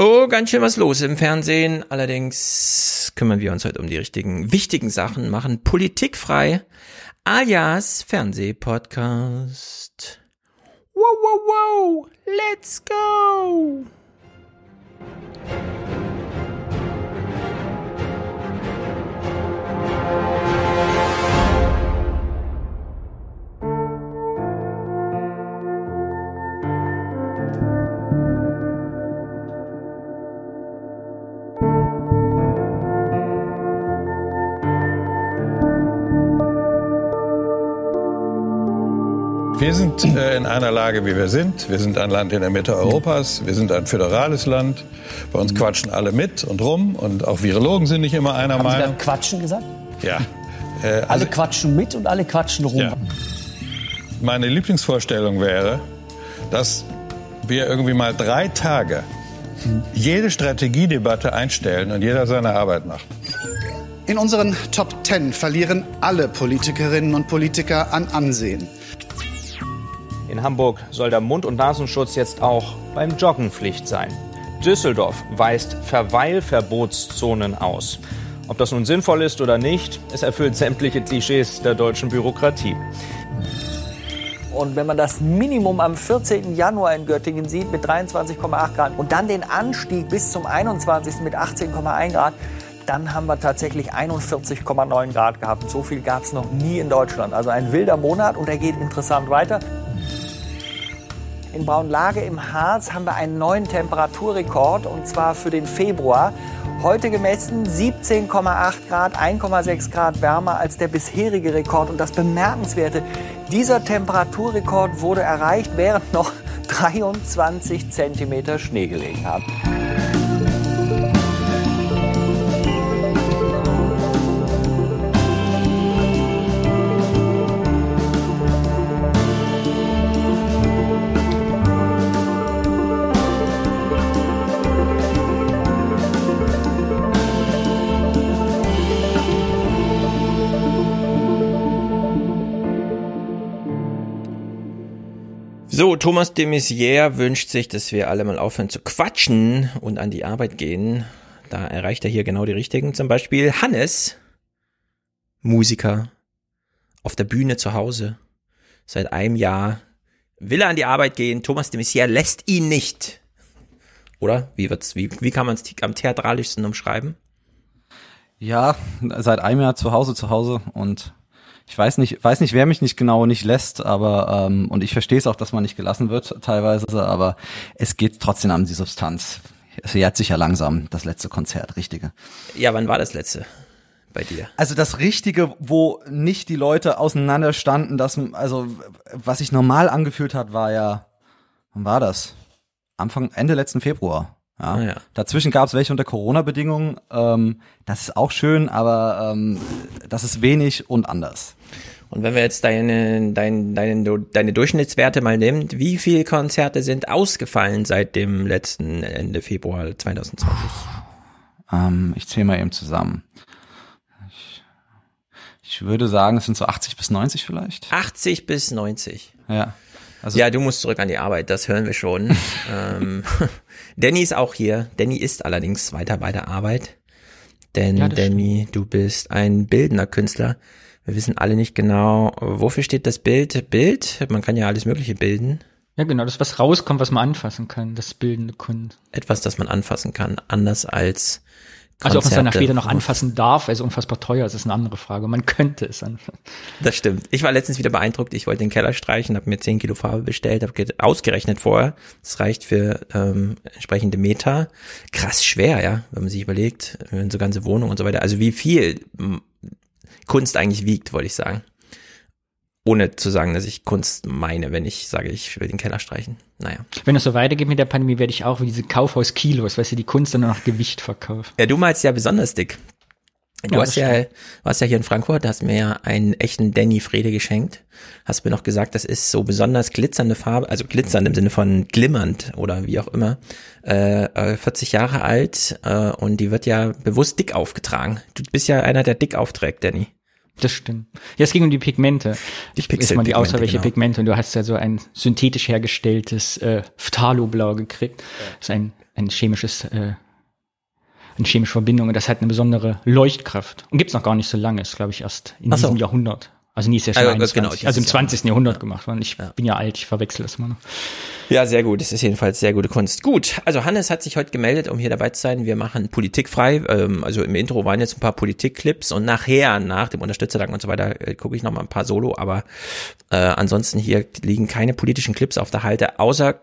Oh, ganz schön was los im Fernsehen. Allerdings kümmern wir uns heute um die richtigen, wichtigen Sachen, machen Politik frei, alias Fernsehpodcast. Wow, wow, wow, let's go! Wir sind äh, in einer Lage, wie wir sind. Wir sind ein Land in der Mitte Europas. Wir sind ein föderales Land. Bei uns quatschen alle mit und rum. Und auch Virologen sind nicht immer einer Haben Sie Meinung. da quatschen gesagt? Ja. Äh, Alle also, quatschen mit und alle quatschen rum. ja. Meine Lieblingsvorstellung wäre, dass wir irgendwie mal drei Tage jede Strategiedebatte einstellen und jeder seine Arbeit macht. In unseren Top Ten verlieren alle Politikerinnen und Politiker an Ansehen. In Hamburg soll der Mund- und Nasenschutz jetzt auch beim Joggen Pflicht sein. Düsseldorf weist Verweilverbotszonen aus. Ob das nun sinnvoll ist oder nicht, es erfüllt sämtliche Klischees der deutschen Bürokratie. Und wenn man das Minimum am 14. Januar in Göttingen sieht mit 23,8 Grad und dann den Anstieg bis zum 21. mit 18,1 Grad, dann haben wir tatsächlich 41,9 Grad gehabt. So viel gab es noch nie in Deutschland. Also ein wilder Monat und er geht interessant weiter. In Braunlage im Harz haben wir einen neuen Temperaturrekord und zwar für den Februar. Heute gemessen 17,8 Grad, 1,6 Grad wärmer als der bisherige Rekord. Und das Bemerkenswerte, dieser Temperaturrekord wurde erreicht, während noch 23 Zentimeter Schnee gelegen haben. So, Thomas de Maizière wünscht sich, dass wir alle mal aufhören zu quatschen und an die Arbeit gehen. Da erreicht er hier genau die richtigen. Zum Beispiel Hannes, Musiker, auf der Bühne zu Hause. Seit einem Jahr will er an die Arbeit gehen. Thomas de Maizière lässt ihn nicht. Oder? Wie wird's, wie, wie kann man es am theatralischsten umschreiben? Ja, seit einem Jahr zu Hause, zu Hause und ich weiß nicht, weiß nicht, wer mich nicht genau nicht lässt, aber ähm, und ich verstehe es auch, dass man nicht gelassen wird teilweise, aber es geht trotzdem um die Substanz. Es jährt sich ja langsam das letzte Konzert, richtige. Ja, wann war das letzte bei dir? Also das Richtige, wo nicht die Leute auseinander standen, das, also was sich normal angefühlt hat, war ja, wann war das? Anfang, Ende letzten Februar. Ja. Ah, ja. Dazwischen gab es welche unter Corona-Bedingungen. Ähm, das ist auch schön, aber ähm, das ist wenig und anders. Und wenn wir jetzt deine, deine, deine, deine Durchschnittswerte mal nehmen, wie viele Konzerte sind ausgefallen seit dem letzten Ende Februar 2020? Ähm, ich zähle mal eben zusammen. Ich, ich würde sagen, es sind so 80 bis 90 vielleicht. 80 bis 90. Ja. Also Ja, du musst zurück an die Arbeit, das hören wir schon. ähm, Danny ist auch hier. Danny ist allerdings weiter bei der Arbeit. Denn Ja, Danny, du bist ein bildender Künstler. Wir wissen alle nicht genau, wofür steht das Bild. Bild, man kann ja alles Mögliche bilden. Ja, genau, das, was rauskommt, was man anfassen kann, das bildende Kunst. Etwas, das man anfassen kann, anders als Also ob man es danach Konzerte. später noch anfassen darf, also unfassbar teuer, das ist eine andere Frage. Man könnte es anfassen. Das stimmt. Ich war letztens wieder beeindruckt. Ich wollte den Keller streichen, habe mir 10 Kilo Farbe bestellt, habe ausgerechnet vorher. Das reicht für ähm, entsprechende Meter. Krass schwer, ja, wenn man sich überlegt, wenn so ganze Wohnung und so weiter. Also wie viel Kunst eigentlich wiegt, wollte ich sagen. Ohne zu sagen, dass ich Kunst meine, wenn ich sage, ich will den Keller streichen. Naja. Wenn es so weitergeht mit der Pandemie, werde ich auch wie diese Kaufhaus-Kilos, weißt du, die Kunst dann nach Gewicht verkauft. Ja, du malst ja besonders dick. Du Ja, hast ja, warst ja hier in Frankfurt, hast mir ja einen echten Danny Frede geschenkt. Hast mir noch gesagt, das ist so besonders glitzernde Farbe, also glitzernd im Sinne von glimmernd oder wie auch immer. Äh, äh, 40 Jahre alt äh, und die wird ja bewusst dick aufgetragen. Du bist ja einer, der dick aufträgt, Danny. Das stimmt. Ja, es ging um die Pigmente. Die Ich ist mal die Aussage, welche genau. Pigmente. Und du hast ja so ein synthetisch hergestelltes äh, Phthaloblau gekriegt. Das ist ein, ein chemisches, äh, eine chemische Verbindung und das hat eine besondere Leuchtkraft. Und gibt's noch gar nicht so lange, ist glaube ich erst in so. diesem Jahrhundert. Also nie ist ja schon Also, 21, genau, also im dieses 20. Jahrhundert gemacht worden. Ich bin ja alt, ich verwechsel das immer noch. Ja, sehr gut. Das ist jedenfalls sehr gute Kunst. Gut, also Hannes hat sich heute gemeldet, um hier dabei zu sein. Wir machen politikfrei. Ähm, also im Intro waren jetzt ein paar Politikclips und nachher, nach dem Unterstützerdank und so weiter, äh, gucke ich noch mal ein paar Solo. Aber äh, ansonsten hier liegen keine politischen Clips auf der Halte, außer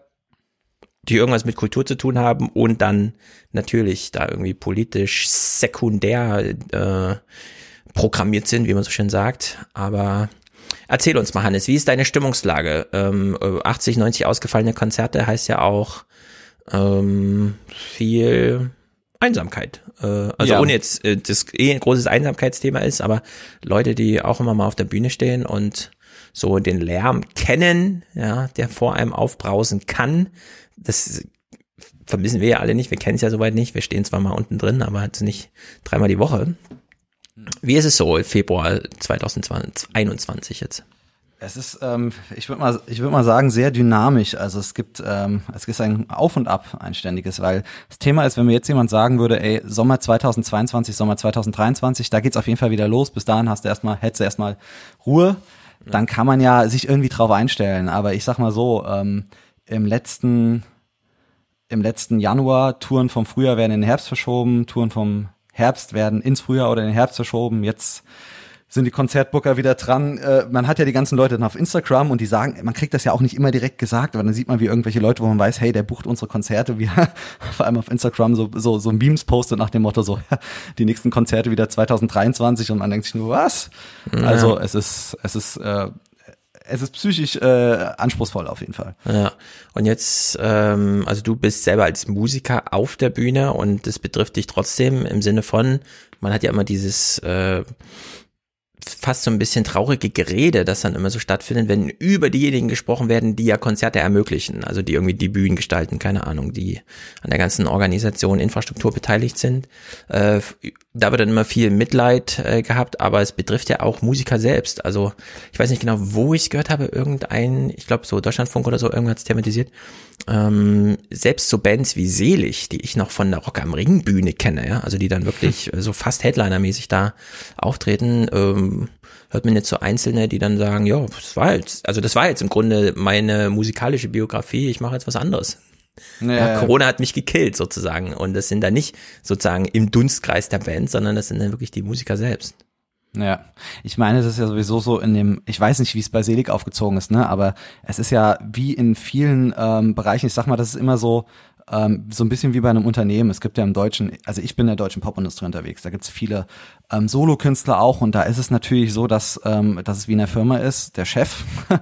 die irgendwas mit Kultur zu tun haben und dann natürlich da irgendwie politisch sekundär äh, programmiert sind, wie man so schön sagt. Aber erzähl uns mal, Hannes, wie ist deine Stimmungslage? Ähm, äh, 80, 90 ausgefallene Konzerte heißt ja auch ähm, viel Einsamkeit. Äh, also Ja. ohne jetzt äh, das eh ein großes Einsamkeitsthema ist, aber Leute, die auch immer mal auf der Bühne stehen und so den Lärm kennen, ja, der vor einem aufbrausen kann, das vermissen wir ja alle nicht. Wir kennen es ja soweit nicht. Wir stehen zwar mal unten drin, aber jetzt nicht dreimal die Woche. Wie ist es so Februar 2021 jetzt? Es ist, ähm, ich würde mal, ich würde mal sagen, sehr dynamisch. Also es gibt, ähm, es ist ein Auf und Ab, ein ständiges, weil das Thema ist, wenn mir jetzt jemand sagen würde, ey, Sommer 2022, Sommer 2023, da geht's auf jeden Fall wieder los. Bis dahin hast du erstmal, hättest du erstmal Ruhe. Dann kann man ja sich irgendwie drauf einstellen. Aber ich sag mal so, ähm, im letzten, im letzten Januar Touren vom Frühjahr werden in den Herbst verschoben, Touren vom Herbst werden ins Frühjahr oder in den Herbst verschoben. Jetzt sind die Konzertbooker wieder dran. Äh, man hat ja die ganzen Leute dann auf Instagram und die sagen, man kriegt das ja auch nicht immer direkt gesagt, aber dann sieht man, wie irgendwelche Leute, wo man weiß, hey, der bucht unsere Konzerte, wie vor allem auf Instagram so, so, so Memes postet nach dem Motto so, die nächsten Konzerte wieder 2023 und man denkt sich nur, was? Also es ist, es ist, äh, es ist psychisch äh, anspruchsvoll auf jeden Fall. Ja, und jetzt, ähm, also du bist selber als Musiker auf der Bühne und das betrifft dich trotzdem im Sinne von, man hat ja immer dieses äh, fast so ein bisschen traurige Gerede, das dann immer so stattfindet, wenn über diejenigen gesprochen werden, die ja Konzerte ermöglichen, also die irgendwie die Bühnen gestalten, keine Ahnung, die an der ganzen Organisation, Infrastruktur beteiligt sind. Äh, da wird dann immer viel Mitleid äh, gehabt, aber es betrifft ja auch Musiker selbst. Also ich weiß nicht genau, wo ich es gehört habe, irgendein, ich glaube so Deutschlandfunk oder so, irgendwas thematisiert. Ähm, selbst so Bands wie Selig, die ich noch von der Rock am Ring Bühne kenne, ja, also die dann wirklich äh, so fast Headliner-mäßig da auftreten, ähm, hört man jetzt so Einzelne, die dann sagen, ja, das war jetzt, also das war jetzt im Grunde meine musikalische Biografie, ich mache jetzt was anderes. Ja, Corona hat mich gekillt sozusagen und das sind dann nicht sozusagen im Dunstkreis der Band, sondern das sind dann wirklich die Musiker selbst. Ja, ich meine, es ist ja sowieso so in dem, ich weiß nicht, wie es bei Selig aufgezogen ist, ne, aber es ist ja wie in vielen ähm, Bereichen, ich sag mal, das ist immer so, ähm, so ein bisschen wie bei einem Unternehmen. Es gibt ja im deutschen, also ich bin in der deutschen Popindustrie unterwegs, da gibt's viele ähm, Solokünstler auch und da ist es natürlich so, dass, ähm, dass es wie in der Firma ist, der Chef,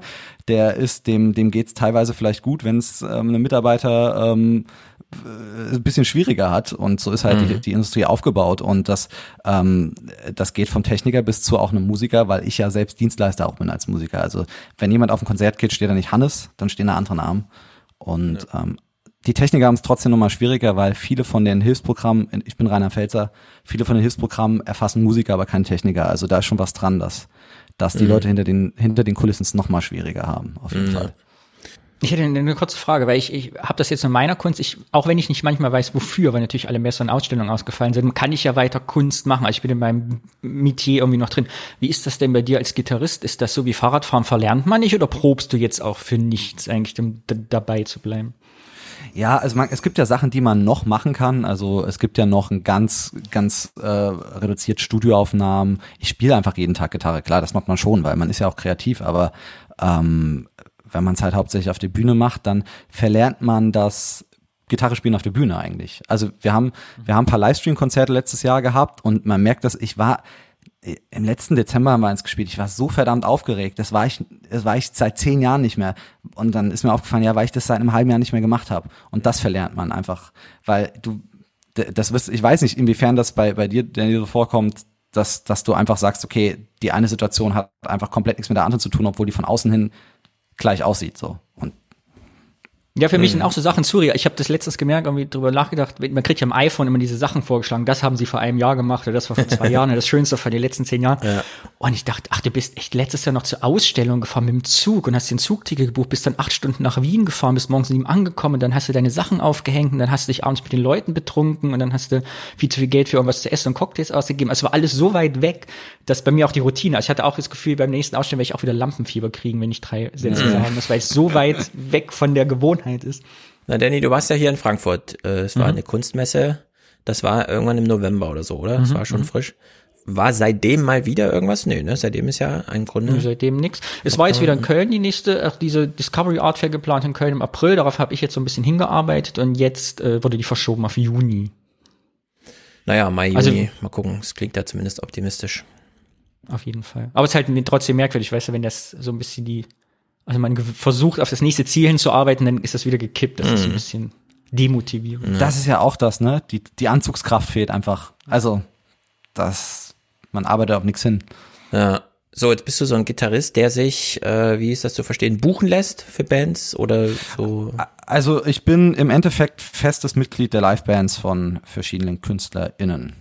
der ist, dem, dem geht's teilweise vielleicht gut, wenn es ähm, eine Mitarbeiter ähm, äh, ein bisschen schwieriger hat. Und so ist halt die, die Industrie aufgebaut. Und das ähm, das geht vom Techniker bis zu auch einem Musiker, weil ich ja selbst Dienstleister auch bin als Musiker. Also wenn jemand auf ein Konzert geht, steht da nicht Hannes, dann stehen da andere Namen. Und ähm, die Techniker haben es trotzdem nochmal schwieriger, weil viele von den Hilfsprogrammen, ich bin Rainer Felzer, viele von den Hilfsprogrammen erfassen Musiker, aber keinen Techniker. Also da ist schon was dran, dass, dass die Leute hinter den, hinter den Kulissen es nochmal schwieriger haben, auf jeden Fall. Ich hätte eine, kurze Frage, weil ich, ich habe das jetzt in meiner Kunst, ich, auch wenn ich nicht manchmal weiß, wofür, weil natürlich alle Messen und Ausstellungen ausgefallen sind, kann ich ja weiter Kunst machen. Also ich bin in meinem Metier irgendwie noch drin. Wie ist das denn bei dir als Gitarrist? Ist das so wie Fahrradfahren, verlernt man nicht oder probst du jetzt auch für nichts eigentlich, um dabei zu bleiben? Ja, also man, es gibt ja Sachen, die man noch machen kann. Also es gibt ja noch ein ganz, ganz äh, reduziert Studioaufnahmen. Ich spiele einfach jeden Tag Gitarre. Klar, das macht man schon, weil man ist ja auch kreativ. Aber ähm, wenn man es halt hauptsächlich auf der Bühne macht, dann verlernt man das Gitarre spielen auf der Bühne eigentlich. Also wir haben, wir haben ein paar Livestream-Konzerte letztes Jahr gehabt und man merkt, dass ich war im letzten Dezember haben wir eins gespielt. Ich war so verdammt aufgeregt. Das war ich, das war ich seit zehn Jahren nicht mehr. Und dann ist mir aufgefallen, ja, weil ich das seit einem halben Jahr nicht mehr gemacht habe. Und das verlernt man einfach, weil du, das wirst, ich weiß nicht, inwiefern das bei bei dir, Daniel, so vorkommt, dass dass du einfach sagst, okay, die eine Situation hat einfach komplett nichts mit der anderen zu tun, obwohl die von außen hin gleich aussieht. So und Ja, für mich sind auch so Sachen surreal. Ich habe das letztens gemerkt, irgendwie drüber nachgedacht. Man kriegt ja am iPhone immer diese Sachen vorgeschlagen. Das haben sie vor einem Jahr gemacht oder das war vor zwei Jahren oder das Schönste von den letzten zehn Jahren. Ja. Und ich dachte, ach, du bist echt letztes Jahr noch zur Ausstellung gefahren mit dem Zug und hast den Zugticket gebucht, bist dann acht Stunden nach Wien gefahren, bist morgens sieben angekommen und dann hast du deine Sachen aufgehängt und dann hast du dich abends mit den Leuten betrunken und dann hast du viel zu viel Geld für irgendwas zu essen und Cocktails ausgegeben. Also es war alles so weit weg, dass bei mir auch die Routine, also ich hatte auch das Gefühl, beim nächsten Ausstellen werde ich auch wieder Lampenfieber kriegen, wenn ich drei Sätze sagen muss, weil es so weit weg von der Gewohnheit ist. Na, Danny, du warst ja hier in Frankfurt. Äh, Es war eine Kunstmesse. Das war irgendwann im November oder so, oder? Das war schon frisch. War seitdem mal wieder irgendwas? Nö, ne? Seitdem ist ja im Grunde. Seitdem nix. Es war jetzt wieder in Köln die nächste, ach, diese Discovery Art Fair geplant in Köln im April. Darauf habe ich jetzt so ein bisschen hingearbeitet und jetzt äh, wurde die verschoben auf Juni. Naja, Mai, Juni. Also- mal gucken. Es klingt ja zumindest optimistisch. Auf jeden Fall. Aber es ist halt trotzdem merkwürdig, weißt du, wenn das so ein bisschen die, also man versucht auf das nächste Ziel hinzuarbeiten, dann ist das wieder gekippt. Das ist so ein bisschen demotivierend. Das ist ja auch das, ne? Die, die Anzugskraft fehlt einfach. Also, das, man arbeitet auf nichts hin. Ja. So, jetzt bist du so ein Gitarrist, der sich, äh, wie ist das zu verstehen, buchen lässt für Bands oder so? Also, ich bin im Endeffekt festes Mitglied der Livebands von verschiedenen KünstlerInnen.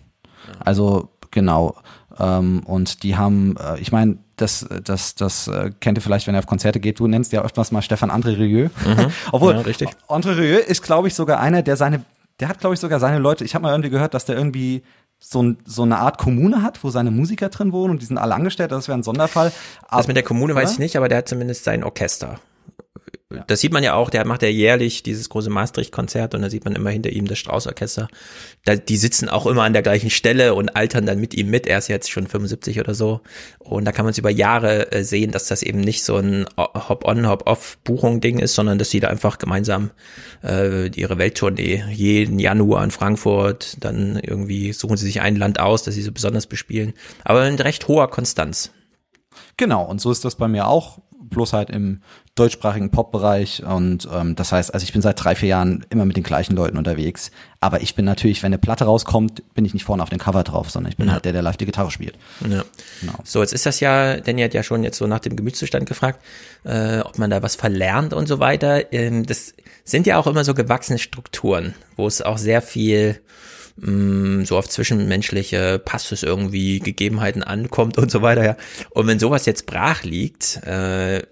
Also, genau. Ähm, und die haben, äh, ich meine, das, das, das äh, kennt ihr vielleicht, wenn ihr auf Konzerte geht. Du nennst ja öfters mal Stefan André Rieu. Obwohl, Ja, richtig. André Rieu ist, glaube ich, sogar einer, der seine, der hat, glaube ich, sogar seine Leute, ich habe mal irgendwie gehört, dass der irgendwie so, ein, so eine Art Kommune hat, wo seine Musiker drin wohnen und die sind alle angestellt, das wäre ein Sonderfall. Das mit der Kommune weiß ich nicht, aber der hat zumindest sein Orchester. Das sieht man ja auch, der macht ja jährlich dieses große Maastricht-Konzert und da sieht man immer hinter ihm das Strauß-Orchester. Da, die sitzen auch immer an der gleichen Stelle und altern dann mit ihm mit. Er ist jetzt schon 75 oder so. Und da kann man es über Jahre äh, sehen, dass das eben nicht so ein Hop-on, Hop-off-Buchung-Ding ist, sondern dass sie da einfach gemeinsam äh, ihre Welttournee jeden Januar in Frankfurt, dann irgendwie suchen sie sich ein Land aus, das sie so besonders bespielen. Aber in recht hoher Konstanz. Genau, und so ist das bei mir auch, bloß halt im deutschsprachigen Pop-Bereich. Und ähm, das heißt, also ich bin seit drei, vier Jahren immer mit den gleichen Leuten unterwegs. Aber ich bin natürlich, wenn eine Platte rauskommt, bin ich nicht vorne auf dem Cover drauf, sondern ich bin halt der, der live die Gitarre spielt. Ja. Genau. So, jetzt ist das ja, Danny hat ja schon jetzt so nach dem Gemütszustand gefragt, äh, ob man da was verlernt und so weiter. Ähm, das sind ja auch immer so gewachsene Strukturen, wo es auch sehr viel mh, so auf zwischenmenschliche Passus irgendwie Gegebenheiten ankommt und so weiter, ja. Und wenn sowas jetzt brach liegt, äh,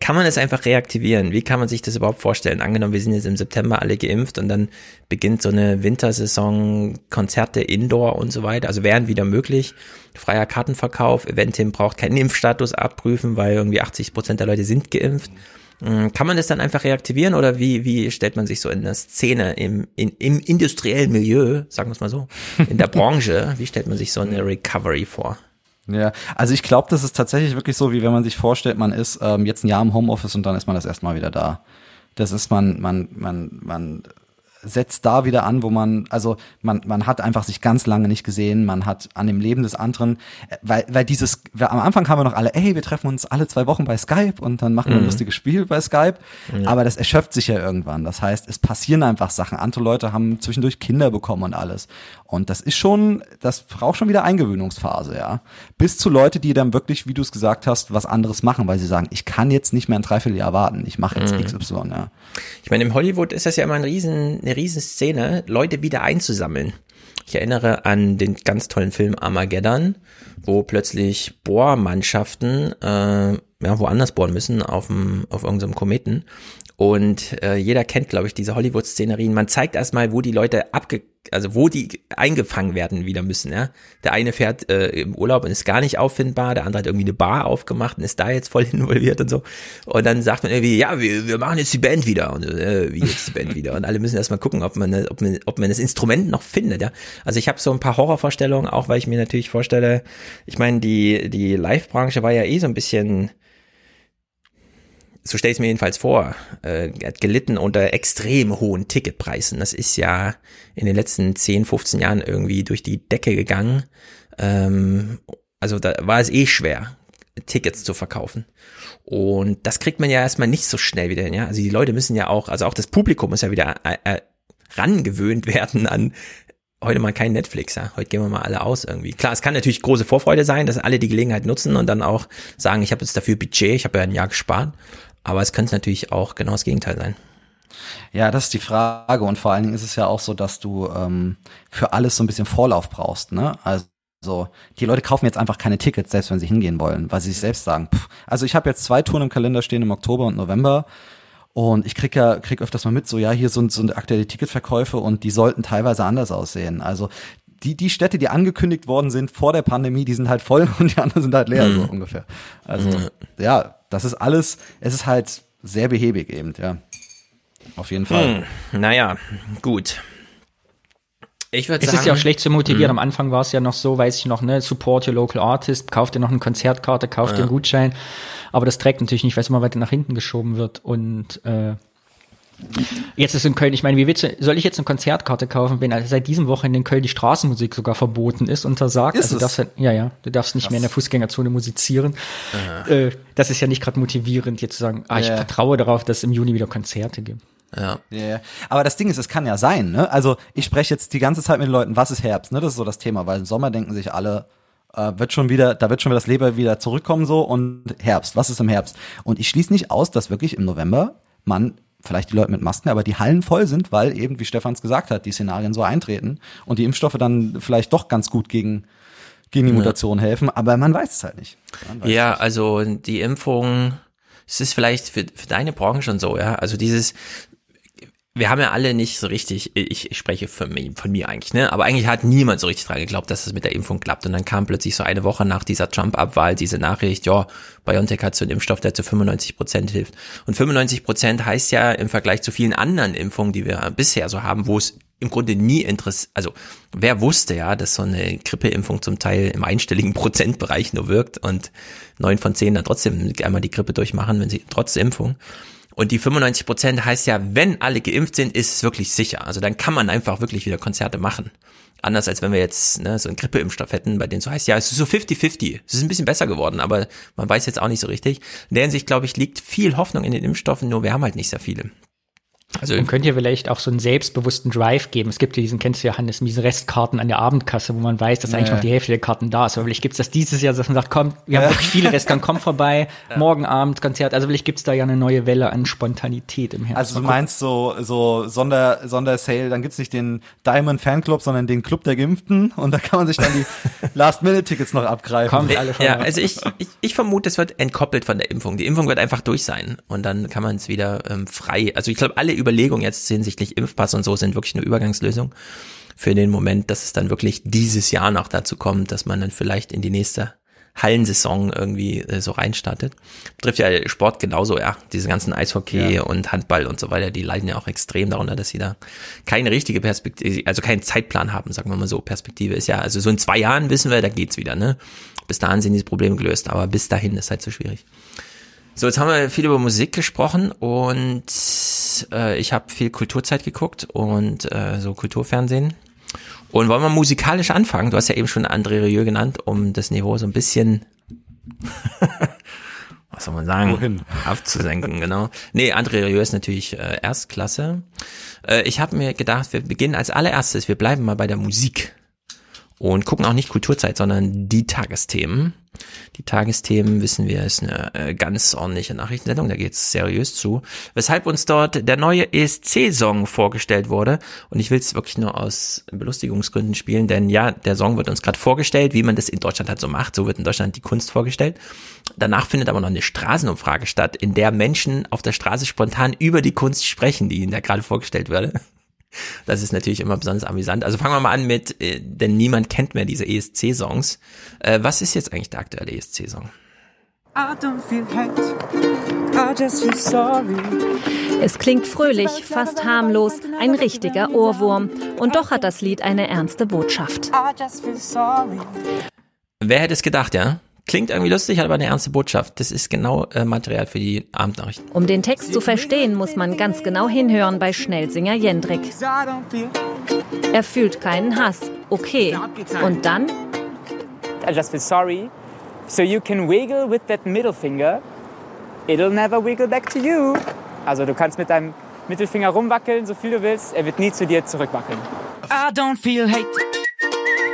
kann man es einfach reaktivieren? Wie kann man sich das überhaupt vorstellen? Angenommen, wir sind jetzt im September alle geimpft und dann beginnt so eine Wintersaison, Konzerte indoor und so weiter. Also wären wieder möglich. Freier Kartenverkauf, Eventim braucht keinen Impfstatus abprüfen, weil irgendwie 80 Prozent der Leute sind geimpft. Mm, Kann man das dann einfach reaktivieren oder wie, wie stellt man sich so in der Szene, im, in, im industriellen Milieu, sagen wir es mal so, in der Branche, wie stellt man sich so eine Recovery vor? Ja, also ich glaube, das ist tatsächlich wirklich so, wie wenn man sich vorstellt, man ist ähm, jetzt ein Jahr im Homeoffice und dann ist man das erste Mal wieder da. Das ist man, man, man, man setzt da wieder an, wo man, also man, man hat einfach sich ganz lange nicht gesehen, man hat an dem Leben des anderen, äh, weil, weil dieses, weil am Anfang haben wir noch alle, ey, wir treffen uns alle zwei Wochen bei Skype und dann machen wir ein lustiges Spiel bei Skype, aber das erschöpft sich ja irgendwann. Das heißt, es passieren einfach Sachen. Andere Leute haben zwischendurch Kinder bekommen und alles. Und das ist schon, das braucht schon wieder Eingewöhnungsphase, ja. Bis zu Leute, die dann wirklich, wie du es gesagt hast, was anderes machen, weil sie sagen, ich kann jetzt nicht mehr ein Dreivierteljahr warten, ich mache jetzt XY, ja. Ich meine, im Hollywood ist das ja immer ein riesen, eine riesen Szene, Leute wieder einzusammeln. Ich erinnere an den ganz tollen Film Armageddon, wo plötzlich Bohrmannschaften äh, ja, woanders bohren müssen, auf, dem, auf irgendeinem Kometen. Und äh, jeder kennt, glaube ich, diese Hollywood-Szenerien. Man zeigt erstmal, wo die Leute abge also wo die eingefangen werden wieder müssen, ja. Der eine fährt äh, im Urlaub und ist gar nicht auffindbar, der andere hat irgendwie eine Bar aufgemacht und ist da jetzt voll involviert und so. Und dann sagt man irgendwie, ja, wir, wir machen jetzt die Band wieder. Und äh, wie jetzt die Band wieder? Und alle müssen erstmal gucken, ob man, ob man, ob man das Instrument noch findet, ja. Also ich habe so ein paar Horrorvorstellungen, auch weil ich mir natürlich vorstelle, ich meine, die, die Live-Branche war ja eh so ein bisschen so stelle ich es mir jedenfalls vor, äh, hat gelitten unter extrem hohen Ticketpreisen. Das ist ja in den letzten 10, 15 Jahren irgendwie durch die Decke gegangen. Ähm, also da war es eh schwer, Tickets zu verkaufen. Und das kriegt man ja erstmal nicht so schnell wieder hin. Ja? Also die Leute müssen ja auch, also auch das Publikum muss ja wieder äh, äh, rangewöhnt werden an heute mal kein Netflix, ja. Heute gehen wir mal alle aus irgendwie. Klar, es kann natürlich große Vorfreude sein, dass alle die Gelegenheit nutzen und dann auch sagen, ich habe jetzt dafür Budget, ich habe ja ein Jahr gespart. Aber es könnte natürlich auch genau das Gegenteil sein. Ja, das ist die Frage. Und vor allen Dingen ist es ja auch so, dass du ähm, für alles so ein bisschen Vorlauf brauchst. Ne? Also die Leute kaufen jetzt einfach keine Tickets, selbst wenn sie hingehen wollen, weil sie sich selbst sagen. Pff. Also ich habe jetzt zwei Touren im Kalender stehen im Oktober und November. Und ich krieg ja krieg öfters mal mit, so ja, hier sind so aktuelle Ticketverkäufe und die sollten teilweise anders aussehen. Also die, die Städte, die angekündigt worden sind vor der Pandemie, die sind halt voll und die anderen sind halt leer, mhm. so ungefähr. Also mhm. ja, das ist alles, es ist halt sehr behäbig eben, ja. Auf jeden Fall. Hm, naja, gut. Ich würde sagen. Es ist ja auch schlecht zu motivieren. Mh. Am Anfang war es ja noch so, weiß ich noch, ne, support your local artist, kauft dir noch eine Konzertkarte, kauft ja. dir einen Gutschein. Aber das trägt natürlich nicht, weil es immer weiter nach hinten geschoben wird. Und äh, Jetzt ist in Köln, ich meine, wie willst du, soll ich jetzt eine Konzertkarte kaufen, wenn also seit diesem Wochenende in Köln die Straßenmusik sogar verboten ist, untersagt? Ist also das halt, ja, ja, du darfst nicht Krass. mehr in der Fußgängerzone musizieren. Äh, das ist ja nicht gerade motivierend, jetzt zu sagen, ah, ich ja. vertraue darauf, dass es im Juni wieder Konzerte gibt. Ja. Yeah. Aber das Ding ist, es kann ja sein, ne? Also ich spreche jetzt die ganze Zeit mit den Leuten, was ist Herbst, ne? Das ist so das Thema, weil im Sommer denken sich alle, äh, wird schon wieder, da wird schon wieder das Leben wieder zurückkommen so und Herbst, was ist im Herbst? Und ich schließe nicht aus, dass wirklich im November man vielleicht die Leute mit Masken, aber die Hallen voll sind, weil eben, wie Stefans gesagt hat, die Szenarien so eintreten und die Impfstoffe dann vielleicht doch ganz gut gegen, gegen die Mutation ja. helfen, aber man weiß es halt nicht. Ja, nicht. also die Impfung, es ist vielleicht für, für deine Branche schon so, ja. Also dieses, wir haben ja alle nicht so richtig, ich, ich spreche von von mir eigentlich, ne? Aber eigentlich hat niemand so richtig dran geglaubt, dass es mit der Impfung klappt. Und dann kam plötzlich so eine Woche nach dieser Trump-Abwahl diese Nachricht, ja, BioNTech hat so einen Impfstoff, der zu 95 Prozent hilft. Und 95 Prozent heißt ja im Vergleich zu vielen anderen Impfungen, die wir bisher so haben, wo es im Grunde nie interessiert, also wer wusste ja, dass so eine Grippeimpfung zum Teil im einstelligen Prozentbereich nur wirkt und neun von zehn dann trotzdem einmal die Grippe durchmachen, wenn sie trotz Impfung. Und die 95 Prozent heißt ja, wenn alle geimpft sind, ist es wirklich sicher. Also dann kann man einfach wirklich wieder Konzerte machen. Anders als wenn wir jetzt ne, so einen Grippeimpfstoff hätten, bei denen so heißt, ja, es ist so 50-50. Es ist ein bisschen besser geworden, aber man weiß jetzt auch nicht so richtig. In der Hinsicht, glaube ich, liegt viel Hoffnung in den Impfstoffen, nur wir haben halt nicht sehr viele. Also und könnt ihr vielleicht auch so einen selbstbewussten Drive geben. Es gibt ja diesen, kennst du ja, Hannes, diese Restkarten an der Abendkasse, wo man weiß, dass ja, eigentlich noch die Hälfte der Karten da ist. Aber vielleicht gibt's das dieses Jahr, dass man sagt, komm, wir haben wirklich viele Restkarten, komm vorbei, ja. morgen Abend Konzert. Also vielleicht gibt's da ja eine neue Welle an Spontanität im Herbst. Also du meinst so, so Sonder, Sondersale, dann gibt's nicht den Diamond Fanclub, sondern den Club der Geimpften und da kann man sich dann die Last-Minute-Tickets noch abgreifen. Kommt alle ja, also ich, ich, ich vermute, es wird entkoppelt von der Impfung. Die Impfung wird einfach durch sein und dann kann man es wieder ähm, frei, also ich glaube, alle Überlegungen jetzt hinsichtlich Impfpass und so sind wirklich eine Übergangslösung für den Moment, dass es dann wirklich dieses Jahr noch dazu kommt, dass man dann vielleicht in die nächste Hallensaison irgendwie äh, so reinstartet. Trifft ja Sport genauso, ja. Diese ganzen Eishockey ja. und Handball und so weiter, die leiden ja auch extrem darunter, dass sie da keine richtige Perspektive, also keinen Zeitplan haben, sagen wir mal so. Perspektive ist ja, also so in zwei Jahren wissen wir, da geht's wieder, ne? Bis dahin sind diese Probleme gelöst, aber bis dahin ist halt so schwierig. So, jetzt haben wir viel über Musik gesprochen und äh, ich habe viel Kulturzeit geguckt und äh, so Kulturfernsehen. Und wollen wir musikalisch anfangen? Du hast ja eben schon André Rieu genannt, um das Niveau so ein bisschen, was soll man sagen, Wohin? abzusenken, genau. Nee, André Rieu ist natürlich äh, Erstklasse. Äh, ich habe mir gedacht, wir beginnen als allererstes, wir bleiben mal bei der Musik und gucken auch nicht Kulturzeit, sondern die Tagesthemen. Die Tagesthemen, wissen wir, ist eine äh, ganz ordentliche Nachrichtensendung, da geht's seriös zu. Weshalb uns dort der neue ESC-Song vorgestellt wurde. Und ich will es wirklich nur aus Belustigungsgründen spielen, denn ja, der Song wird uns gerade vorgestellt, wie man das in Deutschland halt so macht. So wird in Deutschland die Kunst vorgestellt. Danach findet aber noch eine Straßenumfrage statt, in der Menschen auf der Straße spontan über die Kunst sprechen, die ihnen da gerade vorgestellt wurde. Das ist natürlich immer besonders amüsant. Also fangen wir mal an mit, äh, denn niemand kennt mehr diese ESC-Songs. Äh, was ist jetzt eigentlich der aktuelle ESC-Song? Es klingt fröhlich, fast harmlos, ein richtiger Ohrwurm. Und doch hat das Lied eine ernste Botschaft. Wer hätte es gedacht, ja? Klingt irgendwie lustig, hat aber eine ernste Botschaft. Das ist genau äh, Material für die Abendnachrichten. Um den Text zu verstehen, muss man ganz genau hinhören bei Schnellsinger Jendrik. Er fühlt keinen Hass. Okay. Und dann? I just feel sorry. So you can wiggle with that middle finger. It'll never wiggle back to you. Also du kannst mit deinem Mittelfinger rumwackeln, so viel du willst. Er wird nie zu dir zurückwackeln. I don't feel hate.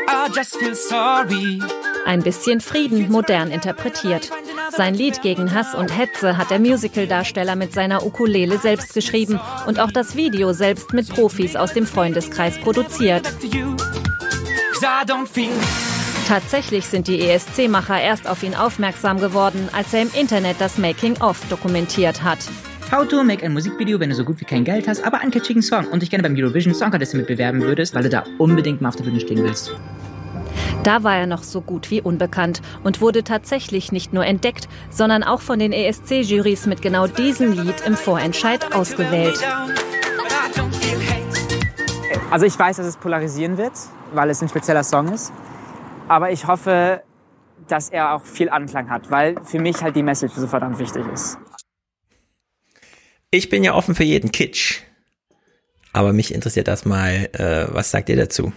I just feel sorry. Ein bisschen Frieden modern interpretiert. Sein Lied gegen Hass und Hetze hat der Musicaldarsteller mit seiner Ukulele selbst geschrieben und auch das Video selbst mit Profis aus dem Freundeskreis produziert. Tatsächlich sind die ESC-Macher erst auf ihn aufmerksam geworden, als er im Internet das Making-of dokumentiert hat. How to make ein Musikvideo, wenn du so gut wie kein Geld hast, aber einen catchigen Song und dich gerne beim Eurovision Song Contest mitbewerben würdest, weil du da unbedingt mal auf der Bühne stehen willst. Da war er noch so gut wie unbekannt und wurde tatsächlich nicht nur entdeckt, sondern auch von den ESC-Jurys mit genau diesem Lied im Vorentscheid ausgewählt. Also ich weiß, dass es polarisieren wird, weil es ein spezieller Song ist. Aber ich hoffe, dass er auch viel Anklang hat, weil für mich halt die Message so verdammt wichtig ist. Ich bin ja offen für jeden Kitsch. Aber mich interessiert das mal, äh, was sagt ihr dazu?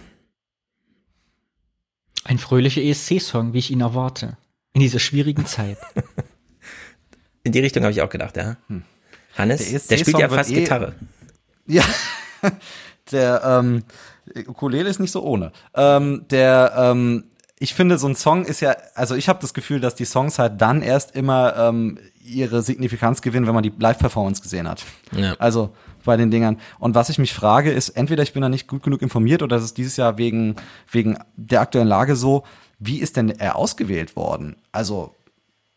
Ein fröhlicher ESC-Song, wie ich ihn erwarte. In dieser schwierigen Zeit. In die Richtung habe ich auch gedacht, ja. Hm. Hannes, der, der spielt ja fast eh, Gitarre. Ja, der ähm, Ukulele ist nicht so ohne. Ähm, der ähm, ich finde, so ein Song ist ja, also ich habe das Gefühl, dass die Songs halt dann erst immer ähm, ihre Signifikanz gewinnen, wenn man die Live-Performance gesehen hat. Ja. Also bei den Dingern. Und was ich mich frage, ist, entweder ich bin da nicht gut genug informiert oder ist es dieses Jahr wegen, wegen der aktuellen Lage so, wie ist denn er ausgewählt worden? Also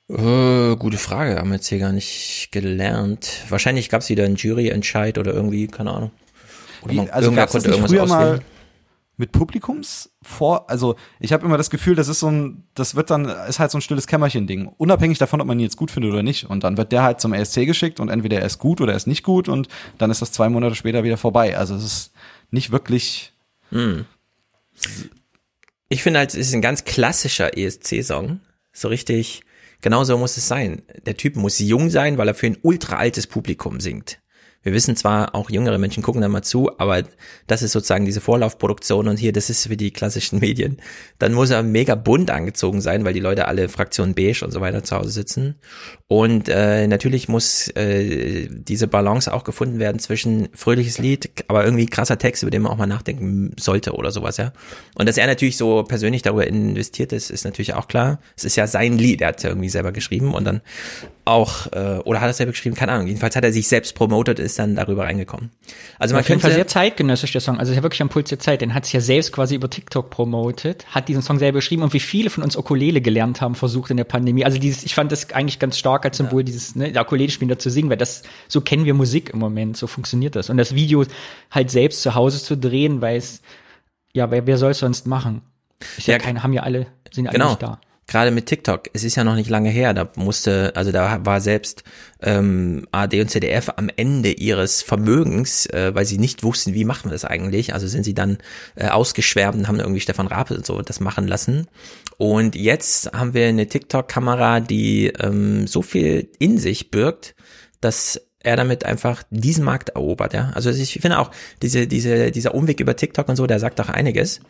äh, gute Frage, haben wir jetzt hier gar nicht gelernt. Wahrscheinlich gab es wieder einen Juryentscheid oder irgendwie, keine Ahnung. Oder man, also konnte irgendwas früher auswählen. mal mit Publikums vor, also ich habe immer das Gefühl, das ist so ein, das wird dann, ist halt so ein stilles Kämmerchen-Ding, unabhängig davon, ob man ihn jetzt gut findet oder nicht. Und dann wird der halt zum ESC geschickt und entweder er ist gut oder er ist nicht gut und dann ist das zwei Monate später wieder vorbei. Also es ist nicht wirklich. Hm. Ich finde halt, es ist ein ganz klassischer ESC-Song. So richtig, genauso muss es sein. Der Typ muss jung sein, weil er für ein ultra altes Publikum singt. Wir wissen zwar, auch jüngere Menschen gucken da mal zu, aber das ist sozusagen diese Vorlaufproduktion und hier, das ist für die klassischen Medien. Dann muss er mega bunt angezogen sein, weil die Leute alle Fraktion beige und so weiter zu Hause sitzen. Und äh, natürlich muss äh, diese Balance auch gefunden werden zwischen fröhliches Lied, aber irgendwie krasser Text, über den man auch mal nachdenken sollte oder sowas, ja. Und dass er natürlich so persönlich darüber investiert ist, ist natürlich auch klar. Es ist ja sein Lied, er hat irgendwie selber geschrieben und dann auch, äh, oder hat er selber geschrieben, keine Ahnung. Jedenfalls hat er sich selbst promotet, ist dann darüber reingekommen. Also man auf jeden Fall sehr zeitgenössisch der Song. Also ist ja wirklich am Puls der Zeit. Den hat sich ja selbst quasi über TikTok promotet, hat diesen Song selber geschrieben und wie viele von uns Ukulele gelernt haben, versucht in der Pandemie. Also dieses, ich fand das eigentlich ganz stark als Symbol, ja. dieses ne, Ukulele spielen da zu singen, weil das so kennen wir Musik im Moment, so funktioniert das. Und das Video halt selbst zu Hause zu drehen, weil es ja, wer, wer soll es sonst machen? Ist ja, ja keine, haben ja alle, sind ja genau. alle nicht da gerade mit TikTok, es ist ja noch nicht lange her, da musste, also da war selbst ähm, AD und ZDF am Ende ihres Vermögens, äh, weil sie nicht wussten, wie machen wir das eigentlich. Also sind sie dann äh, ausgeschwärmt und haben irgendwie Stefan Raab und so das machen lassen. Und jetzt haben wir eine TikTok-Kamera, die ähm, so viel in sich birgt, dass er damit einfach diesen Markt erobert, ja. Also ich finde auch diese, diese, dieser Umweg über TikTok und so, der sagt auch einiges.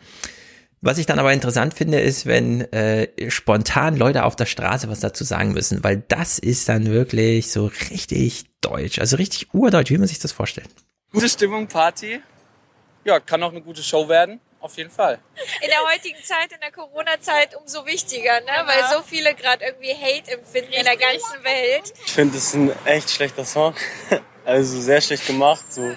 Was ich dann aber interessant finde, ist, wenn äh, spontan Leute auf der Straße was dazu sagen müssen, weil das ist dann wirklich so richtig deutsch, also richtig urdeutsch, wie man sich das vorstellt. Gute Stimmung, Party. Ja, kann auch eine gute Show werden, auf jeden Fall. In der heutigen Zeit, in der Corona-Zeit umso wichtiger, ne? Ja. weil so viele gerade irgendwie Hate empfinden Richtig. in der ganzen Welt. Ich finde, es ist ein echt schlechter Song. Also sehr schlecht gemacht. So.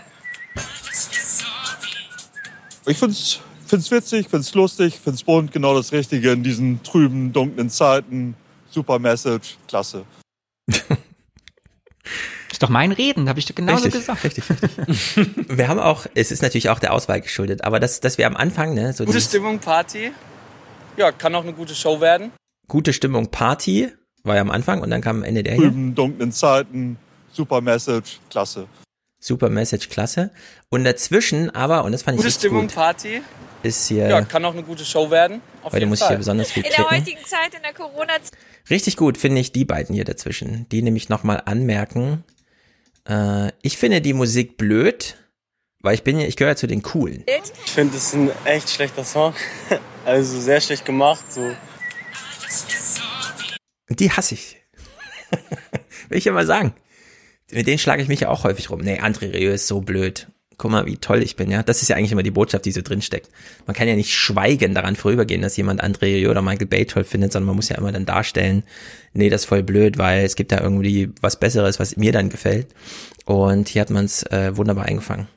Ich finde es finde es witzig, finde es lustig, finde es bunt, genau das Richtige in diesen trüben, dunklen Zeiten. Super Message, klasse. ist doch mein Reden, habe ich doch genauso richtig, gesagt. Richtig, richtig. wir haben auch, es ist natürlich auch der Auswahl geschuldet, aber dass, dass wir am Anfang, ne, so Gute Stimmung, Party. Ja, kann auch eine gute Show werden. Gute Stimmung, Party war ja am Anfang und dann kam am Ende der Trüben, hier. dunklen Zeiten, super Message, klasse. Super Message, klasse. Und dazwischen aber, und das fand gute ich Stimmung, gut, Party ist hier. Ja, kann auch eine gute Show werden. Auf heute muss Fall. ich hier besonders viel In klicken. der heutigen Zeit, in der Corona-Zeit. Richtig gut finde ich die beiden hier dazwischen, die nämlich nochmal anmerken. Äh, ich finde die Musik blöd, weil ich bin ja, ich gehöre zu den Coolen. Ich finde es ein echt schlechter Song. Also sehr schlecht gemacht. So. Die hasse ich. Will ich ja mal sagen. Mit denen schlage ich mich ja auch häufig rum. Nee, André Rieu ist so blöd. Guck mal, wie toll ich bin, ja. Das ist ja eigentlich immer die Botschaft, die so drinsteckt. Man kann ja nicht schweigen daran vorübergehen, dass jemand André oder Michael Bay toll findet, sondern man muss ja immer dann darstellen, nee, das ist voll blöd, weil es gibt da irgendwie was Besseres, was mir dann gefällt. Und hier hat man es äh, wunderbar eingefangen.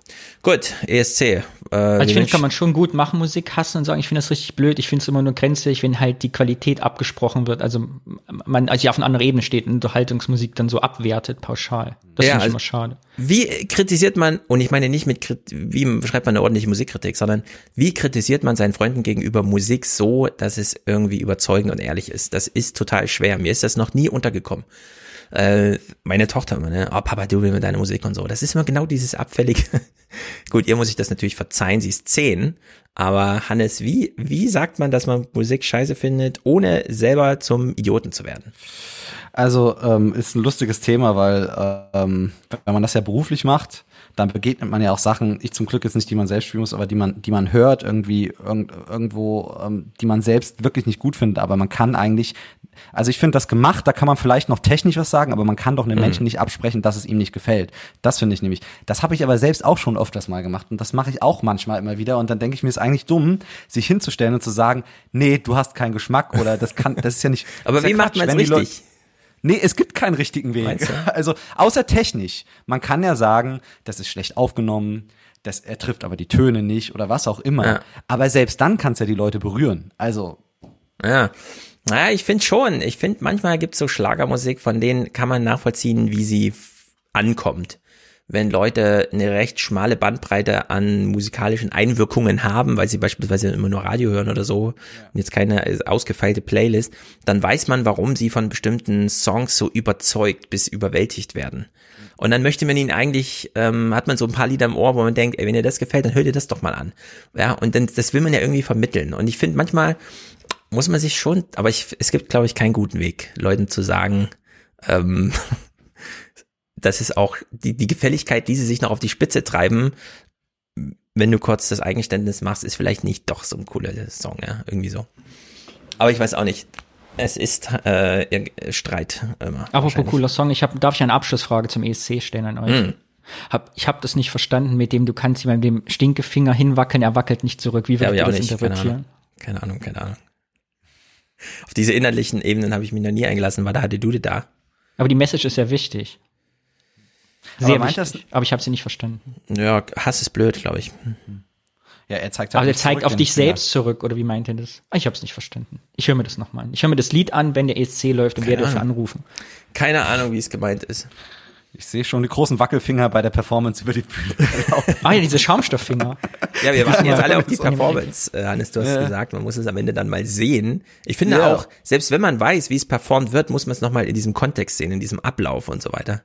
Gut, ESC. Äh, also ich finde, kann man schon gut machen, Musik hassen und sagen, ich finde das richtig blöd. Ich finde es immer nur grenzfähig, wenn halt die Qualität abgesprochen wird. Also man, also auf einer anderen Ebene steht und Unterhaltungsmusik dann so abwertet, pauschal. Das ja, finde ich also, immer schade. Wie kritisiert man, und ich meine nicht mit, wie schreibt man eine ordentliche Musikkritik, sondern wie kritisiert man seinen Freunden gegenüber Musik so, dass es irgendwie überzeugend und ehrlich ist? Das ist total schwer. Mir ist das noch nie untergekommen äh, meine Tochter immer, ne, oh Papa, du willst mit deiner Musik und so. Das ist immer genau dieses abfällige. Gut, ihr muss ich das natürlich verzeihen, sie ist zehn, aber Hannes, wie, wie sagt man, dass man Musik scheiße findet, ohne selber zum Idioten zu werden? Also ähm, ist ein lustiges Thema, weil ähm, wenn man das ja beruflich macht, dann begegnet man ja auch Sachen, ich zum Glück jetzt nicht, die man selbst spielen muss, aber die man, die man hört irgendwie irgend, irgendwo, ähm, die man selbst wirklich nicht gut findet. Aber man kann eigentlich, also ich finde das gemacht, da kann man vielleicht noch technisch was sagen, aber man kann doch einem mhm. Menschen nicht absprechen, dass es ihm nicht gefällt. Das finde ich nämlich. Das habe ich aber selbst auch schon öfters mal gemacht und das mache ich auch manchmal immer wieder. Und dann denke ich mir, ist eigentlich dumm, sich hinzustellen und zu sagen, nee, du hast keinen Geschmack oder das kann, das ist ja nicht. aber wie ja macht man es richtig? Nee, es gibt keinen richtigen Weg. Also außer technisch. Man kann ja sagen, das ist schlecht aufgenommen, das, er trifft aber die Töne nicht oder was auch immer. Ja. Aber selbst dann kann es ja die Leute berühren. Also. Ja. Naja, ich finde schon. Ich finde, manchmal gibt es so Schlagermusik, von denen kann man nachvollziehen, wie sie ankommt wenn Leute eine recht schmale Bandbreite an musikalischen Einwirkungen haben, weil sie beispielsweise immer nur Radio hören oder so, und jetzt keine ausgefeilte Playlist, dann weiß man, warum sie von bestimmten Songs so überzeugt bis überwältigt werden. Und dann möchte man ihn eigentlich, ähm, hat man so ein paar Lieder im Ohr, wo man denkt, ey, wenn dir das gefällt, dann hör dir das doch mal an. Ja, und dann, das will man ja irgendwie vermitteln. Und ich finde, manchmal muss man sich schon, aber ich, es gibt, glaube ich, keinen guten Weg, Leuten zu sagen, ähm, das ist auch die, die Gefälligkeit, die sie sich noch auf die Spitze treiben, wenn du kurz das Eigenständnis machst, ist vielleicht nicht doch so ein cooler Song, ja, irgendwie so. Aber ich weiß auch nicht. Es ist äh, Streit immer. Apropos cooler Song, ich hab, darf ich eine Abschlussfrage zum ESC stellen an euch? Hm. Hab, ich habe das nicht verstanden, mit dem du kannst ihm dem Stinkefinger hinwackeln, er wackelt nicht zurück. Wie würdest ja, du das nicht. interpretieren? Keine Ahnung. keine Ahnung, keine Ahnung. Auf diese innerlichen Ebenen habe ich mich noch nie eingelassen, war da hatte du da. Aber die Message ist ja wichtig. Sehr aber, das, aber ich habe sie nicht verstanden. Ja, Hass ist blöd, glaube ich. Ja, er zeigt halt Aber er zeigt auf dich selbst zurück, oder wie meint er das? Ah, ich habe es nicht verstanden. Ich höre mir das nochmal an. Ich höre mir das Lied an, wenn der ESC läuft und Keine wer dürfen anrufen. Keine Ahnung, wie es gemeint ist. Ich sehe schon die großen Wackelfinger bei der Performance über die Bühne. ah ja, diese Schaumstofffinger. Ja, wir warten jetzt alle auf die Performance, äh, Hannes, du hast ja. gesagt, man muss es am Ende dann mal sehen. Ich finde ja. auch, selbst wenn man weiß, wie es performt wird, muss man es nochmal in diesem Kontext sehen, in diesem Ablauf und so weiter.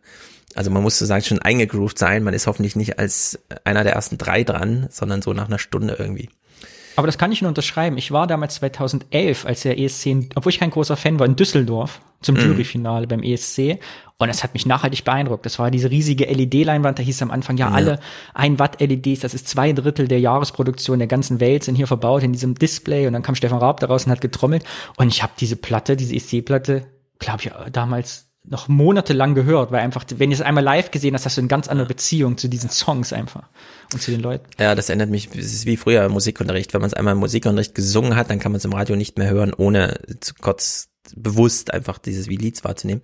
Also man muss sozusagen schon eingegroovt sein. Man ist hoffentlich nicht als einer der ersten drei dran, sondern so nach einer Stunde irgendwie. Aber das kann ich nur unterschreiben. Ich war damals 2011, als der ESC, obwohl ich kein großer Fan war, in Düsseldorf zum mm. Juryfinale beim ESC. Und es hat mich nachhaltig beeindruckt. Das war diese riesige LED-Leinwand. Da hieß am Anfang, ja, ja, alle ein Watt LEDs, das ist zwei Drittel der Jahresproduktion der ganzen Welt, sind hier verbaut in diesem Display. Und dann kam Stefan Raab daraus und hat getrommelt. Und ich habe diese Platte, diese ESC-Platte, glaube ich, damals noch monatelang gehört, weil einfach, wenn du es einmal live gesehen hast, hast du eine ganz andere Beziehung zu diesen Songs einfach und zu den Leuten. Ja, das erinnert mich, es ist wie früher im Musikunterricht. Wenn man es einmal im Musikunterricht gesungen hat, dann kann man es im Radio nicht mehr hören, ohne zu kurz bewusst einfach dieses wie Lieds wahrzunehmen.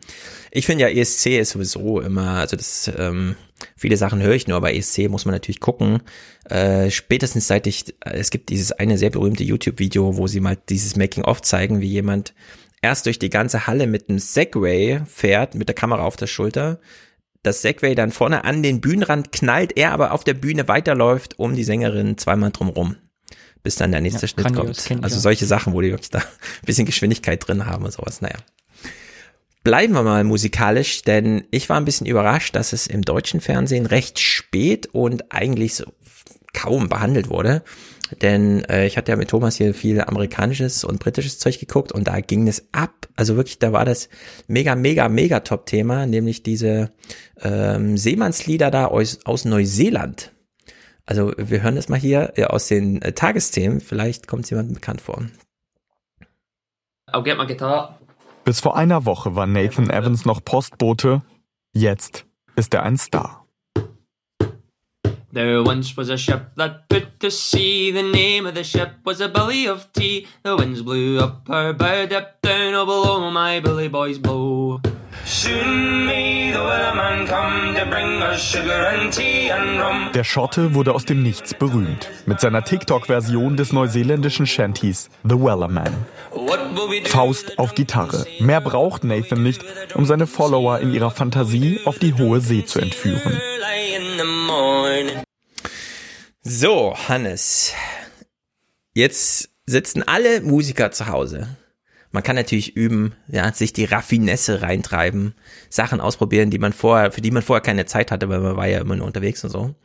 Ich finde ja, ESC ist sowieso immer, also das, ähm, viele Sachen höre ich nur, aber ESC muss man natürlich gucken. Äh, spätestens seit ich, es gibt dieses eine sehr berühmte YouTube-Video, wo sie mal dieses Making-of zeigen, wie jemand erst durch die ganze Halle mit einem Segway fährt, mit der Kamera auf der Schulter, das Segway dann vorne an den Bühnenrand knallt, er aber auf der Bühne weiterläuft um die Sängerin zweimal drumrum, bis dann der nächste ja, Schnitt kommt. Also solche Sachen, wo die wirklich da ein bisschen Geschwindigkeit drin haben und sowas, naja. Bleiben wir mal musikalisch, denn ich war ein bisschen überrascht, dass es im deutschen Fernsehen recht spät und eigentlich so kaum behandelt wurde. Denn äh, ich hatte ja mit Thomas hier viel amerikanisches und britisches Zeug geguckt und da ging es ab. Also wirklich, da war das mega, mega, mega Top-Thema, nämlich diese ähm, Seemannslieder da aus, aus Neuseeland. Also wir hören das mal hier ja, aus den äh, Tagesthemen. Vielleicht kommt es jemandem bekannt vor. I'll get my guitar. Bis vor einer Woche war Nathan Evans noch Postbote. Jetzt ist er ein Star. There once was a ship that put to sea. The name of the ship was a billy of tea. The winds blew up her bow, dipped down, oh below my billy boys blow. Soon may the wellerman come to bring us sugar and tea and rum. Der Schotte wurde aus dem Nichts berühmt. Mit seiner TikTok-Version des neuseeländischen Shanties The Wellerman. Faust auf Gitarre. Mehr braucht Nathan nicht, um seine Follower in ihrer Fantasie auf die hohe See zu entführen. So, Hannes. Jetzt sitzen alle Musiker zu Hause. Man kann natürlich üben, ja, sich die Raffinesse reintreiben, Sachen ausprobieren, die man vorher, für die man vorher keine Zeit hatte, weil man war ja immer nur unterwegs und so.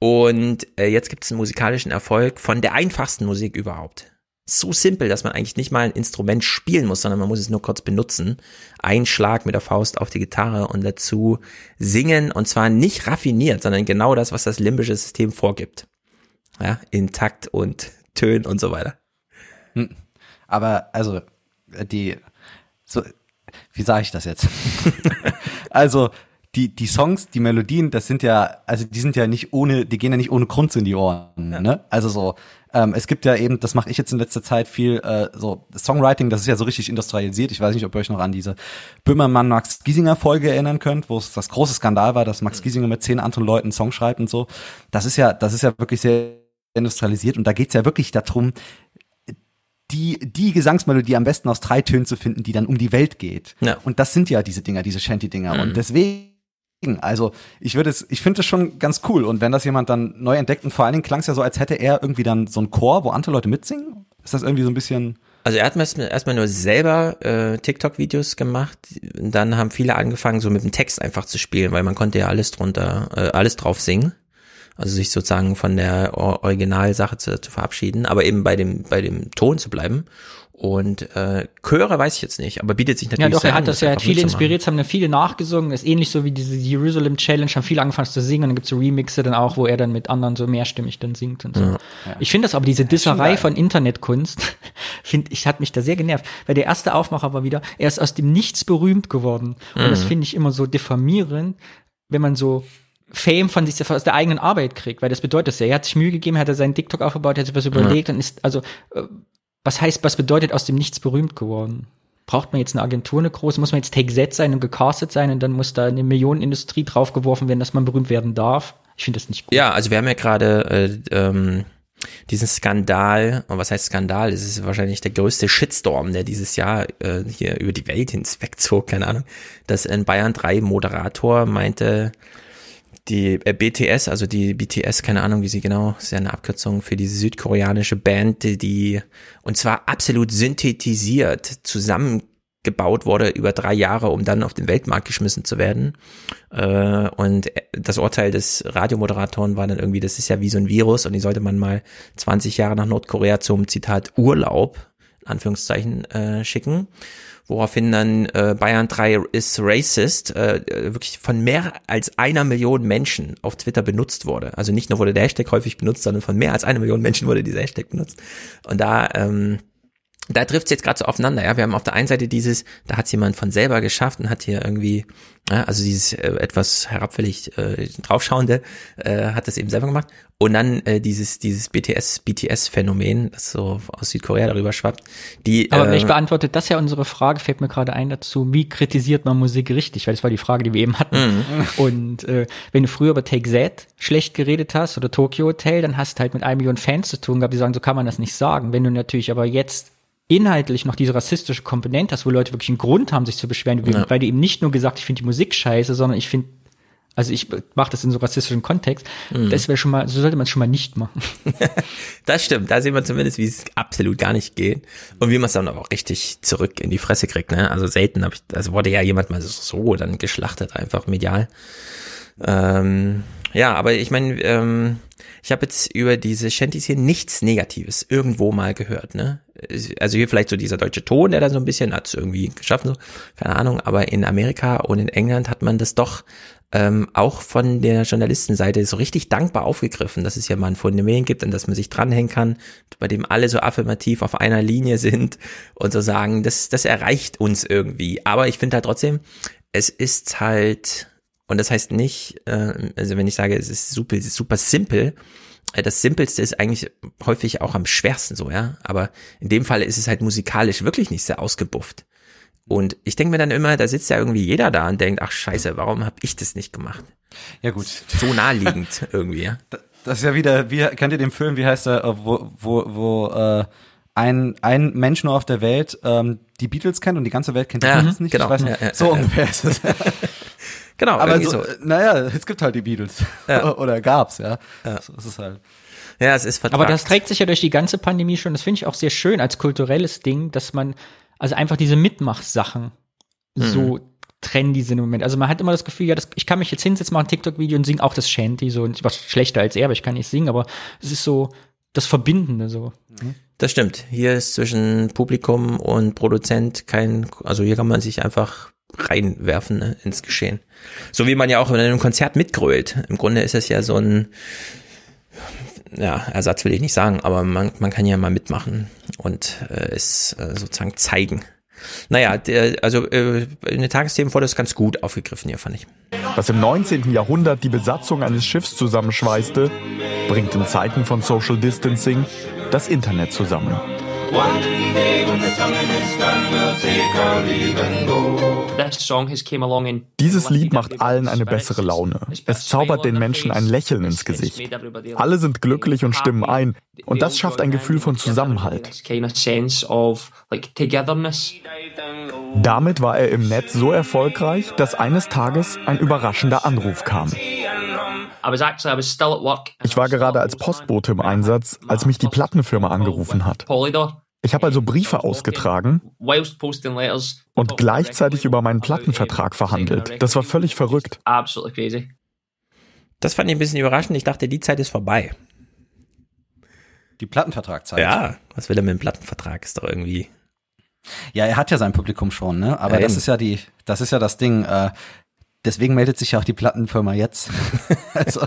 Und äh, jetzt gibt es einen musikalischen Erfolg von der einfachsten Musik überhaupt. So simpel, dass man eigentlich nicht mal ein Instrument spielen muss, sondern man muss es nur kurz benutzen. Ein Schlag mit der Faust auf die Gitarre und dazu singen und zwar nicht raffiniert, sondern genau das, was das limbische System vorgibt. Ja, in Takt und Tönen und so weiter. Hm. Aber also die so wie sage ich das jetzt? also die die Songs, die Melodien, das sind ja also die sind ja nicht ohne, die gehen ja nicht ohne Grund in die Ohren, ne? Also so ähm, es gibt ja eben, das mache ich jetzt in letzter Zeit viel, äh, so Songwriting, das ist ja so richtig industrialisiert. Ich weiß nicht, ob ihr euch noch an diese Böhmermann Max Giesinger Folge erinnern könnt, wo es das große Skandal war, dass Max Giesinger mit zehn anderen Leuten einen Song schreibt und so. Das ist ja, das ist ja wirklich sehr industrialisiert und da geht's ja wirklich darum, die, die Gesangsmelodie am besten aus drei Tönen zu finden, die dann um die Welt geht. Ja. Und das sind ja diese Dinger, diese Shanty-Dinger. Mhm. Und deswegen also ich würde es, ich finde es schon ganz cool. Und wenn das jemand dann neu entdeckt und vor allen Dingen klang es ja so, als hätte er irgendwie dann so ein Chor, wo andere Leute mitsingen. Ist das irgendwie so ein bisschen? Also er hat erstmal nur selber äh, TikTok-Videos gemacht. Und dann haben viele angefangen, so mit dem Text einfach zu spielen, weil man konnte ja alles drunter, äh, alles drauf singen. Also sich sozusagen von der Originalsache zu, zu verabschieden, aber eben bei dem, bei dem Ton zu bleiben. Und äh, Chöre weiß ich jetzt nicht, aber bietet sich natürlich Ja, doch, er hat das ja, hat viele inspiriert, haben dann viele nachgesungen, ist ähnlich so wie diese Jerusalem Challenge, haben viele angefangen zu singen und dann gibt's so Remixe dann auch, wo er dann mit anderen so mehrstimmig dann singt und so. Ja. Ich finde das aber, diese Disserei von Internetkunst, finde ich, hat mich da sehr genervt, weil der erste Aufmacher war wieder, er ist aus dem Nichts berühmt geworden. Und mhm. das finde ich immer so diffamierend, wenn man so Fame von sich aus der eigenen Arbeit kriegt, weil das bedeutet ja. Er hat sich Mühe gegeben, hat er seinen TikTok aufgebaut, hat sich was überlegt ja. und ist, also, äh, was heißt, was bedeutet aus dem Nichts berühmt geworden? Braucht man jetzt eine Agentur, eine große? Muss man jetzt Take Z sein und gecastet sein und dann muss da eine Millionenindustrie draufgeworfen werden, dass man berühmt werden darf? Ich finde das nicht gut. Ja, also wir haben ja gerade äh, ähm, diesen Skandal, und was heißt Skandal? Es ist wahrscheinlich der größte Shitstorm, der dieses Jahr äh, hier über die Welt hinwegzog, keine Ahnung, dass ein Bayern 3 Moderator meinte, die äh, BTS, also die BTS, keine Ahnung, wie sie genau, ist ja eine Abkürzung für diese südkoreanische Band, die und zwar absolut synthetisiert zusammengebaut wurde über drei Jahre, um dann auf den Weltmarkt geschmissen zu werden. Äh, und das Urteil des Radiomoderatoren war dann irgendwie, das ist ja wie so ein Virus und die sollte man mal 20 Jahre nach Nordkorea zum Zitat Urlaub, Anführungszeichen, äh, schicken woraufhin dann äh, Bayern 3 ist racist äh, wirklich von mehr als einer Million Menschen auf Twitter benutzt wurde. Also nicht nur wurde der Hashtag häufig benutzt, sondern von mehr als einer Million Menschen wurde dieser Hashtag benutzt. Und da ähm, da trifft es jetzt gerade so aufeinander. Ja, wir haben auf der einen Seite dieses, da hat jemand von selber geschafft und hat hier irgendwie, ja, also dieses äh, etwas herabfällig äh, draufschauende, äh, hat das eben selber gemacht. Und dann äh, dieses dieses BTS BTS Phänomen, das so aus Südkorea darüber schwappt. Die, Aber äh, ich beantwortet das ja unsere Frage, fällt mir gerade ein dazu, wie kritisiert man Musik richtig? Weil das war die Frage, die wir eben hatten. Mhm. Und äh, wenn du früher über Take Z schlecht geredet hast oder Tokyo Hotel, dann hast du halt mit einer Million Fans zu tun gehabt, die sagen, so kann man das nicht sagen. Wenn du natürlich aber jetzt inhaltlich noch diese rassistische Komponente hast, wo Leute wirklich einen Grund haben, sich zu beschweren, ja. weil die eben nicht nur gesagt, ich finde die Musik scheiße, sondern ich finde also ich mache das in so rassistischen Kontext. Mhm. Das wäre schon mal, so sollte man es schon mal nicht machen. das stimmt. Da sehen wir zumindest, wie es absolut gar nicht geht und wie man es dann aber auch richtig zurück in die Fresse kriegt. Ne? Also selten habe ich, also wurde ja jemand mal so dann geschlachtet einfach medial. Ähm, ja, aber ich meine, ähm, ich habe jetzt über diese Shanties hier nichts Negatives irgendwo mal gehört, ne? Also hier vielleicht so dieser deutsche Ton, der da so ein bisschen hat irgendwie geschaffen, so, keine Ahnung, aber in Amerika und in England hat man das doch ähm, auch von der Journalistenseite so richtig dankbar aufgegriffen, dass es ja mal ein Phänomen gibt, an das man sich dranhängen kann, bei dem alle so affirmativ auf einer Linie sind und so sagen, das, das erreicht uns irgendwie. Aber ich finde halt trotzdem, es ist halt Und das heißt nicht, äh, also wenn ich sage, es ist super, es ist super simpel, äh, das Simpelste ist eigentlich häufig auch am schwersten so, ja. Aber in dem Fall ist es halt musikalisch wirklich nicht sehr ausgebufft. Und ich denke mir dann immer, da sitzt ja irgendwie jeder da und denkt, ach scheiße, warum habe ich das nicht gemacht? Ja gut. So naheliegend irgendwie, ja. Das ist ja wieder, wie kennt ihr den Film, wie heißt er, äh, wo, wo, wo äh, ein, ein Mensch nur auf der Welt ähm, die Beatles kennt und die ganze Welt kennt die Ja, Beatles nicht. genau. Ich weiß nicht. Ja, ja, so ungefähr ist es. Genau, Aber so, so. naja, es gibt halt die Beatles. Ja. Oder gab's, ja. Ja. So ist es halt. Ja, es ist vertragt. Aber das trägt sich ja durch die ganze Pandemie schon. Das finde ich auch sehr schön als kulturelles Ding, dass man also einfach diese Mitmachsachen Mhm. so trendy sind im Moment. Also man hat immer das Gefühl, ja, das, ich kann mich jetzt hinsetzen, mache ein TikTok-Video und singe auch das Shanty, so und was schlechter als er, aber ich kann nicht singen, aber es ist so das Verbindende so. Das stimmt. Hier ist zwischen Publikum und Produzent kein, also hier kann man sich einfach reinwerfen ne, ins Geschehen. So wie man ja auch in einem Konzert mitgrölt. Im Grunde ist es ja so ein, ja, Ersatz will ich nicht sagen, aber man, man kann ja mal mitmachen und äh, es äh, sozusagen zeigen. Naja, der, also äh, in den Tagesthemen wurde es ganz gut aufgegriffen hier, fand ich. Was im 19. Jahrhundert die Besatzung eines Schiffs zusammenschweißte, bringt in Zeiten von Social Distancing das Internet zusammen. Has came along and Dieses Lied macht allen eine bessere Laune. Es zaubert den Menschen ein Lächeln ins Gesicht. Alle sind glücklich und stimmen ein. Und das schafft ein Gefühl von Zusammenhalt. this kind of sense of like togetherness. Damit war er im Netz so erfolgreich, dass eines Tages ein überraschender Anruf kam. Ich war gerade als Postbote im Einsatz, als mich die Plattenfirma angerufen hat. Ich habe also Briefe ausgetragen Whilst posting letters. und gleichzeitig über meinen Plattenvertrag verhandelt. Das war völlig verrückt. Absolutely crazy. Das fand ich ein bisschen überraschend. Ich dachte, die Zeit ist vorbei. Die Plattenvertragszeit. Ja, was will er mit dem Plattenvertrag? Ist doch irgendwie. Ja, er hat ja sein Publikum schon, ne? Aber Ja, das ist ja die, das ist ja das Ding. Äh, deswegen meldet sich ja auch die Plattenfirma jetzt. also,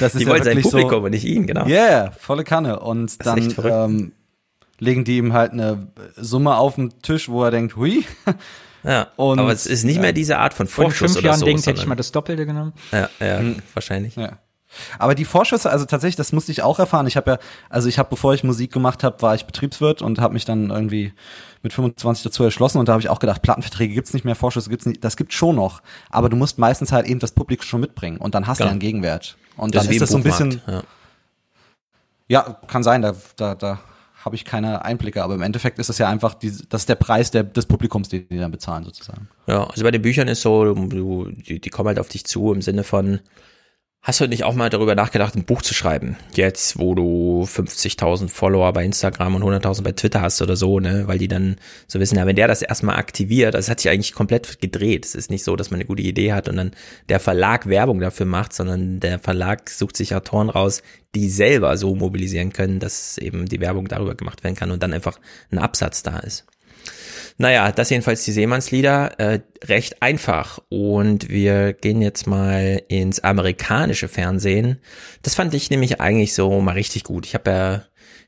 das ist Die ja wollen sein Publikum so, und nicht ihn, genau. Ja, yeah, volle Kanne. Und dann echt verrückt. ähm, legen die ihm halt eine Summe auf den Tisch, wo er denkt, hui. Ja, Und, aber es ist nicht mehr diese Art von Vor Vorschuss fünf oder Jahren so. denkt, hätte ich mal das Doppelte genommen. Ja, ja, Hm. wahrscheinlich. Ja. Aber die Vorschüsse, also tatsächlich, das musste ich auch erfahren. Ich habe ja, also ich habe, bevor ich Musik gemacht habe, war ich Betriebswirt und habe mich dann irgendwie mit 25 dazu erschlossen und da habe ich auch gedacht, Plattenverträge gibt's nicht mehr, Vorschüsse gibt's nicht, das gibt's schon noch. Aber du musst meistens halt eben das Publikum schon mitbringen und dann hast du Genau. ja einen Gegenwert. Und Das dann ist ist das so ein bisschen, ja. ja, kann sein, da, da, da habe ich keine Einblicke, aber im Endeffekt ist es ja einfach, die, das ist der Preis der, des Publikums, den die dann bezahlen sozusagen. Ja, also bei den Büchern ist so, du, die, die kommen halt auf dich zu im Sinne von, hast du nicht auch mal darüber nachgedacht, ein Buch zu schreiben? Jetzt, wo du 50.000 Follower bei Instagram und 100.000 bei Twitter hast oder so, ne? Weil die dann so wissen, ja, wenn der das erstmal aktiviert, das hat sich eigentlich komplett gedreht. Es ist nicht so, dass man eine gute Idee hat und dann der Verlag Werbung dafür macht, sondern der Verlag sucht sich Autoren raus, die selber so mobilisieren können, dass eben die Werbung darüber gemacht werden kann und dann einfach ein Absatz da ist. Naja, das jedenfalls die Seemannslieder, äh, recht einfach. Und wir gehen jetzt mal ins amerikanische Fernsehen. Das fand ich nämlich eigentlich so mal richtig gut. Ich habe ja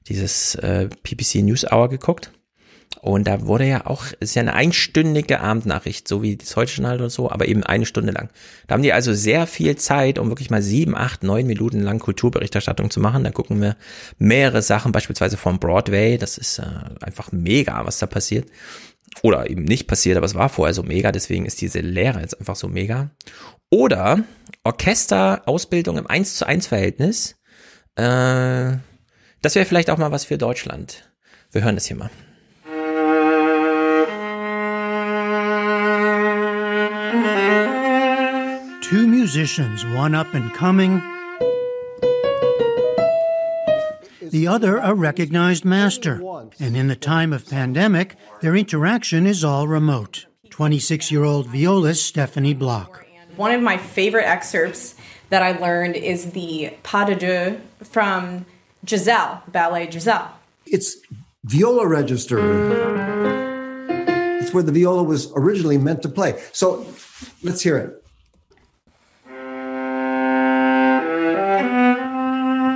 dieses äh, PPC News Hour geguckt. Und da wurde ja auch, ist ja eine einstündige Abendnachricht, so wie das heute Journal oder so, aber eben eine Stunde lang. Da haben die also sehr viel Zeit, um wirklich mal sieben, acht, neun Minuten lang Kulturberichterstattung zu machen. Da gucken wir mehrere Sachen, beispielsweise vom Broadway. Das ist äh, einfach mega, was da passiert. Oder eben nicht passiert, aber es war vorher so mega, deswegen ist diese Lehre jetzt einfach so mega. Oder Orchesterausbildung im 1 zu 1 Verhältnis. Äh, das wäre vielleicht auch mal was für Deutschland. Wir hören das hier mal. Two musicians, one up and coming, the other a recognized master. And in the time of pandemic, their interaction is all remote. 26 year old violist Stephanie Block. One of my favorite excerpts that I learned is the pas de deux from Giselle, ballet Giselle. It's viola register. It's where the viola was originally meant to play. So let's hear it.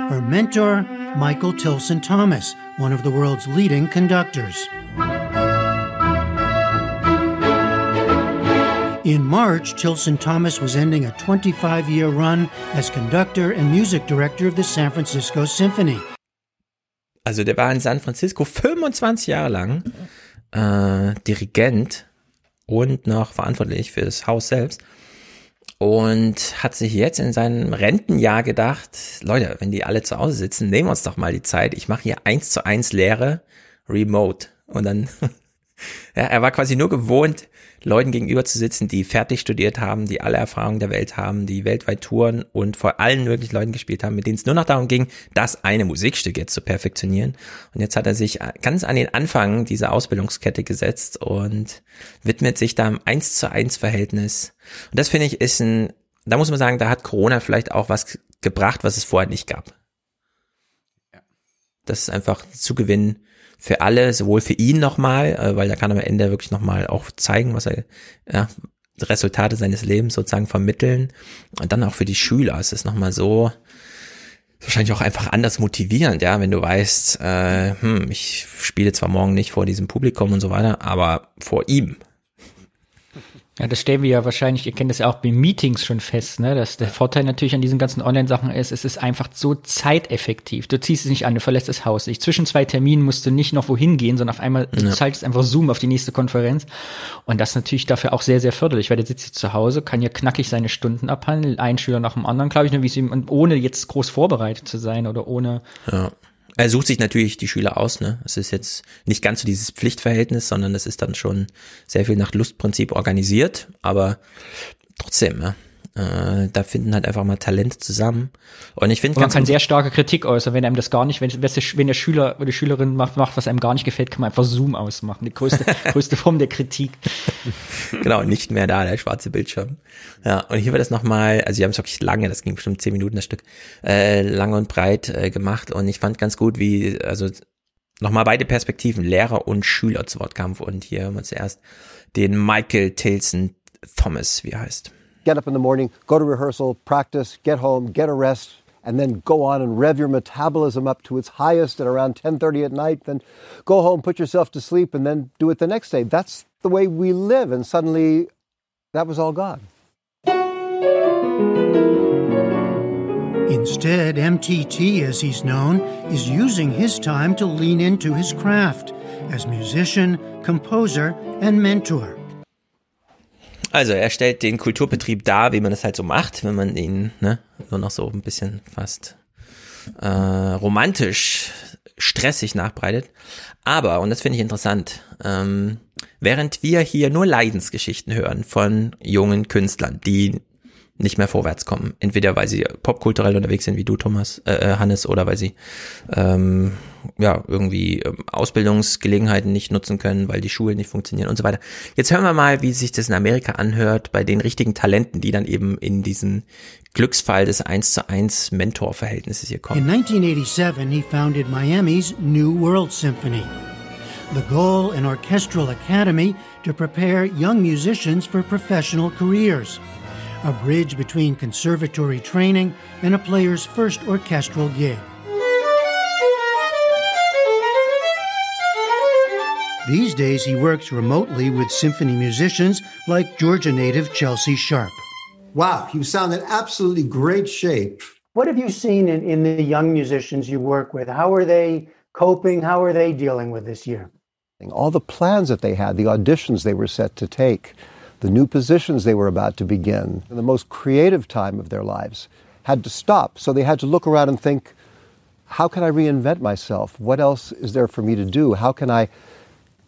Her mentor, Michael Tilson Thomas, one of the world's leading conductors. In March, Tilson Thomas was ending a 25 year run as conductor and music director of the San Francisco Symphony. Also der war in San Francisco 25 Jahre lang äh, Dirigent und noch verantwortlich für das Haus selbst und hat sich jetzt in seinem Rentenjahr gedacht, Leute, wenn die alle zu Hause sitzen, nehmen wir uns doch mal die Zeit. Ich mache hier eins zu eins Lehre remote und dann ja, er war quasi nur gewohnt, Leuten gegenüber zu sitzen, die fertig studiert haben, die alle Erfahrungen der Welt haben, die weltweit touren und vor allen möglichen Leuten gespielt haben, mit denen es nur noch darum ging, das eine Musikstück jetzt zu perfektionieren. Und jetzt hat er sich ganz an den Anfang dieser Ausbildungskette gesetzt und widmet sich da im eins zu eins Verhältnis. Und das finde ich ist ein, da muss man sagen, da hat Corona vielleicht auch was gebracht, was es vorher nicht gab. Das ist einfach zu gewinnen für alle, sowohl für ihn nochmal, äh, weil da kann er am Ende wirklich nochmal auch zeigen, was er, ja, Resultate seines Lebens sozusagen vermitteln. Und dann auch für die Schüler ist es nochmal so, wahrscheinlich auch einfach anders motivierend, ja, wenn du weißt, äh, hm, ich spiele zwar morgen nicht vor diesem Publikum und so weiter, aber vor ihm. Ja, das stellen wir ja wahrscheinlich, ihr kennt das ja auch bei Meetings schon fest, ne? Dass der Vorteil natürlich an diesen ganzen Online-Sachen ist, es ist einfach so zeiteffektiv. Du ziehst es nicht an, du verlässt das Haus nicht. Zwischen zwei Terminen musst du nicht noch wohin gehen, sondern auf einmal ja. du schaltest einfach Zoom auf die nächste Konferenz. Und das ist natürlich dafür auch sehr, sehr förderlich, weil der sitzt jetzt zu Hause, kann ja knackig seine Stunden abhandeln, ein Schüler nach dem anderen, glaube ich, ne, wie es ihm, und ohne jetzt groß vorbereitet zu sein oder ohne. Ja. Er sucht sich natürlich die Schüler aus, ne? Es ist jetzt nicht ganz so dieses Pflichtverhältnis, sondern es ist dann schon sehr viel nach Lustprinzip organisiert, aber trotzdem, ja. Äh, da finden halt einfach mal Talente zusammen. Und ich finde, man kann sehr starke Kritik äußern, wenn einem das gar nicht, wenn, wenn der Schüler oder die Schülerin macht, macht, was einem gar nicht gefällt, kann man einfach Zoom ausmachen. Die größte, größte Form der Kritik. genau, nicht mehr da, der schwarze Bildschirm. Ja, und hier wird das nochmal, also wir haben es wirklich lange, das ging bestimmt zehn Minuten das Stück, äh, lang und breit äh, gemacht. Und ich fand ganz gut, wie, also nochmal beide Perspektiven, Lehrer und Schüler zu Wort kamen. Und hier haben wir zuerst den Michael Tilson Thomas, wie er heißt. Get up in the morning, go to rehearsal, practice, get home, get a rest, and then go on and rev your metabolism up to its highest at around 10:30 at night, then go home, put yourself to sleep and then do it the next day. That's the way we live and suddenly that was all gone. Instead, MTT, as he's known, is using his time to lean into his craft as musician, composer, and mentor. Also er stellt den Kulturbetrieb dar, wie man das halt so macht, wenn man ihn ne, nur noch so ein bisschen fast äh, romantisch stressig nachbreitet. Aber, und das finde ich interessant, ähm, während wir hier nur Leidensgeschichten hören von jungen Künstlern, die nicht mehr vorwärts kommen. Entweder weil sie popkulturell unterwegs sind, wie du, Thomas, äh, äh, Hannes, oder weil sie ähm, ja irgendwie ähm, Ausbildungsgelegenheiten nicht nutzen können, weil die Schulen nicht funktionieren und so weiter. Jetzt hören wir mal, wie sich das in Amerika anhört bei den richtigen Talenten, die dann eben in diesen Glücksfall des 1 zu 1 Mentorverhältnisses hier kommen. In 1987 he founded Miami's New World Symphony. The goal, an orchestral academy to prepare young musicians for professional careers. a bridge between conservatory training and a player's first orchestral gig. These days, he works remotely with symphony musicians like Georgia native Chelsea Sharp. Wow, you sound in absolutely great shape. What have you seen in, in the young musicians you work with? How are they coping? How are they dealing with this year? All the plans that they had, the auditions they were set to take, the new positions they were about to begin, the most creative time of their lives, had to stop. So they had to look around and think, how can I reinvent myself? What else is there for me to do? How can I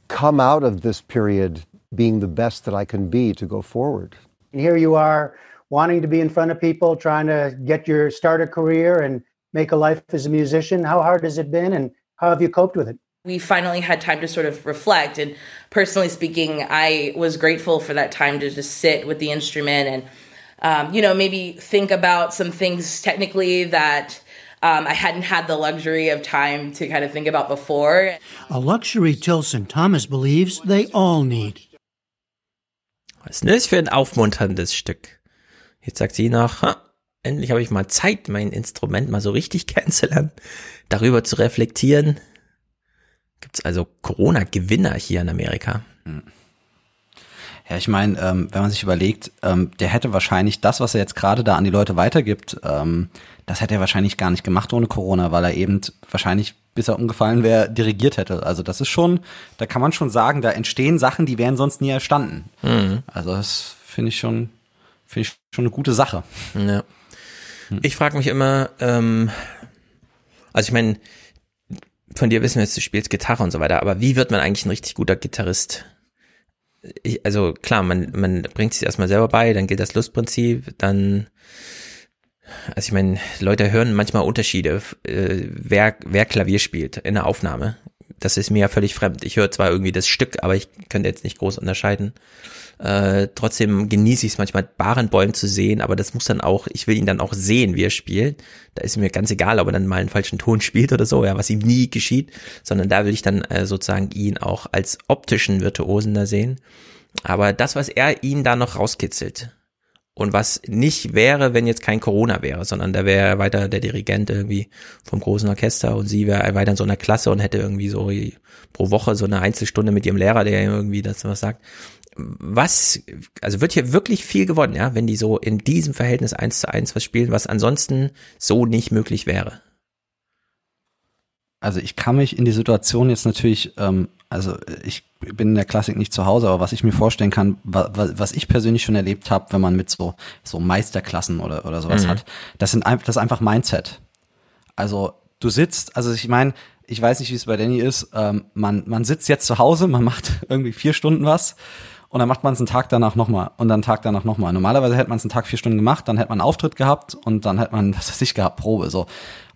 come out of this period being the best that I can be to go forward? And Here you are wanting to be in front of people, trying to get your start a career and make a life as a musician. How hard has it been and how have you coped with it? we finally had time to sort of reflect. And personally speaking, I was grateful for that time to just sit with the instrument and, um, you know, maybe think about some things technically that um, I hadn't had the luxury of time to kind of think about before. A luxury Tilson Thomas believes they all need. Was ist denn das für ein aufmunterndes Stück? Jetzt sagt sie noch, ha, endlich habe ich mal Zeit, mein Instrument mal so richtig kennenzulernen, darüber zu reflektieren, Gibt es also Corona-Gewinner hier in Amerika? Ja, ich meine, ähm, wenn man sich überlegt, ähm, der hätte wahrscheinlich das, was er jetzt gerade da an die Leute weitergibt, ähm, das hätte er wahrscheinlich gar nicht gemacht ohne Corona, weil er eben wahrscheinlich, bis er umgefallen wäre, dirigiert hätte. Also das ist schon, da kann man schon sagen, da entstehen Sachen, die wären sonst nie entstanden. Mhm. Also das finde ich schon, finde ich schon eine gute Sache. Ja. Ich frage mich immer, ähm, also ich meine, von dir wissen wir jetzt, du spielst Gitarre und so weiter, aber wie wird man eigentlich ein richtig guter Gitarrist? Ich, also klar, man, man bringt sich erstmal selber bei, dann gilt das Lustprinzip, dann, also ich meine, Leute hören manchmal Unterschiede, äh, wer, wer Klavier spielt in der Aufnahme. Das ist mir ja völlig fremd. Ich höre zwar irgendwie das Stück, aber ich könnte jetzt nicht groß unterscheiden. Äh, trotzdem genieße ich es manchmal, Barenbäumen zu sehen, aber das muss dann auch, ich will ihn dann auch sehen, wie er spielt. Da ist mir ganz egal, ob er dann mal einen falschen Ton spielt oder so, ja, was ihm nie geschieht, sondern da will ich dann äh, sozusagen ihn auch als optischen Virtuosen da sehen. Aber das, was er ihn da noch rauskitzelt und was nicht wäre, wenn jetzt kein Corona wäre, sondern da wäre er weiter der Dirigent irgendwie vom großen Orchester und sie wäre weiter in so einer Klasse und hätte irgendwie so pro Woche so eine Einzelstunde mit ihrem Lehrer, der irgendwie das was sagt was, also wird hier wirklich viel gewonnen, ja, wenn die so in diesem Verhältnis eins zu eins was spielen, was ansonsten so nicht möglich wäre. Also ich kann mich in die Situation jetzt natürlich, ähm, also ich bin in der Klassik nicht zu Hause, aber was ich mir vorstellen kann, wa, wa, was ich persönlich schon erlebt habe, wenn man mit so so Meisterklassen oder oder sowas Mhm. hat, das sind einfach das ist einfach Mindset. Also du sitzt, also ich meine, ich weiß nicht, wie es bei Danny ist, ähm, man man sitzt jetzt zu Hause, man macht irgendwie vier Stunden was und dann macht man es einen Tag danach nochmal und dann einen Tag danach nochmal. Normalerweise hätte man es einen Tag vier Stunden gemacht, dann hätte man einen Auftritt gehabt und dann hätte man, was weiß gehabt, Probe, so.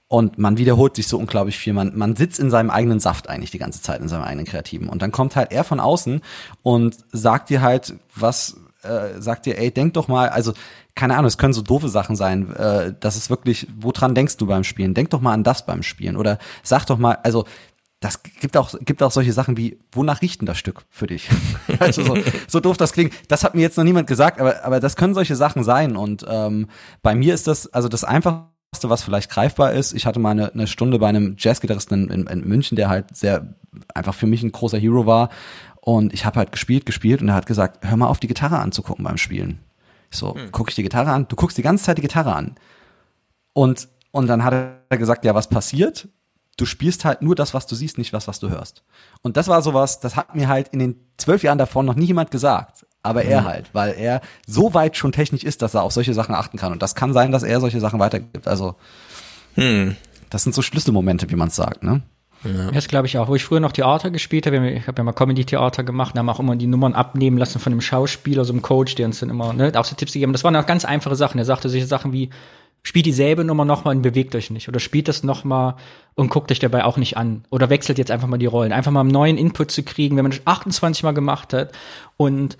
Und man wiederholt sich so unglaublich viel. Man, man sitzt in seinem eigenen Saft eigentlich die ganze Zeit, in seinem eigenen Kreativen. Und dann kommt halt er von außen und sagt dir halt, was, äh, sagt dir, ey, denk doch mal, also, keine Ahnung, es können so doofe Sachen sein, äh, das ist wirklich, woran denkst du beim Spielen? Denk doch mal an das beim Spielen. Oder sag doch mal, also, das gibt auch, gibt auch solche Sachen wie, wonach riecht denn das Stück für dich? also so, so doof das klingt. Das hat mir jetzt noch niemand gesagt, aber, aber das können solche Sachen sein. Und ähm, bei mir ist das, also das Einfachste, was vielleicht greifbar ist, ich hatte mal eine, eine Stunde bei einem Jazzgitarristen in, in, in München, der halt sehr einfach für mich ein großer Hero war. Und ich habe halt gespielt, gespielt und er hat gesagt, hör mal auf, die Gitarre anzugucken beim Spielen. Ich so, Hm. gucke ich die Gitarre an? Du guckst die ganze Zeit die Gitarre an. Und, und dann hat er gesagt, ja, was passiert? Du spielst halt nur das, was du siehst, nicht was, was du hörst. Und das war sowas, das hat mir halt in den zwölf Jahren davor noch nie jemand gesagt. Aber er Mhm. halt, weil er so weit schon technisch ist, dass er auf solche Sachen achten kann. Und das kann sein, dass er solche Sachen weitergibt. Also, Hm. das sind so Schlüsselmomente, wie man es sagt, ne? Das glaube ich auch. Wo ich früher noch Theater gespielt habe, ich habe ja mal Comedy-Theater gemacht, da haben wir auch immer die Nummern abnehmen lassen von einem Schauspieler, so einem Coach, der uns dann immer ne, auch so Tipps gegeben hat. Das waren auch ganz einfache Sachen. Er sagte solche Sachen wie, spielt dieselbe Nummer nochmal und bewegt euch nicht. Oder spielt das nochmal und guckt euch dabei auch nicht an. Oder wechselt jetzt einfach mal die Rollen. Einfach mal einen neuen Input zu kriegen, wenn man das 28 Mal gemacht hat. Und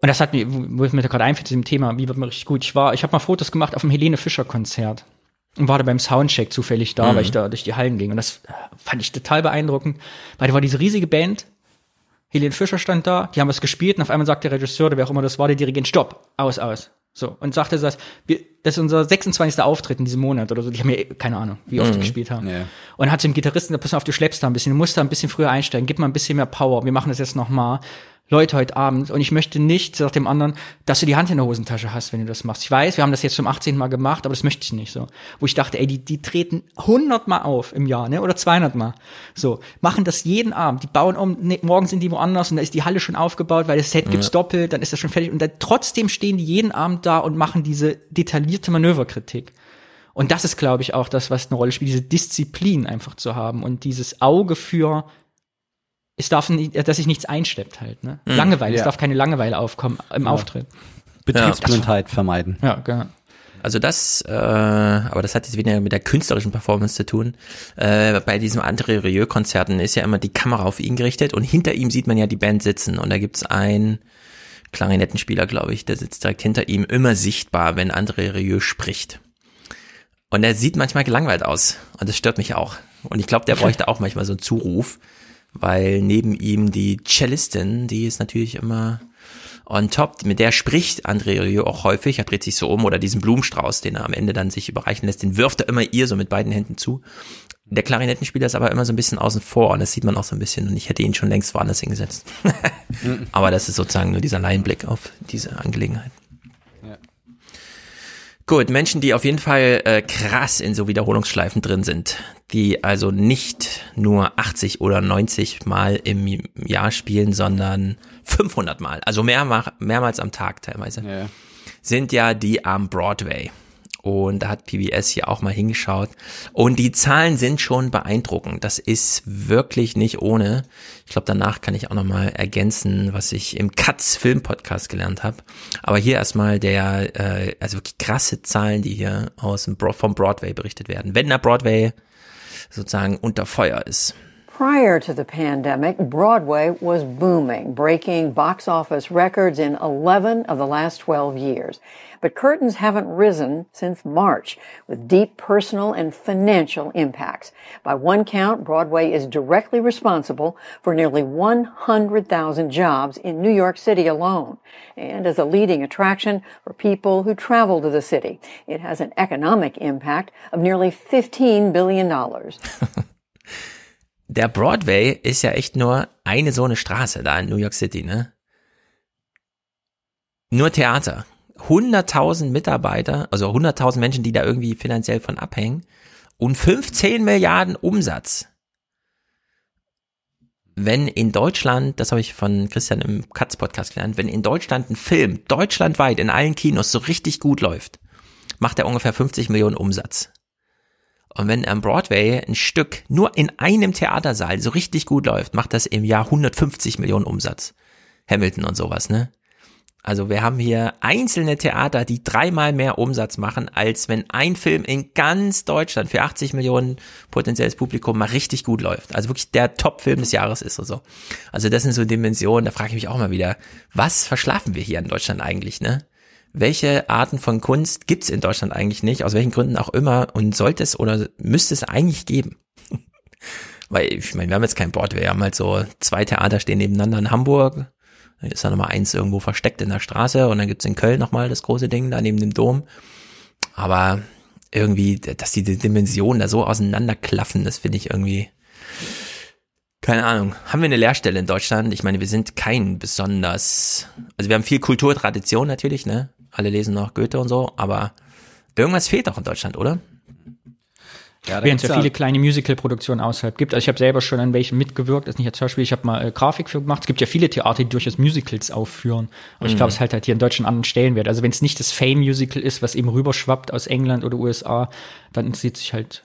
und das hat mir, wo es mir da gerade einfällt, zu dem Thema, wie wird man richtig gut. Ich war, ich habe mal Fotos gemacht auf dem Helene Fischer Konzert und war da beim Soundcheck zufällig da, Mhm. weil ich da durch die Hallen ging. Und das äh, fand ich total beeindruckend, weil da war diese riesige Band. Helene Fischer stand da, die haben was gespielt und auf einmal sagt der Regisseur, oder wer auch immer das war, der Dirigent, stopp, aus, aus. So, und sagte das, wir, das ist unser 26. Auftritt in diesem Monat oder so. Die haben ja eh- keine Ahnung, wie oft die Mhm. gespielt haben. Ja. Und hat dem Gitarristen gesagt, pass auf, du schleppst da ein bisschen, du musst da ein bisschen früher einsteigen, gib mal ein bisschen mehr Power, wir machen das jetzt nochmal. Leute, heute Abend, und ich möchte nicht, sagt dem anderen, dass du die Hand in der Hosentasche hast, wenn du das machst. Ich weiß, wir haben das jetzt zum 18. Mal gemacht, aber das möchte ich nicht so. Wo ich dachte, ey, die, die treten 100 Mal auf im Jahr, ne, oder 200 Mal. So, machen das jeden Abend. Die bauen um, ne, morgen sind die woanders und da ist die Halle schon aufgebaut, weil das Set gibt's Ja. doppelt, dann ist das schon fertig. Und dann trotzdem stehen die jeden Abend da und machen diese detaillierte Manöverkritik. Und das ist, glaube ich, auch das, was eine Rolle spielt, diese Disziplin einfach zu haben und dieses Auge für, es darf nicht, dass sich nichts einschleppt halt, ne? Mhm. Langeweile, es Ja. darf keine Langeweile aufkommen im Ja. Auftritt. Betriebsblindheit vermeiden. Ja, genau. Also das, äh, aber das hat jetzt weniger mit der künstlerischen Performance zu tun. Äh, bei diesem André Rieu-Konzerten ist ja immer die Kamera auf ihn gerichtet und hinter ihm sieht man ja die Band sitzen und da gibt's einen Klarinettenspieler, glaube ich, der sitzt direkt hinter ihm, immer sichtbar, wenn André Rieu spricht. Und er sieht manchmal gelangweilt aus und das stört mich auch. Und ich glaube, der bräuchte auch manchmal so einen Zuruf, weil neben ihm die Cellistin, die ist natürlich immer on top, mit der spricht André Rieu auch häufig, er dreht sich so um oder diesen Blumenstrauß, den er am Ende dann sich überreichen lässt, den wirft er immer ihr so mit beiden Händen zu. Der Klarinettenspieler ist aber immer so ein bisschen außen vor und das sieht man auch so ein bisschen und ich hätte ihn schon längst woanders hingesetzt. aber das ist sozusagen nur dieser Laienblick auf diese Angelegenheit. Gut, Menschen, die auf jeden Fall äh, krass in so Wiederholungsschleifen drin sind, die also nicht nur 80 oder 90 Mal im Jahr spielen, sondern 500 Mal, also mehr, mehrmals am Tag teilweise, Ja. sind ja die am Broadway. Und da hat PBS hier auch mal hingeschaut. Und die Zahlen sind schon beeindruckend. Das ist wirklich nicht ohne. Ich glaube, danach kann ich auch noch mal ergänzen, was ich im Katz Film Podcast gelernt habe. Aber hier erstmal der, äh, also wirklich krasse Zahlen, die hier aus dem Bro vom Broadway berichtet werden. Wenn der Broadway sozusagen unter Feuer ist. Prior to the pandemic, Broadway was booming, breaking box office records in 11 of the last 12 years. But curtains haven't risen since March, with deep personal and financial impacts. By one count, Broadway is directly responsible for nearly 100,000 jobs in New York City alone, and as a leading attraction for people who travel to the city. It has an economic impact of nearly $15 billion. Der Broadway ist ja echt nur eine so eine Straße da in New York City, ne? Nur Theater. 100.000 Mitarbeiter, also 100.000 Menschen, die da irgendwie finanziell von abhängen und 15 Milliarden Umsatz. Wenn in Deutschland, das habe ich von Christian im Katz Podcast gelernt, wenn in Deutschland ein Film deutschlandweit in allen Kinos so richtig gut läuft, macht er ungefähr 50 Millionen Umsatz. Und wenn am Broadway ein Stück nur in einem Theatersaal so richtig gut läuft, macht das im Jahr 150 Millionen Umsatz. Hamilton und sowas, ne? Also wir haben hier einzelne Theater, die dreimal mehr Umsatz machen, als wenn ein Film in ganz Deutschland für 80 Millionen potenzielles Publikum mal richtig gut läuft. Also wirklich der Top-Film des Jahres ist oder so. Also das sind so Dimensionen, da frage ich mich auch mal wieder, was verschlafen wir hier in Deutschland eigentlich, ne? Welche Arten von Kunst gibt's in Deutschland eigentlich nicht, aus welchen Gründen auch immer, und sollte es oder müsste es eigentlich geben? Weil, ich meine, wir haben jetzt kein Broadway, wir haben halt so zwei Theater stehen nebeneinander in Hamburg, dann ist da nochmal eins irgendwo versteckt in der Straße und dann gibt's in Köln nochmal das große Ding da neben dem Dom. Aber irgendwie, dass die Dimensionen da so auseinanderklaffen, das finde ich irgendwie, keine Ahnung. Haben wir eine Lehrstelle in Deutschland? Ich meine, wir sind kein besonders, also wir haben viel Kulturtradition natürlich, ne? Alle lesen noch Goethe und so, aber irgendwas fehlt auch in Deutschland, oder? Ja, Während es ja viele kleine Musical-Produktionen außerhalb gibt. Also ich habe selber schon an welchen mitgewirkt, das ist nicht als Schauspiel, ich habe mal äh, Grafik für gemacht. Es gibt ja viele Theater, die durchaus Musicals aufführen. Aber ich Mhm. glaube, es halt halt hier in Deutschland einen anderen Stellenwert. Also wenn es nicht das Fame-Musical ist, was eben rüberschwappt aus England oder USA, dann interessiert sich halt,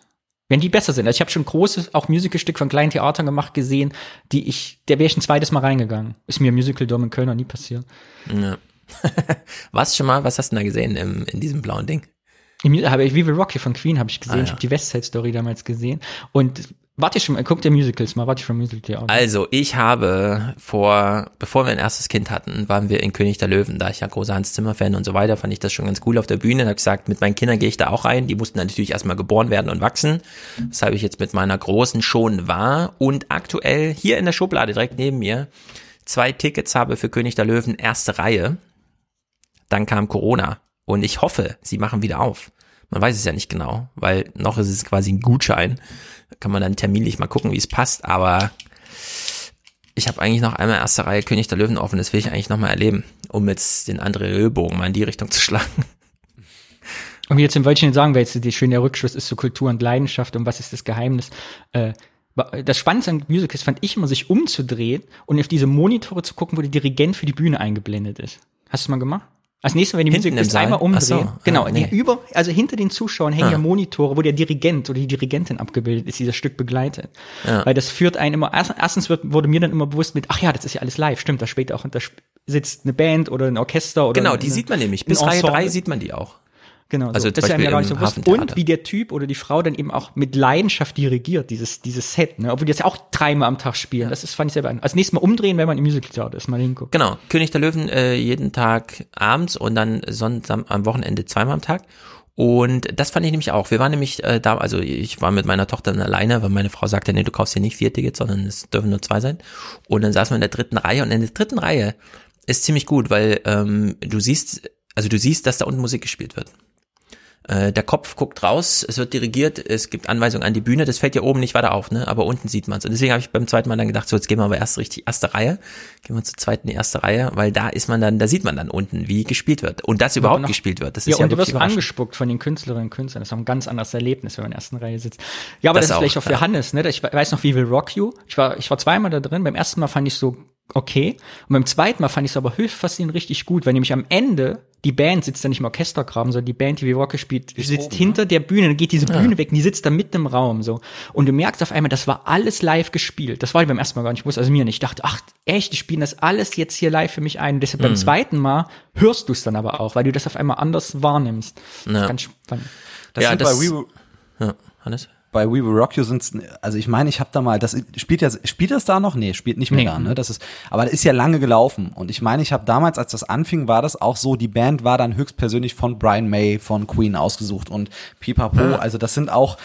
wenn die besser sind. Also ich habe schon große, auch Musicalstück von kleinen Theatern gemacht, gesehen, die ich, der wäre ich ein zweites Mal reingegangen. Ist mir im Musical-Dom in Köln noch nie passiert. Ja. was schon mal, was hast du da gesehen im, in diesem blauen Ding? Im- Habe ich Viva Rocky von Queen habe ich gesehen. Ah, ja. Ich habe die West Side Story damals gesehen. Und warte schon mal, guck dir Musicals mal, warte schon Musical Theater. Also, ich habe vor, bevor wir ein erstes Kind hatten, waren wir in König der Löwen. Da ich ja großer Hans Zimmer Fan und so weiter, fand ich das schon ganz cool auf der Bühne. Da habe gesagt, mit meinen Kindern gehe ich da auch rein. Die mussten dann natürlich erstmal geboren werden und wachsen. Weshalb ich jetzt mit meiner Großen schon war. Und aktuell hier in der Schublade direkt neben mir zwei Tickets habe für König der Löwen erste Reihe. Dann kam Corona. Und ich hoffe, sie machen wieder auf. Man weiß es ja nicht genau, weil noch ist es quasi ein Gutschein. Da kann man dann terminlich mal gucken, wie es passt. Aber ich habe eigentlich noch einmal erste Reihe König der Löwen offen. Das will ich eigentlich noch mal erleben, um jetzt den anderen Ölbogen mal in die Richtung zu schlagen. Und wie jetzt im Wörtchen sagen wir jetzt, die schöne Rückschluss ist so Kultur und Leidenschaft und was ist das Geheimnis? Äh, das Spannendste an Musicals fand ich immer, sich umzudrehen und auf diese Monitore zu gucken, wo der Dirigent für die Bühne eingeblendet ist. Hast du mal gemacht? Als nächstes wenn die Hinten im Saal? einmal umdrehen. So, genau, ah, nee. über, also hinter den Zuschauern hängen Ah. ja Monitore, wo der Dirigent oder die Dirigentin abgebildet ist, die das Stück begleitet. Ja. Weil das führt einen immer, erst- erstens wird, wurde mir dann immer bewusst mit, ach ja, das ist ja alles live, stimmt, da später auch, da sitzt eine Band oder ein Orchester oder Genau, eine- die sieht man nämlich. Bis Reihe Ensemble. 3 sieht man die auch. Genau, so. Also das zum ist einem ja gar nicht so bewusst. Und wie der Typ oder die Frau dann eben auch mit Leidenschaft dirigiert, dieses, dieses Set, ne? Obwohl die das ja auch dreimal am Tag spielen. Das ist, fand ich selber an. Als nächstes Mal umdrehen, wenn man im Musicaltheater ist, mal hinguckt. Genau, König der Löwen äh, jeden Tag abends und dann Sonntag am Wochenende zweimal am Tag. Und das fand ich nämlich auch. Wir waren nämlich äh, da, also ich war mit meiner Tochter dann alleine, weil meine Frau sagte, nee, du kaufst hier nicht vier Tickets, sondern es dürfen nur zwei sein. Und dann saßen wir in der dritten Reihe und in der dritten Reihe ist ziemlich gut, weil ähm, du siehst, also du siehst, dass da unten Musik gespielt wird. Äh, der Kopf guckt raus, es wird dirigiert, es gibt Anweisungen an die Bühne, das fällt ja oben nicht weiter auf, ne? aber unten sieht man es. Und deswegen habe ich beim zweiten Mal dann gedacht, so jetzt gehen wir aber erst richtig erste Reihe, gehen wir zur zweiten die erste Reihe, weil da ist man dann, da sieht man dann unten, wie gespielt wird und das überhaupt noch, gespielt wird. Das ja, ist ja und du wirst angespuckt von den Künstlerinnen und Künstlern. Das ist auch ein ganz anderes Erlebnis, wenn man in der ersten Reihe sitzt. Ja, aber das, Das ist vielleicht auch, auch für ja. Hannes, ne? Ich weiß noch, wie will Rock You. Ich war, ich war zweimal da drin. Beim ersten Mal fand ich so okay. Und beim zweiten Mal fand ich es aber höchst faszinierend richtig gut, weil nämlich am Ende die Band sitzt da nicht im Orchestergraben, sondern die Band, die wie Rock spielt, sitzt oben, hinter der Bühne, dann geht diese Ja. Bühne weg und die sitzt da mitten im Raum so. Und du merkst auf einmal, das war alles live gespielt. Das war ich beim ersten Mal gar nicht bewusst, also mir nicht. Ich dachte, ach echt, die spielen das alles jetzt hier live für mich ein. Und deshalb beim Mhm. zweiten Mal hörst du es dann aber auch, weil du das auf einmal anders wahrnimmst. Ja. Ganz spannend. Das Ja, sind das- bei We ja, Hannes? Bei We Will Rock You sind's, also ich meine, ich habe da mal, das spielt ja, spielt das da noch? Nee, spielt nicht mehr Nee. da, ne? Das ist, aber das ist ja lange gelaufen. Und ich meine, ich habe damals, als das anfing, war das auch so, die Band war dann höchstpersönlich von Brian May, von Queen ausgesucht und Pipapo. Ja. Also das sind auch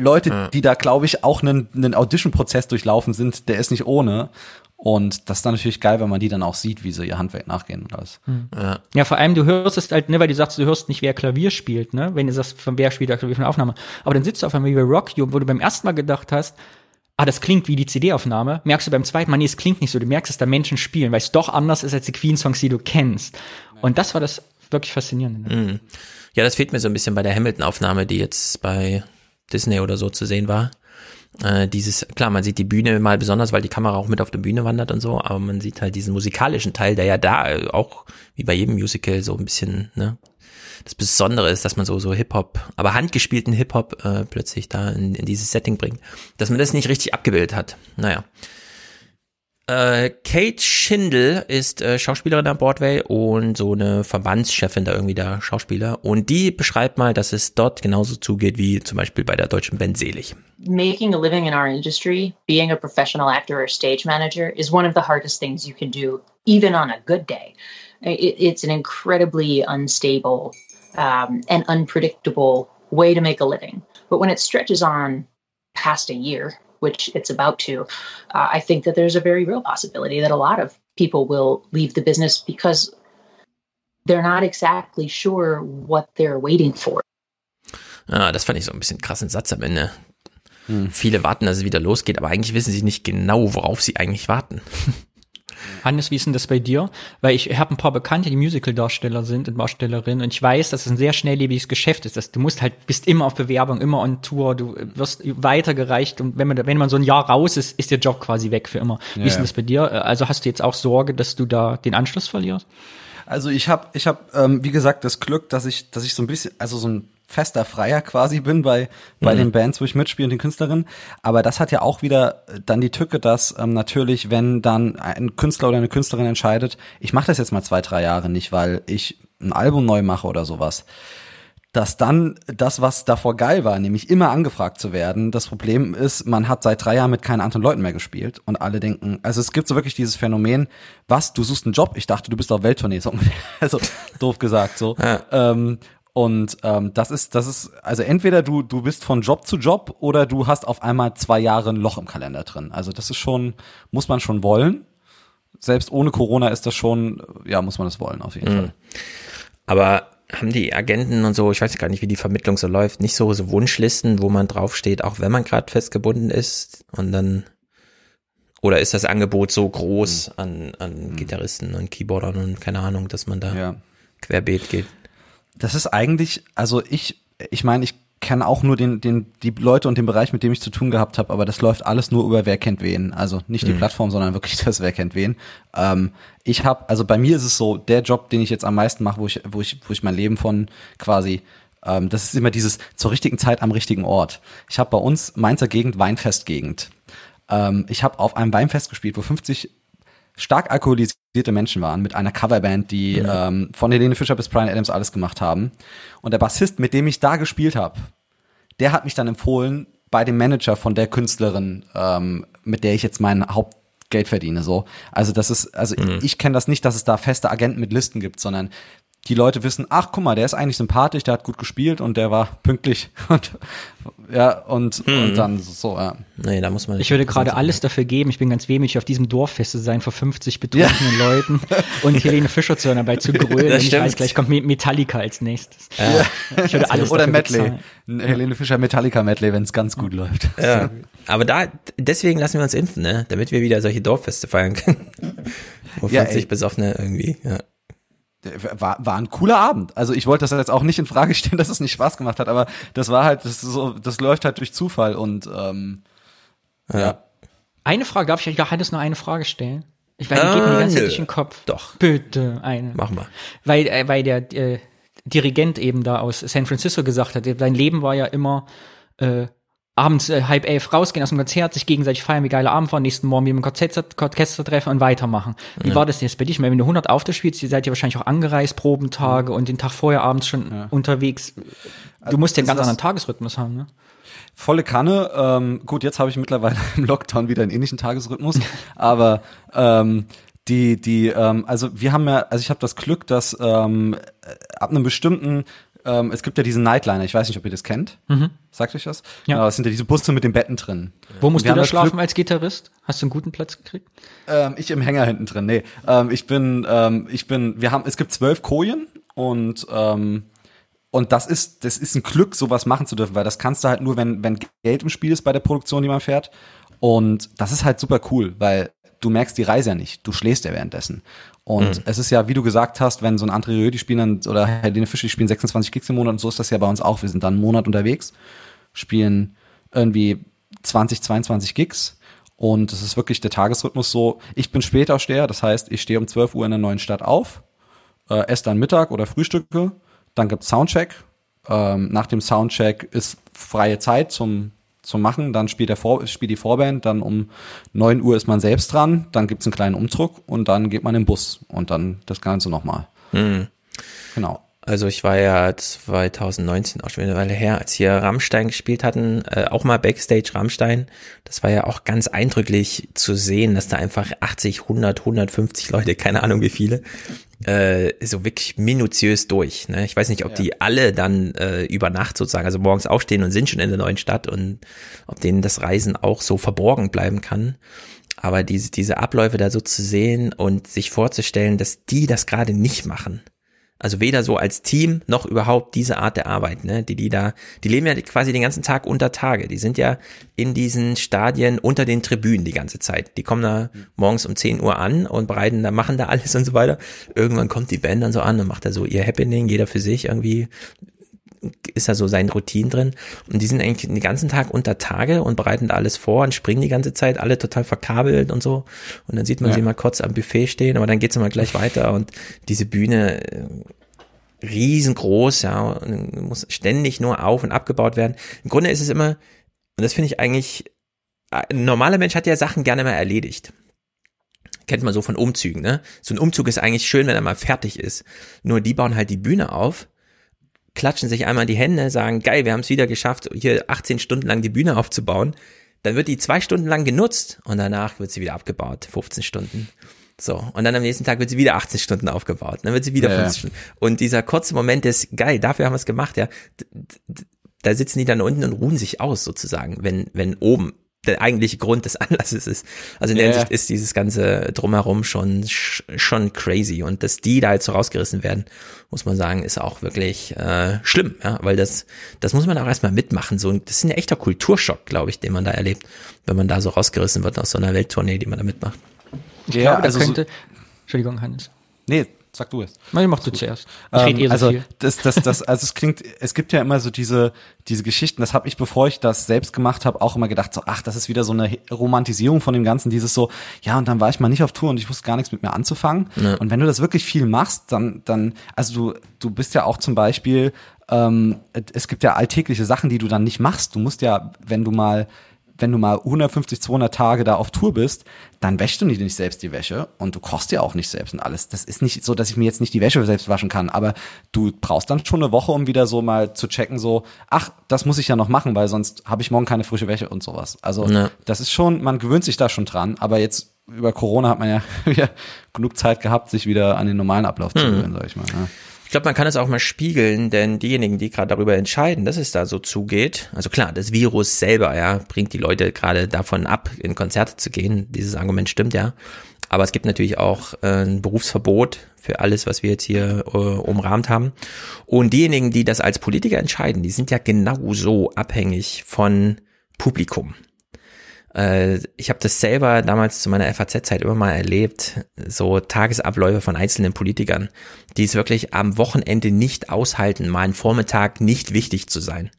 Leute, die da, glaube ich, auch einen, einen Audition-Prozess durchlaufen sind, der ist nicht ohne. Und das ist dann natürlich geil, wenn man die dann auch sieht, wie sie ihr Handwerk nachgehen und alles. Ja. Ja, vor allem, du hörst es halt, ne, weil du sagst, du hörst nicht, wer Klavier spielt, ne, wenn du sagst, von wer spielt der Klavier von der Aufnahme. Aber dann sitzt du auf einmal wie Rock You, wo du beim ersten Mal gedacht hast, ah, das klingt wie die CD-Aufnahme, merkst du beim zweiten Mal, nee, es klingt nicht so, du merkst, dass da Menschen spielen, weil es doch anders ist als die Queen-Songs, die du kennst. Und das war das wirklich Faszinierende. Ne? Mhm. Ja, das fehlt mir so ein bisschen bei der Hamilton-Aufnahme, die jetzt bei Disney oder so zu sehen war. Äh, dieses, klar, man sieht die Bühne mal besonders, weil die Kamera auch mit auf der Bühne wandert und so, aber man sieht halt diesen musikalischen Teil, der ja da äh, auch, wie bei jedem Musical, so ein bisschen, ne, das Besondere ist, dass man so, so Hip-Hop, aber handgespielten Hip-Hop äh, plötzlich da in, in dieses Setting bringt. Dass man das nicht richtig abgebildet hat. Naja. Äh, Kate Schindel ist äh, Schauspielerin am Broadway und so eine Verbandschefin da irgendwie der Schauspieler. Und die beschreibt mal, dass es dort genauso zugeht wie zum Beispiel bei der deutschen Band Selig. making a living in our industry, being a professional actor or stage manager, is one of the hardest things you can do, even on a good day. It, it's an incredibly unstable um, and unpredictable way to make a living. But when it stretches on past a year, which it's about to, uh, I think that there's a very real possibility that a lot of people will leave the business because they're not exactly sure what they're waiting for. Ah, das fand ich so ein bisschen krassen Satz am Ende. Viele warten, dass es wieder losgeht, aber eigentlich wissen sie nicht genau, worauf sie eigentlich warten. Hannes, wie ist denn das bei dir? Weil ich habe ein paar Bekannte, die Musical-Darsteller sind und Darstellerinnen und ich weiß, dass es ein sehr schnelllebiges Geschäft ist. Dass du musst halt, bist immer auf Bewerbung, immer on Tour, du wirst weitergereicht und wenn man, wenn man so ein Jahr raus ist, ist der Job quasi weg für immer. Wie Ja, ist denn das bei dir? Also hast du jetzt auch Sorge, dass du da den Anschluss verlierst? Also ich habe, ich hab, ähm, wie gesagt, das Glück, dass ich, dass ich so ein bisschen, also so ein fester Freier quasi bin bei bei Mhm. den Bands, wo ich mitspiele und den Künstlerinnen. Aber das hat ja auch wieder äh, dann die Tücke, dass ähm, natürlich, wenn dann ein Künstler oder eine Künstlerin entscheidet, ich mache das jetzt mal zwei, drei Jahre nicht, weil ich ein Album neu mache oder sowas, dass dann das, was davor geil war, nämlich immer angefragt zu werden, das Problem ist, man hat seit drei Jahren mit keinen anderen Leuten mehr gespielt und alle denken, also es gibt so wirklich dieses Phänomen, was, du suchst einen Job? Ich dachte, du bist auf Welttournee, so ungefähr. also doof gesagt so. Ähm, und ähm, das ist, das ist, also entweder du, du bist von Job zu Job oder du hast auf einmal zwei Jahre ein Loch im Kalender drin. Also das ist schon, muss man schon wollen. Selbst ohne Corona ist das schon, ja, muss man das wollen, auf jeden Mhm. Fall. Aber haben die Agenten und so, ich weiß gar nicht, wie die Vermittlung so läuft, nicht so, so Wunschlisten, wo man draufsteht, auch wenn man gerade festgebunden ist und dann oder ist das Angebot so groß an, an Gitarristen und Keyboardern und keine Ahnung, dass man da querbeet geht? Das ist eigentlich, also ich, ich meine, ich kenne auch nur den, den, die Leute und den Bereich, mit dem ich zu tun gehabt habe, aber das läuft alles nur über Wer kennt wen. Also nicht die Mhm. Plattform, sondern wirklich das Wer kennt wen. Ähm, ich habe, also bei mir ist es so, der Job, den ich jetzt am meisten mache, wo ich, wo ich, wo ich mein Leben von quasi ähm, das ist immer dieses zur richtigen Zeit am richtigen Ort. Ich habe bei uns Mainzer Gegend Weinfestgegend. Ähm, ich habe auf einem Weinfest gespielt, wo 50 stark alkoholisierte Menschen waren mit einer Coverband, die Mhm. ähm, von Helene Fischer bis Brian Adams alles gemacht haben. Und der Bassist, mit dem ich da gespielt habe, der hat mich dann empfohlen bei dem Manager von der Künstlerin, ähm, mit der ich jetzt mein Hauptgeld verdiene. So, also das ist, also Mhm. ich, ich kenne das nicht, dass es da feste Agenten mit Listen gibt, sondern die Leute wissen, ach guck mal, der ist eigentlich sympathisch, der hat gut gespielt und der war pünktlich und ja und, Hm. und dann so ja. Nee, da muss man Ich würde gerade alles dafür geben, ich bin ganz wehmütig, auf diesem Dorffest zu sein, vor 50 betrunkenen Leuten und Helene Fischer zu hören, dabei zu grölen. Das ich weiß, gleich kommt Me- Metallica als nächstes. Ja. Ich würde alles oder dafür Medley, bezahlen. Helene Fischer Metallica Medley, wenn es ganz gut läuft. Ja. Aber da, deswegen lassen wir uns impfen, ne? Damit wir wieder solche Dorffeste feiern können. Wo Ja, 50 ey. Besoffene irgendwie, ja. War, war ein cooler Abend. Also ich wollte das jetzt auch nicht in Frage stellen, dass es nicht Spaß gemacht hat, aber das war halt, das, ist so, das läuft halt durch Zufall und ähm, ja. Eine Frage, darf ich Johannes nur eine Frage stellen? Ich weiß, die geht mir die ganze Zeit nö. durch den Kopf. Doch. Bitte, eine. Mach mal. Weil, äh, weil der äh, Dirigent eben da aus San Francisco gesagt hat, sein Leben war ja immer äh, abends äh, halb elf rausgehen aus dem Konzert, sich gegenseitig feiern, wie geile Abend war, nächsten Morgen wieder im Orchester, Orchester treffen und weitermachen. Wie Ja. war das denn jetzt bei dich? Weil wenn du 100 Auftritte spielst, ihr seid ja wahrscheinlich auch angereist, Probentage und den Tag vorher abends schon unterwegs. Du musst ja einen Also ganz anderen Tagesrhythmus haben, ne? Volle Kanne. Ähm, gut, jetzt habe ich mittlerweile im Lockdown wieder einen ähnlichen Tagesrhythmus, aber ähm, die, die, ähm, also wir haben ja, also ich habe das Glück, dass ähm, ab einem bestimmten, ähm, es gibt ja diesen Nightliner, ich weiß nicht, ob ihr das kennt. Mhm. Sagt euch das? Ja. Genau, das sind ja diese Busse mit den Betten drin. Wo musst du da schlafen Glück- als Gitarrist? Hast du einen guten Platz gekriegt? Ähm, ich im Hänger hinten drin. Nee, ähm, ich bin, ähm, ich bin, wir haben, es gibt zwölf Kojen und ähm, und das ist, das ist ein Glück, sowas machen zu dürfen, weil das kannst du halt nur, wenn, wenn Geld im Spiel ist bei der Produktion, die man fährt. Und das ist halt super cool, weil du merkst die Reise ja nicht. Du schläfst ja währenddessen. Und Mhm. es ist ja, wie du gesagt hast, wenn so ein André die spielen oder Helene Fischer, die spielen 26 Gigs im Monat und so ist das ja bei uns auch. Wir sind dann einen Monat unterwegs, spielen irgendwie 20, 22 Gigs. Und es ist wirklich der Tagesrhythmus so, ich bin Spätaufsteher, das heißt, ich stehe um 12 Uhr in der neuen Stadt auf, äh, esse dann Mittag oder Frühstücke, dann gibt's Soundcheck. Ähm, nach dem Soundcheck ist freie Zeit zum, zum Machen, dann spielt, der Vor spielt die Vorband, dann um 9 Uhr ist man selbst dran, dann gibt's einen kleinen Umdruck und dann geht man im Bus und dann das Ganze nochmal. Hm. Genau. Also ich war ja 2019 auch schon eine Weile her, als hier Rammstein gespielt hatten, äh, auch mal Backstage Rammstein. Das war ja auch ganz eindrücklich zu sehen, dass da einfach 80, 100, 150 Leute, keine Ahnung wie viele, äh, so wirklich minutiös durch. Ne? Ich weiß nicht, ob die alle dann äh, über Nacht sozusagen, also morgens aufstehen und sind schon in der neuen Stadt und ob denen das Reisen auch so verborgen bleiben kann. Aber diese, diese Abläufe da so zu sehen und sich vorzustellen, dass die das gerade nicht machen. Also weder so als Team noch überhaupt diese Art der Arbeit, ne, die die da, die leben ja quasi den ganzen Tag unter Tage. Die sind ja in diesen Stadien unter den Tribünen die ganze Zeit. Die kommen da morgens um 10 Uhr an und bereiten da, machen da alles und so weiter. Irgendwann kommt die Band dann so an und macht da so ihr Happening, jeder für sich irgendwie ist da so sein Routine drin. Und die sind eigentlich den ganzen Tag unter Tage und bereiten da alles vor und springen die ganze Zeit, alle total verkabelt und so. Und dann sieht man Ja. sie mal kurz am Buffet stehen, aber dann geht's immer gleich weiter und diese Bühne äh, riesengroß, ja, muss ständig nur auf und abgebaut werden. Im Grunde ist es immer, und das finde ich eigentlich, ein normaler Mensch hat ja Sachen gerne mal erledigt. Kennt man so von Umzügen, ne? So ein Umzug ist eigentlich schön, wenn er mal fertig ist. Nur die bauen halt die Bühne auf, klatschen sich einmal in die Hände, sagen, geil, wir haben es wieder geschafft, hier 18 Stunden lang die Bühne aufzubauen. Dann wird die zwei Stunden lang genutzt und danach wird sie wieder abgebaut, 15 Stunden. So, und dann am nächsten Tag wird sie wieder 18 Stunden aufgebaut, dann wird sie wieder Ja, 15 Stunden. Und dieser kurze Moment ist geil, dafür haben wir es gemacht, ja. Da sitzen die dann unten und ruhen sich aus, sozusagen, wenn, wenn oben der eigentliche Grund des Anlasses ist. Also in der Ja. Hinsicht ist dieses ganze Drumherum schon, sch- schon crazy. Und dass die da jetzt so rausgerissen werden, muss man sagen, ist auch wirklich äh, schlimm, ja, weil das, das muss man auch erstmal mitmachen. So, ein- das ist ein echter Kulturschock, glaube ich, den man da erlebt, wenn man da so rausgerissen wird aus so einer Welttournee, die man da mitmacht. Ich Ja, glaube, da also so- könnte. Entschuldigung, Hannes. Nee, sag du es. Nein, mach du zuerst. Ich rede eh so also viel. das, das, das, also es klingt, es gibt ja immer so diese, diese Geschichten. Das habe ich, bevor ich das selbst gemacht habe, auch immer gedacht, so, ach, das ist wieder so eine Romantisierung von dem Ganzen. Dieses so, ja, und dann war ich mal nicht auf Tour und ich wusste gar nichts mit mir anzufangen. Ja. Und wenn du das wirklich viel machst, dann, dann, also du, du bist ja auch zum Beispiel, ähm, es gibt ja alltägliche Sachen, die du dann nicht machst. Du musst ja, wenn du mal wenn du mal 150, 200 Tage da auf Tour bist, dann wäschst du nicht, nicht selbst die Wäsche und du kochst ja auch nicht selbst und alles. Das ist nicht so, dass ich mir jetzt nicht die Wäsche selbst waschen kann, aber du brauchst dann schon eine Woche, um wieder so mal zu checken, so, ach, das muss ich ja noch machen, weil sonst habe ich morgen keine frische Wäsche und sowas. Also Ja. das ist schon, man gewöhnt sich da schon dran, aber jetzt über Corona hat man ja genug Zeit gehabt, sich wieder an den normalen Ablauf zu Mhm. gewöhnen, sag ich mal. Ja. Ich glaube, man kann es auch mal spiegeln, denn diejenigen, die gerade darüber entscheiden, dass es da so zugeht, also klar, das Virus selber, ja, bringt die Leute gerade davon ab, in Konzerte zu gehen. Dieses Argument stimmt ja. Aber es gibt natürlich auch äh, ein Berufsverbot für alles, was wir jetzt hier äh, umrahmt haben. Und diejenigen, die das als Politiker entscheiden, die sind ja genauso abhängig von Publikum. Äh, ich habe das selber damals zu meiner FAZ-Zeit immer mal erlebt, so Tagesabläufe von einzelnen Politikern, die es wirklich am Wochenende nicht aushalten, mal einen Vormittag nicht wichtig zu sein,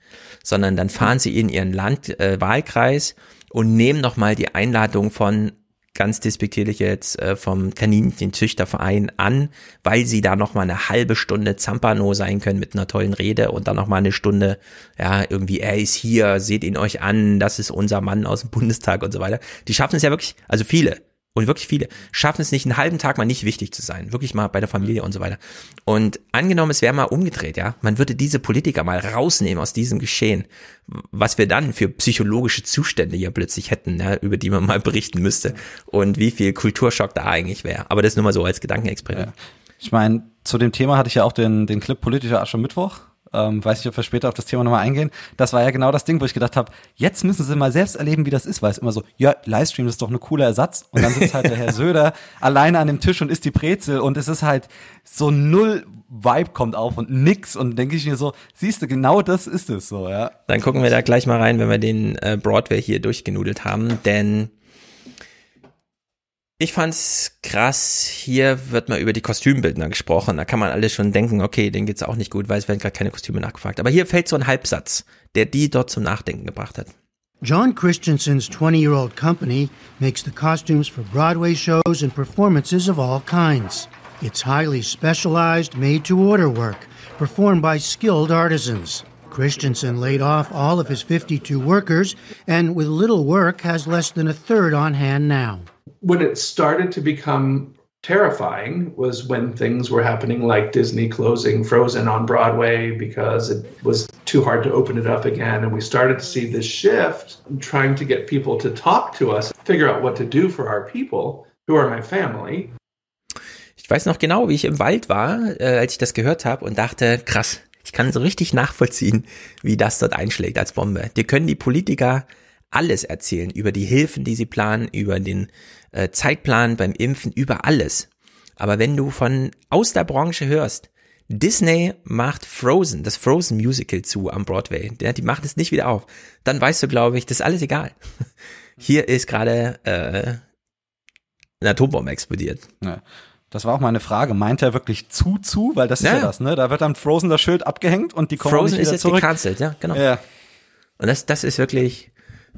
sondern dann fahren sie in ihren Land, äh, Wahlkreis und nehmen nochmal die Einladung von ganz despektierlich jetzt äh, vom Kaninchenzüchterverein an, weil sie da noch mal eine halbe Stunde Zampano sein können mit einer tollen Rede und dann noch mal eine Stunde, ja, irgendwie, er ist hier, seht ihn euch an, das ist unser Mann aus dem Bundestag und so weiter. Die schaffen es ja wirklich, also viele, und wirklich viele schaffen es nicht, einen halben Tag mal nicht wichtig zu sein. Wirklich mal bei der Familie und so weiter. Und angenommen, es wäre mal umgedreht, ja. Man würde diese Politiker mal rausnehmen aus diesem Geschehen. Was wir dann für psychologische Zustände hier plötzlich hätten, ja, über die man mal berichten müsste. Und wie viel Kulturschock da eigentlich wäre. Aber das nur mal so als Gedankenexperiment. Ja. Ich meine, zu dem Thema hatte ich ja auch den, den Clip politischer Aschermittwoch ähm, weiß nicht, ob wir später auf das Thema nochmal eingehen. Das war ja genau das Ding, wo ich gedacht habe, jetzt müssen sie mal selbst erleben, wie das ist, weil es immer so, ja, Livestream ist doch ein cooler Ersatz. Und dann sitzt halt der Herr Söder alleine an dem Tisch und isst die Brezel und es ist halt so null Vibe kommt auf und nix. Und denke ich mir so, siehst du, genau das ist es so, ja. Dann gucken wir da gleich mal rein, wenn wir den äh, Broadway hier durchgenudelt haben, denn ich fand's krass, hier wird mal über die Kostümbildner gesprochen. Da kann man alles schon denken, okay, denen geht's auch nicht gut, weil es werden gerade keine Kostüme nachgefragt. Aber hier fällt so ein Halbsatz, der die dort zum Nachdenken gebracht hat. John Christensen's 20-year-old company makes the costumes for Broadway shows and performances of all kinds. It's highly specialized, made-to-order work, performed by skilled artisans. Christensen laid off all of his 52 workers and with little work has less than a third on hand now. When it started to become terrifying was when things were happening like Disney closing Frozen on Broadway because it was too hard to open it up again. And we started to see this shift trying to get people to talk to us, figure out what to do for our people who are my family. Ich weiß noch genau, wie ich im Wald war, äh, als ich das gehört habe und dachte, krass, ich kann so richtig nachvollziehen, wie das dort einschlägt als Bombe. Dir können die Politiker alles erzählen über die Hilfen, die sie planen, über den äh, Zeitplan beim Impfen, über alles. Aber wenn du von aus der Branche hörst, Disney macht Frozen, das Frozen Musical zu am Broadway, ja, die macht es nicht wieder auf, dann weißt du, glaube ich, das ist alles egal. Hier ist gerade äh, eine Atombombe explodiert. Ja. Das war auch meine Frage. Meint er wirklich zu zu? Weil das ist ja, ja das, ne? Da wird dann Frozen das Schild abgehängt und die kommen Frozen nicht wieder ist jetzt zurück. gecancelt, ja, genau. Ja. Und das, das ist wirklich,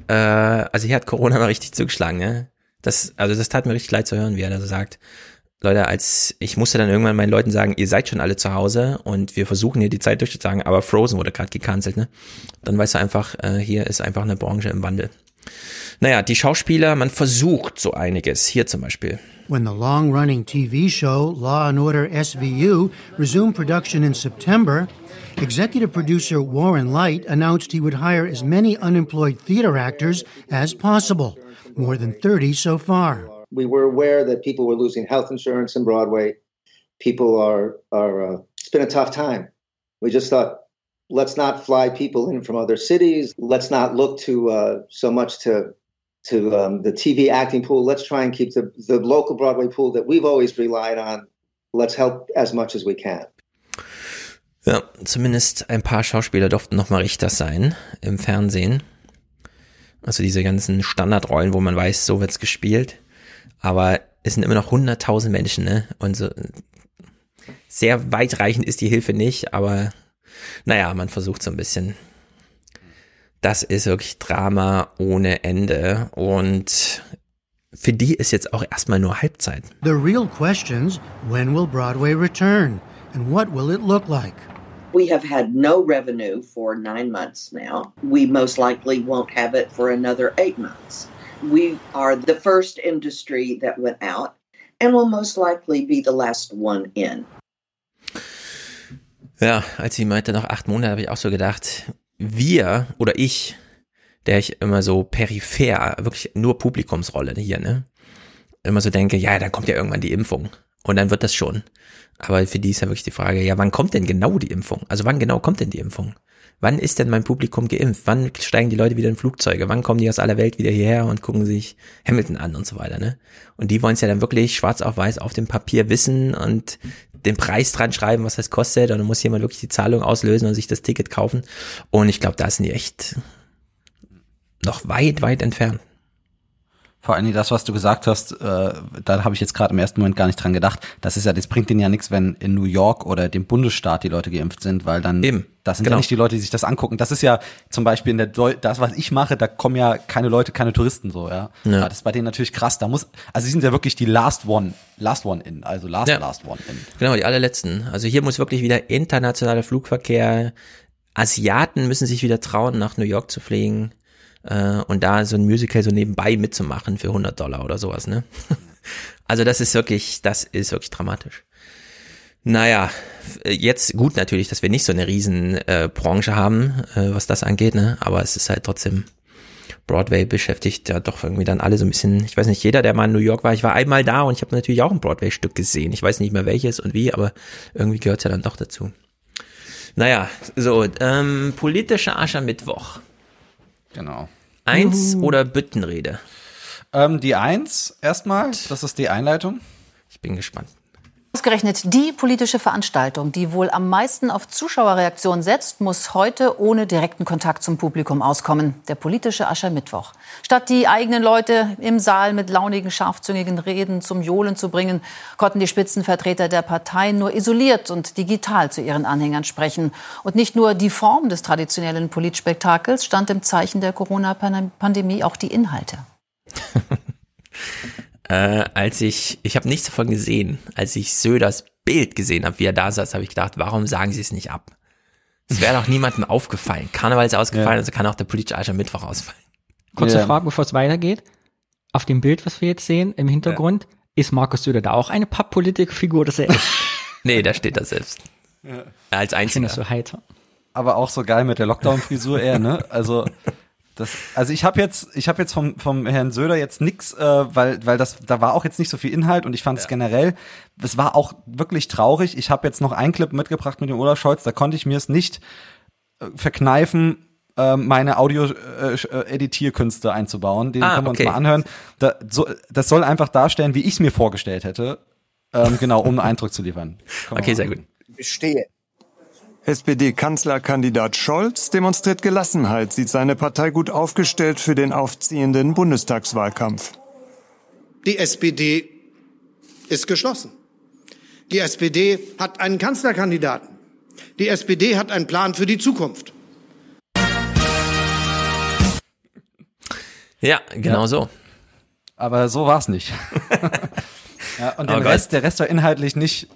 äh, also hier hat Corona mal richtig zugeschlagen, ne? Das, also das tat mir richtig leid zu hören, wie er da so sagt. Leute, als ich musste dann irgendwann meinen Leuten sagen, ihr seid schon alle zu Hause und wir versuchen hier die Zeit durchzutragen, aber Frozen wurde gerade gecancelt, ne? Dann weißt du einfach, äh, hier ist einfach eine Branche im Wandel. Naja, die Schauspieler, man versucht so einiges. Hier zum Beispiel. When the long running TV show Law and Order SVU resumed production in September, executive producer Warren Light announced he would hire as many unemployed theater actors as possible, more than 30 so far. We were aware that people were losing health insurance in Broadway. People are, are uh, it's been a tough time. We just thought, let's not fly people in from other cities. Let's not look to uh, so much to to um, the TV acting pool. Let's try and keep the, the local Broadway pool that we've always relied on. Let's help as much as we can. Ja, zumindest ein paar Schauspieler durften nochmal Richter sein im Fernsehen. Also diese ganzen Standardrollen, wo man weiß, so wird's gespielt. Aber es sind immer noch 100.000 Menschen, ne? Und so sehr weitreichend ist die Hilfe nicht, aber naja, man versucht so ein bisschen das ist wirklich Drama ohne Ende und für die ist jetzt auch erstmal nur Halbzeit. The real questions, when will Broadway return and what will it look like? We have had no revenue for nine months now. We most likely won't have it for another eight months. We are the first industry that went out and will most likely be the last one in. Ja, als sie meinte, noch acht Monate, habe ich auch so gedacht, wir oder ich, der ich immer so peripher, wirklich nur Publikumsrolle hier, ne? Immer so denke, ja, dann kommt ja irgendwann die Impfung. Und dann wird das schon. Aber für die ist ja wirklich die Frage, ja, wann kommt denn genau die Impfung? Also wann genau kommt denn die Impfung? Wann ist denn mein Publikum geimpft? Wann steigen die Leute wieder in Flugzeuge? Wann kommen die aus aller Welt wieder hierher und gucken sich Hamilton an und so weiter, ne? Und die wollen es ja dann wirklich schwarz auf weiß auf dem Papier wissen und den Preis dran schreiben, was das kostet. Und dann muss jemand wirklich die Zahlung auslösen und sich das Ticket kaufen. Und ich glaube, da sind die echt noch weit, weit entfernt. Vor allem das, was du gesagt hast, äh, da habe ich jetzt gerade im ersten Moment gar nicht dran gedacht. Das ist ja, das bringt denen ja nichts, wenn in New York oder dem Bundesstaat die Leute geimpft sind, weil dann Eben, das sind genau. ja nicht die Leute, die sich das angucken. Das ist ja zum Beispiel in der Deu das, was ich mache, da kommen ja keine Leute, keine Touristen so, ja. Ja. Das ist bei denen natürlich krass. Da muss, also sie sind ja wirklich die Last One, Last One in, also Last Ja. Last One in. Genau, die allerletzten. Also hier muss wirklich wieder internationaler Flugverkehr. Asiaten müssen sich wieder trauen, nach New York zu fliegen äh, und da so ein Musical so nebenbei mitzumachen für 100 Dollar oder sowas, ne? Also das ist wirklich, das ist wirklich dramatisch. Naja, jetzt gut natürlich, dass wir nicht so eine riesen äh, Branche haben, äh, was das angeht, ne? Aber es ist halt trotzdem Broadway beschäftigt ja doch irgendwie dann alle so ein bisschen, ich weiß nicht, jeder, der mal in New York war, ich war einmal da und ich habe natürlich auch ein Broadway-Stück gesehen. Ich weiß nicht mehr welches und wie, aber irgendwie gehört ja dann doch dazu. Naja, so, ähm, politischer Aschermittwoch. Genau. Eins Juhu. oder Büttenrede? Ähm, die Eins erstmal, das ist die Einleitung. Ich bin gespannt. Ausgerechnet die politische Veranstaltung, die wohl am meisten auf Zuschauerreaktion setzt, muss heute ohne direkten Kontakt zum Publikum auskommen. Der politische Aschermittwoch. Statt die eigenen Leute im Saal mit launigen, scharfzüngigen Reden zum Johlen zu bringen, konnten die Spitzenvertreter der Parteien nur isoliert und digital zu ihren Anhängern sprechen. Und nicht nur die Form des traditionellen Politspektakels stand im Zeichen der Corona-Pandemie, auch die Inhalte. Äh, als ich, ich habe nichts davon gesehen, als ich Söders Bild gesehen habe, wie er da saß, habe ich gedacht, warum sagen sie es nicht ab? Es wäre doch niemandem aufgefallen. Karneval ist ausgefallen, Ja. also kann auch der politische Aschermittwoch ausfallen. Kurze Ja. Frage, bevor es weitergeht. Auf dem Bild, was wir jetzt sehen, im Hintergrund, ist Markus Söder da auch eine Papppolitikfigur? er echt? Nee, da steht er selbst. Ja. Als Ich einziger. das so heiter. aber auch so geil mit der Lockdown-Frisur eher, ne? Also das, also ich habe jetzt, ich habe jetzt vom vom Herrn Söder jetzt nix, äh, weil weil das, da war auch jetzt nicht so viel Inhalt und ich fand es generell, es war auch wirklich traurig. Ich habe jetzt noch einen Clip mitgebracht mit dem Olaf Scholz, da konnte ich mir es nicht äh, verkneifen, äh, meine Audio-Editierkünste einzubauen. Den Ah, können wir okay. uns mal anhören. Da, so, das soll einfach darstellen, wie ich es mir vorgestellt hätte. Ähm, genau, um einen Eindruck zu liefern. Komm Okay, mal. sehr gut. Bestehe. SPD-Kanzlerkandidat Scholz demonstriert Gelassenheit, sieht seine Partei gut aufgestellt für den aufziehenden Bundestagswahlkampf. Die SPD ist geschlossen. Die SPD hat einen Kanzlerkandidaten. Die SPD hat einen Plan für die Zukunft. Ja, genau Ja. so. Aber so war's nicht. ja, und geil. Rest, der Rest war inhaltlich nicht,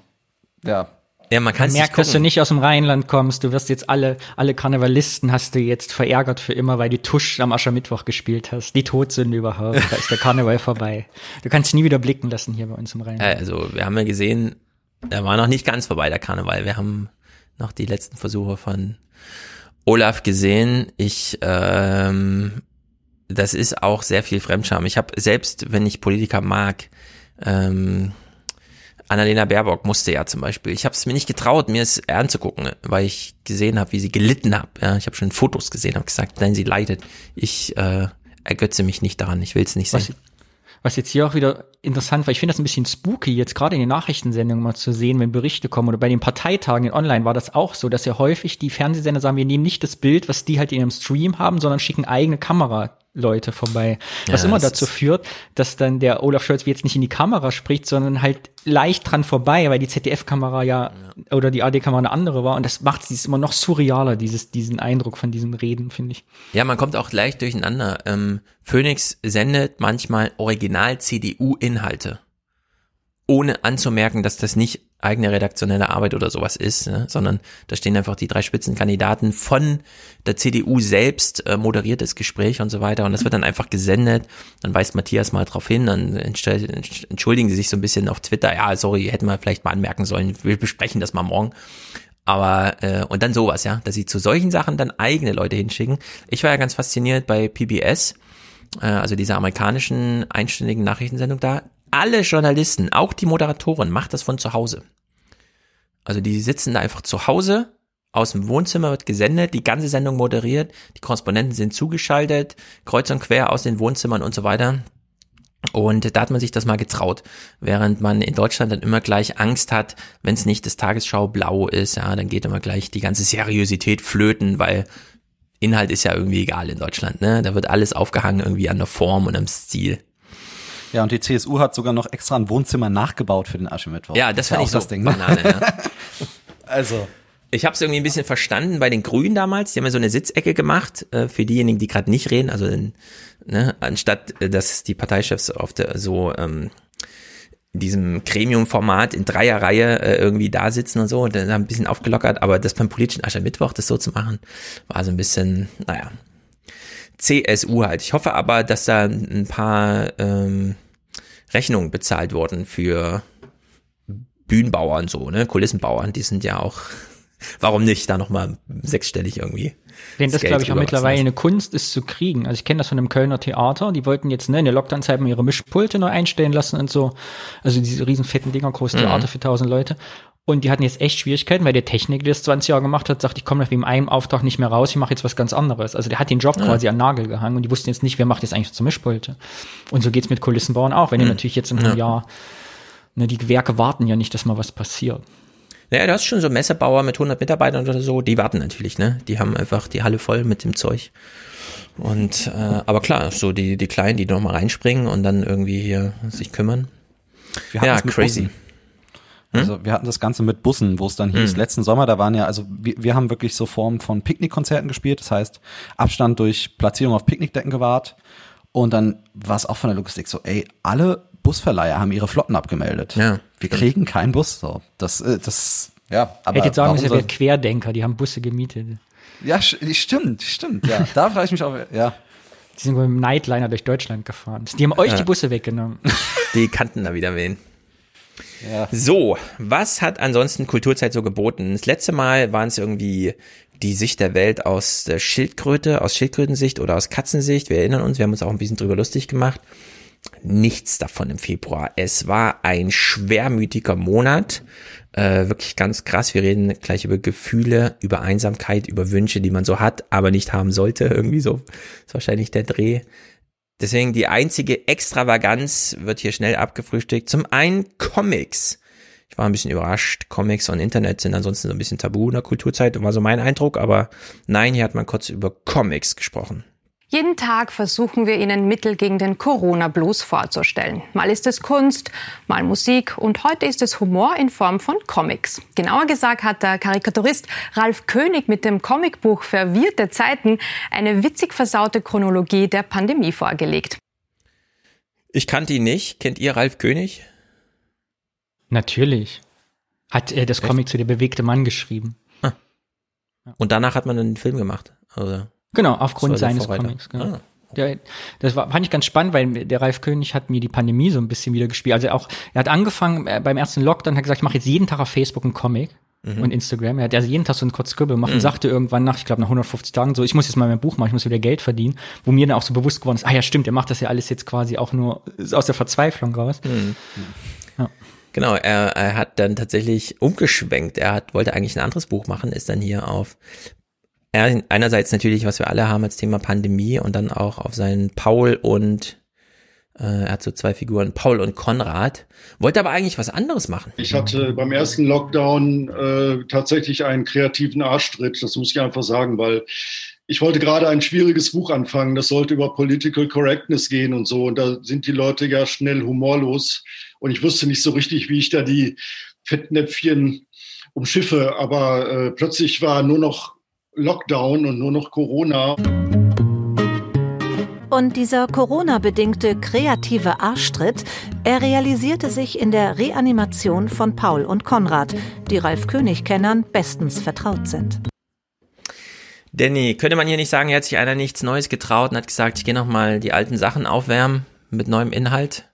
ja. Ja, man kann merkt, dass du nicht aus dem Rheinland kommst. Du wirst jetzt alle, alle Karnevalisten hast du jetzt verärgert für immer, weil du Tusch am Aschermittwoch gespielt hast. Die Todsünde überhaupt. Da ist der Karneval vorbei. Du kannst nie wieder blicken lassen hier bei uns im Rheinland. Also, wir haben ja gesehen, er war noch nicht ganz vorbei, der Karneval. Wir haben noch die letzten Versuche von Olaf gesehen. Ich, ähm, das ist auch sehr viel Fremdscham. Ich habe selbst, wenn ich Politiker mag, ähm, Annalena Baerbock musste ja zum Beispiel. Ich habe es mir nicht getraut, mir es anzugucken, weil ich gesehen habe, wie sie gelitten hat. Ja, ich habe schon Fotos gesehen, habe gesagt, nein, sie leidet. Ich äh, ergötze mich nicht daran. Ich will es nicht Was, sehen. was jetzt hier auch wieder interessant war, ich finde das ein bisschen spooky, jetzt gerade in den Nachrichtensendungen mal zu sehen, wenn Berichte kommen oder bei den Parteitagen in Online war das auch so, dass ja häufig die Fernsehsender sagen, wir nehmen nicht das Bild, was die halt in ihrem Stream haben, sondern schicken eigene Kameraleute vorbei. Was Ja, immer dazu führt, dass dann der Olaf Scholz jetzt nicht in die Kamera spricht, sondern halt leicht dran vorbei, weil die ZDF-Kamera ja, oder die AD-Kamera eine andere war und das macht es immer noch surrealer, dieses, diesen Eindruck von diesen Reden, finde ich. Ja, man kommt auch leicht durcheinander. Ähm, Phoenix sendet manchmal Original-CDU-Inhalte, ohne anzumerken, dass das nicht eigene redaktionelle Arbeit oder sowas ist, ne? sondern da stehen einfach die drei Spitzenkandidaten von der CDU selbst, äh, moderiertes Gespräch und so weiter und das wird dann einfach gesendet, dann weist Matthias mal drauf hin, dann entschuldigen sie sich so ein bisschen auf Twitter, ja, sorry, hätten wir vielleicht mal anmerken sollen, wir besprechen das mal morgen. Aber äh, und dann sowas, ja, dass sie zu solchen Sachen dann eigene Leute hinschicken. Ich war ja ganz fasziniert bei PBS, äh, also dieser amerikanischen einstündigen Nachrichtensendung da. Alle Journalisten, auch die Moderatoren, macht das von zu Hause. Also die sitzen da einfach zu Hause, aus dem Wohnzimmer wird gesendet, die ganze Sendung moderiert, die Korrespondenten sind zugeschaltet, kreuz und quer aus den Wohnzimmern und so weiter. Und da hat man sich das mal getraut, während man in Deutschland dann immer gleich Angst hat, wenn es nicht das Tagesschau blau ist, ja, dann geht immer gleich die ganze Seriosität flöten, weil Inhalt ist ja irgendwie egal in Deutschland, ne? Da wird alles aufgehangen irgendwie an der Form und am Stil. Ja, und die CSU hat sogar noch extra ein Wohnzimmer nachgebaut für den Aschermittwoch. Ja, das fand ja ich so das Ding. ne? Banane, ja. Also. Ich habe es irgendwie ein bisschen verstanden bei den Grünen damals. Die haben ja so eine Sitzecke gemacht äh, für diejenigen, die gerade nicht reden. Also in, ne, anstatt äh, dass die Parteichefs auf der so ähm, in diesem Gremium-Format in Dreierreihe äh, irgendwie da sitzen und so, und dann haben ein bisschen aufgelockert. Aber das beim politischen Aschermittwoch, das so zu machen, war so ein bisschen, naja, CSU halt. Ich hoffe aber, dass da ein paar ähm, Rechnungen bezahlt wurden für Bühnenbauern so, ne, Kulissenbauern, die sind ja auch, warum nicht, da nochmal sechsstellig irgendwie. Denn das, glaube ich, auch mittlerweile eine Kunst ist zu kriegen. Also ich kenne das von einem Kölner Theater, die wollten jetzt ne, in der Lockdown-Zeit mal ihre Mischpulte neu einstellen lassen und so. Also diese riesen fetten Dinger, großes Mhm. Theater für tausend Leute. Und die hatten jetzt echt Schwierigkeiten, weil der Techniker, der das 20 Jahre gemacht hat, sagt, ich komme nach dem einen Auftrag nicht mehr raus, ich mache jetzt was ganz anderes. Also der hat den Job Ja. quasi an Nagel gehangen und die wussten jetzt nicht, wer macht jetzt eigentlich zur Mischpulte. Und so geht's mit Kulissenbauern auch, wenn die Mhm. natürlich jetzt in einem Ja. Jahr, ne, die Gewerke warten ja nicht, dass mal was passiert. Naja, du hast schon so Messebauer mit 100 Mitarbeitern oder so, die warten natürlich, ne? Die haben einfach die Halle voll mit dem Zeug. Und, äh, aber klar, so die, die Kleinen, die noch mal reinspringen und dann irgendwie hier sich kümmern. Wir ja, es crazy. Bussen. Also wir hatten das Ganze mit Bussen, wo es dann hieß, Hm. letzten Sommer, da waren ja, also wir, wir haben wirklich so Formen von Picknickkonzerten gespielt, das heißt Abstand durch Platzierung auf Picknickdecken gewahrt und dann war es auch von der Logistik so, ey, alle Busverleiher haben ihre Flotten abgemeldet. Ja. Wir kriegen keinen Bus, so. Das, äh, das, ja, aber. ich hätte jetzt sagen müssen, wärt Querdenker, die haben Busse gemietet. Ja, stimmt, stimmt, ja. Da frage ich mich auch, ja. Die sind wohl mit dem Nightliner durch Deutschland gefahren. Die haben euch Ja. die Busse weggenommen. Die kannten da wieder wen. Ja. So, was hat ansonsten Kulturzeit so geboten? Das letzte Mal waren es irgendwie die Sicht der Welt aus der Schildkröte, aus Schildkrötensicht oder aus Katzensicht. Wir erinnern uns, wir haben uns auch ein bisschen drüber lustig gemacht. Nichts davon im Februar. Es war ein schwermütiger Monat. Äh, wirklich ganz krass. Wir reden gleich über Gefühle, über Einsamkeit, über Wünsche, die man so hat, aber nicht haben sollte. Irgendwie so ist wahrscheinlich der Dreh. Deswegen die einzige Extravaganz wird hier schnell abgefrühstückt. Zum einen Comics. Ich war ein bisschen überrascht. Comics und Internet sind ansonsten so ein bisschen tabu in der Kulturzeit, war so mein Eindruck, aber nein, hier hat man kurz über Comics gesprochen. Jeden Tag versuchen wir Ihnen Mittel gegen den Corona-Blues vorzustellen. Mal ist es Kunst, mal Musik und heute ist es Humor in Form von Comics. Genauer gesagt hat der Karikaturist Ralf König mit dem Comicbuch Verwirrte Zeiten eine witzig versaute Chronologie der Pandemie vorgelegt. Ich kannte ihn nicht. Kennt ihr Ralf König? Natürlich. Hat er das Comic zu der bewegte Mann geschrieben. Und danach hat man einen Film gemacht. Also, Genau, aufgrund seines Vorreiter. Comics. Genau. Ah. Der, das war, fand ich ganz spannend, weil der Ralf König hat mir die Pandemie so ein bisschen wieder gespielt. Also auch, er hat angefangen äh, beim ersten Lockdown, hat gesagt, ich mache jetzt jeden Tag auf Facebook einen Comic Mhm. und Instagram. Er hat also jeden Tag so einen Scribble gemacht Mhm. und sagte irgendwann nach, ich glaube nach 150 Tagen so, ich muss jetzt mal mein Buch machen, ich muss wieder Geld verdienen, wo mir dann auch so bewusst geworden ist, ah ja stimmt, er macht das ja alles jetzt quasi auch nur aus der Verzweiflung raus. Mhm. Ja. Genau, er, er hat dann tatsächlich umgeschwenkt. Er hat, wollte eigentlich ein anderes Buch machen, ist dann hier auf einerseits natürlich, was wir alle haben als Thema Pandemie und dann auch auf seinen Paul und äh, er hat so zwei Figuren, Paul und Konrad, wollte aber eigentlich was anderes machen. Ich hatte beim ersten Lockdown äh, tatsächlich einen kreativen Arschtritt, das muss ich einfach sagen, weil ich wollte gerade ein schwieriges Buch anfangen, das sollte über Political Correctness gehen und so, und da sind die Leute ja schnell humorlos. Und ich wusste nicht so richtig, wie ich da die Fettnäpfchen umschiffe, aber äh, plötzlich war nur noch Lockdown und nur noch Corona. Und dieser Corona-bedingte kreative Arschtritt, er realisierte sich in der Reanimation von Paul und Konrad, die Ralf König-Kennern bestens vertraut sind. Danny, könnte man hier nicht sagen, hier hat sich einer nichts Neues getraut und hat gesagt, ich gehe nochmal die alten Sachen aufwärmen mit neuem Inhalt?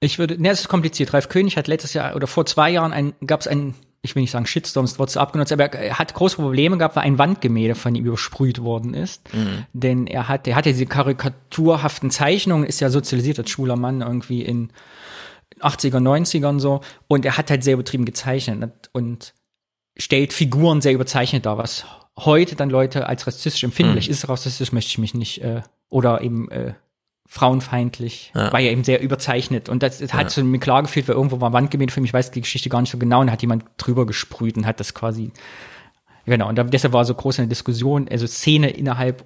Ich würde, ne, es ist kompliziert. Ralf König hat letztes Jahr oder vor zwei Jahren ein, gab es einen, ich will nicht sagen Shitstorm, das Wort so abgenutzt, aber er hat große Probleme gehabt, weil ein Wandgemälde von ihm übersprüht worden ist. Mhm. Denn er hat, er hat ja diese karikaturhaften Zeichnungen, ist ja sozialisiert als schwuler Mann irgendwie in 80er, 90er und so. Und er hat halt sehr übertrieben gezeichnet und stellt Figuren sehr überzeichnet dar, was heute dann Leute als rassistisch empfinden. Mhm. Vielleicht ist es rassistisch, möchte ich mich nicht, äh, oder eben äh, frauenfeindlich, Ja. war ja eben sehr überzeichnet. Und das, das hat Ja. so mir klar gefühlt, weil irgendwo war Wandgemälde für mich, ich weiß die Geschichte gar nicht so genau, und hat jemand drüber gesprüht und hat das quasi Genau, und da, deshalb war so groß eine Diskussion, also Szene innerhalb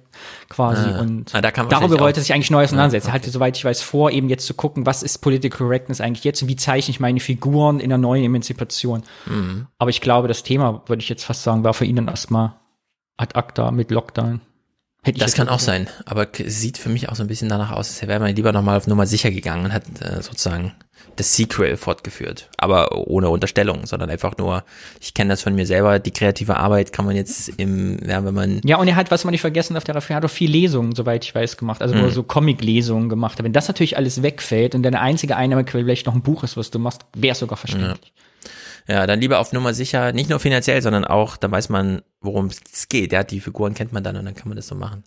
quasi Ah, und da darüber wollte sich eigentlich neu auseinandersetzen. Ja, Er hatte, soweit ich weiß, vor, eben jetzt zu gucken, was ist Political Correctness eigentlich jetzt und wie zeichne ich meine Figuren in einer neuen Emanzipation. Mhm. Aber ich glaube, das Thema, würde ich jetzt fast sagen, war für ihn dann erstmal ad acta mit Lockdown. Hätte Das kann auch sein, aber sieht für mich auch so ein bisschen danach aus, als wäre man lieber nochmal auf Nummer sicher gegangen und hat äh, sozusagen das Sequel fortgeführt. Aber ohne Unterstellung, sondern einfach nur, ich kenne das von mir selber, die kreative Arbeit kann man jetzt im, ja, wenn man Ja, und er hat, was man nicht vergessen darf, der auch viel Lesungen, soweit ich weiß, gemacht. Also, wo Mhm. so Comic-Lesungen gemacht hat. Wenn das natürlich alles wegfällt und deine einzige Einnahmequelle vielleicht noch ein Buch ist, was du machst, wäre es sogar verständlich. Ja, dann lieber auf Nummer sicher, nicht nur finanziell, sondern auch, dann weiß man, worum es geht. Ja, die Figuren kennt man dann und dann kann man das so machen.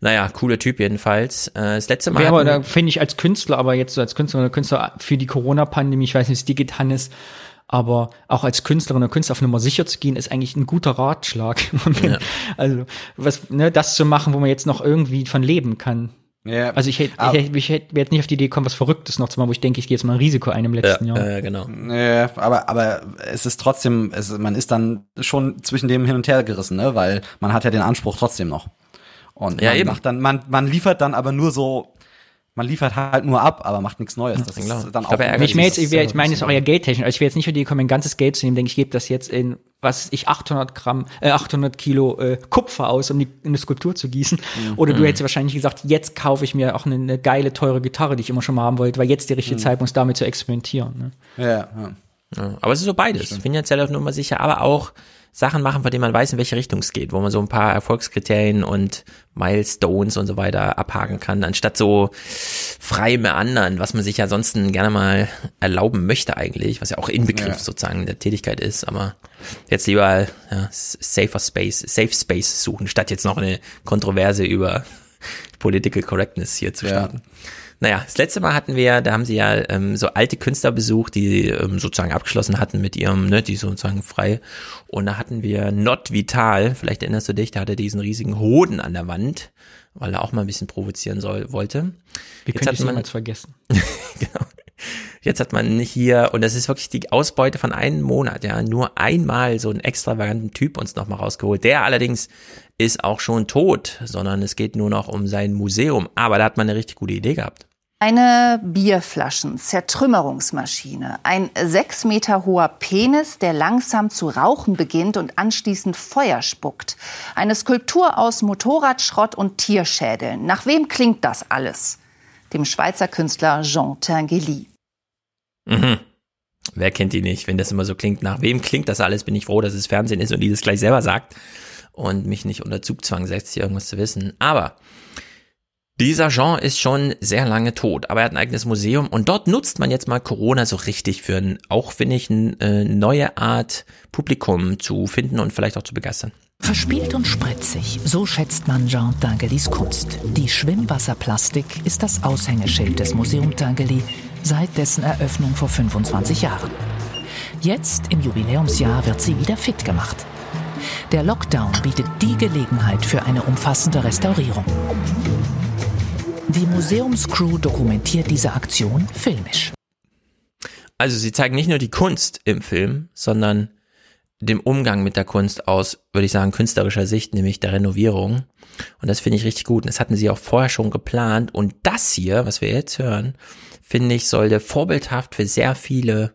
Naja, cooler Typ jedenfalls. Äh, das letzte Mal. Wäre aber, da finde ich als Künstler, aber jetzt so als Künstler oder Künstler für die Corona-Pandemie, ich weiß nicht, es dir geht, Hannes, aber auch als Künstlerin oder Künstler auf Nummer sicher zu gehen, ist eigentlich ein guter Ratschlag. Ja. Also, was, ne, das zu machen, wo man jetzt noch irgendwie von leben kann. Ja. Also ich hätte, ich hätte, ich hätte jetzt nicht auf die Idee gekommen, was Verrücktes noch zu machen, wo ich denke, ich gehe jetzt mal ein Risiko ein im letzten ja, Jahr. äh, genau. Ja, aber, aber es ist trotzdem, es, man ist dann schon zwischen dem hin und her gerissen, ne? weil man hat ja den Anspruch trotzdem noch. Und Ja, man eben. macht dann, man, man liefert dann aber nur so, man liefert halt nur ab, aber macht nichts Neues. Das ist dann Ich glaube, auch immer ich, jetzt, ich, wär, ich meine, es ist auch ja geldtechnisch. Also ich wäre jetzt nicht für die gekommen, mein ganzes Geld zu nehmen, denke ich, gebe das jetzt in, was weiß ich, 800 Gramm, äh, 800 Kilo äh, Kupfer aus, um die, in eine Skulptur zu gießen. Oder du Mhm. hättest wahrscheinlich gesagt, jetzt kaufe ich mir auch eine, eine geile, teure Gitarre, die ich immer schon mal haben wollte, weil jetzt die richtige Mhm. Zeitpunkt ist, damit zu experimentieren. Ne? Ja, ja. Ja, aber es ist so beides. Finanziell auf Nummer sicher, aber auch Sachen machen, von denen man weiß, in welche Richtung es geht, wo man so ein paar Erfolgskriterien und Milestones und so weiter abhaken kann, anstatt so frei meandern, was man sich ja sonst gerne mal erlauben möchte eigentlich, was ja auch Inbegriff Ja. sozusagen der Tätigkeit ist, aber jetzt lieber ja, safer Space, Safe Space suchen, statt jetzt noch eine Kontroverse über Political Correctness hier zu Ja. Naja, das letzte Mal hatten wir, da haben sie ja ähm, so alte Künstler besucht, die ähm, sozusagen abgeschlossen hatten mit ihrem, ne, die sozusagen frei. Und da hatten wir Not Vital, vielleicht erinnerst du dich, da hatte er diesen riesigen Hoden an der Wand, weil er auch mal ein bisschen provozieren soll, wollte. Wie Jetzt könnte man- jemals vergessen? genau. Jetzt hat man hier, und das ist wirklich die Ausbeute von einem Monat, ja, nur einmal so einen extravaganten Typ uns nochmal rausgeholt. Der allerdings ist auch schon tot, sondern es geht nur noch um sein Museum. Aber da hat man eine richtig gute Idee gehabt. Eine Bierflaschen-Zertrümmerungsmaschine, ein sechs Meter hoher Penis, der langsam zu rauchen beginnt und anschließend Feuer spuckt. Eine Skulptur aus Motorradschrott und Tierschädeln. Nach wem klingt das alles? Dem Schweizer Künstler Jean Tinguely. Mhm. Wer kennt die nicht? Wenn das immer so klingt, nach wem klingt das alles, bin ich froh, dass es Fernsehen ist und die das gleich selber sagt und mich nicht unter Zugzwang setzt, hier irgendwas zu wissen. Aber dieser Jean ist schon sehr lange tot, aber er hat ein eigenes Museum und dort nutzt man jetzt mal Corona so richtig für ein, auch finde ich, eine äh, neue Art Publikum zu finden und vielleicht auch zu begeistern. Verspielt und spritzig, so schätzt man Jean Tinguelys Kunst. Die Schwimmwasserplastik ist das Aushängeschild des Museum Tinguely seit dessen Eröffnung vor 25 Jahren. Jetzt, im Jubiläumsjahr, wird sie wieder fit gemacht. Der Lockdown bietet die Gelegenheit für eine umfassende Restaurierung. Die Museumscrew dokumentiert diese Aktion filmisch. Also sie zeigen nicht nur die Kunst im Film, sondern dem Umgang mit der Kunst aus, würde ich sagen, künstlerischer Sicht, nämlich der Renovierung. Und das finde ich richtig gut. Und das hatten sie auch vorher schon geplant. Und das hier, was wir jetzt hören, finde ich, sollte vorbildhaft für sehr viele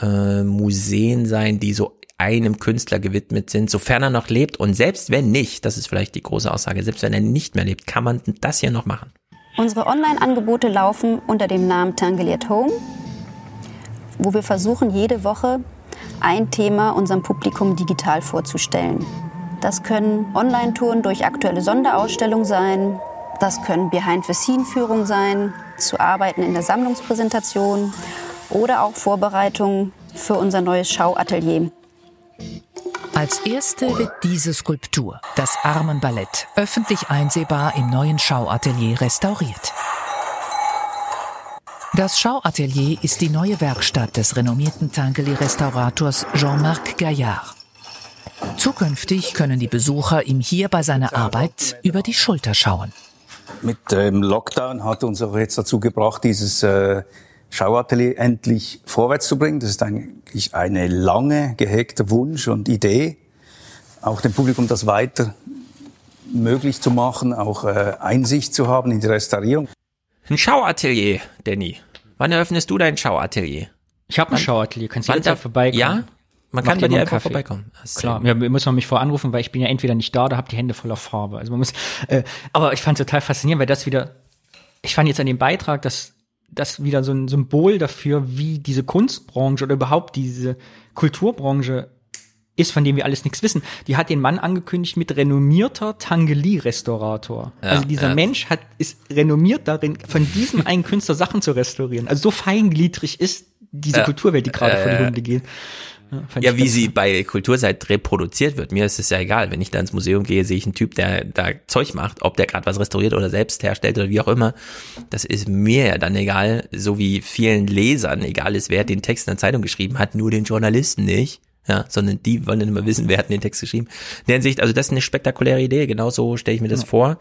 äh, Museen sein, die so einem Künstler gewidmet sind, sofern er noch lebt. Und selbst wenn nicht, das ist vielleicht die große Aussage, selbst wenn er nicht mehr lebt, kann man das hier noch machen. Unsere Online-Angebote laufen unter dem Namen Tangle Home, wo wir versuchen, jede Woche ein Thema unserem Publikum digital vorzustellen. Das können Online-Touren durch aktuelle Sonderausstellungen sein, das können Behind-the-Scene-Führungen sein, zu Arbeiten in der Sammlungspräsentation oder auch Vorbereitungen für unser neues Schauatelier. Als erste wird diese Skulptur, das Armenballett, öffentlich einsehbar im neuen Schauatelier restauriert. Das Schauatelier ist die neue Werkstatt des renommierten Tangeli-Restaurators Jean-Marc Gaillard. Zukünftig können die Besucher ihm hier bei seiner Arbeit über die Schulter schauen. Mit dem Lockdown hat uns auch jetzt dazu gebracht, dieses äh, Schauatelier endlich vorwärts zu bringen. Das ist eigentlich eine lange gehegte Wunsch und Idee, auch dem Publikum das weiter möglich zu machen, auch äh, Einsicht zu haben in die Restaurierung. Ein Schauatelier, Danny. Wann eröffnest du dein Schauatelier? Ich habe ein Schauatelier, kannst du jederzeit da- vorbeikommen. Ja? Man kann bei dir einfach Kaffee. vorbeikommen. Das Klar, ja, muss man mich vorher anrufen, weil ich bin ja entweder nicht da oder habe die Hände voller Farbe. Also man muss, äh, aber ich fand es total faszinierend, weil das wieder, ich fand jetzt an dem Beitrag, dass das wieder so ein Symbol dafür, wie diese Kunstbranche oder überhaupt diese Kulturbranche ist, von dem wir alles nichts wissen. Die hat den Mann angekündigt mit renommierter Tangeli-Restaurator. Ja, also dieser ja. Mensch hat, ist renommiert darin, von diesem einen Künstler Sachen zu restaurieren. Also so feingliedrig ist diese Ja. Kulturwelt, die gerade vor die Hunde geht. Ja, wie sie bei Kulturzeit reproduziert wird. Mir ist es ja egal. Wenn ich da ins Museum gehe, sehe ich einen Typ, der da Zeug macht, ob der gerade was restauriert oder selbst herstellt oder wie auch immer. Das ist mir ja dann egal, so wie vielen Lesern egal ist, wer den Text in der Zeitung geschrieben hat, nur den Journalisten nicht. Ja, sondern die wollen dann immer wissen, wer hat den Text geschrieben. In der Hinsicht, also das ist eine spektakuläre Idee, genauso stelle ich mir das Ja. vor.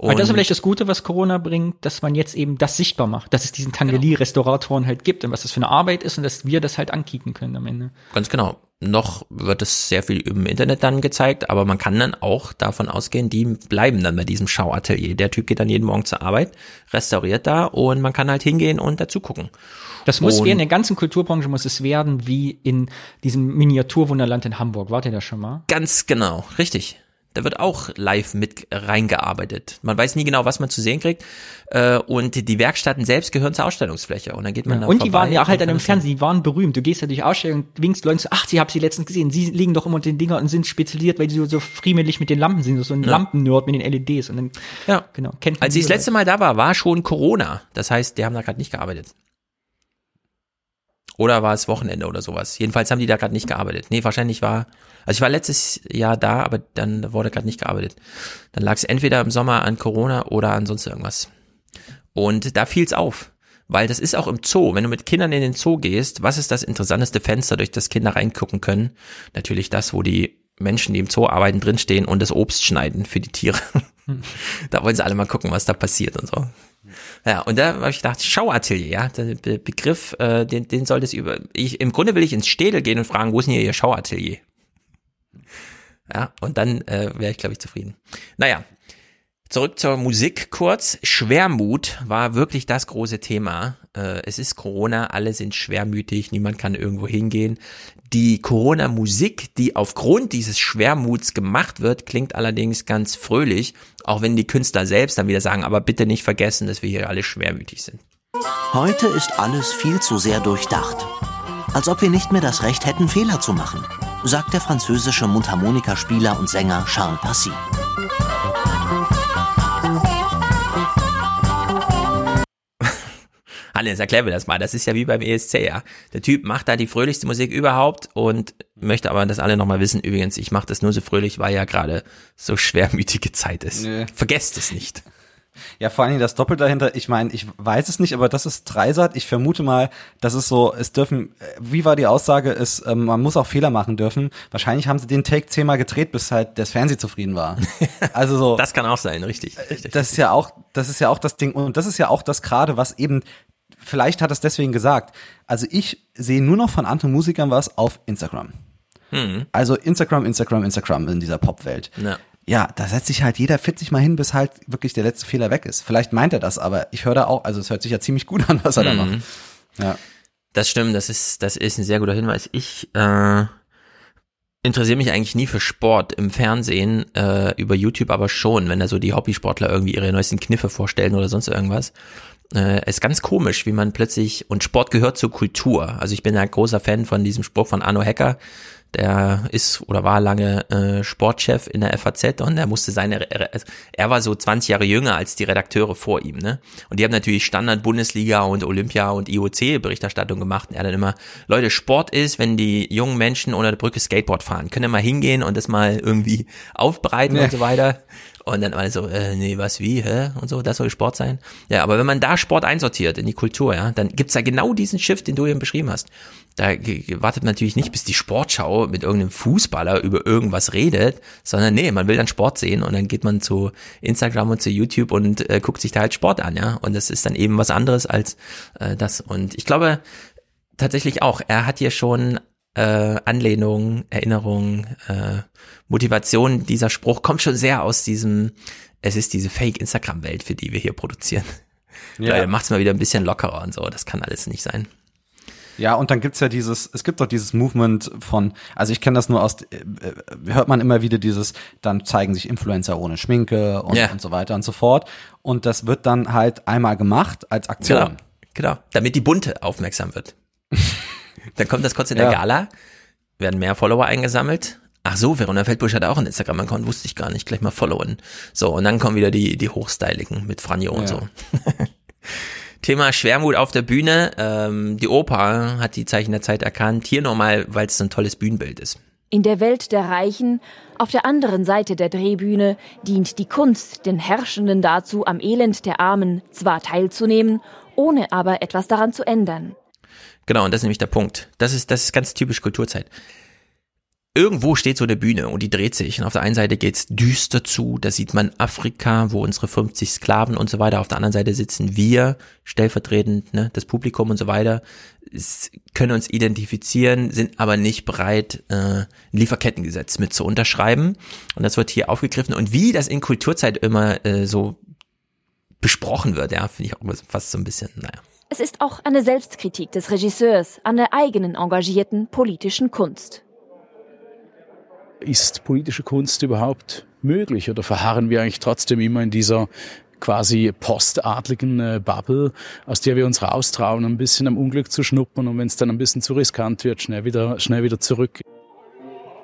Aber das ist Und- vielleicht das Gute, was Corona bringt, dass man jetzt eben das sichtbar macht, dass es diesen Tangeli-Restauratoren halt gibt und was das für eine Arbeit ist und dass wir das halt ankicken können am Ende. Ganz genau. Noch wird es sehr viel im Internet dann gezeigt, aber man kann dann auch davon ausgehen, die bleiben dann bei diesem Schauatelier. Der Typ geht dann jeden Morgen zur Arbeit, restauriert da und man kann halt hingehen und dazu gucken. Das muss Und- werden, in der ganzen Kulturbranche muss es werden, wie in diesem Miniaturwunderland in Hamburg. Wart ihr da schon mal? Ganz genau, richtig. Da wird auch live mit reingearbeitet. Man weiß nie genau, was man zu sehen kriegt. Äh, Und die Werkstätten selbst gehören zur Ausstellungsfläche. Und dann geht man da und die waren ja halt dann im Fernsehen, die waren berühmt. Du gehst ja durch Ausstellungen und winkst Leuten zu, ach, sie haben sie letztens gesehen. Sie liegen doch immer unter den Dinger und sind spezialisiert, weil die so, so friemelig mit den Lampen sind, so ein Ja. Lampennerd mit den LEDs. Und dann, ja, genau. Kennt man Als ich das letzte Mal da war, war schon Corona. Das heißt, die haben da gerade nicht gearbeitet. Oder war es Wochenende oder sowas? Jedenfalls haben die da gerade nicht gearbeitet. Nee, wahrscheinlich war, also ich war letztes Jahr da, aber dann wurde gerade nicht gearbeitet. Dann lag es entweder im Sommer an Corona oder an sonst irgendwas. Und da fiel es auf. Weil das ist auch im Zoo. Wenn du mit Kindern in den Zoo gehst, was ist das interessanteste Fenster, durch das Kinder reingucken können? Natürlich das, wo die Menschen, die im Zoo arbeiten, drinstehen und das Obst schneiden für die Tiere. da wollen sie alle mal gucken, was da passiert und so. Ja, und da habe ich gedacht, Schauatelier, ja, der Be Begriff, äh, den, den sollte es über. Ich, Im Grunde will ich ins Städel gehen und fragen, wo ist denn hier Ihr Schauatelier? Ja, und dann äh, wäre ich, glaube ich, zufrieden. Naja, zurück zur Musik kurz. Schwermut war wirklich das große Thema. Äh, es ist Corona, alle sind schwermütig, niemand kann irgendwo hingehen. Die Corona-Musik, die aufgrund dieses Schwermuts gemacht wird, klingt allerdings ganz fröhlich, auch wenn die Künstler selbst dann wieder sagen, aber bitte nicht vergessen, dass wir hier alle schwermütig sind. Heute ist alles viel zu sehr durchdacht. Als ob wir nicht mehr das Recht hätten, Fehler zu machen, sagt der französische Mundharmonikaspieler und Sänger Charles Passy. Hannes, erklär mir das mal. Das ist ja wie beim ESC, ja. Der Typ macht da die fröhlichste Musik überhaupt und möchte aber, dass alle nochmal wissen, übrigens, ich mache das nur so fröhlich, weil ja gerade so schwermütige Zeit ist. Nö. Vergesst es nicht. Ja, vor allem das Doppel dahinter, ich meine, ich weiß es nicht, aber das ist Dreisat. Ich vermute mal, das ist so, es dürfen, äh, wie war die Aussage, ist, ähm, man muss auch Fehler machen dürfen. Wahrscheinlich haben sie den Take zehnmal gedreht, bis halt das Fernseh zufrieden war. Also so. Das kann auch sein, richtig. richtig das ist ja auch, das ist ja auch das Ding und das ist ja auch das gerade, was eben vielleicht hat es deswegen gesagt. Also ich sehe nur noch von anderen Musikern was auf Instagram. Hm. Also Instagram, Instagram, Instagram in dieser Popwelt. Ja. Ja, da setzt sich halt jeder 40 mal hin, bis halt wirklich der letzte Fehler weg ist. Vielleicht meint er das, aber ich höre da auch, also es hört sich ja ziemlich gut an, was er da Mhm. macht. Ja. Das stimmt, das ist, das ist ein sehr guter Hinweis. Ich äh, interessiere mich eigentlich nie für Sport im Fernsehen, äh, über YouTube aber schon, wenn da so die Hobbysportler irgendwie ihre neuesten Kniffe vorstellen oder sonst irgendwas. Äh, ist ganz komisch, wie man plötzlich, und Sport gehört zur Kultur. Also ich bin ein großer Fan von diesem Spruch von Arno Hecker, der ist oder war lange äh, Sportchef in der FAZ und er musste seine, er, er war so 20 Jahre jünger als die Redakteure vor ihm, ne? Und die haben natürlich Standard Bundesliga und Olympia und IOC Berichterstattung gemacht. Und er dann immer, Leute, Sport ist, wenn die jungen Menschen unter der Brücke Skateboard fahren. Können wir mal hingehen und das mal irgendwie aufbereiten Ja. und so weiter. Und dann alle so, äh, nee, was, wie, hä? Und so, das soll Sport sein. Ja, aber wenn man da Sport einsortiert in die Kultur, ja, dann gibt's da genau diesen Shift, den du eben beschrieben hast. Da wartet man natürlich nicht, bis die Sportschau mit irgendeinem Fußballer über irgendwas redet, sondern nee, man will dann Sport sehen und dann geht man zu Instagram und zu YouTube und äh, guckt sich da halt Sport an, ja. Und das ist dann eben was anderes als äh, das. Und ich glaube tatsächlich auch, er hat hier schon äh, Anlehnung, Erinnerung, äh, Motivation, dieser Spruch kommt schon sehr aus diesem, es ist diese Fake-Instagram-Welt, für die wir hier produzieren. Ja. Da macht es mal wieder ein bisschen lockerer und so, das kann alles nicht sein. Ja, und dann gibt's ja dieses, es gibt doch dieses Movement von, also ich kenne das nur aus, äh, hört man immer wieder dieses, dann zeigen sich Influencer ohne Schminke und, ja. und so weiter und so fort. Und das wird dann halt einmal gemacht als Aktion. Genau, genau. damit die Bunte aufmerksam wird. dann kommt das kurz in der ja. Gala, werden mehr Follower eingesammelt. Ach so, Verona Feldbusch hat auch einen Instagram-Account, wusste ich gar nicht, gleich mal followen. So, und dann kommen wieder die, die Hochstyligen mit Franjo und so. Thema Schwermut auf der Bühne. Ähm, die Oper hat die Zeichen der Zeit erkannt. Hier nochmal, weil es ein tolles Bühnenbild ist. In der Welt der Reichen, auf der anderen Seite der Drehbühne, dient die Kunst den Herrschenden dazu, am Elend der Armen zwar teilzunehmen, ohne aber etwas daran zu ändern. Genau, und das ist nämlich der Punkt. Das ist, das ist ganz typisch Kulturzeit irgendwo steht so eine Bühne und die dreht sich. Und auf der einen Seite geht's düster zu, da sieht man Afrika, wo unsere 50 Sklaven und so weiter. Auf der anderen Seite sitzen wir, stellvertretend, ne, das Publikum und so weiter, können uns identifizieren, sind aber nicht bereit, äh, ein Lieferkettengesetz mit zu unterschreiben. Und das wird hier aufgegriffen. Und wie das in Kulturzeit immer äh, so besprochen wird, ja, finde ich auch fast so ein bisschen, naja. Es ist auch eine Selbstkritik des Regisseurs an der eigenen engagierten politischen Kunst. Ist politische Kunst überhaupt möglich oder verharren wir eigentlich trotzdem immer in dieser quasi postadligen äh, Bubble, aus der wir uns raustrauen, ein bisschen am Unglück zu schnuppern und wenn es dann ein bisschen zu riskant wird, schnell wieder, schnell wieder zurück.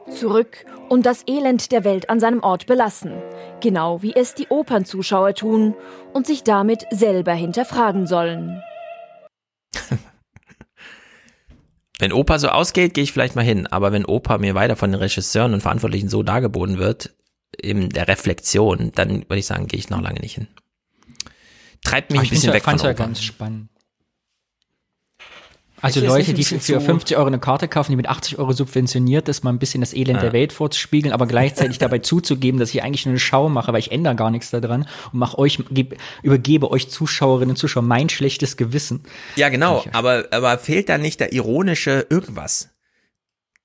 Zurück und das Elend der Welt an seinem Ort belassen. Genau wie es die Opernzuschauer tun und sich damit selber hinterfragen sollen. Wenn Opa so ausgeht, gehe ich vielleicht mal hin. Aber wenn Opa mir weiter von den Regisseuren und Verantwortlichen so dargeboten wird, in der Reflexion, dann würde ich sagen, gehe ich noch lange nicht hin. Treibt mich Ach, ein bisschen weg von Opa. ja ganz spannend. Also Leute, die für 50 Euro eine Karte kaufen, die mit 80 Euro subventioniert ist, mal ein bisschen das Elend ja. der Welt vorzuspiegeln, aber gleichzeitig dabei zuzugeben, dass ich eigentlich nur eine Schau mache, weil ich ändere gar nichts daran und mache euch, gebe, übergebe euch Zuschauerinnen und Zuschauer mein schlechtes Gewissen. Ja, genau, aber, aber fehlt da nicht der ironische irgendwas?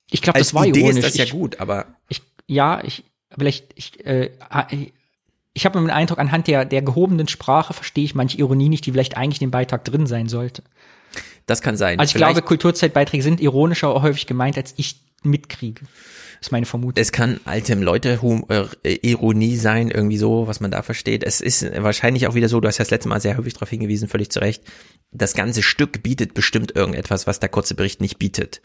Ich glaube, das war Idee ironisch. ist das ja gut, aber. Ich, ja, ich, vielleicht, ich, äh, ich, ich habe den Eindruck, anhand der, der gehobenen Sprache verstehe ich manche Ironie nicht, die vielleicht eigentlich in dem Beitrag drin sein sollte. Das kann sein. Also ich Vielleicht, glaube, Kulturzeitbeiträge sind ironischer häufig gemeint, als ich mitkriege. Ist meine Vermutung. Es kann alte Leute äh, Ironie sein, irgendwie so, was man da versteht. Es ist wahrscheinlich auch wieder so, du hast ja das letzte Mal sehr häufig darauf hingewiesen, völlig zu Recht. Das ganze Stück bietet bestimmt irgendetwas, was der kurze Bericht nicht bietet.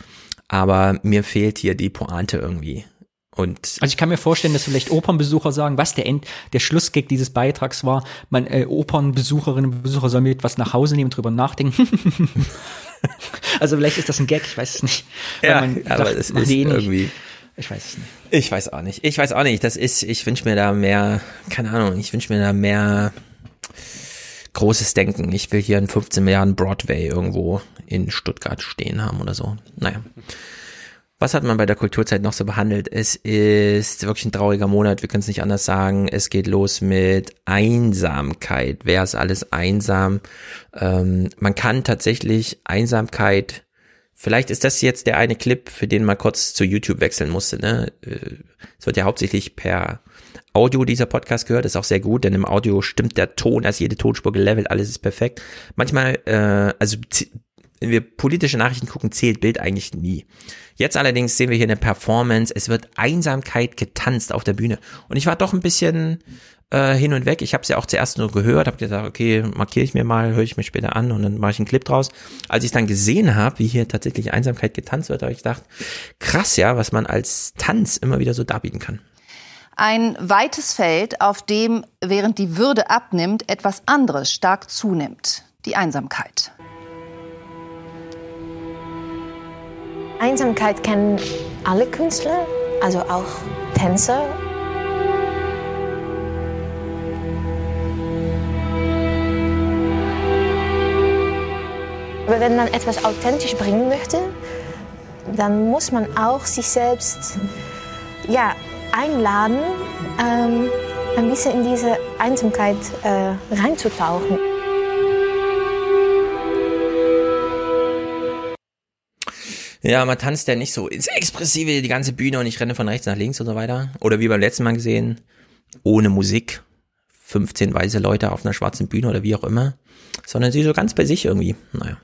Aber mir fehlt hier die Pointe irgendwie. Und also ich kann mir vorstellen, dass vielleicht Opernbesucher sagen, was der End, der Schlussgag dieses Beitrags war, man äh, Opernbesucherinnen und Besucher sollen mit was nach Hause nehmen, drüber nachdenken. also vielleicht ist das ein Gag, ich weiß es nicht. Ja, aber es ist irgendwie. Ich weiß es nicht. Ich weiß auch nicht. Ich weiß auch nicht. Das ist, ich wünsche mir da mehr, keine Ahnung, ich wünsche mir da mehr großes Denken. Ich will hier einen 15 Milliarden Broadway irgendwo in Stuttgart stehen haben oder so. Naja. Was hat man bei der Kulturzeit noch so behandelt? Es ist wirklich ein trauriger Monat, wir können es nicht anders sagen. Es geht los mit Einsamkeit. Wer ist alles einsam? Ähm, man kann tatsächlich Einsamkeit, vielleicht ist das jetzt der eine Clip, für den man kurz zu YouTube wechseln musste. Ne? Äh, es wird ja hauptsächlich per Audio dieser Podcast gehört, ist auch sehr gut, denn im Audio stimmt der Ton, also jede Tonspur gelevelt, alles ist perfekt. Manchmal, äh, also wenn wir politische Nachrichten gucken, zählt Bild eigentlich nie. Jetzt allerdings sehen wir hier eine Performance. Es wird Einsamkeit getanzt auf der Bühne. Und ich war doch ein bisschen äh, hin und weg. Ich habe es ja auch zuerst nur gehört, habe gesagt, okay, markiere ich mir mal, höre ich mir später an und dann mache ich einen Clip draus. Als ich dann gesehen habe, wie hier tatsächlich Einsamkeit getanzt wird, habe ich gedacht, krass ja, was man als Tanz immer wieder so darbieten kann. Ein weites Feld, auf dem, während die Würde abnimmt, etwas anderes stark zunimmt. Die Einsamkeit. Einsamkeit kennen alle Künstler, also auch Tänzer. Aber wenn man etwas authentisch bringen möchte, dann muss man auch sich selbst ja, einladen, ähm, ein bisschen in diese Einsamkeit äh, reinzutauchen. Ja, man tanzt ja nicht so ins Expressive die ganze Bühne und ich renne von rechts nach links und so weiter. Oder wie beim letzten Mal gesehen, ohne Musik, 15 weiße Leute auf einer schwarzen Bühne oder wie auch immer, sondern sie so ganz bei sich irgendwie. Naja.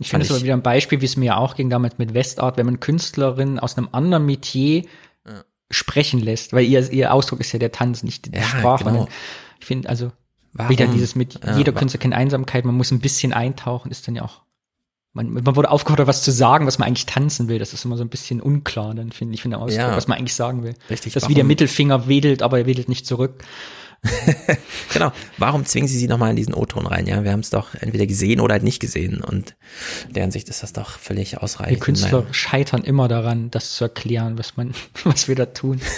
Ich finde es aber wieder ein Beispiel, wie es mir auch ging damals mit Westart, wenn man Künstlerinnen aus einem anderen Metier ja. sprechen lässt, weil ihr, ihr Ausdruck ist ja der Tanz, nicht die ja, Sprache. Genau. Ich finde, also Warum? wieder dieses mit, Ja, jeder Künstler kennt Einsamkeit, man muss ein bisschen eintauchen, ist dann ja auch man, man wurde aufgefordert, was zu sagen, was man eigentlich tanzen will. Das ist immer so ein bisschen unklar, dann finde ich, von der Ausdruck, Ja. was man eigentlich sagen will. Richtig, Das ist wie der warum- Mittelfinger wedelt, aber er wedelt nicht zurück. Genau. Warum zwingen sie sie nochmal in diesen O-Ton rein? Ja, wir haben es doch entweder gesehen oder halt nicht gesehen und in deren Sicht ist das doch völlig Wir ausreichend. Künstler Naja. scheitern immer daran, das zu erklären, was man, was wir da tun.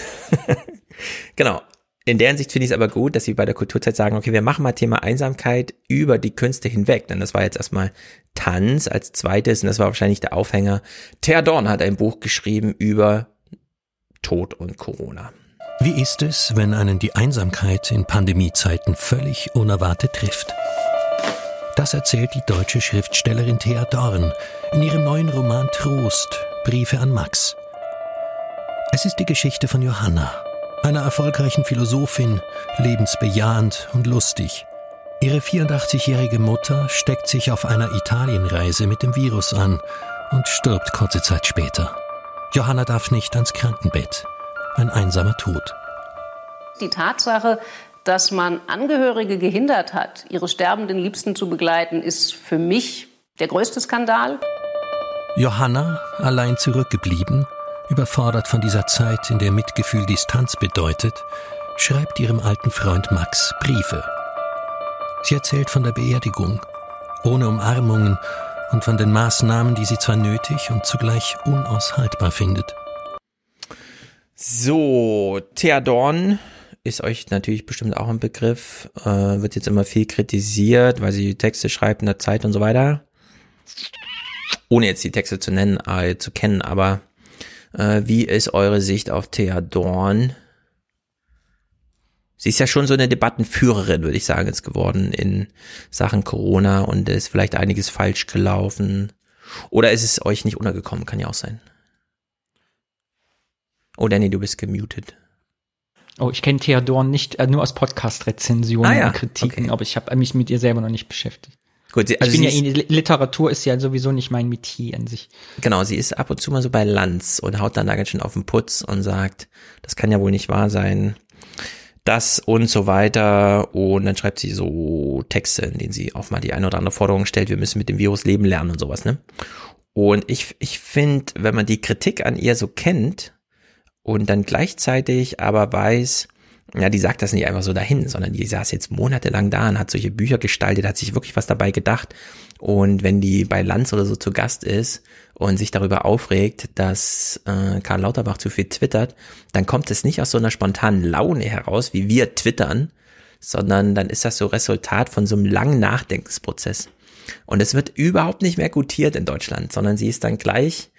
Genau. In deren Sicht finde ich es aber gut, dass sie bei der Kulturzeit sagen, okay, wir machen mal Thema Einsamkeit über die Künste hinweg. Denn das war jetzt erstmal Tanz als zweites und das war wahrscheinlich der Aufhänger. Thea Dorn hat ein Buch geschrieben über Tod und Corona. Wie ist es, wenn einen die Einsamkeit in Pandemiezeiten völlig unerwartet trifft? Das erzählt die deutsche Schriftstellerin Thea Dorn in ihrem neuen Roman Trost, Briefe an Max. Es ist die Geschichte von Johanna, einer erfolgreichen Philosophin, lebensbejahend und lustig. Ihre 84-jährige Mutter steckt sich auf einer Italienreise mit dem Virus an und stirbt kurze Zeit später. Johanna darf nicht ans Krankenbett. Ein einsamer Tod. Die Tatsache, dass man Angehörige gehindert hat, ihre sterbenden Liebsten zu begleiten, ist für mich der größte Skandal. Johanna, allein zurückgeblieben, überfordert von dieser Zeit, in der Mitgefühl Distanz bedeutet, schreibt ihrem alten Freund Max Briefe. Sie erzählt von der Beerdigung, ohne Umarmungen und von den Maßnahmen, die sie zwar nötig und zugleich unaushaltbar findet. So, Thea Dorn ist euch natürlich bestimmt auch ein Begriff, äh, wird jetzt immer viel kritisiert, weil sie Texte schreibt in der Zeit und so weiter. Ohne jetzt die Texte zu nennen, äh, zu kennen, aber äh, wie ist eure Sicht auf Thea Dorn? Sie ist ja schon so eine Debattenführerin, würde ich sagen, jetzt geworden in Sachen Corona und ist vielleicht einiges falsch gelaufen. Oder ist es euch nicht untergekommen? Kann ja auch sein. Oh, Danny, du bist gemutet. Oh, ich kenne Thea Dorn nicht, äh, nur aus Podcast-Rezensionen Ah ja, und Kritiken, aber ich habe mich mit ihr selber noch nicht beschäftigt. Gut, sie, also ich bin ja ist, in, Literatur ist ja sowieso nicht mein Metier an sich. genau, sie ist ab und zu mal so bei Lanz und haut dann da ganz schön auf den Putz und sagt, das kann ja wohl nicht wahr sein. Das und so weiter. Und dann schreibt sie so Texte, in denen sie auch mal die eine oder andere Forderung stellt, wir müssen mit dem Virus leben lernen und sowas, ne? Und ich, ich finde, wenn man die Kritik an ihr so kennt und dann gleichzeitig aber weiß, ja, die sagt das nicht einfach so dahin, sondern die saß jetzt monatelang da und hat solche Bücher gestaltet, hat sich wirklich was dabei gedacht. Und wenn die bei Lanz oder so zu Gast ist und sich darüber aufregt, dass äh, Karl Lauterbach zu viel twittert, dann kommt es nicht aus so einer spontanen Laune heraus, wie wir twittern, sondern dann ist das so Resultat von so einem langen Nachdenkensprozess. Und es wird überhaupt nicht mehr gutiert in Deutschland, sondern sie ist dann gleich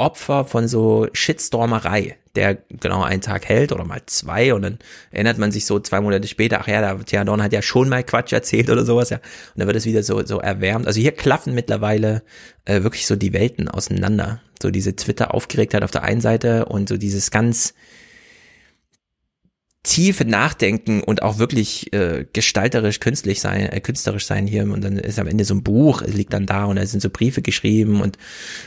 Opfer von so Shitstormerei, der genau einen Tag hält oder mal zwei und dann erinnert man sich so zwei Monate später, ach ja, der Thea Dorn hat ja schon mal Quatsch erzählt oder sowas, ja. Und dann wird es wieder so, so erwärmt. Also hier klaffen mittlerweile äh, wirklich so die Welten auseinander. So diese Twitter-Aufgeregtheit auf der einen Seite und so dieses ganz tiefe Nachdenken und auch wirklich äh, gestalterisch, künstlich sein, äh, künstlerisch sein hier und dann ist am Ende so ein Buch, es liegt dann da und da sind so Briefe geschrieben und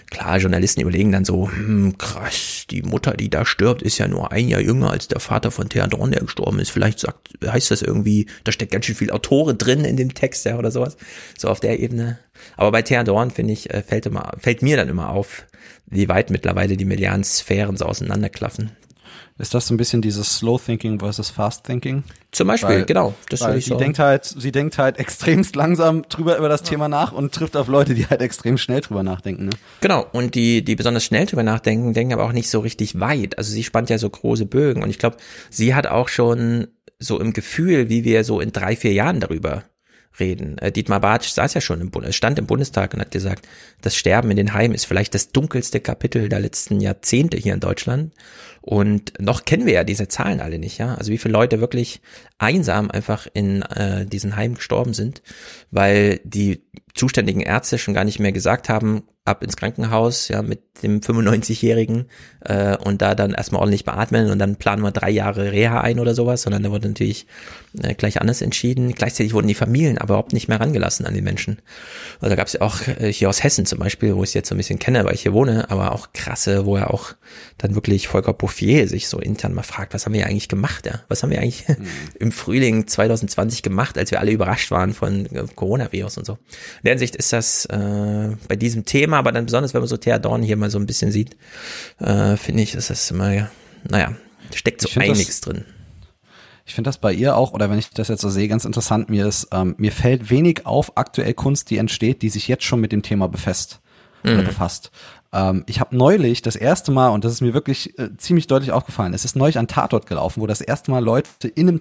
klar, Journalisten überlegen dann so, hm, krass, die Mutter, die da stirbt, ist ja nur ein Jahr jünger als der Vater von Thea Dorn, der gestorben ist. Vielleicht sagt, heißt das irgendwie, da steckt ganz schön viel Autore drin in dem Text, ja, oder sowas. So auf der Ebene. Aber bei Thea Dorn, finde ich, äh, fällt immer, fällt mir dann immer auf, wie weit mittlerweile die medialen Sphären so auseinanderklaffen. Ist das so ein bisschen dieses Slow Thinking versus Fast Thinking? Zum Beispiel, weil, genau. Das weil ich sie so. denkt halt, sie denkt halt extremst langsam drüber über das Thema nach und trifft auf Leute, die halt extrem schnell drüber nachdenken. Ne? Genau, und die, die besonders schnell drüber nachdenken, denken aber auch nicht so richtig weit. Also sie spannt ja so große Bögen und ich glaube, sie hat auch schon so im Gefühl, wie wir so in drei, vier Jahren darüber reden. Äh, Dietmar Bartsch saß ja schon im Bund, stand im Bundestag und hat gesagt, das Sterben in den Heimen ist vielleicht das dunkelste Kapitel der letzten Jahrzehnte hier in Deutschland. Und noch kennen wir ja diese Zahlen alle nicht, ja. Also wie viele Leute wirklich einsam einfach in äh, diesen Heimen gestorben sind, weil die zuständigen Ärzte schon gar nicht mehr gesagt haben, ab ins Krankenhaus, ja, mit dem 95-Jährigen äh, und da dann erstmal ordentlich beatmen und dann planen wir drei Jahre Reha ein oder sowas, sondern da wurde natürlich äh, gleich anders entschieden. Gleichzeitig wurden die Familien aber überhaupt nicht mehr rangelassen an die Menschen. Also da gab es ja auch äh, hier aus Hessen zum Beispiel, wo ich jetzt so ein bisschen kenne, weil ich hier wohne, aber auch krasse, wo er auch dann wirklich Volker Bouffier sich so intern mal fragt, was haben wir eigentlich gemacht, ja? Was haben wir eigentlich mhm. im Frühling 2020 gemacht, als wir alle überrascht waren von äh, Coronavirus und so. In der Hinsicht ist das äh, bei diesem Thema, aber dann besonders, wenn man so Thea Dorn hier mal so ein bisschen sieht, äh, finde ich, ist das immer, naja, steckt so einiges drin. Ich finde das bei ihr auch, oder wenn ich das jetzt so sehe, ganz interessant. Mir ist, ähm, mir fällt wenig auf aktuell Kunst, die entsteht, die sich jetzt schon mit dem Thema befasst mhm. oder befasst. Ähm, ich habe neulich das erste Mal, und das ist mir wirklich äh, ziemlich deutlich aufgefallen, es ist neulich ein Tatort gelaufen, wo das erste Mal Leute in einem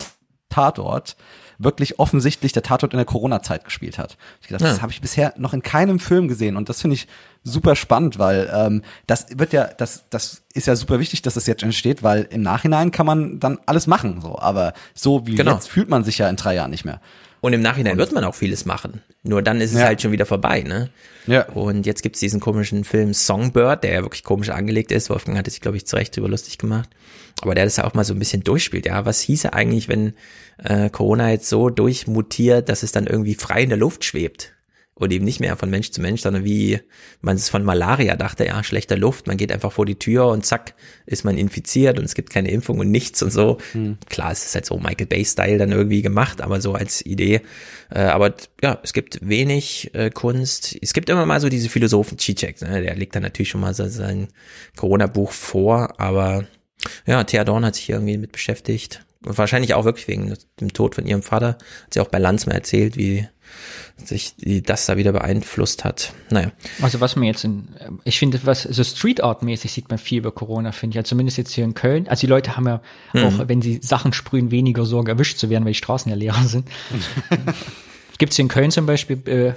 Tatort wirklich offensichtlich der Tatort in der Corona-Zeit gespielt hat. Ich gedacht, ja. das habe ich bisher noch in keinem Film gesehen und das finde ich super spannend, weil ähm, das wird ja, das, das ist ja super wichtig, dass das jetzt entsteht, weil im Nachhinein kann man dann alles machen, so. Aber so wie genau. jetzt fühlt man sich ja in drei Jahren nicht mehr. Und im Nachhinein wird man auch vieles machen. Nur dann ist es ja. halt schon wieder vorbei, ne? Ja. Und jetzt gibt's diesen komischen Film Songbird, der ja wirklich komisch angelegt ist. Wolfgang hatte sich, glaube ich, zu Recht drüber lustig gemacht. Aber der das ja auch mal so ein bisschen durchspielt. Ja, was hieße eigentlich, wenn äh, Corona jetzt so durchmutiert, dass es dann irgendwie frei in der Luft schwebt? Und eben nicht mehr von Mensch zu Mensch, sondern wie man es von Malaria dachte, ja, schlechter Luft, man geht einfach vor die Tür und zack, ist man infiziert und es gibt keine Impfung und nichts und so. Hm. Klar, es ist halt so Michael Bay-Style dann irgendwie gemacht, aber so als Idee. Äh, aber ja, es gibt wenig äh, Kunst. Es gibt immer mal so diese Philosophen Zizek, ne? der legt dann natürlich schon mal so sein Corona-Buch vor, aber ja, Thea Dorn hat sich hier irgendwie mit beschäftigt. Wahrscheinlich auch wirklich wegen dem Tod von ihrem Vater. Hat sie auch bei Lanz mal erzählt, wie sich das da wieder beeinflusst hat. Naja. Also was man jetzt in, ich finde, was so Street Art mäßig sieht man viel über Corona, finde ich. Ja, zumindest jetzt hier in Köln. Also die Leute haben ja mhm. auch, wenn sie Sachen sprühen, weniger Sorge erwischt zu werden, weil die Straßen ja leer sind. Gibt es hier in Köln zum Beispiel, äh,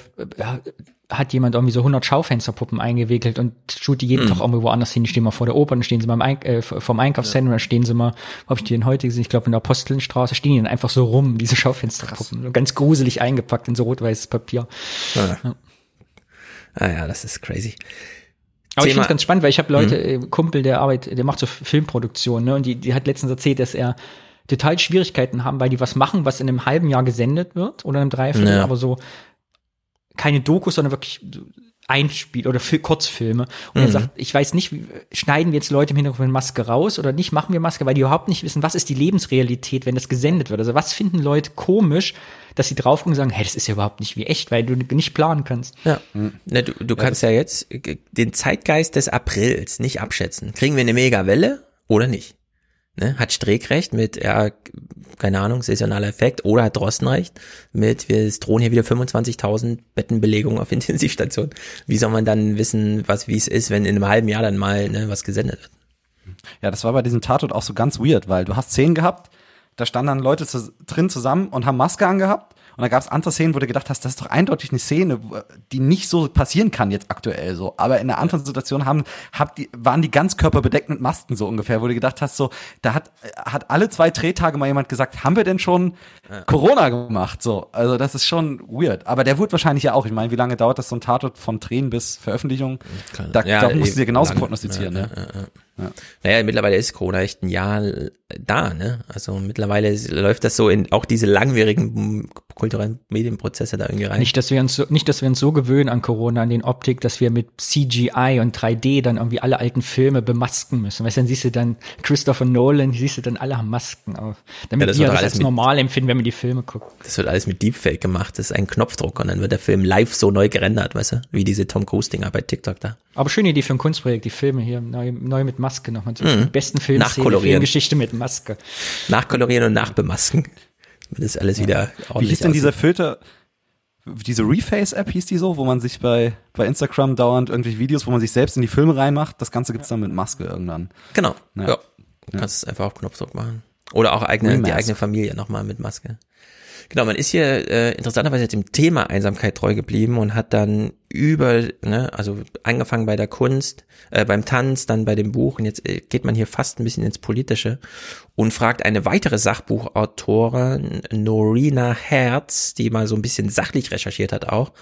hat jemand irgendwie so 100 Schaufensterpuppen eingewickelt und tut die jeden mhm. Tag irgendwie woanders hin. Die stehen mal vor der Oper, dann stehen sie mal Eink äh, vom Einkaufszentrum, dann stehen sie mal, wo habe ich die denn heute gesehen? Ich glaube in der Apostelnstraße stehen die dann einfach so rum, diese Schaufensterpuppen. So ganz gruselig eingepackt in so rot-weißes Papier. Ja. ja. Ah ja, das ist crazy. Aber Thema. ich finde es ganz spannend, weil ich habe Leute, mhm. Kumpel, der arbeitet, der macht so Filmproduktion, ne? Und die, die hat letztens erzählt, dass er total Schwierigkeiten haben, weil die was machen, was in einem halben Jahr gesendet wird oder in einem Dreiviertel, ja. aber so keine Dokus, sondern wirklich Einspiel oder Kurzfilme. Und mhm. er sagt, ich weiß nicht, schneiden wir jetzt Leute im Hintergrund mit Maske raus oder nicht, machen wir Maske, weil die überhaupt nicht wissen, was ist die Lebensrealität, wenn das gesendet wird. Also was finden Leute komisch, dass sie drauf gucken und sagen, hey, das ist ja überhaupt nicht wie echt, weil du nicht planen kannst. Ja. Mhm. Na, du du ja, kannst ja jetzt den Zeitgeist des Aprils nicht abschätzen. Kriegen wir eine Mega-Welle oder nicht? Ne? Hat Streeck recht mit, ja, keine Ahnung, saisonaler Effekt oder hat Drosten recht mit, wir drohen hier wieder 25.000 Bettenbelegungen auf Intensivstation. Wie soll man dann wissen, was, wie es ist, wenn in einem halben Jahr dann mal ne, was gesendet wird? Ja, das war bei diesem Tatort auch so ganz weird, weil du hast Szenen gehabt, da standen dann Leute zu, drin zusammen und haben Maske angehabt und da gab es andere Szenen, wo du gedacht hast, das ist doch eindeutig eine Szene, die nicht so passieren kann jetzt aktuell so. Aber in einer anderen Situation haben, hab die, waren die ganz körperbedeckt mit Masken so ungefähr, wo du gedacht hast, so, da hat, hat alle zwei Drehtage mal jemand gesagt, haben wir denn schon ja. Corona gemacht? So, also das ist schon weird. Aber der wurde wahrscheinlich ja auch. Ich meine, wie lange dauert das so ein Tatort von Drehen bis Veröffentlichung? Da, ja, da musst du dir genauso prognostizieren, ja, ne? Ja. Naja, mittlerweile ist Corona echt ein Jahr da, ne? Also mittlerweile läuft das so in auch diese langwierigen kulturellen Medienprozesse da irgendwie rein. Nicht, dass wir uns so, nicht, dass wir uns so gewöhnen an Corona, an den Optik, dass wir mit CGI und 3D dann irgendwie alle alten Filme bemasken müssen. Weißt du, dann siehst du dann Christopher Nolan, siehst du dann alle haben Masken auf. Damit ja, wir das als mit, normal empfinden, wenn wir die Filme gucken. Das wird alles mit Deepfake gemacht. Das ist ein Knopfdruck und dann wird der Film live so neu gerendert, weißt du? Wie diese Tom Cruise-Dinger bei TikTok da. Aber schöne Idee für ein Kunstprojekt, die Filme hier neu, neu mit Maske nochmal. Mhm. Die besten Filme, Filmgeschichte mit Maske. Nachkolorieren und nachbemasken. Wird das alles wieder Wie hieß denn dieser Filter? Diese Reface-App hieß die so, wo man sich bei, bei Instagram dauernd irgendwelche Videos, wo man sich selbst in die Filme reinmacht. Das Ganze gibt's dann mit Maske irgendwann. Genau. Ja. ja. Du kannst es einfach auf Knopfdruck machen. Oder auch eigene, die eigene Familie nochmal mit Maske. Genau, man ist hier äh, interessanterweise dem Thema Einsamkeit treu geblieben und hat dann über, ne, also angefangen bei der Kunst, äh, beim Tanz, dann bei dem Buch und jetzt äh, geht man hier fast ein bisschen ins Politische und fragt eine weitere Sachbuchautorin, Norina Herz, die mal so ein bisschen sachlich recherchiert hat auch,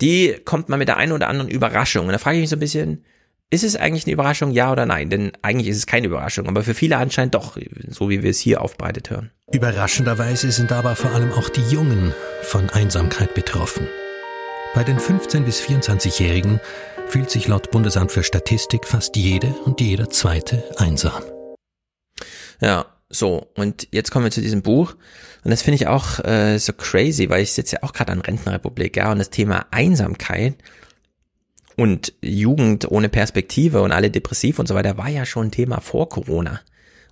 die kommt mal mit der einen oder anderen Überraschung. Und da frage ich mich so ein bisschen, ist es eigentlich eine Überraschung, ja oder nein? Denn eigentlich ist es keine Überraschung, aber für viele anscheinend doch, so wie wir es hier aufbereitet hören. Überraschenderweise sind aber vor allem auch die Jungen von Einsamkeit betroffen. Bei den 15- bis 24-Jährigen fühlt sich laut Bundesamt für Statistik fast jede und jeder zweite einsam. Ja, so, und jetzt kommen wir zu diesem Buch. Und das finde ich auch äh, so crazy, weil ich sitze ja auch gerade an Rentenrepublik, ja, und das Thema Einsamkeit und Jugend ohne Perspektive und alle depressiv und so weiter war ja schon ein Thema vor Corona.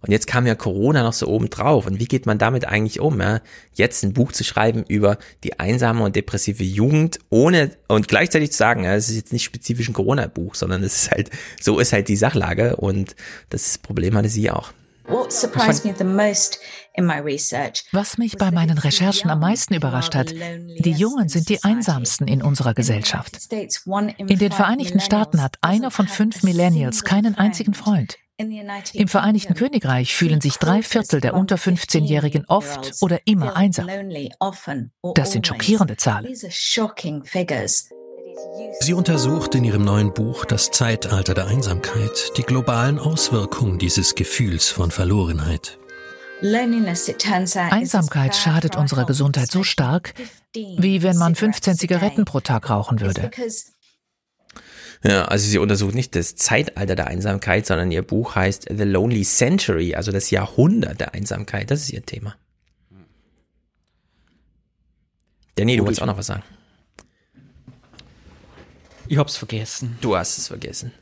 Und jetzt kam ja Corona noch so oben drauf. Und wie geht man damit eigentlich um? Ja? Jetzt ein Buch zu schreiben über die einsame und depressive Jugend, ohne und gleichzeitig zu sagen, ja, es ist jetzt nicht spezifisch ein Corona-Buch, sondern es ist halt, so ist halt die Sachlage und das Problem hatte sie auch. What surprised me the most in my research Was mich bei meinen Recherchen am meisten überrascht hat, die Jungen sind die einsamsten in unserer Gesellschaft. In den Vereinigten Staaten hat einer von fünf Millennials keinen einzigen Freund. Im Vereinigten Königreich fühlen sich drei Viertel der unter 15-Jährigen oft oder immer einsam. Das sind schockierende Zahlen. Sie untersucht in ihrem neuen Buch Das Zeitalter der Einsamkeit die globalen Auswirkungen dieses Gefühls von Verlorenheit. Einsamkeit schadet unserer Gesundheit so stark, wie wenn man 15 Zigaretten pro Tag rauchen würde. Ja, also sie untersucht nicht das Zeitalter der Einsamkeit, sondern ihr Buch heißt The Lonely Century, also das Jahrhundert der Einsamkeit. Das ist ihr Thema. Danny, du wolltest auch noch was sagen. Ich hab's vergessen. Du hast es vergessen.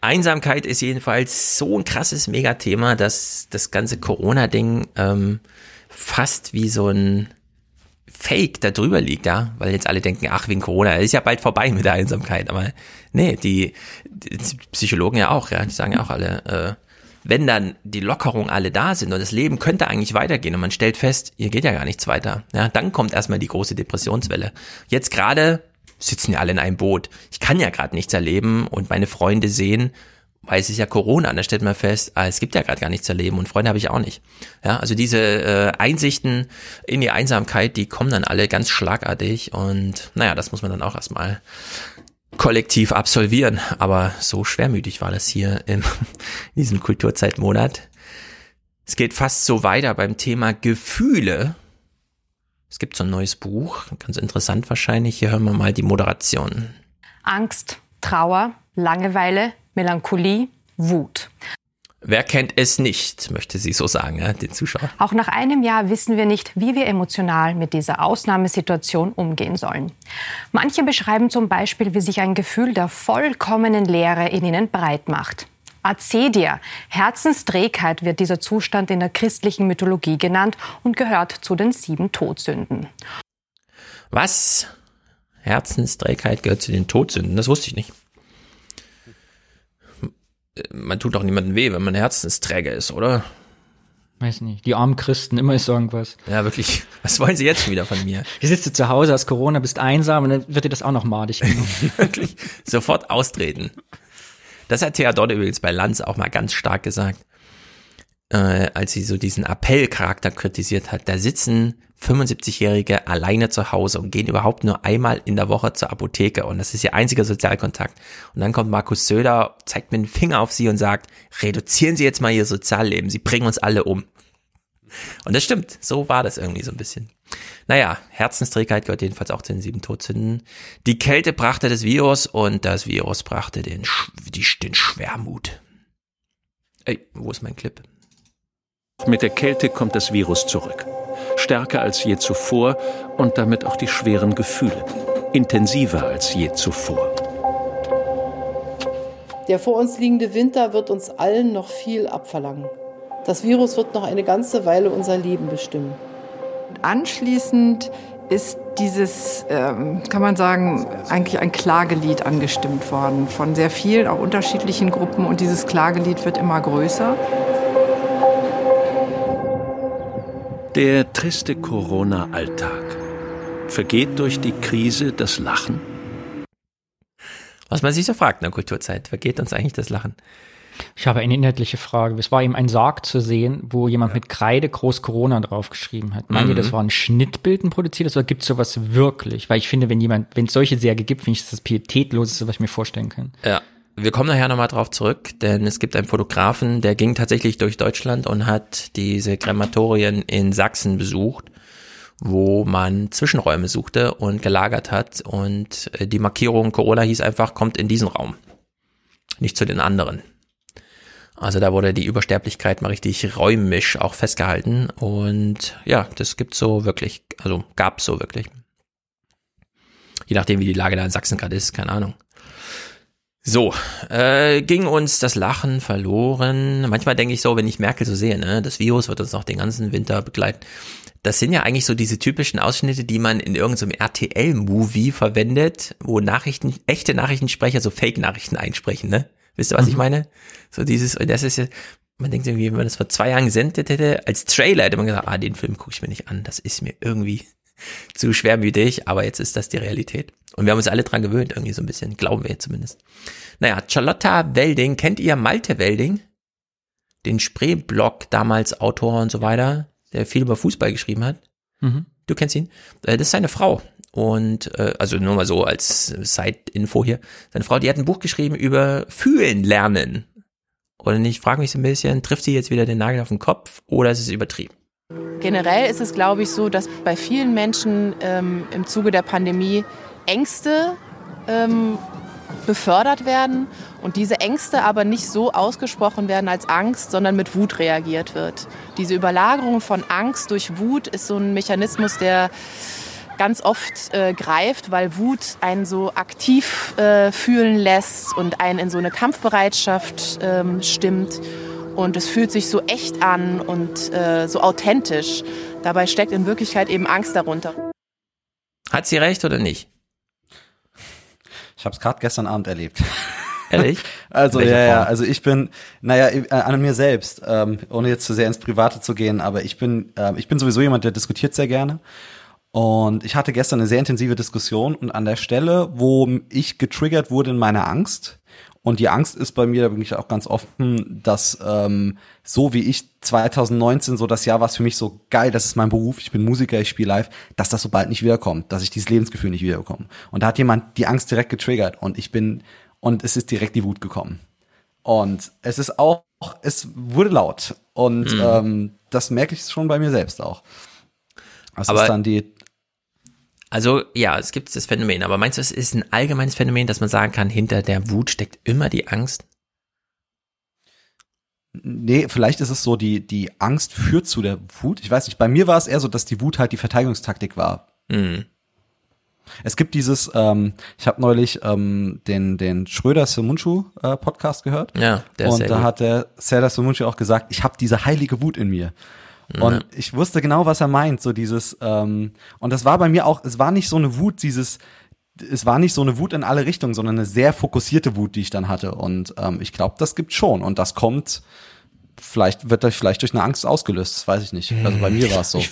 Einsamkeit ist jedenfalls so ein krasses Megathema, dass das ganze Corona-Ding ähm, fast wie so ein Fake da drüber liegt, ja, weil jetzt alle denken, ach, wegen Corona, ist ja bald vorbei mit der Einsamkeit, aber nee, die, die Psychologen ja auch, ja, die sagen ja auch alle, äh, wenn dann die Lockerungen alle da sind und das Leben könnte eigentlich weitergehen und man stellt fest, hier geht ja gar nichts weiter, ja, dann kommt erstmal die große Depressionswelle. Jetzt gerade sitzen ja alle in einem Boot. Ich kann ja gerade nichts erleben und meine Freunde sehen, weil es ist ja Corona, da stellt man fest, ah, es gibt ja gerade gar nichts zu erleben und Freunde habe ich auch nicht. Ja, also diese äh, Einsichten in die Einsamkeit, die kommen dann alle ganz schlagartig und naja, das muss man dann auch erstmal kollektiv absolvieren. Aber so schwermütig war das hier im, in diesem Kulturzeitmonat. Es geht fast so weiter beim Thema Gefühle. Es gibt so ein neues Buch, ganz interessant wahrscheinlich. Hier hören wir mal die Moderation. Angst, Trauer, Langeweile, Melancholie, Wut. Wer kennt es nicht, möchte sie so sagen, ja, den Zuschauer. Auch nach einem Jahr wissen wir nicht, wie wir emotional mit dieser Ausnahmesituation umgehen sollen. Manche beschreiben zum Beispiel, wie sich ein Gefühl der vollkommenen Leere in ihnen breit macht. Acedia, Herzensträgheit wird dieser Zustand in der christlichen Mythologie genannt und gehört zu den sieben Todsünden. Was? Herzensträgheit gehört zu den Todsünden, das wusste ich nicht. Man tut doch niemandem weh, wenn man Herzensträger ist, oder? Weiß nicht. Die armen Christen, immer ist irgendwas. Ja, wirklich. Was wollen sie jetzt schon wieder von mir? Du sitzt zu Hause, hast Corona, bist einsam und dann wird dir das auch noch madig genommen. wirklich. Sofort austreten. Das hat Thea Dodd übrigens bei Lanz auch mal ganz stark gesagt, äh, als sie so diesen Appellcharakter kritisiert hat. Da sitzen 75-Jährige alleine zu Hause und gehen überhaupt nur einmal in der Woche zur Apotheke und das ist ihr einziger Sozialkontakt. Und dann kommt Markus Söder, zeigt mit dem Finger auf sie und sagt, reduzieren Sie jetzt mal Ihr Sozialleben, Sie bringen uns alle um. Und das stimmt, so war das irgendwie so ein bisschen. Naja, Herzensträgheit gehört jedenfalls auch zu den sieben Todsünden. Die Kälte brachte das Virus und das Virus brachte den, Sch die, den Schwermut. Ey, wo ist mein Clip? Mit der Kälte kommt das Virus zurück. Stärker als je zuvor und damit auch die schweren Gefühle. Intensiver als je zuvor. Der vor uns liegende Winter wird uns allen noch viel abverlangen. Das Virus wird noch eine ganze Weile unser Leben bestimmen. Anschließend ist dieses, ähm, kann man sagen, eigentlich ein Klagelied angestimmt worden von sehr vielen, auch unterschiedlichen Gruppen. Und dieses Klagelied wird immer größer. Der triste Corona-Alltag. Vergeht durch die Krise das Lachen? Was man sich so fragt in der Kulturzeit, vergeht uns eigentlich das Lachen? Ich habe eine inhaltliche Frage. Es war eben ein Sarg zu sehen, wo jemand mit Kreide groß Corona draufgeschrieben hat. Meint Mhm. ihr, das war ein Schnittbild, ein produziertes, oder gibt es sowas wirklich? Weil ich finde, wenn jemand, wenn es solche Särge gibt, finde ich das das pietätloseste, was ich mir vorstellen kann. Ja. Wir kommen nachher nochmal drauf zurück, denn es gibt einen Fotografen, der ging tatsächlich durch Deutschland und hat diese Krematorien in Sachsen besucht, wo man Zwischenräume suchte und gelagert hat und äh, die Markierung Corona hieß einfach, kommt in diesen Raum, nicht zu den anderen. Also da wurde die Übersterblichkeit mal richtig räumisch auch festgehalten und ja, das gibt so wirklich, also gab so wirklich. Je nachdem, wie die Lage da in Sachsen gerade ist, keine Ahnung. So, äh, ging uns das Lachen verloren. Manchmal denke ich so, wenn ich Merkel so sehe, ne, das Virus wird uns noch den ganzen Winter begleiten. Das sind ja eigentlich so diese typischen Ausschnitte, die man in irgendeinem RTL-Movie verwendet, wo Nachrichten, echte Nachrichtensprecher so Fake-Nachrichten einsprechen, ne? Wisst ihr, was ich meine? So dieses, und das ist ja, man denkt irgendwie, wenn man das vor zwei Jahren gesendet hätte, als Trailer hätte man gesagt, ah, den Film gucke ich mir nicht an, das ist mir irgendwie zu schwermütig, aber jetzt ist das die Realität. Und wir haben uns alle dran gewöhnt, irgendwie so ein bisschen, glauben wir jetzt zumindest. Naja, Charlotta Welding, kennt ihr Malte Welding? Den Spreeblog, damals Autor und so weiter, der viel über Fußball geschrieben hat. Mhm. Du kennst ihn? Äh, Das ist seine Frau. Und äh, also nur mal so als Side-Info hier. Seine Frau, die hat ein Buch geschrieben über Fühlen lernen. Und ich frage mich so ein bisschen, trifft sie jetzt wieder den Nagel auf den Kopf oder ist es übertrieben? Generell ist es, glaube ich, so, dass bei vielen Menschen ähm, im Zuge der Pandemie Ängste ähm, befördert werden und diese Ängste aber nicht so ausgesprochen werden als Angst, sondern mit Wut reagiert wird. Diese Überlagerung von Angst durch Wut ist so ein Mechanismus, der ganz oft äh, greift, weil Wut einen so aktiv äh, fühlen lässt und einen in so eine Kampfbereitschaft ähm, stimmt. Und es fühlt sich so echt an und äh, so authentisch. Dabei steckt in Wirklichkeit eben Angst darunter. Hat sie recht oder nicht? Ich habe es gerade gestern Abend erlebt. Ehrlich? Also ja, ja, also ich bin, naja, äh, an mir selbst, ähm, ohne jetzt zu sehr ins Private zu gehen, aber ich bin, ähm, ich bin sowieso jemand, der diskutiert sehr gerne. Und ich hatte gestern eine sehr intensive Diskussion und an der Stelle, wo ich getriggert wurde in meiner Angst, und die Angst ist bei mir, da bin ich auch ganz offen, dass ähm, so wie ich 2019 so das Jahr war es für mich so geil, das ist mein Beruf, ich bin Musiker, ich spiele live, dass das so bald nicht wiederkommt, dass ich dieses Lebensgefühl nicht wiederbekomme. Und da hat jemand die Angst direkt getriggert und ich bin und es ist direkt die Wut gekommen. Und es ist auch, es wurde laut und Mhm. ähm, das merke ich schon bei mir selbst auch. Das Aber- ist dann die Also ja, es gibt das Phänomen, aber meinst du, es ist ein allgemeines Phänomen, dass man sagen kann, hinter der Wut steckt immer die Angst? Nee, vielleicht ist es so, die, die Angst führt zu der Wut. Ich weiß nicht, bei mir war es eher so, dass die Wut halt die Verteidigungstaktik war. Mhm. Es gibt dieses, ähm, ich habe neulich ähm, den, den Schröder Sumunchu äh, Podcast gehört. Ja, der ist Und da gut. hat der Serdar Sumunchu auch gesagt, ich habe diese heilige Wut in mir. Und ich wusste genau, was er meint, so dieses, ähm, und das war bei mir auch, es war nicht so eine Wut, dieses, es war nicht so eine Wut in alle Richtungen, sondern eine sehr fokussierte Wut, die ich dann hatte. Und ähm, ich glaube, das gibt schon. Und das kommt, vielleicht wird das vielleicht durch eine Angst ausgelöst, das weiß ich nicht. Also bei mir war es so. Ich,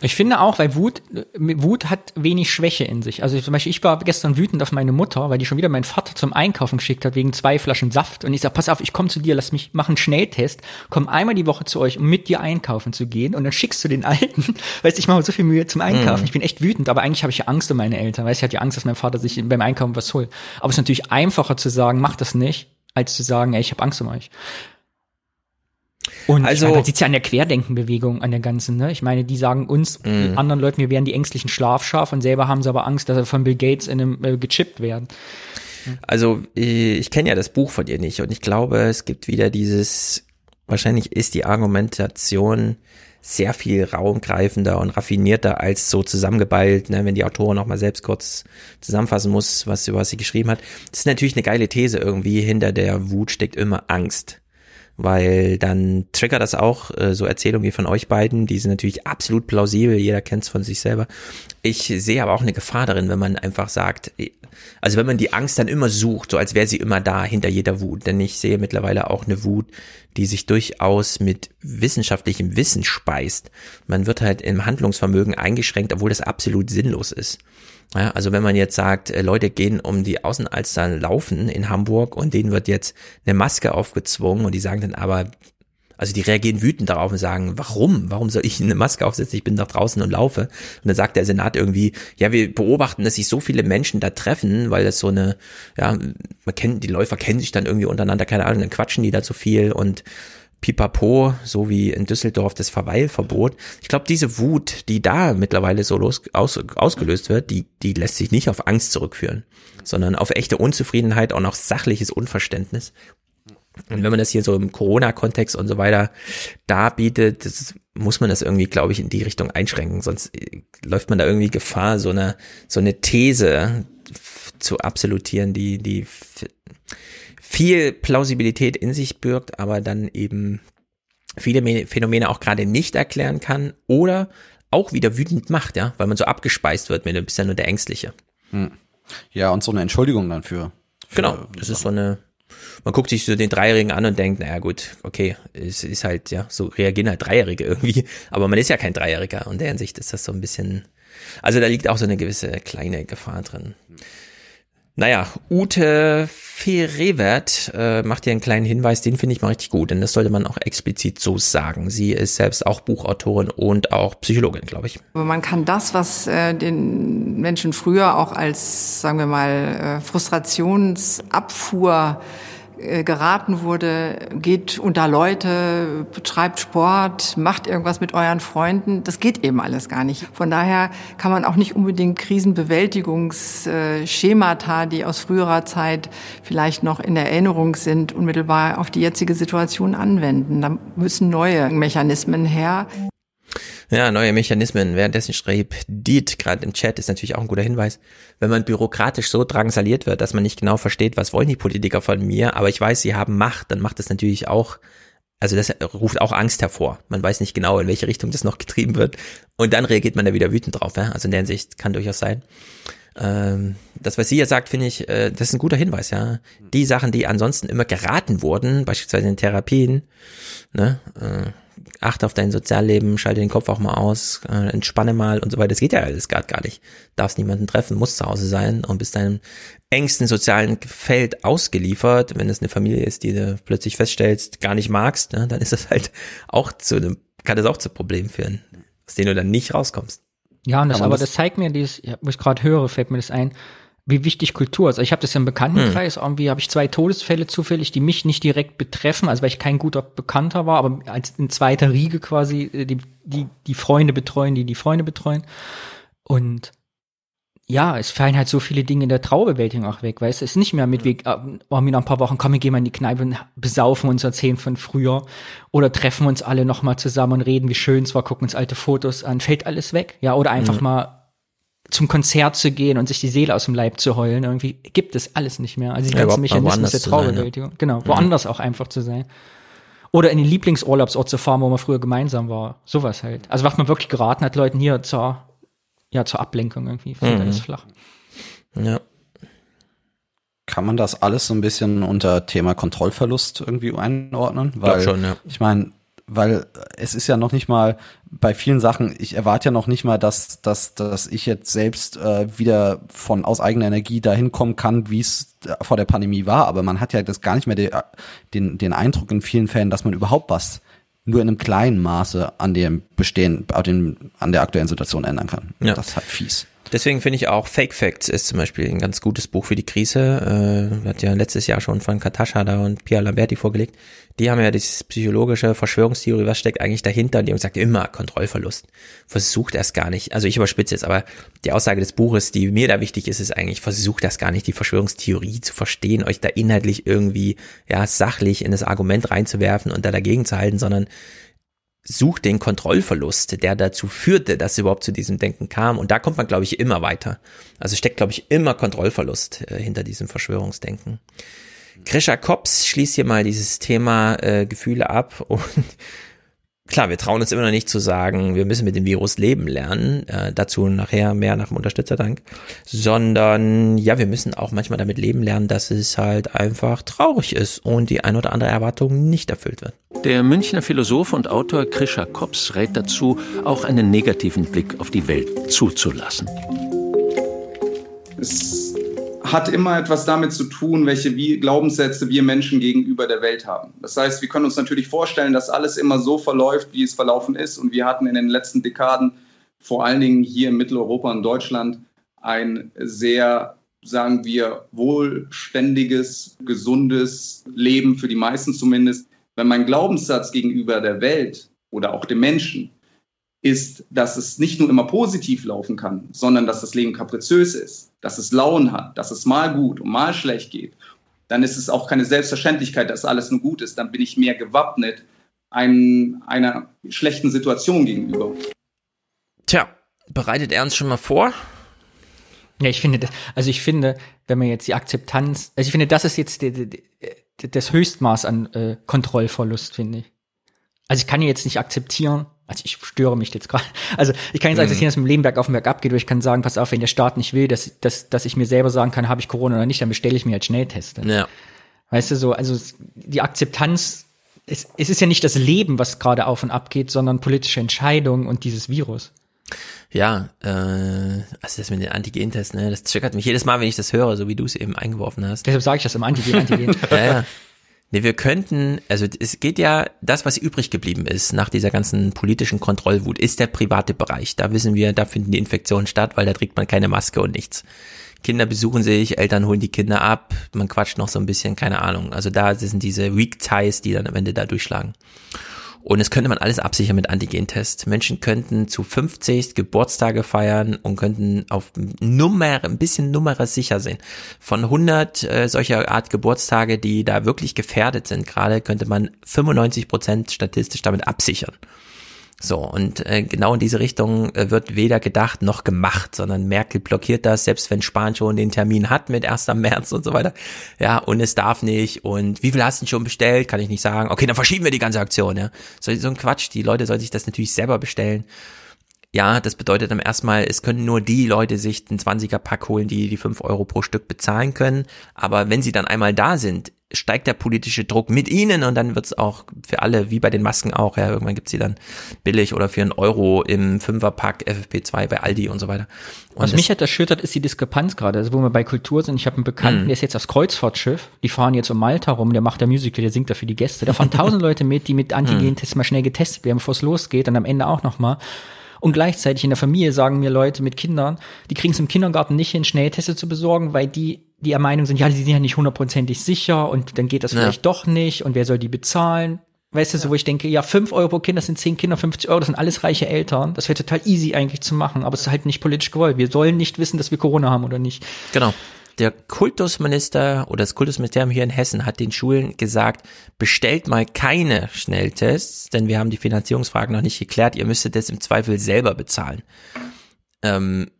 ich finde auch, weil Wut, äh, Wut hat wenig Schwäche in sich. Also zum Beispiel, ich war gestern wütend auf meine Mutter, weil die schon wieder meinen Vater zum Einkaufen geschickt hat wegen zwei Flaschen Saft. Und ich sag, pass auf, ich komme zu dir, lass mich machen einen Schnelltest, komm einmal die Woche zu euch, um mit dir einkaufen zu gehen. Und dann schickst du den Alten, weißt du, ich mache so viel Mühe zum Einkaufen. Mhm. Ich bin echt wütend, aber eigentlich habe ich ja Angst um meine Eltern, weißt du, ich hatte ja Angst, dass mein Vater sich beim Einkaufen was holt. Aber es ist natürlich einfacher zu sagen, mach das nicht, als zu sagen, ey, ich habe Angst um euch. Und Also- man sieht ja an der Querdenkenbewegung, an der ganzen, ne? Ich meine, die sagen uns, Mhm. anderen Leuten, wir wären die ängstlichen Schlafschaf und selber haben sie aber Angst, dass sie von Bill Gates in einem äh, gechippt werden. Also äh, ich kenne ja das Buch von dir nicht und ich glaube, es gibt wieder dieses, wahrscheinlich ist die Argumentation sehr viel raumgreifender und raffinierter als so zusammengeballt, ne, wenn die Autorin noch mal selbst kurz zusammenfassen muss, was, was sie geschrieben hat. Das ist natürlich eine geile These irgendwie, hinter der Wut steckt immer Angst. Weil dann triggert das auch äh, so Erzählungen wie von euch beiden, die sind natürlich absolut plausibel, jeder kennt es von sich selber. Ich sehe aber auch eine Gefahr darin, wenn man einfach sagt, also wenn man die Angst dann immer sucht, so als wäre sie immer da hinter jeder Wut, denn ich sehe mittlerweile auch eine Wut, die sich durchaus mit wissenschaftlichem Wissen speist. Man wird halt im Handlungsvermögen eingeschränkt, obwohl das absolut sinnlos ist. Ja, also wenn man jetzt sagt, äh, Leute gehen um die Außenalster laufen in Hamburg und denen wird jetzt eine Maske aufgezwungen und die sagen dann aber, also die reagieren wütend darauf und sagen, warum? Warum soll ich eine Maske aufsetzen? Ich bin da draußen und laufe. Und dann sagt der Senat irgendwie, ja, wir beobachten, dass sich so viele Menschen da treffen, weil das so eine, ja, man kennt, die Läufer kennen sich dann irgendwie untereinander, keine Ahnung, dann quatschen die da zu viel und Pipapo, so wie in Düsseldorf das Verweilverbot. Ich glaube, diese Wut, die da mittlerweile so los, aus, ausgelöst wird, die, die lässt sich nicht auf Angst zurückführen, sondern auf echte Unzufriedenheit und auch sachliches Unverständnis. Und wenn man das hier so im Corona-Kontext und so weiter darbietet, das, muss man das irgendwie, glaube ich, in die Richtung einschränken. Sonst äh, läuft man da irgendwie Gefahr, so eine, so eine These zu absolutieren, die, die viel Plausibilität in sich birgt, aber dann eben viele Phänomene auch gerade nicht erklären kann oder auch wieder wütend macht, ja, weil man so abgespeist wird, du bist ja nur der Ängstliche. Hm. Ja, und so eine Entschuldigung dann für. für genau, das ist so eine, man guckt sich so den Dreijährigen an und denkt, naja gut, okay, es ist halt, ja, so reagieren halt Dreijährige irgendwie, aber man ist ja kein Dreijähriger und der Hinsicht ist das so ein bisschen, also da liegt auch so eine gewisse kleine Gefahr drin. Naja, Ute Ferrewert äh, macht hier einen kleinen Hinweis, den finde ich mal richtig gut, denn das sollte man auch explizit so sagen. Sie ist selbst auch Buchautorin und auch Psychologin, glaube ich. Aber man kann das, was äh, den Menschen früher auch als, sagen wir mal, äh, Frustrationsabfuhr geraten wurde, geht unter Leute, betreibt Sport, macht irgendwas mit euren Freunden. Das geht eben alles gar nicht. Von daher kann man auch nicht unbedingt Krisenbewältigungsschemata, die aus früherer Zeit vielleicht noch in Erinnerung sind, unmittelbar auf die jetzige Situation anwenden. Da müssen neue Mechanismen her. Ja, neue Mechanismen. Währenddessen schreibt Diet gerade im Chat ist natürlich auch ein guter Hinweis. Wenn man bürokratisch so drangsaliert wird, dass man nicht genau versteht, was wollen die Politiker von mir, aber ich weiß, sie haben Macht, dann macht das natürlich auch, also das ruft auch Angst hervor. Man weiß nicht genau, in welche Richtung das noch getrieben wird. Und dann reagiert man da wieder wütend drauf. Ja? Also in der Hinsicht kann durchaus sein. Ähm, das, was sie ja sagt, finde ich, äh, das ist ein guter Hinweis, ja. Die Sachen, die ansonsten immer geraten wurden, beispielsweise in Therapien, ne, äh, achte auf dein Sozialleben, schalte den Kopf auch mal aus, äh, entspanne mal und so weiter. Das geht ja alles gerade gar nicht. Darfst niemanden treffen, musst zu Hause sein und bist deinem engsten sozialen Feld ausgeliefert. Wenn es eine Familie ist, die du plötzlich feststellst, gar nicht magst, ne, dann ist das halt auch zu einem, kann das auch zu Problemen führen, aus denen du dann nicht rauskommst. Ja, und das, aber, aber das, das zeigt mir dieses, wo ich gerade höre, fällt mir das ein, wie wichtig Kultur ist. Also ich habe das im Bekanntenkreis, hm. irgendwie habe ich zwei Todesfälle zufällig, die mich nicht direkt betreffen, also weil ich kein guter Bekannter war, aber als in zweiter Riege quasi äh, die, die, die Freunde betreuen, die die Freunde betreuen. Und ja, es fallen halt so viele Dinge in der Traubewältigung auch weg, weißt du, es ist nicht mehr mit, wir haben oh, wir nach ein paar Wochen, komm, wir gehen mal in die Kneipe und besaufen uns, erzählen von früher oder treffen uns alle nochmal zusammen und reden, wie schön es war, gucken uns alte Fotos an, fällt alles weg, ja, oder einfach mhm. mal zum Konzert zu gehen und sich die Seele aus dem Leib zu heulen, irgendwie gibt es alles nicht mehr. Also die ja, ganzen Mechanismen der Traubewältigung. Ja. Genau, woanders mhm. auch einfach zu sein. Oder in den Lieblingsurlaubsort zu fahren, wo man früher gemeinsam war. Sowas halt. Also was man wirklich geraten hat, Leuten hier zur, ja, zur Ablenkung irgendwie. Fällt mhm. alles flach. Ja. Kann man das alles so ein bisschen unter Thema Kontrollverlust irgendwie einordnen? Weil, ich schon, ja. Ich meine, weil es ist ja noch nicht mal bei vielen Sachen, ich erwarte ja noch nicht mal, dass, dass, dass ich jetzt selbst äh, wieder von aus eigener Energie dahin kommen kann, wie es vor der Pandemie war, aber man hat ja das gar nicht mehr den, den, den Eindruck in vielen Fällen, dass man überhaupt was nur in einem kleinen Maße an dem Bestehen, an der aktuellen Situation ändern kann. Ja. Das ist halt fies. Deswegen finde ich auch Fake Facts ist zum Beispiel ein ganz gutes Buch für die Krise. Äh, hat ja letztes Jahr schon von Katascha da und Pia Lamberti vorgelegt. Die haben ja dieses psychologische Verschwörungstheorie, was steckt eigentlich dahinter? Und die haben gesagt, immer Kontrollverlust. Versucht erst gar nicht. Also ich überspitze jetzt, aber die Aussage des Buches, die mir da wichtig ist, ist eigentlich, versucht das gar nicht, die Verschwörungstheorie zu verstehen, euch da inhaltlich irgendwie, ja, sachlich in das Argument reinzuwerfen und da dagegen zu halten, sondern sucht den Kontrollverlust, der dazu führte, dass es überhaupt zu diesem Denken kam. Und da kommt man, glaube ich, immer weiter. Also steckt, glaube ich, immer Kontrollverlust äh, hinter diesem Verschwörungsdenken. Grisha Kops schließt hier mal dieses Thema äh, Gefühle ab und klar, wir trauen uns immer noch nicht zu sagen, wir müssen mit dem Virus leben lernen. Äh, dazu nachher mehr nach dem Unterstützerdank. Sondern ja, wir müssen auch manchmal damit leben lernen, dass es halt einfach traurig ist und die ein oder andere Erwartung nicht erfüllt wird. Der Münchner Philosoph und Autor Krischer Kops rät dazu, auch einen negativen Blick auf die Welt zuzulassen. Es hat immer etwas damit zu tun, welche Glaubenssätze wir Menschen gegenüber der Welt haben. Das heißt, wir können uns natürlich vorstellen, dass alles immer so verläuft, wie es verlaufen ist. Und wir hatten in den letzten Dekaden, vor allen Dingen hier in Mitteleuropa und Deutschland, ein sehr, sagen wir, wohlständiges, gesundes Leben, für die meisten zumindest. Wenn mein Glaubenssatz gegenüber der Welt oder auch dem Menschen ist, dass es nicht nur immer positiv laufen kann, sondern dass das Leben kapriziös ist, dass es Launen hat, dass es mal gut und mal schlecht geht, dann ist es auch keine Selbstverständlichkeit, dass alles nur gut ist. Dann bin ich mehr gewappnet ein, einer schlechten Situation gegenüber. Tja, bereitet er uns schon mal vor? Ja, ich finde, also ich finde, wenn man jetzt die Akzeptanz, also ich finde, das ist jetzt die, die, die, das Höchstmaß an äh, Kontrollverlust, finde ich. Also ich kann ja jetzt nicht akzeptieren, also ich störe mich jetzt gerade. Also ich kann jetzt mhm. akzeptieren, dass mit dem Leben bergauf und bergab geht, aber ich kann sagen, pass auf, wenn der Staat nicht will, dass, dass, dass ich mir selber sagen kann, habe ich Corona oder nicht, dann bestelle ich mir halt Schnellteste. Ja. Weißt du, so, also die Akzeptanz, es, es ist ja nicht das Leben, was gerade auf und ab geht, sondern politische Entscheidungen und dieses Virus. Ja, äh, also das mit den Antigen-Tests, ne, das triggert mich jedes Mal, wenn ich das höre, so wie du es eben eingeworfen hast. Deshalb sage ich das im Antigen, Antigen. ja, ja. Nee, wir könnten, also es geht ja, das, was übrig geblieben ist nach dieser ganzen politischen Kontrollwut, ist der private Bereich. Da wissen wir, da finden die Infektionen statt, weil da trägt man keine Maske und nichts. Kinder besuchen sich, Eltern holen die Kinder ab, man quatscht noch so ein bisschen, keine Ahnung. Also da sind diese Weak Ties, die dann am Ende da durchschlagen. Und es könnte man alles absichern mit Antigen-Test. Menschen könnten zu 50 Geburtstage feiern und könnten auf Nummer, ein bisschen Nummer sicher sein. Von 100 äh, solcher Art Geburtstage, die da wirklich gefährdet sind, gerade könnte man 95 Prozent statistisch damit absichern. So, und äh, genau in diese Richtung äh, wird weder gedacht noch gemacht, sondern Merkel blockiert das, selbst wenn Spahn schon den Termin hat mit 1. März und so weiter. Ja, und es darf nicht. Und wie viel hast du schon bestellt? Kann ich nicht sagen. Okay, dann verschieben wir die ganze Aktion, ja. So, so ein Quatsch. Die Leute sollen sich das natürlich selber bestellen. Ja, das bedeutet dann erstmal, es können nur die Leute sich den 20er Pack holen, die die 5 Euro pro Stück bezahlen können. Aber wenn sie dann einmal da sind, steigt der politische Druck mit ihnen und dann wird's auch für alle, wie bei den Masken auch, ja, irgendwann gibt's sie dann billig oder für einen Euro im Fünferpack FFP2 bei Aldi und so weiter. Und Was mich halt erschüttert, ist die Diskrepanz gerade. Also wo wir bei Kultur sind, ich habe einen Bekannten, mhm. der ist jetzt aufs Kreuzfahrtschiff, die fahren jetzt um Malta rum, der macht da Musical, der singt da für die Gäste. Da fahren tausend Leute mit, die mit Antigen-Tests mal schnell getestet werden, bevor es losgeht und am Ende auch nochmal. Und gleichzeitig in der Familie sagen mir Leute mit Kindern, die kriegen es im Kindergarten nicht hin, Schnellteste zu besorgen, weil die die der Meinung sind, ja, die sind ja nicht hundertprozentig sicher und dann geht das ja. vielleicht doch nicht und wer soll die bezahlen? Weißt du, so wo ich denke, ja, fünf Euro pro Kind, das sind zehn Kinder, 50 Euro, das sind alles reiche Eltern. Das wäre total easy eigentlich zu machen, aber es ist halt nicht politisch gewollt. Wir sollen nicht wissen, dass wir Corona haben oder nicht. Genau. Der Kultusminister oder das Kultusministerium hier in Hessen hat den Schulen gesagt, bestellt mal keine Schnelltests, denn wir haben die Finanzierungsfragen noch nicht geklärt. Ihr müsstet das im Zweifel selber bezahlen. Ähm,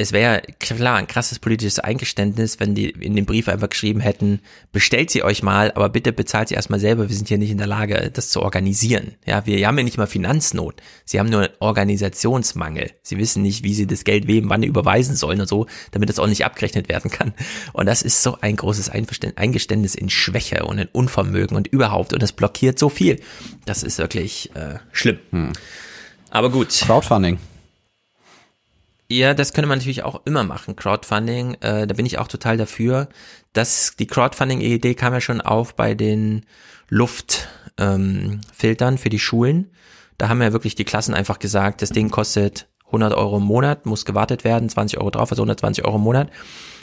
es wäre klar ein krasses politisches Eingeständnis, wenn die in dem Brief einfach geschrieben hätten, bestellt sie euch mal, aber bitte bezahlt sie erstmal selber, wir sind hier nicht in der Lage, das zu organisieren. Ja, wir haben ja nicht mal Finanznot. Sie haben nur Organisationsmangel. Sie wissen nicht, wie sie das Geld wem wann überweisen sollen und so, damit es auch nicht abgerechnet werden kann. Und das ist so ein großes Eingeständnis in Schwäche und in Unvermögen und überhaupt. Und das blockiert so viel. Das ist wirklich äh, schlimm. Hm. Aber gut. Crowdfunding. Ja, das könnte man natürlich auch immer machen, Crowdfunding. Äh, da bin ich auch total dafür. Das, die Crowdfunding-Idee kam ja schon auf bei den Luftfiltern ähm, für die Schulen. Da haben ja wirklich die Klassen einfach gesagt, das Ding kostet 100 Euro im Monat, muss gewartet werden, 20 Euro drauf, also 120 Euro im Monat.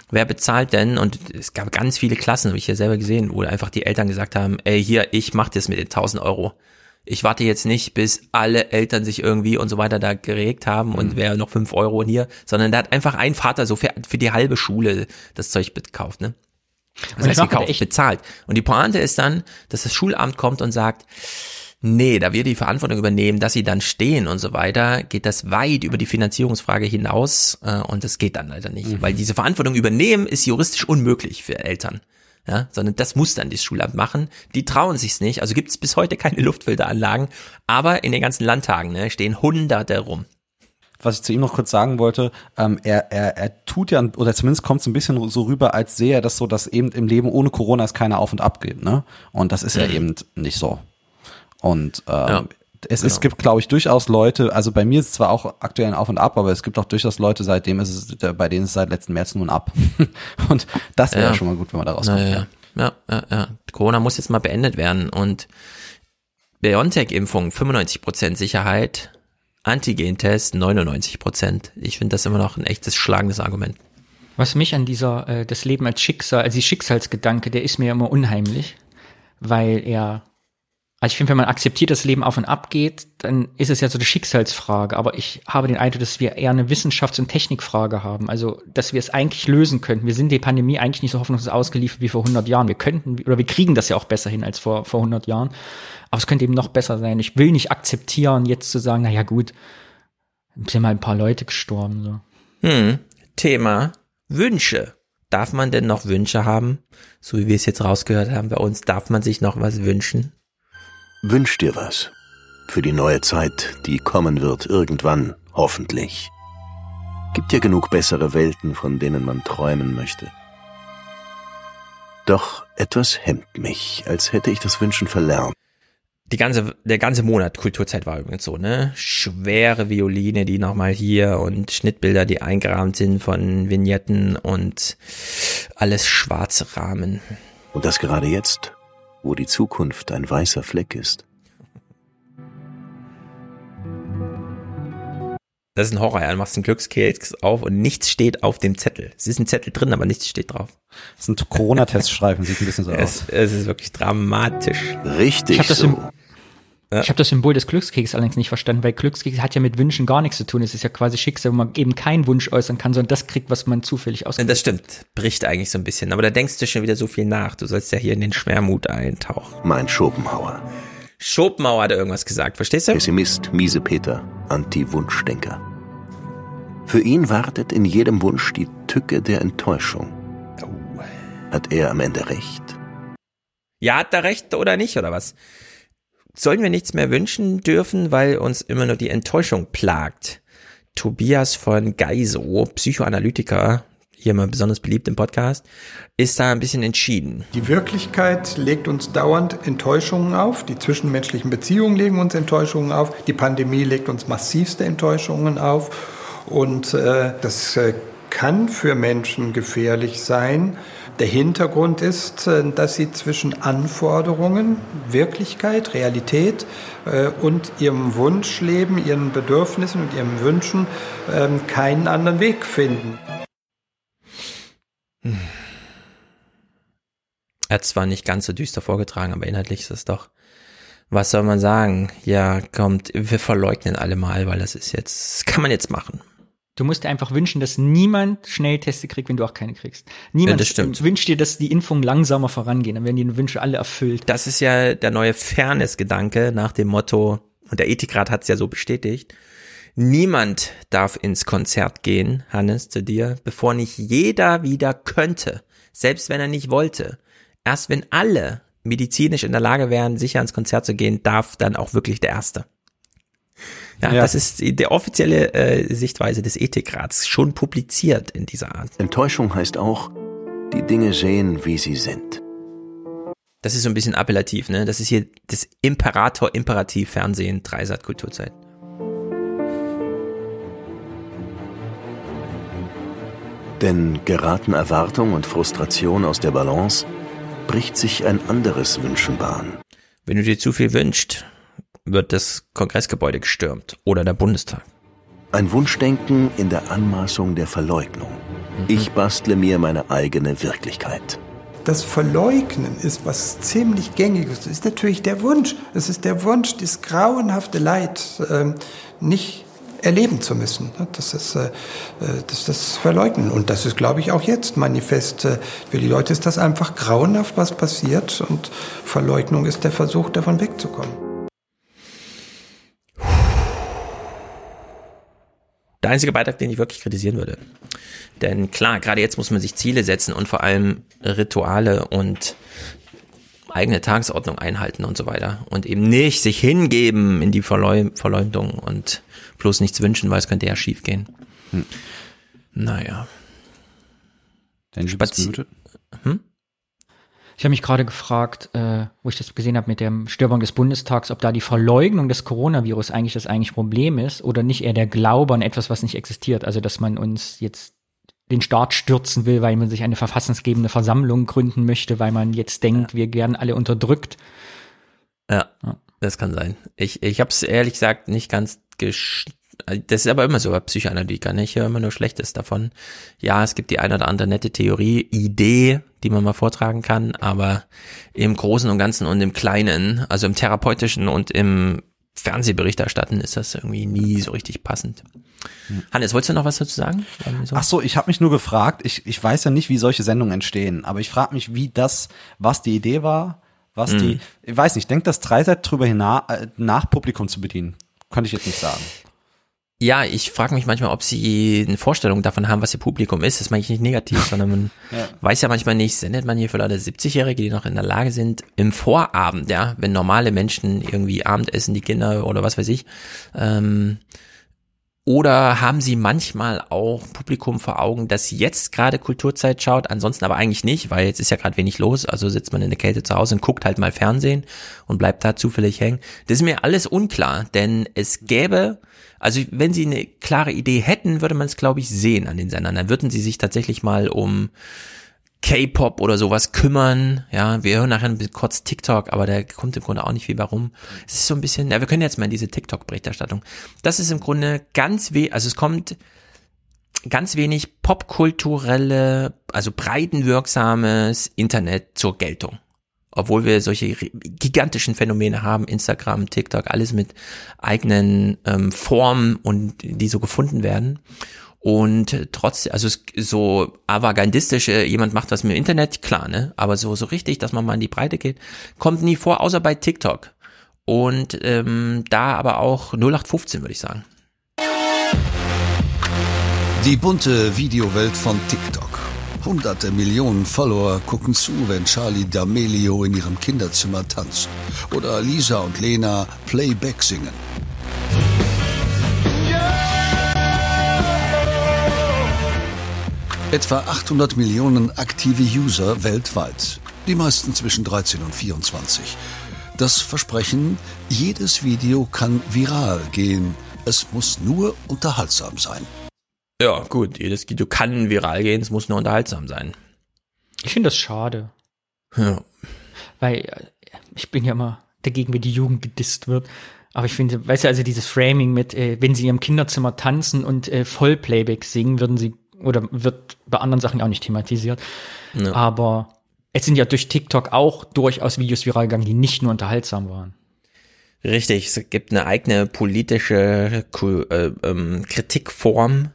Wer bezahlt denn? Und es gab ganz viele Klassen, habe ich hier selber gesehen, wo einfach die Eltern gesagt haben, ey, hier, ich mach das mit den 1000 Euro ich warte jetzt nicht, bis alle Eltern sich irgendwie und so weiter da geregt haben mhm. und wer noch fünf Euro hier, sondern da hat einfach ein Vater so für, für die halbe Schule das Zeug gekauft, ne? Das heißt, gekauft, bezahlt. Und die Pointe ist dann, dass das Schulamt kommt und sagt, nee, da wir die Verantwortung übernehmen, dass sie dann stehen und so weiter, geht das weit über die Finanzierungsfrage hinaus äh, und das geht dann leider nicht. Mhm. Weil diese Verantwortung übernehmen ist juristisch unmöglich für Eltern. Ja, sondern das muss dann das Schulamt machen. Die trauen sich's nicht, also gibt es bis heute keine Luftfilteranlagen, aber in den ganzen Landtagen ne, stehen Hunderte rum. Was ich zu ihm noch kurz sagen wollte, ähm, er, er, er tut ja, oder zumindest kommt es ein bisschen so rüber, als sehe er das so, dass eben im Leben ohne Corona es keine Auf und Ab gibt, ne? Und das ist ja Mhm. eben nicht so. Und ähm, Ja, es, es genau. gibt, glaube ich, durchaus Leute, also bei mir ist es zwar auch aktuell ein Auf und Ab, aber es gibt auch durchaus Leute, seitdem ist es, bei denen ist es seit letzten März nur ein Ab. und das wäre Ja. schon mal gut, wenn man da rauskommt. Ja, ja, ja, ja, ja. Corona muss jetzt mal beendet werden und BioNTech-Impfung 95% Sicherheit, Antigen-Test 99%. Ich finde das immer noch ein echtes schlagendes Argument. Was mich an dieser, äh, das Leben als Schicksal, also die Schicksalsgedanke, der ist mir immer unheimlich, weil er, also ich finde, wenn man akzeptiert, dass das Leben auf und ab geht, dann ist es ja so eine Schicksalsfrage, aber ich habe den Eindruck, dass wir eher eine Wissenschafts- und Technikfrage haben, also, dass wir es eigentlich lösen könnten. Wir sind die Pandemie eigentlich nicht so hoffnungslos ausgeliefert wie vor 100 Jahren. Wir könnten, oder wir kriegen das ja auch besser hin als vor, vor 100 Jahren, aber es könnte eben noch besser sein. Ich will nicht akzeptieren, jetzt zu sagen, na ja, gut, sind mal ein paar Leute gestorben, so. Hm, Thema Wünsche. Darf man denn noch Wünsche haben? So wie wir es jetzt rausgehört haben bei uns, darf man sich noch was wünschen? Wünsch dir was. Für die neue Zeit, die kommen wird, irgendwann, hoffentlich. Gibt ja genug bessere Welten, von denen man träumen möchte. Doch etwas hemmt mich, als hätte ich das Wünschen verlernt. Die ganze, der ganze Monat Kulturzeit war übrigens so, ne? Schwere Violine, die nochmal hier und Schnittbilder, die eingerahmt sind von Vignetten und alles schwarze Rahmen. Und das gerade jetzt, wo die Zukunft ein weißer Fleck ist. Das ist ein Horror, ja. Du machst einen Glückskeks auf und nichts steht auf dem Zettel. Es ist ein Zettel drin, aber nichts steht drauf. Das sind Corona-Teststreifen, sieht ein bisschen so Es, aus. es ist wirklich dramatisch. Richtig Ich habe das, so. Sym- ich hab das Symbol des Glückskeks allerdings nicht verstanden, weil Glückskeks hat ja mit Wünschen gar nichts zu tun. Es ist ja quasi Schicksal, wo man eben keinen Wunsch äußern kann, sondern das kriegt, was man zufällig ausgeht. Das stimmt, bricht eigentlich so ein bisschen. Aber da denkst du schon wieder so viel nach. Du sollst ja hier in den Schwermut eintauchen. Mein Schopenhauer. Schopenhauer hat irgendwas gesagt, verstehst du? Pessimist, miese Peter, Anti-Wunschdenker. Für ihn wartet in jedem Wunsch die Tücke der Enttäuschung. Hat er am Ende recht? Ja, hat er recht oder nicht, oder was? Sollen wir nichts mehr wünschen dürfen, weil uns immer nur die Enttäuschung plagt? Tobias von Geiso, Psychoanalytiker, hier mal besonders beliebt im Podcast, ist da ein bisschen entschieden. Die Wirklichkeit legt uns dauernd Enttäuschungen auf. Die zwischenmenschlichen Beziehungen legen uns Enttäuschungen auf. Die Pandemie legt uns massivste Enttäuschungen auf. Und äh, das äh, kann für Menschen gefährlich sein. Der Hintergrund ist, äh, dass sie zwischen Anforderungen, Wirklichkeit, Realität äh, und ihrem Wunschleben, ihren Bedürfnissen und ihren Wünschen ähm, keinen anderen Weg finden. Er hat zwar nicht ganz so düster vorgetragen, aber inhaltlich ist es doch. Was soll man sagen? Ja, kommt, wir verleugnen alle mal, weil das ist jetzt, das kann man jetzt machen. Du musst dir einfach wünschen, dass niemand Schnellteste kriegt, wenn du auch keine kriegst. Niemand Ja, wünscht dir, dass die Impfungen langsamer vorangehen, dann werden die Wünsche alle erfüllt. Das ist ja der neue Fairness-Gedanke nach dem Motto, und der Ethikrat hat es ja so bestätigt, niemand darf ins Konzert gehen, Hannes, zu dir, bevor nicht jeder wieder könnte, selbst wenn er nicht wollte. Erst wenn alle medizinisch in der Lage wären, sicher ins Konzert zu gehen, darf dann auch wirklich der Erste. Ja, Ja. das ist die offizielle äh, Sichtweise des Ethikrats, schon publiziert in dieser Art. Enttäuschung heißt auch, die Dinge sehen, wie sie sind. Das ist so ein bisschen appellativ, ne? Das ist hier das Imperator-Imperativ-Fernsehen, Dreisat Kulturzeit. Denn geraten Erwartung und Frustration aus der Balance, bricht sich ein anderes Wünschen Bahn. Wenn du dir zu viel wünschst, wird das Kongressgebäude gestürmt oder der Bundestag. Ein Wunschdenken in der Anmaßung der Verleugnung. Ich bastle mir meine eigene Wirklichkeit. Das Verleugnen ist was ziemlich Gängiges. Das ist natürlich der Wunsch. Es ist der Wunsch, das grauenhafte Leid ähm, nicht erleben zu müssen. Das ist äh, äh, das, ist das Verleugnen. Und das ist, glaube ich, auch jetzt manifest. Äh, Für die Leute ist das einfach grauenhaft, was passiert. Und Verleugnung ist der Versuch, davon wegzukommen. Der einzige Beitrag, den ich wirklich kritisieren würde. Denn klar, gerade jetzt muss man sich Ziele setzen und vor allem Rituale und eigene Tagesordnung einhalten und so weiter. Und eben nicht sich hingeben in die Verleum Verleumdung und bloß nichts wünschen, weil es könnte ja schief gehen. Hm. Naja. Denn Spazi hm? Ich habe mich gerade gefragt, äh, wo ich das gesehen habe mit dem Störung des Bundestags, ob da die Verleugnung des Coronavirus eigentlich das eigentliche Problem ist oder nicht eher der Glaube an etwas, was nicht existiert. Also dass man uns jetzt den Staat stürzen will, weil man sich eine verfassungsgebende Versammlung gründen möchte, weil man jetzt denkt, ja. wir werden alle unterdrückt. Ja, ja, das kann sein. Ich, ich habe es ehrlich gesagt nicht ganz gesch das ist aber immer so bei Psychoanalytikern. Ich höre immer nur Schlechtes davon. Ja, es gibt die eine oder andere nette Theorie, Idee, die man mal vortragen kann, aber im Großen und Ganzen und im Kleinen, also im Therapeutischen und im Fernsehberichterstatten ist das irgendwie nie so richtig passend. Hm. Hannes, wolltest du noch was dazu sagen? Ach so, ich habe mich nur gefragt, ich, ich weiß ja nicht, wie solche Sendungen entstehen, aber ich frage mich, wie das, was die Idee war, was mhm. die, ich weiß nicht, denkt das Dreiseit drüber hinaus, äh, nach Publikum zu bedienen? Könnte ich jetzt nicht sagen. Ja, ich frage mich manchmal, ob sie eine Vorstellung davon haben, was ihr Publikum ist. Das meine ich nicht negativ, sondern man ja. weiß ja manchmal nicht, sendet man hier für Leute 70-Jährige, die noch in der Lage sind, im Vorabend, ja, wenn normale Menschen irgendwie Abendessen, die Kinder oder was weiß ich, ähm, oder haben Sie manchmal auch Publikum vor Augen, das jetzt gerade Kulturzeit schaut, ansonsten aber eigentlich nicht, weil jetzt ist ja gerade wenig los, also sitzt man in der Kälte zu Hause und guckt halt mal Fernsehen und bleibt da zufällig hängen. Das ist mir alles unklar, denn es gäbe, also wenn Sie eine klare Idee hätten, würde man es glaube ich sehen an den Sendern. Dann würden Sie sich tatsächlich mal um K-Pop oder sowas kümmern. Ja, wir hören nachher kurz TikTok, aber da kommt im Grunde auch nicht viel warum. Es ist so ein bisschen, ja, wir können jetzt mal in diese TikTok-Berichterstattung. Das ist im Grunde ganz weh, also es kommt ganz wenig popkulturelle, also breitenwirksames Internet zur Geltung. Obwohl wir solche gigantischen Phänomene haben, Instagram, TikTok, alles mit eigenen ähm, Formen und die so gefunden werden. Und trotz, also so avantgardistisch, jemand macht was mit dem Internet, klar, ne? Aber so, so richtig, dass man mal in die Breite geht, kommt nie vor, außer bei TikTok. Und ähm, da aber auch 0815, würde ich sagen. Die bunte Videowelt von TikTok. Hunderte Millionen Follower gucken zu, wenn Charlie D'Amelio in ihrem Kinderzimmer tanzt. Oder Lisa und Lena Playback singen. Etwa 800 Millionen aktive User weltweit, die meisten zwischen 13 und 24. Das Versprechen, jedes Video kann viral gehen, es muss nur unterhaltsam sein. Ja, gut, jedes Video kann viral gehen, es muss nur unterhaltsam sein. Ich finde das schade. Ja. Weil äh, ich bin ja immer dagegen, wie die Jugend gedisst wird. Aber ich finde, weißt du, also dieses Framing mit, äh, wenn sie im Kinderzimmer tanzen und äh, Vollplayback singen, würden sie oder wird bei anderen Sachen auch nicht thematisiert. Ja. Aber es sind ja durch TikTok auch durchaus Videos viral gegangen, die nicht nur unterhaltsam waren. Richtig, es gibt eine eigene politische äh, ähm, Kritikform,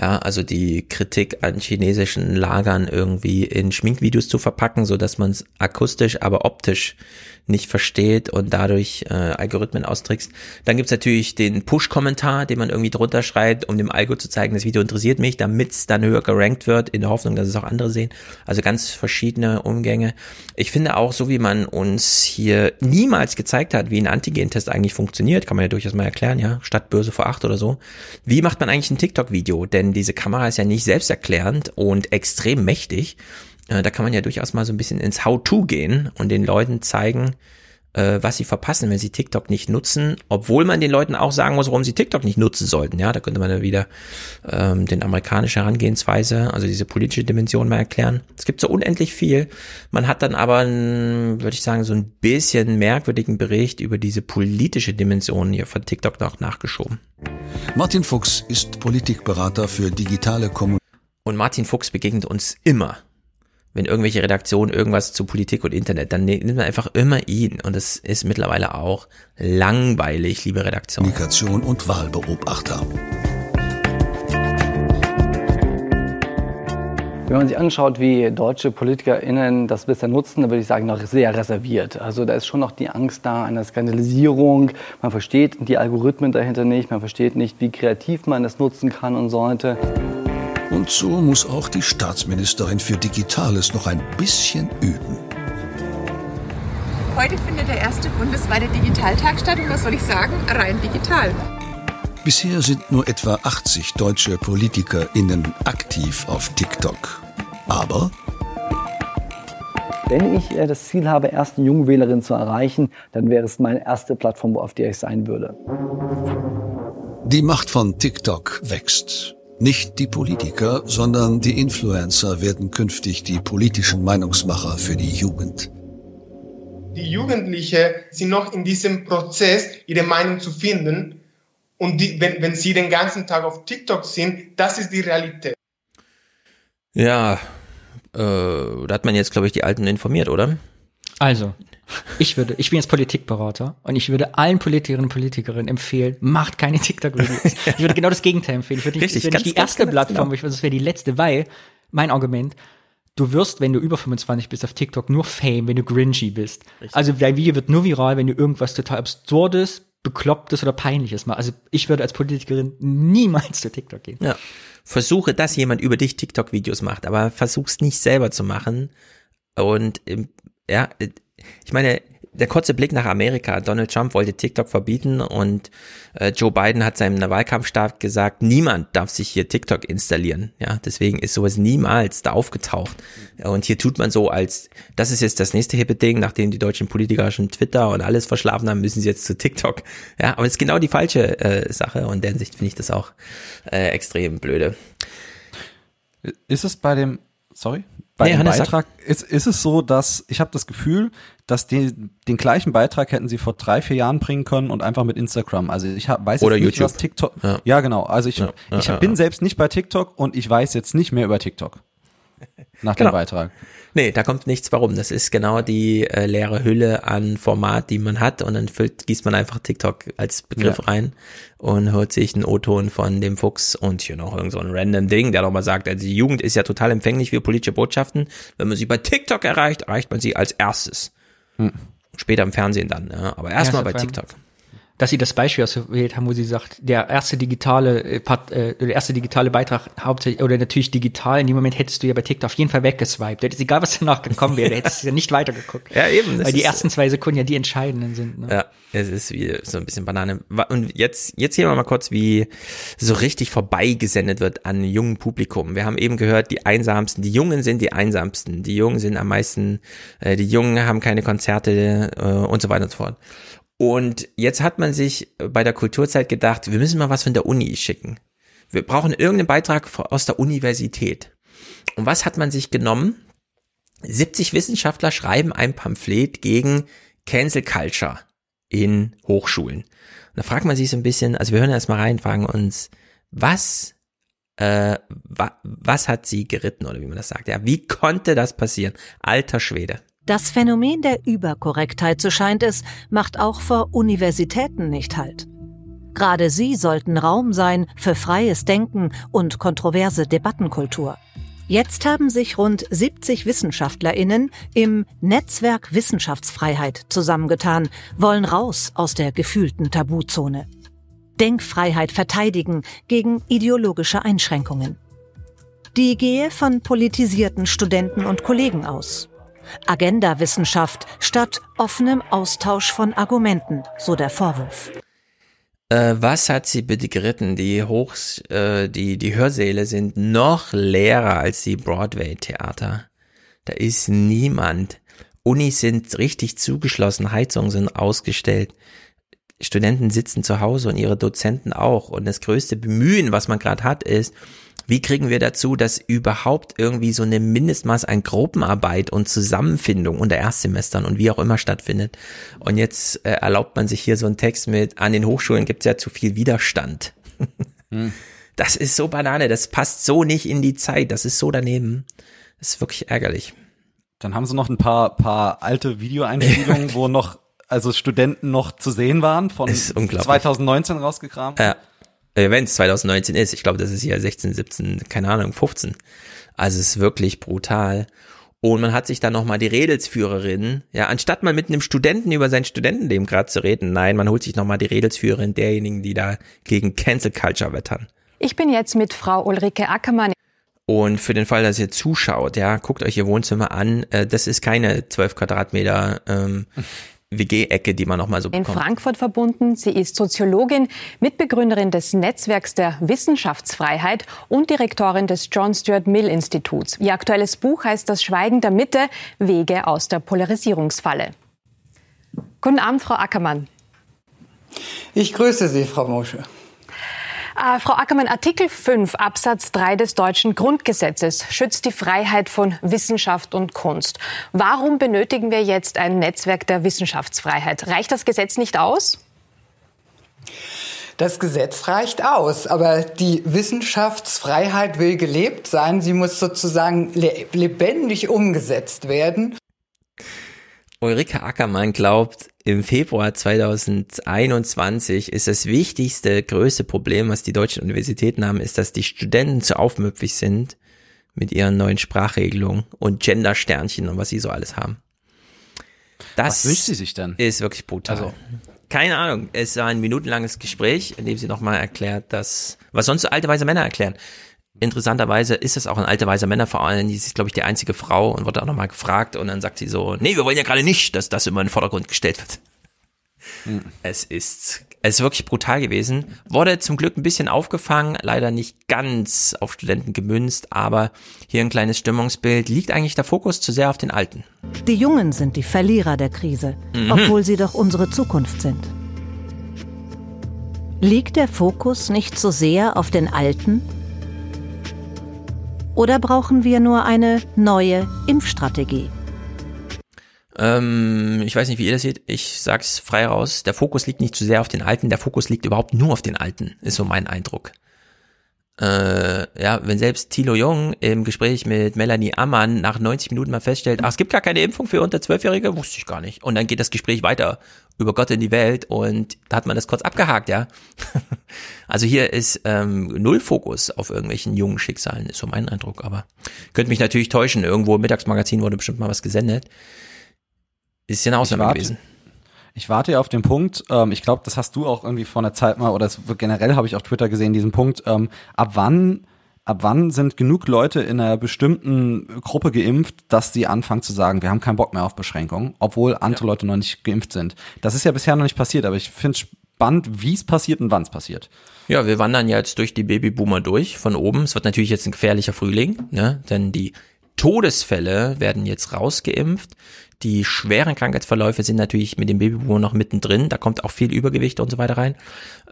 ja, also die Kritik an chinesischen Lagern irgendwie in Schminkvideos zu verpacken, so dass man es akustisch, aber optisch nicht versteht und dadurch äh, Algorithmen austrickst. Dann gibt's natürlich den Push-Kommentar, den man irgendwie drunter schreibt, um dem Algo zu zeigen, das Video interessiert mich, damit es dann höher gerankt wird, in der Hoffnung, dass es auch andere sehen. Also ganz verschiedene Umgänge. Ich finde auch, so wie man uns hier niemals gezeigt hat, wie ein Antigen-Test eigentlich funktioniert, kann man ja durchaus mal erklären, ja, statt Börse vor acht oder so. Wie macht man eigentlich ein TikTok-Video? Denn diese Kamera ist ja nicht selbsterklärend und extrem mächtig. Äh, da kann man ja durchaus mal so ein bisschen ins How-To gehen und den Leuten zeigen, äh, was sie verpassen, wenn sie TikTok nicht nutzen, obwohl man den Leuten auch sagen muss, warum sie TikTok nicht nutzen sollten. Ja, da könnte man ja wieder ähm, den amerikanische Herangehensweise, also diese politische Dimension mal erklären. Es gibt so unendlich viel. Man hat dann aber, würde ich sagen, so ein bisschen merkwürdigen Bericht über diese politische Dimension hier von TikTok noch nachgeschoben. Martin Fuchs ist Politikberater für digitale Kommunikation. Und Martin Fuchs begegnet uns immer wenn irgendwelche Redaktionen irgendwas zu Politik und Internet, dann nimmt man einfach immer ihn. Und das ist mittlerweile auch langweilig, liebe Redaktion. Kommunikation und Wahlbeobachter. Wenn man sich anschaut, wie deutsche PolitikerInnen das bisher nutzen, dann würde ich sagen, noch sehr reserviert. Also da ist schon noch die Angst da einer Skandalisierung. Man versteht die Algorithmen dahinter nicht. Man versteht nicht, wie kreativ man das nutzen kann und sollte. Und so muss auch die Staatsministerin für Digitales noch ein bisschen üben. Heute findet der erste bundesweite Digitaltag statt und was soll ich sagen? Rein digital. Bisher sind nur etwa 80 deutsche PolitikerInnen aktiv auf TikTok. Aber Wenn ich äh, das Ziel habe, erst eine junge Wählerin zu erreichen, dann wäre es meine erste Plattform, auf der ich sein würde. die Macht von TikTok wächst. Nicht die Politiker, sondern die Influencer werden künftig die politischen Meinungsmacher für die Jugend. Die Jugendlichen sind noch in diesem Prozess, ihre Meinung zu finden. Und die, wenn, wenn sie den ganzen Tag auf TikTok sind, das ist die Realität. Ja, äh, da hat man jetzt, glaube ich, die Alten informiert, oder? Also, ich würde, ich bin jetzt Politikberater und ich würde allen Politikerinnen und Politikerinnen empfehlen, macht keine TikTok-Videos. ich würde genau das Gegenteil empfehlen. Ich würde nicht, Richtig, das wäre nicht die erste ganz genau. Plattform, ich würde, das wäre die letzte, weil mein Argument, du wirst, wenn du über 25 bist auf TikTok, nur Fame, wenn du Grinchy bist. Also dein Video wird nur viral, wenn du irgendwas total absurdes, beklopptes oder peinliches machst. Also ich würde als Politikerin niemals zu TikTok gehen. Ja. Versuche, dass jemand über dich TikTok-Videos macht, aber versuch's nicht selber zu machen. Und ähm, ja, äh, ich meine, der kurze Blick nach Amerika. Donald Trump wollte TikTok verbieten und äh, Joe Biden hat seinem Wahlkampfstab gesagt, niemand darf sich hier TikTok installieren. Ja, deswegen ist sowas niemals da aufgetaucht. Und hier tut man so als, das ist jetzt das nächste hippe Ding, nachdem die deutschen Politiker schon Twitter und alles verschlafen haben, müssen sie jetzt zu TikTok. Ja, aber es ist genau die falsche äh, Sache und in der Hinsicht finde ich das auch äh, extrem blöde. Ist es bei dem, sorry, bei Nee, dem Hannes. Beitrag, ist, ist es so, dass ich habe das Gefühl, dass die, den gleichen Beitrag hätten sie vor drei, vier Jahren bringen können und einfach mit Instagram. Also ich hab, weiß Oder jetzt nicht, YouTube. was TikTok. Ja. Ja, genau. Also ich, Ja, ich ja, bin selbst nicht bei TikTok und ich weiß jetzt nicht mehr über TikTok. Nach Genau. dem Beitrag. Nee, da kommt nichts warum. Das ist genau die äh, leere Hülle an Format, die man hat und dann füllt, gießt man einfach TikTok als Begriff Ja. rein und hört sich einen O-Ton von dem Fuchs und hier noch irgend so ein random Ding, der nochmal sagt, also die Jugend ist ja total empfänglich für politische Botschaften. Wenn man sie bei TikTok erreicht, erreicht man sie als erstes. Später im Fernsehen dann, ja. aber erstmal Hm. Bei TikTok. Dass sie das Beispiel ausgewählt haben, wo sie sagt, der erste digitale äh, Part, äh, der erste digitale Beitrag hauptsächlich oder natürlich digital, in dem Moment hättest du ja bei TikTok auf jeden Fall weggeswiped. Hätte es egal, was danach gekommen wäre, du hättest ja nicht weitergeguckt. Ja, eben, Weil die ist- ersten zwei Sekunden ja die entscheidenden sind. Ne? Ja, es ist wie so ein bisschen Banane. Und jetzt, jetzt hier mal kurz, wie so richtig vorbeigesendet wird an jungen Publikum. Wir haben eben gehört, die einsamsten, die Jungen sind die einsamsten, die Jungen sind am meisten, äh, die Jungen haben keine Konzerte äh, und so weiter und so fort. Und jetzt hat man sich bei der Kulturzeit gedacht, wir müssen mal was von der Uni schicken. Wir brauchen irgendeinen Beitrag aus der Universität. Und was hat man sich genommen? 70 Wissenschaftler schreiben ein Pamphlet gegen Cancel Culture in Hochschulen. Und da fragt man sich so ein bisschen, also wir hören erst mal rein, fragen uns, was, äh, wa, was hat sie geritten oder wie man das sagt? Ja, wie konnte das passieren? Alter Schwede. Das Phänomen der Überkorrektheit, so scheint es, macht auch vor Universitäten nicht Halt. Gerade sie sollten Raum sein für freies Denken und kontroverse Debattenkultur. Jetzt haben sich rund 70 Wissenschaftlerinnen im Netzwerk Wissenschaftsfreiheit zusammengetan, wollen raus aus der gefühlten Tabuzone. Denkfreiheit verteidigen gegen ideologische Einschränkungen. Die gehe von politisierten Studenten und Kollegen aus. Agenda-Wissenschaft statt offenem Austausch von Argumenten, so der Vorwurf. Äh, was hat sie bitte geritten? Die Hochs, äh, die, die Hörsäle sind noch leerer als die Broadway-Theater. Da ist niemand. Unis sind richtig zugeschlossen, Heizungen sind ausgestellt. Studenten sitzen zu Hause und ihre Dozenten auch. Und das größte Bemühen, was man gerade hat, ist, wie kriegen wir dazu, dass überhaupt irgendwie so eine Mindestmaß an Gruppenarbeit und Zusammenfindung unter Erstsemestern und wie auch immer stattfindet. Und jetzt äh, erlaubt man sich hier so einen Text mit, an den Hochschulen gibt es ja zu viel Widerstand. Das ist so Banane, das passt so nicht in die Zeit, das ist so daneben. Das ist wirklich ärgerlich. Dann haben sie noch ein paar, paar alte Videoeinspielungen, wo noch, also Studenten noch zu sehen waren, von Ist unglaublich. 2019 rausgekramt. Ja. Äh, Wenn es 2019 ist. Ich glaube, das ist ja 16, 17, keine Ahnung, 15. Also es ist wirklich brutal. Und man hat sich dann nochmal die Redelsführerin, ja, anstatt mal mit einem Studenten über sein Studentenleben gerade zu reden, nein, man holt sich nochmal die Redelsführerin derjenigen, die da gegen Cancel Culture wettern. Ich bin jetzt mit Frau Ulrike Ackermann. Und für den Fall, dass ihr zuschaut, ja, guckt euch ihr Wohnzimmer an. Äh, das ist keine 12 Quadratmeter ähm, WG-Ecke, die man nochmal so in bekommt. Frankfurt verbunden. Sie ist Soziologin, Mitbegründerin des Netzwerks der Wissenschaftsfreiheit und Direktorin des John Stuart Mill Instituts. Ihr aktuelles Buch heißt Das Schweigen der Mitte, Wege aus der Polarisierungsfalle. Guten Abend, Frau Ackermann. Ich grüße Sie, Frau Mosche. Äh, Frau Ackermann, Artikel 5 Absatz 3 des deutschen Grundgesetzes schützt die Freiheit von Wissenschaft und Kunst. Warum benötigen wir jetzt ein Netzwerk der Wissenschaftsfreiheit? Reicht das Gesetz nicht aus? Das Gesetz reicht aus, aber die Wissenschaftsfreiheit will gelebt sein. Sie muss sozusagen le lebendig umgesetzt werden. Ulrike Ackermann glaubt, im Februar 2021 ist das wichtigste, größte Problem, was die deutschen Universitäten haben, ist, dass die Studenten zu aufmüpfig sind mit ihren neuen Sprachregelungen und Gendersternchen und was sie so alles haben. Das Was wünscht sie sich denn? ist wirklich brutal. Also- Keine Ahnung. Es war ein minutenlanges Gespräch, in dem sie nochmal erklärt, dass, was sonst so alte weise Männer erklären. Interessanterweise ist es auch ein alte weiser Männerverein. Die ist, glaube ich, die einzige Frau und wurde auch nochmal gefragt und dann sagt sie so, nee, wir wollen ja gerade nicht, dass das immer in den Vordergrund gestellt wird. Es ist, es ist wirklich brutal gewesen. Wurde zum Glück ein bisschen aufgefangen, leider nicht ganz auf Studenten gemünzt, aber hier ein kleines Stimmungsbild. Liegt eigentlich der Fokus zu sehr auf den Alten? Die Jungen sind die Verlierer der Krise, Mhm. obwohl sie doch unsere Zukunft sind. Liegt der Fokus nicht so sehr auf den Alten? Oder brauchen wir nur eine neue Impfstrategie? Ähm, ich weiß nicht, wie ihr das seht. Ich sag's frei raus. Der Fokus liegt nicht zu sehr auf den Alten. Der Fokus liegt überhaupt nur auf den Alten, ist so mein Eindruck. Äh, ja, wenn selbst Thilo Jung im Gespräch mit Melanie Ammann nach 90 Minuten mal feststellt, ach, es gibt gar keine Impfung für unter 12-Jährige, wusste ich gar nicht. Und dann geht das Gespräch weiter über Gott in die Welt und da hat man das kurz abgehakt, ja. also hier ist ähm, null Fokus auf irgendwelchen jungen Schicksalen, ist so mein Eindruck, aber könnte mich natürlich täuschen. Irgendwo im Mittagsmagazin wurde bestimmt mal was gesendet. Ist ja eine Ausnahme gewesen. Ich warte ja auf den Punkt, ähm, ich glaube, das hast du auch irgendwie vor einer Zeit mal, oder es, generell habe ich auf Twitter gesehen, diesen Punkt, ähm, ab wann, ab wann sind genug Leute in einer bestimmten Gruppe geimpft, dass sie anfangen zu sagen, wir haben keinen Bock mehr auf Beschränkungen, obwohl andere Leute noch nicht geimpft sind. Das ist ja bisher noch nicht passiert, aber ich finde es spannend, wie es passiert und wann es passiert. Ja, wir wandern jetzt durch die Babyboomer durch von oben. Es wird natürlich jetzt ein gefährlicher Frühling, ne? denn die Todesfälle werden jetzt rausgeimpft. Die schweren Krankheitsverläufe sind natürlich mit dem Babyboomer noch mittendrin. Da kommt auch viel Übergewicht und so weiter rein.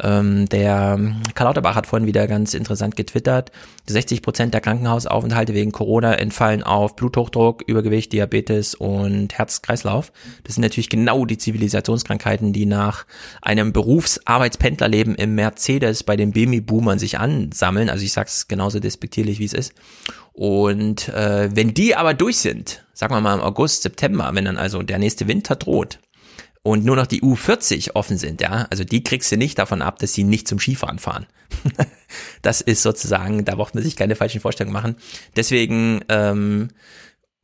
Ähm, der Karl Lauterbach hat vorhin wieder ganz interessant getwittert. 60 Prozent der Krankenhausaufenthalte wegen Corona entfallen auf Bluthochdruck, Übergewicht, Diabetes und Herz-Kreislauf. Das sind natürlich genau die Zivilisationskrankheiten, die nach einem Berufsarbeitspendlerleben im Mercedes bei den Babyboomern sich ansammeln. Also ich sag's genauso despektierlich, wie es ist. Und äh, wenn die aber durch sind, sagen wir mal im August, September, wenn dann also der nächste Winter droht und nur noch die U40 offen sind, ja, also die kriegst du nicht davon ab, dass sie nicht zum Skifahren fahren. das ist sozusagen, da braucht man sich keine falschen Vorstellungen machen. Deswegen, ähm,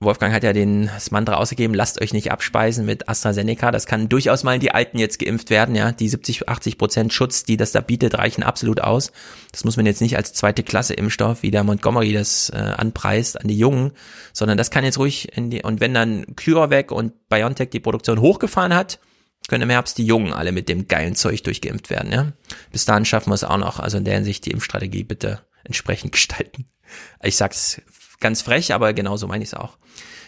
Wolfgang hat ja den, das Mantra ausgegeben, lasst euch nicht abspeisen mit AstraZeneca. Das kann durchaus mal die Alten jetzt geimpft werden, ja. Die 70, 80 Prozent Schutz, die das da bietet, reichen absolut aus. Das muss man jetzt nicht als zweite Klasse Impfstoff, wie der Montgomery das äh, anpreist, an die Jungen, sondern das kann jetzt ruhig in die, und wenn dann CureVac und BioNTech die Produktion hochgefahren hat, können im Herbst die Jungen alle mit dem geilen Zeug durchgeimpft werden, ja. Bis dahin schaffen wir es auch noch. Also in der Hinsicht die Impfstrategie bitte entsprechend gestalten. Ich sag's ganz frech, aber genauso meine ich es auch.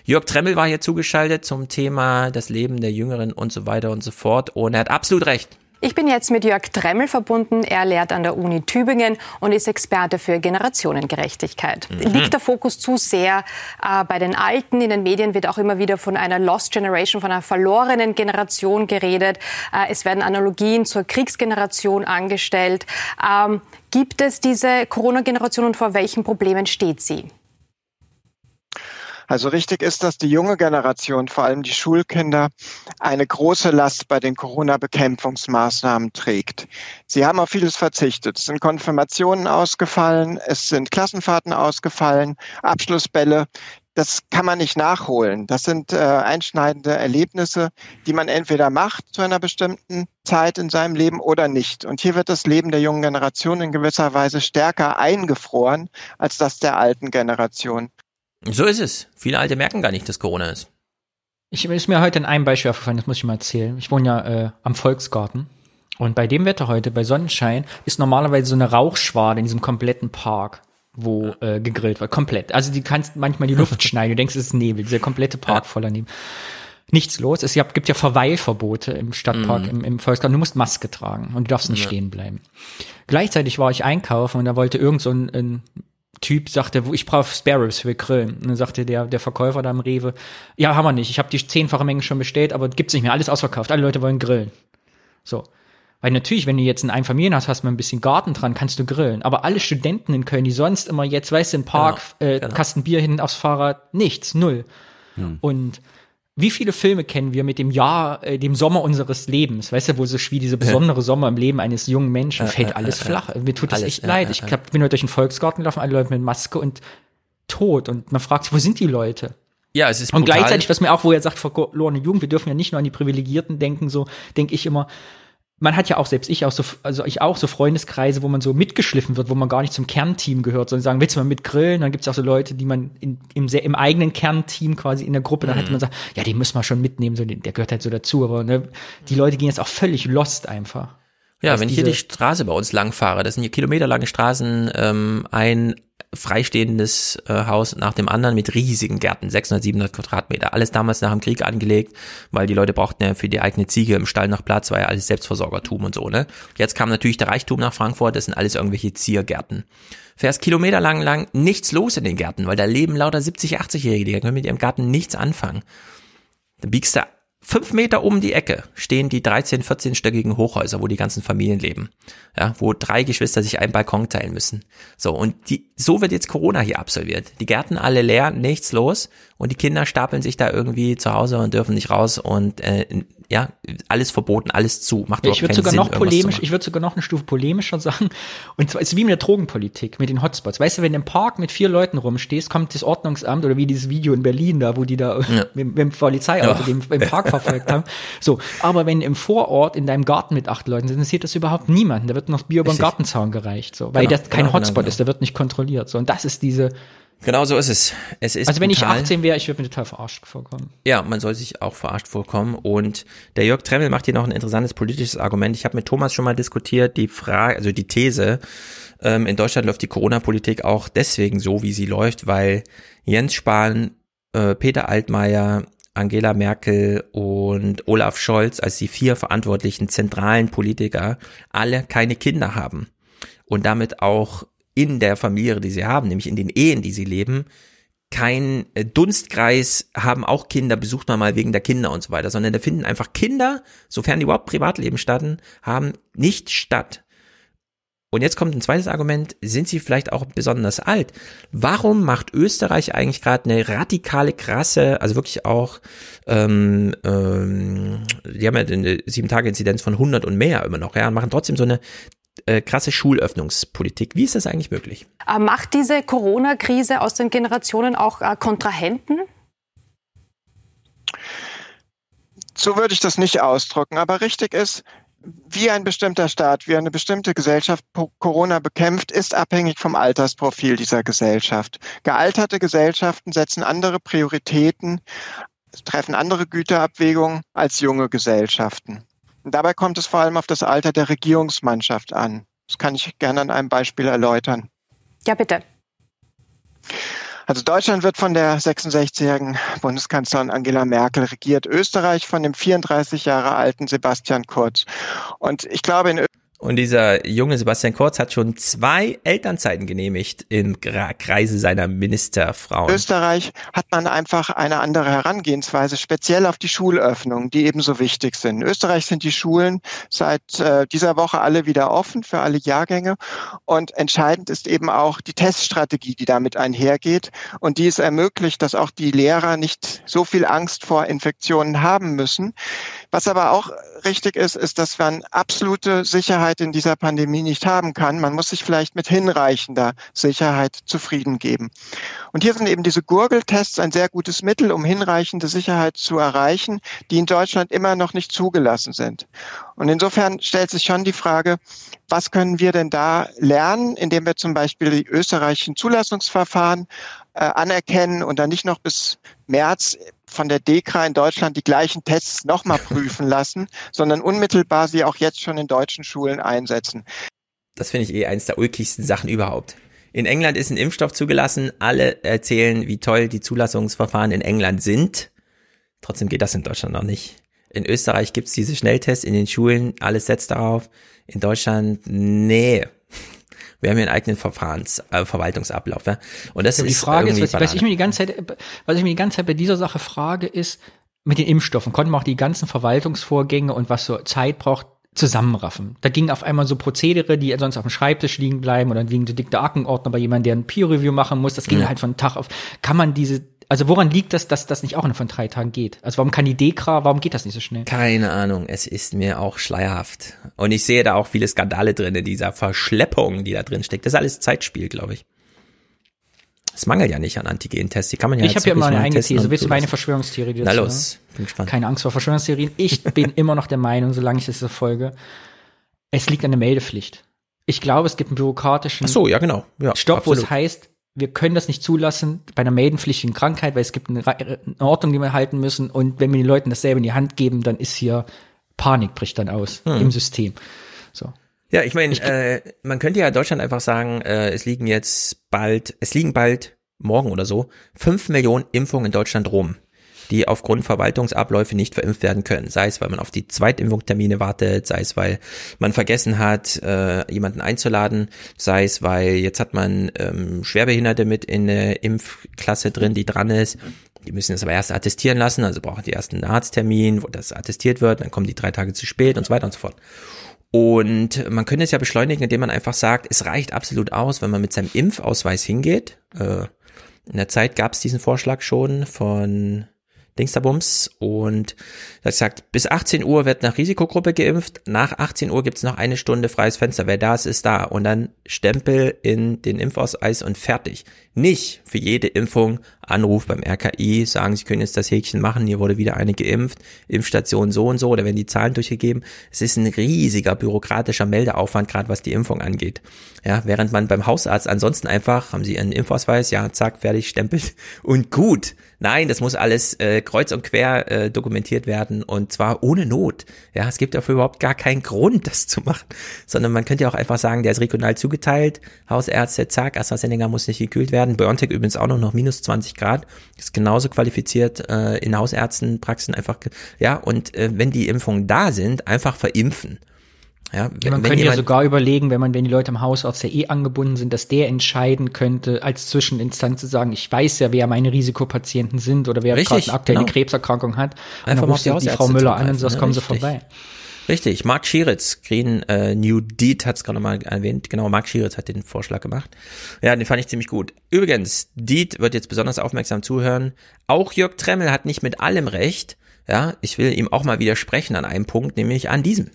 Jörg Tremmel war hier zugeschaltet zum Thema das Leben der Jüngeren und so weiter und so fort. Und er hat absolut recht. Ich bin jetzt mit Jörg Tremmel verbunden. Er lehrt an der Uni Tübingen und ist Experte für Generationengerechtigkeit. Mhm. Liegt der Fokus zu sehr äh, bei den Alten? In den Medien wird auch immer wieder von einer Lost Generation, von einer verlorenen Generation geredet. Äh, es werden Analogien zur Kriegsgeneration angestellt. Ähm, gibt es diese Corona-Generation und vor welchen Problemen steht sie? Also richtig ist, dass die junge Generation, vor allem die Schulkinder, eine große Last bei den Corona-Bekämpfungsmaßnahmen trägt. Sie haben auf vieles verzichtet. Es sind Konfirmationen ausgefallen, es sind Klassenfahrten ausgefallen, Abschlussbälle das kann man nicht nachholen. Das sind äh, einschneidende Erlebnisse, die man entweder macht zu einer bestimmten Zeit in seinem Leben oder nicht. Und hier wird das Leben der jungen Generation in gewisser Weise stärker eingefroren als das der alten Generation. So ist es. Viele Alte merken gar nicht, dass Corona ist. Ich ist mir heute in einem Beispiel aufgefallen, das muss ich mal erzählen. Ich wohne ja äh, am Volksgarten. Und bei dem Wetter heute, bei Sonnenschein, ist normalerweise so eine Rauchschwade in diesem kompletten Park wo äh, gegrillt wird. Komplett. Also du kannst manchmal die Luft schneiden. Du denkst, es ist Nebel. Dieser komplette Park voller Nebel. Nichts los. Es gibt ja Verweilverbote im Stadtpark, mhm. im, im Volksgarten. Du musst Maske tragen und du darfst nicht ja. stehen bleiben. Gleichzeitig war ich einkaufen und da wollte irgend so ein, ein Typ sagte, ich brauche Spare Ribs für Grillen. Und dann sagte der, der Verkäufer da im Rewe, ja, haben wir nicht. Ich habe die zehnfache Menge schon bestellt, aber gibt's nicht mehr. Alles ausverkauft. Alle Leute wollen grillen. So. Weil natürlich, wenn du jetzt ein Einfamilienhaus hast, mit ein bisschen Garten dran, kannst du grillen. Aber alle Studenten in Köln, die sonst immer jetzt, weißt du, im Park, genau, äh, genau. Kasten Bier hinten aufs Fahrrad, nichts, null. Hm. Und wie viele Filme kennen wir mit dem Jahr, äh, dem Sommer unseres Lebens, weißt du, wo so wie diese besondere Sommer im Leben eines jungen Menschen, fällt alles flach. Mir tut das echt leid. Ich hab, bin heute durch den Volksgarten gelaufen, alle Leute mit Maske und tot. Und man fragt sich, wo sind die Leute? Ja, es ist brutal. Und gleichzeitig, was mir auch, wo er sagt, verlorene Jugend, wir dürfen ja nicht nur an die Privilegierten denken, so denke ich immer, man hat ja auch, selbst ich auch so, also ich auch so Freundeskreise, wo man so mitgeschliffen wird, wo man gar nicht zum Kernteam gehört, sondern sagen, willst du mal mit grillen? Dann gibt es auch so Leute, die man in, im, im eigenen Kernteam quasi in der Gruppe, dann mhm. hätte man gesagt, ja, den muss man schon mitnehmen, so, der gehört halt so dazu, aber ne, die Leute gehen jetzt auch völlig lost einfach. Ja, wenn ich hier die Straße bei uns lang fahre, das sind hier kilometerlange Straßen, ähm, ein freistehendes äh, Haus nach dem anderen mit riesigen Gärten, 600, 700 Quadratmeter. Alles damals nach dem Krieg angelegt, weil die Leute brauchten ja für die eigene Ziege im Stall noch Platz, war ja alles Selbstversorgertum und so, ne? Jetzt kam natürlich der Reichtum nach Frankfurt, das sind alles irgendwelche Ziergärten. Fährst kilometerlang lang nichts los in den Gärten, weil da leben lauter 70, 80-Jährige, die können mit ihrem Garten nichts anfangen. Dann biegst du fünf Meter um die Ecke stehen die 13, 14-stöckigen Hochhäuser, wo die ganzen Familien leben. Ja, wo drei Geschwister sich einen Balkon teilen müssen. So, und die, so wird jetzt Corona hier absolviert. Die Gärten alle leer, nichts los und die Kinder stapeln sich da irgendwie zu Hause und dürfen nicht raus und äh, ja, alles verboten, alles zu. Macht ja, ich würde sogar Sinn, noch polemisch, ich würde sogar noch eine Stufe polemischer sagen. Und zwar ist es wie mit der Drogenpolitik, mit den Hotspots. Weißt du, wenn du im Park mit vier Leuten rumstehst, kommt das Ordnungsamt oder wie dieses Video in Berlin da, wo die da ja. mit, mit dem Polizeiauto ja. im Park verfolgt haben. So, aber wenn im Vorort in deinem Garten mit acht Leuten sind, interessiert das überhaupt niemanden. Da wird noch Bier über den Gartenzaun gereicht, so, weil genau, das kein genau, Hotspot genau, ist, der wird nicht kontrolliert. So, und das ist diese Genau so ist es. Es ist also wenn brutal. ich 18 wäre, ich würde mir total verarscht vorkommen. Ja, man soll sich auch verarscht vorkommen. Und der Jörg Tremmel macht hier noch ein interessantes politisches Argument. Ich habe mit Thomas schon mal diskutiert, die Frage, also die These, ähm, in Deutschland läuft die Corona-Politik auch deswegen so, wie sie läuft, weil Jens Spahn, äh, Peter Altmaier, Angela Merkel und Olaf Scholz als die vier verantwortlichen zentralen Politiker alle keine Kinder haben und damit auch in der Familie, die sie haben, nämlich in den Ehen, die sie leben, kein äh, Dunstkreis haben auch Kinder, besucht man mal wegen der Kinder und so weiter, sondern da finden einfach Kinder, sofern die überhaupt Privatleben statten, haben nicht statt. Und jetzt kommt ein zweites Argument, sind sie vielleicht auch besonders alt? Warum macht Österreich eigentlich gerade eine radikale, krasse, also wirklich auch, ähm, ähm, die haben ja eine sieben Tage Inzidenz von 100 und mehr immer noch, ja, und machen trotzdem so eine äh, krasse Schulöffnungspolitik. Wie ist das eigentlich möglich? Äh, macht diese Corona-Krise aus den Generationen auch äh, Kontrahenten? So würde ich das nicht ausdrücken, aber richtig ist, wie ein bestimmter Staat, wie eine bestimmte Gesellschaft Corona bekämpft, ist abhängig vom Altersprofil dieser Gesellschaft. Gealterte Gesellschaften setzen andere Prioritäten, treffen andere Güterabwägungen als junge Gesellschaften. Dabei kommt es vor allem auf das Alter der Regierungsmannschaft an. Das kann ich gerne an einem Beispiel erläutern. Ja, bitte. Also Deutschland wird von der 66-jährigen Bundeskanzlerin Angela Merkel regiert, Österreich von dem 34 Jahre alten Sebastian Kurz. Und ich glaube, in Und dieser junge Sebastian Kurz hat schon zwei Elternzeiten genehmigt im Kreise seiner Ministerfrauen. Österreich hat man einfach eine andere Herangehensweise, speziell auf die Schulöffnungen, die ebenso wichtig sind. In Österreich sind die Schulen seit äh, dieser Woche alle wieder offen für alle Jahrgänge. Und entscheidend ist eben auch die Teststrategie, die damit einhergeht und die es ermöglicht, dass auch die Lehrer nicht so viel Angst vor Infektionen haben müssen. Was aber auch richtig ist, ist, dass man absolute Sicherheit in dieser Pandemie nicht haben kann. Man muss sich vielleicht mit hinreichender Sicherheit zufrieden geben. Und hier sind eben diese Gurgeltests ein sehr gutes Mittel, um hinreichende Sicherheit zu erreichen, die in Deutschland immer noch nicht zugelassen sind. Und insofern stellt sich schon die Frage, was können wir denn da lernen, indem wir zum Beispiel die österreichischen Zulassungsverfahren äh, anerkennen und dann nicht noch bis März von der DEKRA in Deutschland die gleichen Tests nochmal prüfen lassen, sondern unmittelbar sie auch jetzt schon in deutschen Schulen einsetzen. Das finde ich eh eins der ulkigsten Sachen überhaupt. In England ist ein Impfstoff zugelassen. Alle erzählen, wie toll die Zulassungsverfahren in England sind. Trotzdem geht das in Deutschland noch nicht. In Österreich gibt's diese Schnelltests in den Schulen. Alles setzt darauf. In Deutschland, nee. Wir haben hier einen eigenen Verfahrens, äh, Verwaltungsablauf. Ja? Und das ja, ist die Frage ist, was, was ich mir die ganze Zeit, was ich mir die ganze Zeit bei dieser Sache frage, ist, mit den Impfstoffen konnten wir auch die ganzen Verwaltungsvorgänge und was so Zeit braucht, zusammenraffen. Da ging auf einmal so Prozedere, die sonst auf dem Schreibtisch liegen bleiben oder liegen so dickte Aktenordner bei jemandem, der ein Peer-Review machen muss. Das ging Ja. halt von Tag auf. Kann man diese, also woran liegt das, dass das nicht auch in von drei Tagen geht? Also warum kann die Dekra, warum geht das nicht so schnell? Keine Ahnung, es ist mir auch schleierhaft. Und ich sehe da auch viele Skandale drin in dieser Verschleppung, die da drin steckt. Das ist alles Zeitspiel, glaube ich. Es mangelt ja nicht an Antigen-Tests, die kann man ja ich habe ja immer eine eigene These. Willst du meine. Verschwörungstheorie Na dazu, los, ne? bin gespannt. Keine Angst vor Verschwörungstheorien. Ich bin immer noch der Meinung, solange ich das so folge, es liegt an der Meldepflicht. Ich glaube, es gibt einen bürokratischen Ach so, ja, genau. Ja, Stopp, wo es absolut. heißt, wir können das nicht zulassen bei einer meldenpflichtigen Krankheit, weil es gibt eine, Ra- eine Ordnung, die wir halten müssen. Und wenn wir den Leuten dasselbe in die Hand geben, dann ist hier Panik bricht dann aus Hm. im System. So. Ja, ich meine, äh, man könnte ja in Deutschland einfach sagen, äh, es liegen jetzt bald, es liegen bald morgen oder so fünf Millionen Impfungen in Deutschland rum, die aufgrund Verwaltungsabläufe nicht verimpft werden können. Sei es, weil man auf die Zweitimpfungstermine wartet, sei es, weil man vergessen hat, äh, jemanden einzuladen, sei es, weil jetzt hat man ähm, Schwerbehinderte mit in der Impfklasse drin, die dran ist. Die müssen das aber erst attestieren lassen, also brauchen die erst einen Arzttermin, wo das attestiert wird, dann kommen die drei Tage zu spät und so weiter und so fort. Und man könnte es ja beschleunigen, indem man einfach sagt, es reicht absolut aus, wenn man mit seinem Impfausweis hingeht. Äh, in der Zeit gab es diesen Vorschlag schon von Dingsterbums. Und das sagt, bis 18 Uhr wird nach Risikogruppe geimpft, nach 18 Uhr gibt's noch eine Stunde freies Fenster, wer da ist, ist da. Und dann Stempel in den Impfausweis und fertig. Nicht für jede Impfung Anruf beim RKI, sagen, Sie können jetzt das Häkchen machen, hier wurde wieder eine geimpft, Impfstation so und so, oder werden die Zahlen durchgegeben. Es ist ein riesiger bürokratischer Meldeaufwand, gerade was die Impfung angeht. Ja, während man beim Hausarzt ansonsten einfach, haben Sie Ihren Impfausweis, ja, zack, fertig, stempelt und gut. Nein, das muss alles äh, kreuz und quer äh, dokumentiert werden und zwar ohne Not. Ja, es gibt dafür überhaupt gar keinen Grund, das zu machen, sondern man könnte ja auch einfach sagen, der ist regional zugeteilt, Hausärzte, zack, AstraZeneca muss nicht gekühlt werden, BioNTech übrigens auch noch noch minus 20 Grad, ist genauso qualifiziert äh, in Hausärztenpraxen einfach, ja, und äh, wenn die Impfungen da sind, einfach verimpfen. Ja, Ja, man wenn könnte ja sogar überlegen, wenn man, wenn die Leute am Hausarzt ja eh angebunden sind, dass der entscheiden könnte, als Zwischeninstanz zu sagen, ich weiß ja, wer meine Risikopatienten sind oder wer gerade aktuell eine genau. Krebserkrankung hat. Einfach und dann mal auf rufst die du die Frau Müller an und sagst, ne? kommen Sie Richtig. vorbei. Richtig, Mark Schieritz, Green äh, New Deed hat's gerade mal erwähnt. Genau, Mark Schieritz hat den Vorschlag gemacht. Ja, den fand ich ziemlich gut. Übrigens, Deed wird jetzt besonders aufmerksam zuhören. Auch Jörg Tremmel hat nicht mit allem recht. Ja, ich will ihm auch mal widersprechen an einem Punkt, nämlich an diesem.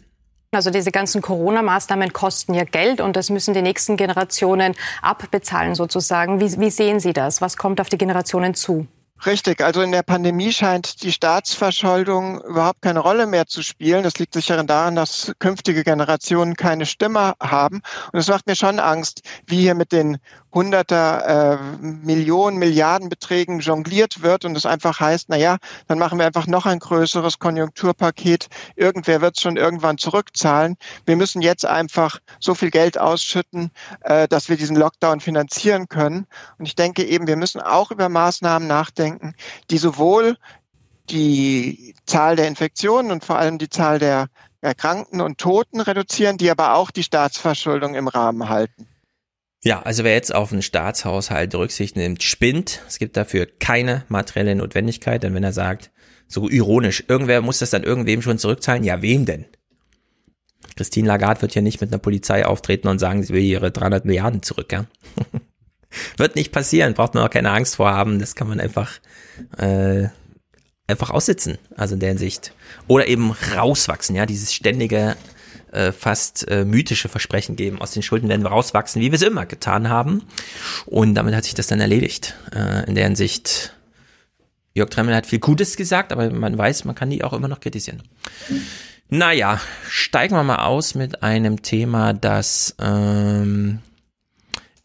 Also diese ganzen Corona-Maßnahmen kosten ja Geld und das müssen die nächsten Generationen abbezahlen sozusagen. Wie, wie sehen Sie das? Was kommt auf die Generationen zu? Richtig, also in der Pandemie scheint die Staatsverschuldung überhaupt keine Rolle mehr zu spielen. Das liegt sicher daran, dass künftige Generationen keine Stimme haben. Und es macht mir schon Angst, wie hier mit den hunderter äh, Millionen, Milliardenbeträgen jongliert wird und es einfach heißt, na ja, dann machen wir einfach noch ein größeres Konjunkturpaket. Irgendwer wird es schon irgendwann zurückzahlen. Wir müssen jetzt einfach so viel Geld ausschütten, äh, dass wir diesen Lockdown finanzieren können. Und ich denke eben, wir müssen auch über Maßnahmen nachdenken, die sowohl die Zahl der Infektionen und vor allem die Zahl der Erkrankten und Toten reduzieren, die aber auch die Staatsverschuldung im Rahmen halten. Ja, also wer jetzt auf einen Staatshaushalt Rücksicht nimmt, spinnt. Es gibt dafür keine materielle Notwendigkeit, denn wenn er sagt, so ironisch, irgendwer muss das dann irgendwem schon zurückzahlen, ja, wem denn? Christine Lagarde wird ja nicht mit einer Polizei auftreten und sagen, sie will ihre 300 Milliarden zurück, ja. wird nicht passieren, braucht man auch keine Angst vor haben, das kann man einfach, äh, einfach aussitzen, also in der Hinsicht. Oder eben rauswachsen, ja, dieses ständige, äh, fast äh, mythische Versprechen geben, aus den Schulden werden wir rauswachsen, wie wir es immer getan haben. Und damit hat sich das dann erledigt. Äh, in der Hinsicht, Jörg Tremmel hat viel Gutes gesagt, aber man weiß, man kann die auch immer noch kritisieren. Naja, steigen wir mal aus mit einem Thema, das ähm,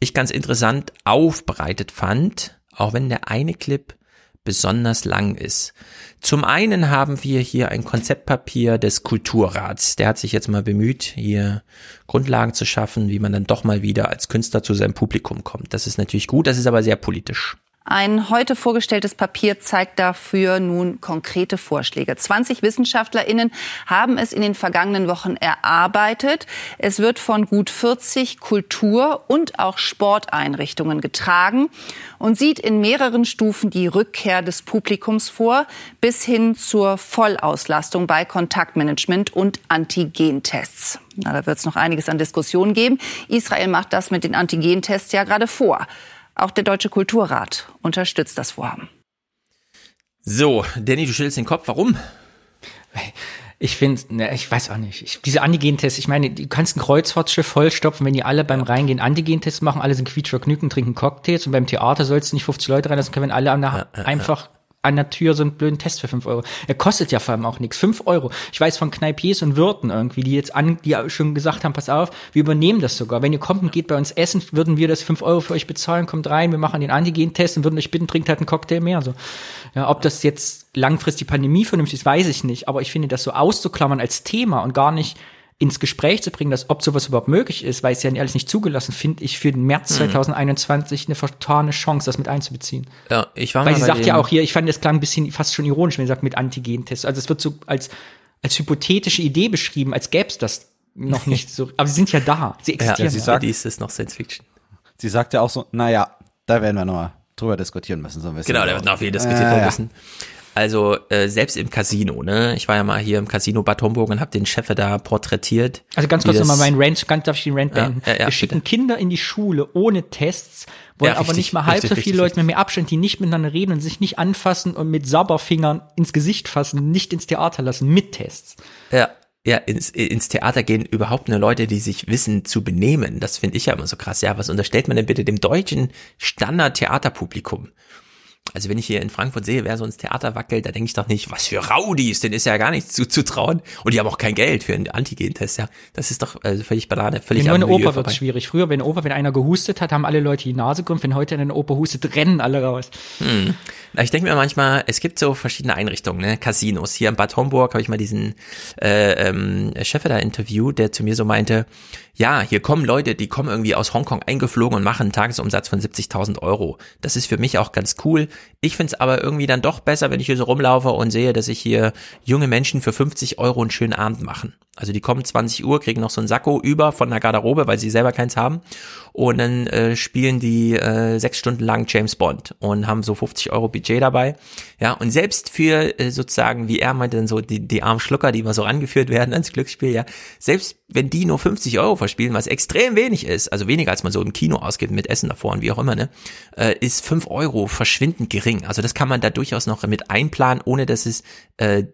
ich ganz interessant aufbereitet fand, auch wenn der eine Clip besonders lang ist. Zum einen haben wir hier ein Konzeptpapier des Kulturrats. Der hat sich jetzt mal bemüht, hier Grundlagen zu schaffen, wie man dann doch mal wieder als Künstler zu seinem Publikum kommt. Das ist natürlich gut, das ist aber sehr politisch. Ein heute vorgestelltes Papier zeigt dafür nun konkrete Vorschläge. 20 WissenschaftlerInnen haben es in den vergangenen Wochen erarbeitet. Es wird von gut 40 Kultur- und auch Sporteinrichtungen getragen und sieht in mehreren Stufen die Rückkehr des Publikums vor, bis hin zur Vollauslastung bei Kontaktmanagement und Antigentests. Na, da wird es noch einiges an Diskussionen geben. Israel macht das mit den Antigentests ja gerade vor. Auch der Deutsche Kulturrat unterstützt das Vorhaben. So, Danny, du schüttelst den Kopf. Warum? Ich finde, ne, ich weiß auch nicht. Ich, diese Antigentests, ich meine, du kannst ein Kreuzfahrtschiff vollstopfen, wenn die alle beim Reingehen Antigentests machen, alle sind quietschvergnügt trinken Cocktails und beim Theater sollst du nicht 50 Leute reinlassen können, wenn alle ja, ja, einfach an der Tür so einen blöden Test für fünf Euro. Er kostet ja vor allem auch nichts. Fünf Euro. Ich weiß von Kneipiers und Wirten irgendwie, die jetzt an, die schon gesagt haben, pass auf, wir übernehmen das sogar. Wenn ihr kommt und geht bei uns essen, würden wir das fünf Euro für euch bezahlen, kommt rein, wir machen den Antigen-Test und würden euch bitten, trinkt halt einen Cocktail mehr. So. Ja, ob das jetzt langfristig Pandemie vernünftig ist, weiß ich nicht. Aber ich finde, das so auszuklammern als Thema und gar nicht ins Gespräch zu bringen, dass ob sowas überhaupt möglich ist, weil es ja alles nicht zugelassen, finde ich für den März 2021 eine vertane Chance, das mit einzubeziehen. Ja, ich war Weil sie sagt ja auch hier, ich fand das klang ein bisschen fast schon ironisch, wenn sie sagt mit Antigentests. Also es wird so als als hypothetische Idee beschrieben, als gäbe es das noch nicht so. Aber sie sind ja da, sie existieren. sie ja. sagt- Die ist es noch Science Fiction. Sie sagt ja auch so, naja, da werden wir noch drüber diskutieren müssen, so ein bisschen. Genau, da wird noch viel diskutiert Ja, werden ja. müssen. Also äh, selbst im Casino, ne? Ich war ja mal hier im Casino Bad Homburg und habe den Chef da porträtiert. Also ganz kurz nochmal mein Rant, ganz darf ich den Rant beenden. ja, ja, Wir schicken Kinder in die Schule ohne Tests, wollen Ja, aber richtig, nicht mal halb richtig, so viele richtig, Leute mit mehr Abstand, die nicht miteinander reden und sich nicht anfassen und mit Sabberfingern ins Gesicht fassen, nicht ins Theater lassen, mit Tests. Ja, ja, ins, ins Theater gehen überhaupt nur Leute, die sich wissen zu benehmen. Das finde ich ja immer so krass. Ja, was unterstellt man denn bitte dem deutschen Standard-Theaterpublikum? Also wenn ich hier in Frankfurt sehe, wer so ins Theater wackelt, da denke ich doch nicht, was für Raudis, denen ist ja gar nichts zuzutrauen. Und die haben auch kein Geld für einen Antigen-Test, ja. Das ist doch also völlig Banane, völlig nur in der Oper wird schwierig. Früher, wenn in der Oper, wenn einer gehustet hat, haben alle Leute die Nase gerümpft. Wenn heute in der Oper hustet, rennen alle raus. Hm. Na, Ich denke mir manchmal, es gibt so verschiedene Einrichtungen, ne? Casinos. Hier in Bad Homburg habe ich mal diesen äh, ähm, Chef da interviewt, der zu mir so meinte, ja, hier kommen Leute, die kommen irgendwie aus Hongkong eingeflogen und machen einen Tagesumsatz von 70.000 Euro. Das ist für mich auch ganz cool. Ich find's aber irgendwie dann doch besser, wenn ich hier so rumlaufe und sehe, dass sich hier junge Menschen für 50 Euro einen schönen Abend machen. Also die kommen 20 Uhr, kriegen noch so einen Sakko über von der Garderobe, weil sie selber keins haben. Und dann äh, spielen die äh, sechs Stunden lang James Bond und haben so 50 Euro Budget dabei. Ja, und selbst für äh, sozusagen, wie er meinte, dann so die, die armen Schlucker, die immer so rangeführt werden ans Glücksspiel, ja, selbst wenn die nur 50 Euro verspielen, was extrem wenig ist, also weniger als man so im Kino ausgibt mit Essen davor und wie auch immer, ne, äh, ist 5 Euro verschwindend gering. Also das kann man da durchaus noch mit einplanen, ohne dass es äh,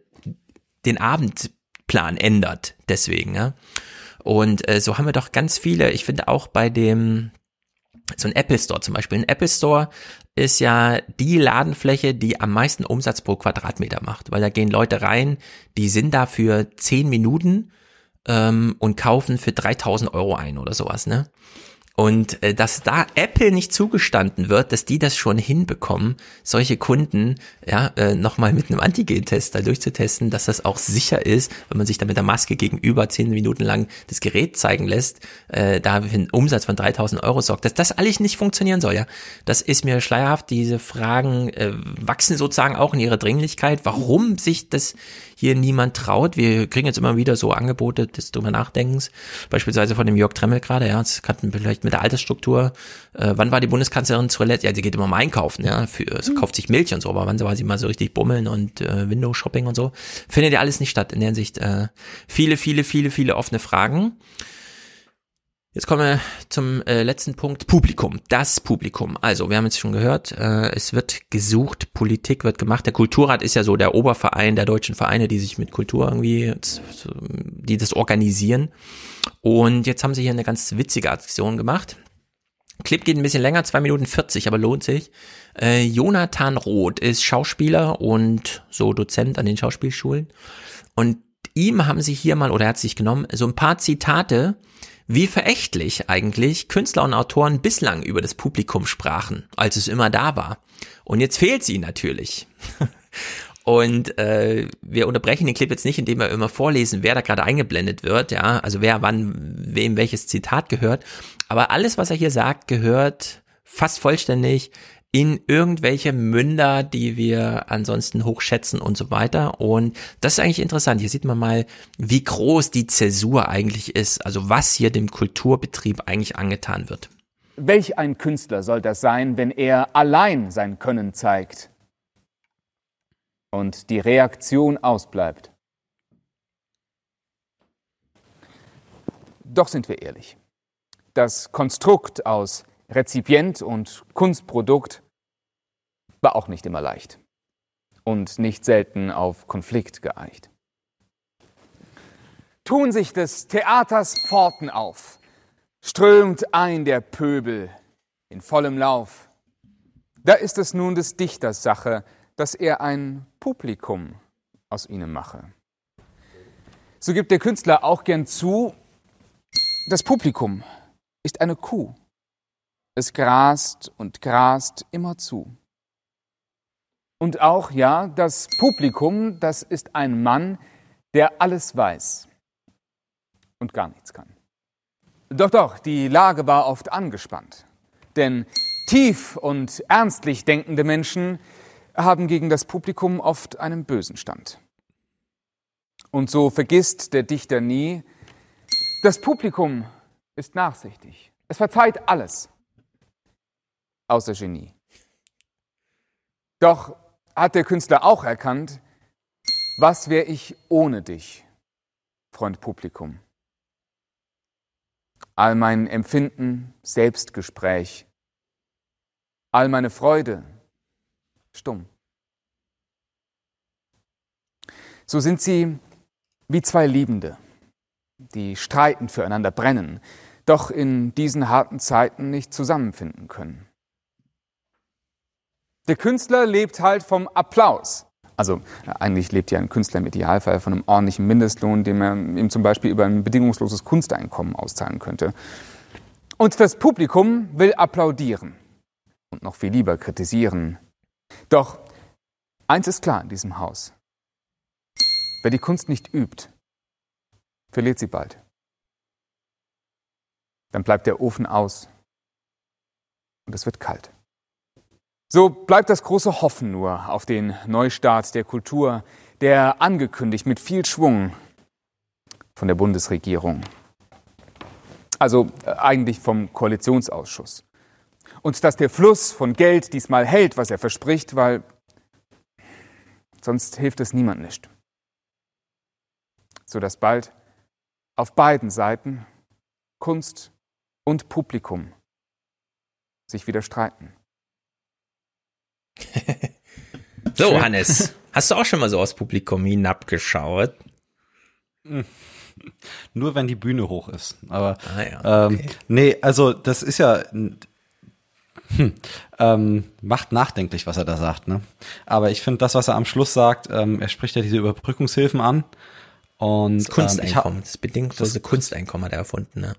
den Abendplan ändert. Deswegen, ja. Und äh, so haben wir doch ganz viele, ich finde auch bei dem, so ein Apple Store zum Beispiel. Ein Apple Store ist ja die Ladenfläche, die am meisten Umsatz pro Quadratmeter macht, weil da gehen Leute rein, die sind da für 10 Minuten ähm, und kaufen für 3000 Euro ein oder sowas, ne? Und äh, dass da Apple nicht zugestanden wird, dass die das schon hinbekommen, solche Kunden ja äh, nochmal mit einem Antigen-Test da durchzutesten, dass das auch sicher ist, wenn man sich da mit der Maske gegenüber zehn Minuten lang das Gerät zeigen lässt, äh, da für einen Umsatz von 3000 Euro sorgt, dass das alles nicht funktionieren soll. Ja, Das ist mir schleierhaft. Diese Fragen äh, wachsen sozusagen auch in ihrer Dringlichkeit. Warum sich das hier niemand traut. Wir kriegen jetzt immer wieder so Angebote des drüber Nachdenkens, beispielsweise von dem Jörg Tremmel gerade, ja, das kann vielleicht mit der Altersstruktur. Äh, wann war die Bundeskanzlerin zuletzt? Ja, sie geht immer mal einkaufen, ja, für, mhm. kauft sich Milch und so, aber wann war sie mal so richtig bummeln und äh, Window-Shopping und so? Findet ja alles nicht statt. In der Hinsicht äh, viele, viele, viele, viele offene Fragen. Jetzt kommen wir zum äh, letzten Punkt, Publikum, das Publikum. Also, wir haben jetzt schon gehört, äh, es wird gesucht, Politik wird gemacht. Der Kulturrat ist ja so der Oberverein der deutschen Vereine, die sich mit Kultur irgendwie, die das organisieren. Und jetzt haben sie hier eine ganz witzige Aktion gemacht. Clip geht ein bisschen länger, zwei Minuten 40, aber lohnt sich. Äh, Jonathan Roth ist Schauspieler und so Dozent an den Schauspielschulen. Und ihm haben sie hier mal, oder er hat sich genommen, so ein paar Zitate wie verächtlich eigentlich Künstler und Autoren bislang über das Publikum sprachen, als es immer da war. Und jetzt fehlt sie natürlich. Und äh, wir unterbrechen den Clip jetzt nicht, indem wir immer vorlesen, wer da gerade eingeblendet wird, ja, also wer wann wem welches Zitat gehört. Aber alles, was er hier sagt, gehört fast vollständig in irgendwelche Münder, die wir ansonsten hochschätzen und so weiter. Und das ist eigentlich interessant. Hier sieht man mal, wie groß die Zäsur eigentlich ist, also was hier dem Kulturbetrieb eigentlich angetan wird. Welch ein Künstler soll das sein, wenn er allein sein Können zeigt und die Reaktion ausbleibt? Doch sind wir ehrlich. Das Konstrukt aus Rezipient und Kunstprodukt war auch nicht immer leicht und nicht selten auf Konflikt geeicht. Tun sich des Theaters Pforten auf, strömt ein der Pöbel in vollem Lauf. Da ist es nun des Dichters Sache, dass er ein Publikum aus ihnen mache. So gibt der Künstler auch gern zu, das Publikum ist eine Kuh. Es grast und grast immer zu. Und auch, ja, das Publikum, das ist ein Mann, der alles weiß und gar nichts kann. Doch, doch, die Lage war oft angespannt. Denn tief und ernstlich denkende Menschen haben gegen das Publikum oft einen bösen Stand. Und so vergisst der Dichter nie, das Publikum ist nachsichtig. Es verzeiht alles, außer Genie. Doch hat der Künstler auch erkannt, was wäre ich ohne dich, Freund Publikum? All mein Empfinden, Selbstgespräch, all meine Freude, stumm. So sind sie wie zwei Liebende, die streitend füreinander brennen, doch in diesen harten Zeiten nicht zusammenfinden können. Der Künstler lebt halt vom Applaus. Also eigentlich lebt ja ein Künstler im Idealfall von einem ordentlichen Mindestlohn, den man ihm zum Beispiel über ein bedingungsloses Kunsteinkommen auszahlen könnte. Und das Publikum will applaudieren und noch viel lieber kritisieren. Doch eins ist klar in diesem Haus. Wer die Kunst nicht übt, verliert sie bald. Dann bleibt der Ofen aus und es wird kalt. So bleibt das große Hoffen nur auf den Neustart der Kultur, der angekündigt mit viel Schwung von der Bundesregierung. Also äh, eigentlich vom Koalitionsausschuss. Und dass der Fluss von Geld diesmal hält, was er verspricht, weil sonst hilft es niemand nicht. Sodass bald auf beiden Seiten Kunst und Publikum sich wieder streiten. So, Schön. Hannes, hast du auch schon mal so aus Publikum hinabgeschaut? Nur wenn die Bühne hoch ist. Aber ah, ja, ähm, okay. ähm, nee, also das ist ja hm, ähm, macht nachdenklich, was er da sagt. Ne? Aber ich finde das, was er am Schluss sagt, ähm, er spricht ja diese Überbrückungshilfen an. Und, das Kunsteinkommen, ähm, das bedingungslose Kunsteinkommen hat er erfunden. Ne?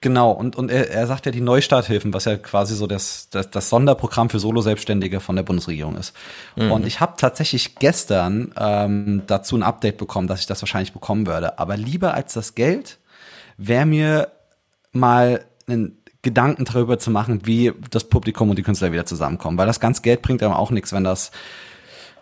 Genau, und, und er, er sagt ja die Neustarthilfen, was ja quasi so das, das, das Sonderprogramm für Solo-Selbstständige von der Bundesregierung ist. Mhm. Und ich habe tatsächlich gestern ähm, dazu ein Update bekommen, dass ich das wahrscheinlich bekommen würde. Aber lieber als das Geld wäre mir mal einen Gedanken darüber zu machen, wie das Publikum und die Künstler wieder zusammenkommen. Weil das ganze Geld bringt einem auch nichts, wenn das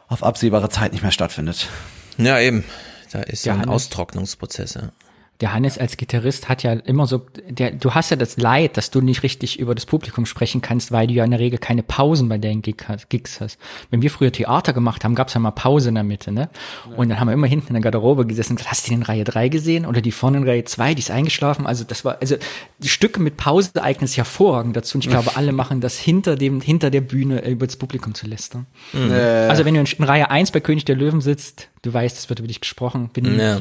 auf absehbare Zeit nicht mehr stattfindet. Ja, eben. Da ist ja ein Austrocknungsprozess. Ja der Hannes als Gitarrist hat ja immer so, der, du hast ja das Leid, dass du nicht richtig über das Publikum sprechen kannst, weil du ja in der Regel keine Pausen bei deinen Gig hast, Gigs hast. Wenn wir früher Theater gemacht haben, gab es ja mal Pause in der Mitte, ne? Und dann haben wir immer hinten in der Garderobe gesessen und gesagt, hast du den Reihe 3 gesehen? Oder die vorne in Reihe 2, die ist eingeschlafen. Also das war, also die Stücke mit Pause eignen sich hervorragend dazu. Und ich glaube, alle machen das hinter dem, hinter der Bühne über das Publikum zu lästern. Mhm. Also wenn du in Reihe 1 bei König der Löwen sitzt, du weißt, es wird über dich gesprochen, bin ja.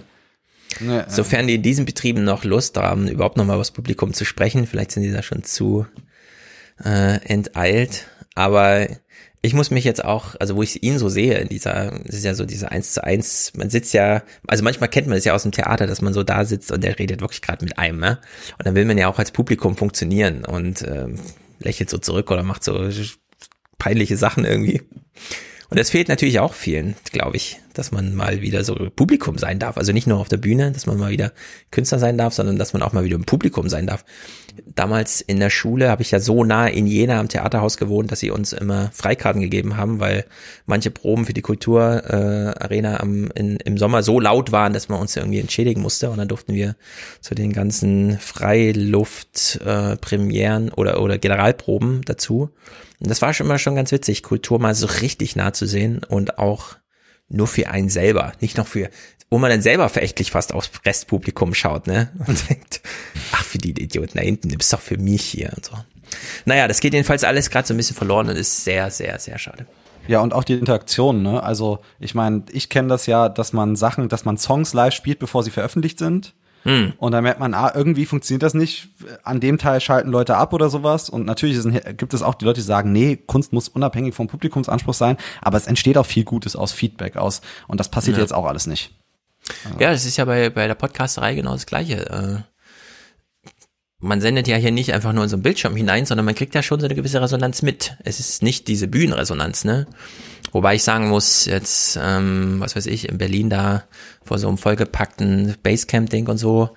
Ja, Sofern die in diesen Betrieben noch Lust haben, überhaupt noch mal was Publikum zu sprechen, vielleicht sind die da schon zu äh, enteilt. Aber ich muss mich jetzt auch, also wo ich ihn so sehe, in dieser, das ist ja so diese eins zu eins, man sitzt ja, also manchmal kennt man es ja aus dem Theater, dass man so da sitzt und der redet wirklich gerade mit einem, ne? Und dann will man ja auch als Publikum funktionieren und ähm, lächelt so zurück oder macht so peinliche Sachen irgendwie. Und es fehlt natürlich auch vielen, glaube ich, dass man mal wieder so Publikum sein darf. Also nicht nur auf der Bühne, dass man mal wieder Künstler sein darf, sondern dass man auch mal wieder im Publikum sein darf. Damals in der Schule habe ich ja so nah in Jena am Theaterhaus gewohnt, dass sie uns immer Freikarten gegeben haben, weil manche Proben für die Kulturarena äh, im Sommer so laut waren, dass man uns irgendwie entschädigen musste. Und dann durften wir zu den ganzen Freiluft-Premieren äh, oder, oder Generalproben dazu. Das war schon immer schon ganz witzig, Kultur mal so richtig nah zu sehen und auch nur für einen selber, nicht noch für, wo man dann selber verächtlich fast aufs Restpublikum schaut, ne? Und denkt, ach, für die Idioten da hinten, du bist doch für mich hier und so. Naja, das geht jedenfalls alles gerade so ein bisschen verloren und ist sehr, sehr, sehr schade. Ja, und auch die Interaktion, ne? Also, ich meine, ich kenne das ja, dass man Sachen, dass man Songs live spielt, bevor sie veröffentlicht sind. Hm. Und dann merkt man, ah, irgendwie funktioniert das nicht. An dem Teil schalten Leute ab oder sowas. Und natürlich ist, gibt es auch die Leute, die sagen, nee, Kunst muss unabhängig vom Publikumsanspruch sein. Aber es entsteht auch viel Gutes aus Feedback aus. Und das passiert ja. jetzt auch alles nicht. Ja, das ist ja bei, bei der Podcasterei genau das Gleiche. Äh, man sendet ja hier nicht einfach nur in so einen Bildschirm hinein, sondern man kriegt ja schon so eine gewisse Resonanz mit. Es ist nicht diese Bühnenresonanz, ne? Wobei ich sagen muss, jetzt, ähm, was weiß ich, in Berlin da vor so einem vollgepackten Basecamp-Ding und so,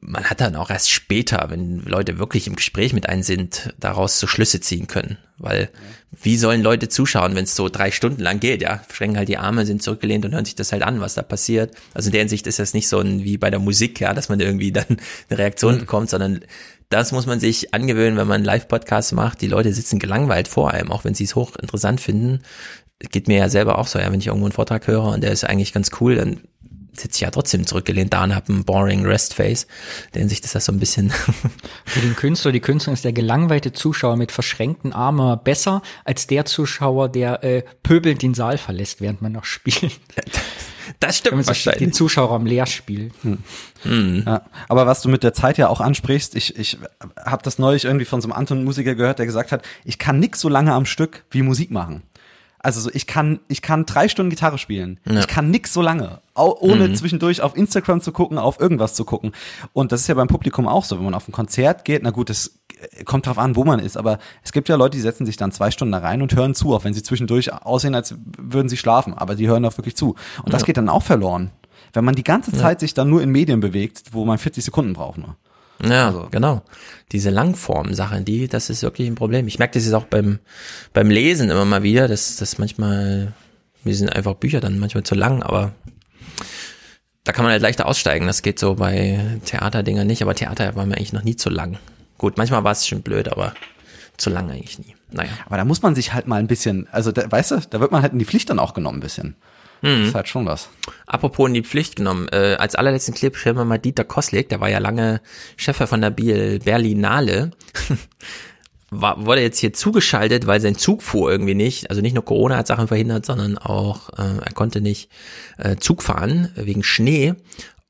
man hat dann auch erst später, wenn Leute wirklich im Gespräch mit einem sind, daraus so Schlüsse ziehen können. Weil wie sollen Leute zuschauen, wenn es so drei Stunden lang geht, ja? Verschränken halt die Arme, sind zurückgelehnt und hören sich das halt an, was da passiert. Also in der Hinsicht ist das nicht so ein, wie bei der Musik, ja, dass man irgendwie dann eine Reaktion mhm. bekommt, sondern das muss man sich angewöhnen, wenn man Live-Podcasts macht. Die Leute sitzen gelangweilt vor einem, auch wenn sie es hochinteressant finden. Geht mir ja selber auch so, ja, wenn ich irgendwo einen Vortrag höre und der ist eigentlich ganz cool, dann sitze ich ja trotzdem zurückgelehnt da und habe einen boring Rest-Face. Der sich das das so ein bisschen. Für den Künstler, die Künstlerin ist der gelangweilte Zuschauer mit verschränkten Armen besser als der Zuschauer, der äh, pöbelnd den Saal verlässt, während man noch spielt. Das stimmt Wenn wahrscheinlich. Den Zuschauerraum leer spielt. Hm. Hm. Ja, aber was du mit der Zeit ja auch ansprichst, ich, ich habe das neulich irgendwie von so einem Anton-Musiker gehört, der gesagt hat, ich kann nix so lange am Stück wie Musik machen. Also so, ich kann, ich kann drei Stunden Gitarre spielen. Ja. Ich kann nix so lange, ohne mhm. zwischendurch auf Instagram zu gucken, auf irgendwas zu gucken. Und das ist ja beim Publikum auch so. Wenn man auf ein Konzert geht, na gut, das kommt drauf an, wo man ist. Aber es gibt ja Leute, die setzen sich dann zwei Stunden da rein und hören zu, auch wenn sie zwischendurch aussehen, als würden sie schlafen. Aber die hören auch wirklich zu. Und das ja. geht dann auch verloren. Wenn man die ganze Zeit ja. sich dann nur in Medien bewegt, wo man 40 Sekunden braucht nur. Ja, also. genau. Diese Langform-Sachen, die, das ist wirklich ein Problem. Ich merke das jetzt auch beim, beim Lesen immer mal wieder, dass das manchmal, mir sind einfach Bücher dann manchmal zu lang, aber da kann man halt leichter aussteigen. Das geht so bei Theaterdingern nicht, aber Theater war mir eigentlich noch nie zu lang. Gut, manchmal war es schon blöd, aber zu lang eigentlich nie. Naja. Aber da muss man sich halt mal ein bisschen, also da, weißt du, da wird man halt in die Pflicht dann auch genommen ein bisschen. Mhm. Das ist halt schon was. Apropos in die Pflicht genommen, äh, als allerletzten Clip stellen wir mal Dieter Koslik, der war ja lange Chef von der Biel Berlinale. war, wurde jetzt hier zugeschaltet, weil sein Zug fuhr irgendwie nicht. Also nicht nur Corona hat Sachen verhindert, sondern auch äh, er konnte nicht äh, Zug fahren wegen Schnee.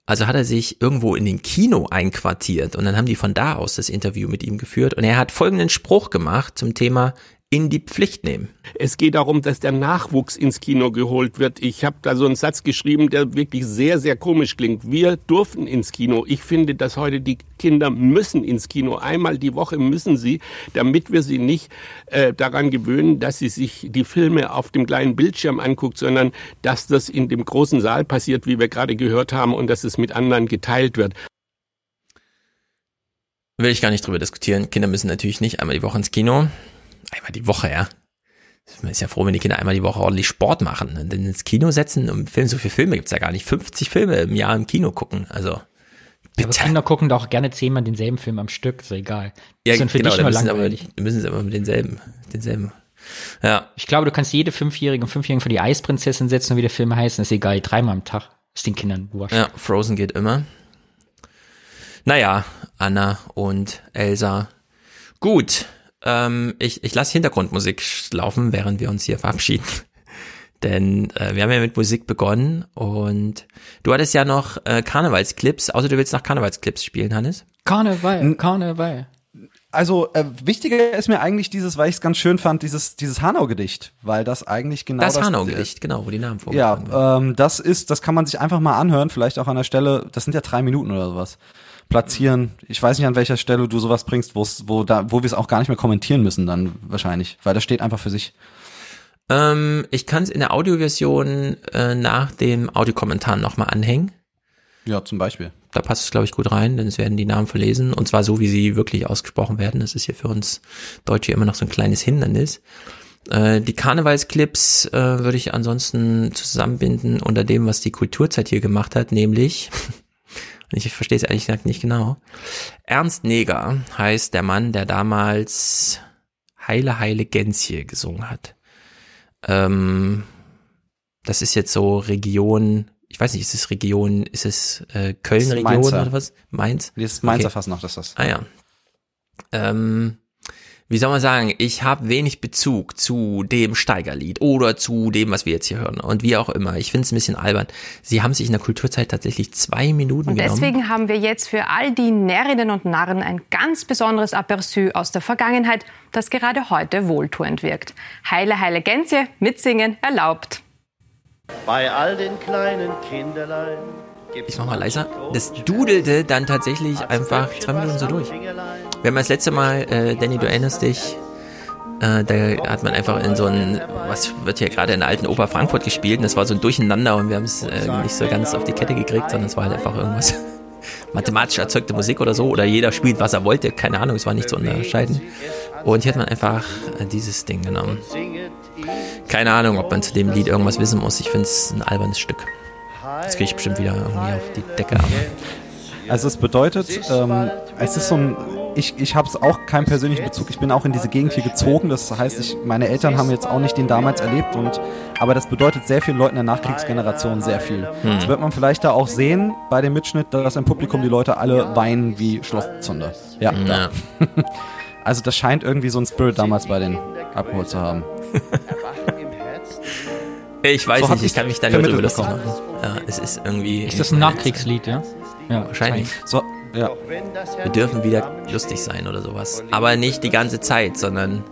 Also hat er sich irgendwo in den Kino einquartiert und dann haben die von da aus das Interview mit ihm geführt und er hat folgenden Spruch gemacht zum Thema in die Pflicht nehmen. Es geht darum, dass der Nachwuchs ins Kino geholt wird. Ich habe da so einen Satz geschrieben, der wirklich sehr, sehr komisch klingt. Wir durften ins Kino. Ich finde, dass heute die Kinder müssen ins Kino. Einmal die Woche müssen sie, damit wir sie nicht äh, daran gewöhnen, dass sie sich die Filme auf dem kleinen Bildschirm anguckt, sondern dass das in dem großen Saal passiert, wie wir gerade gehört haben, und dass es mit anderen geteilt wird. Will ich gar nicht drüber diskutieren. Kinder müssen natürlich nicht einmal die Woche ins Kino. Einmal die Woche, ja. Man ist ja froh, wenn die Kinder einmal die Woche ordentlich Sport machen. Und dann ins Kino setzen und Film, so viele Filme gibt's ja gar nicht. 50 Filme im Jahr im Kino gucken. Also. Bitte. Aber Kinder gucken doch gerne zehnmal denselben Film am Stück, ist egal. Ja, ist dann für genau, dich nur müssen, aber, langweilig. müssen sie aber mit denselben, denselben. Ja. Ich glaube, du kannst jede Fünfjährige und Fünfjährigen für die Eisprinzessin setzen und wie der Film heißt, ist egal, dreimal am Tag. Ist den Kindern wurscht. Ja, Frozen geht immer. Naja, Anna und Elsa. Gut, ähm, ich, ich lasse Hintergrundmusik laufen, während wir uns hier verabschieden. Denn äh, wir haben ja mit Musik begonnen und du hattest ja noch äh, Karnevalsclips, außer du willst nach Karnevalsclips spielen, Hannes? Karneval, Karneval. Also äh, wichtiger ist mir eigentlich dieses, weil ich es ganz schön fand, dieses dieses Hanau-Gedicht, weil das eigentlich genau das, das Hanau-Gedicht, genau, wo die Namen Ja, vorgetragen werden. ähm, das ist, das kann man sich einfach mal anhören, vielleicht auch an der Stelle. Das sind ja drei Minuten oder sowas. Platzieren. Ich weiß nicht, an welcher Stelle du sowas bringst, wo da, wo wir es auch gar nicht mehr kommentieren müssen, dann wahrscheinlich, weil das steht einfach für sich. Ähm, ich kann es in der Audioversion äh, nach dem Audiokommentar nochmal anhängen. Ja, zum Beispiel. Da passt es, glaube ich, gut rein, denn es werden die Namen verlesen und zwar so, wie sie wirklich ausgesprochen werden. Das ist hier für uns Deutsche immer noch so ein kleines Hindernis. Äh, die Karnevalsclips äh, würde ich ansonsten zusammenbinden unter dem, was die Kulturzeit hier gemacht hat, nämlich, ich verstehe es ehrlich gesagt nicht genau, Ernst Neger heißt der Mann, der damals Heile, Heile Gänsie gesungen hat. Ähm, das ist jetzt so Region, ich weiß nicht, ist es Region, ist es äh, Köln-Region oder was? Mainz? Das ist Mainzer Okay. fast noch, das ist das. Ah ja. Ähm, wie soll man sagen, ich habe wenig Bezug zu dem Steigerlied oder zu dem, was wir jetzt hier hören. Und wie auch immer, ich finde es ein bisschen albern. Sie haben sich in der Kulturzeit tatsächlich zwei Minuten Und genommen. deswegen haben wir jetzt für all die Närrinnen und Narren ein ganz besonderes Aperçu aus der Vergangenheit, das gerade heute wohltuend wirkt. Heile, heile Gänse, mitsingen erlaubt. Bei all den kleinen Kinderlein. Ich mach mal leiser. Das dudelte dann tatsächlich einfach zwei Minuten so durch. Wir haben das letzte Mal, äh, Danny, du erinnerst dich, äh, da hat man einfach in so ein, was wird hier gerade in der alten Oper Frankfurt gespielt, und das war so ein Durcheinander und wir haben es äh, nicht so ganz auf die Kette gekriegt, sondern es war halt einfach irgendwas mathematisch erzeugte Musik oder so, oder jeder spielt, was er wollte, keine Ahnung, es war nicht zu unterscheiden. Und hier hat man einfach äh, dieses Ding genommen. Keine Ahnung, ob man zu dem Lied irgendwas wissen muss, ich finde es ein albernes Stück. Das kriege ich bestimmt wieder irgendwie auf die Decke. Also es bedeutet, ähm, es ist so ein, ich, ich habe es auch keinen persönlichen Bezug. Ich bin auch in diese Gegend hier gezogen. Das heißt, ich, meine Eltern haben jetzt auch nicht den damals erlebt und aber das bedeutet sehr vielen Leuten der Nachkriegsgeneration sehr viel. Hm. Das wird man vielleicht da auch sehen bei dem Mitschnitt, dass im Publikum die Leute alle weinen wie Schlosszunder. Ja. Ja. Also das scheint irgendwie so ein Spirit damals bei den abgeholt zu haben. Ich weiß So nicht, ich kann mich da nicht drüber machen. Ja, es ist irgendwie. Ist das ein Nachkriegslied, ja? Ja, Wahrscheinlich. So, ja. Wir dürfen wieder lustig sein oder sowas. Aber nicht die ganze Zeit, sondern.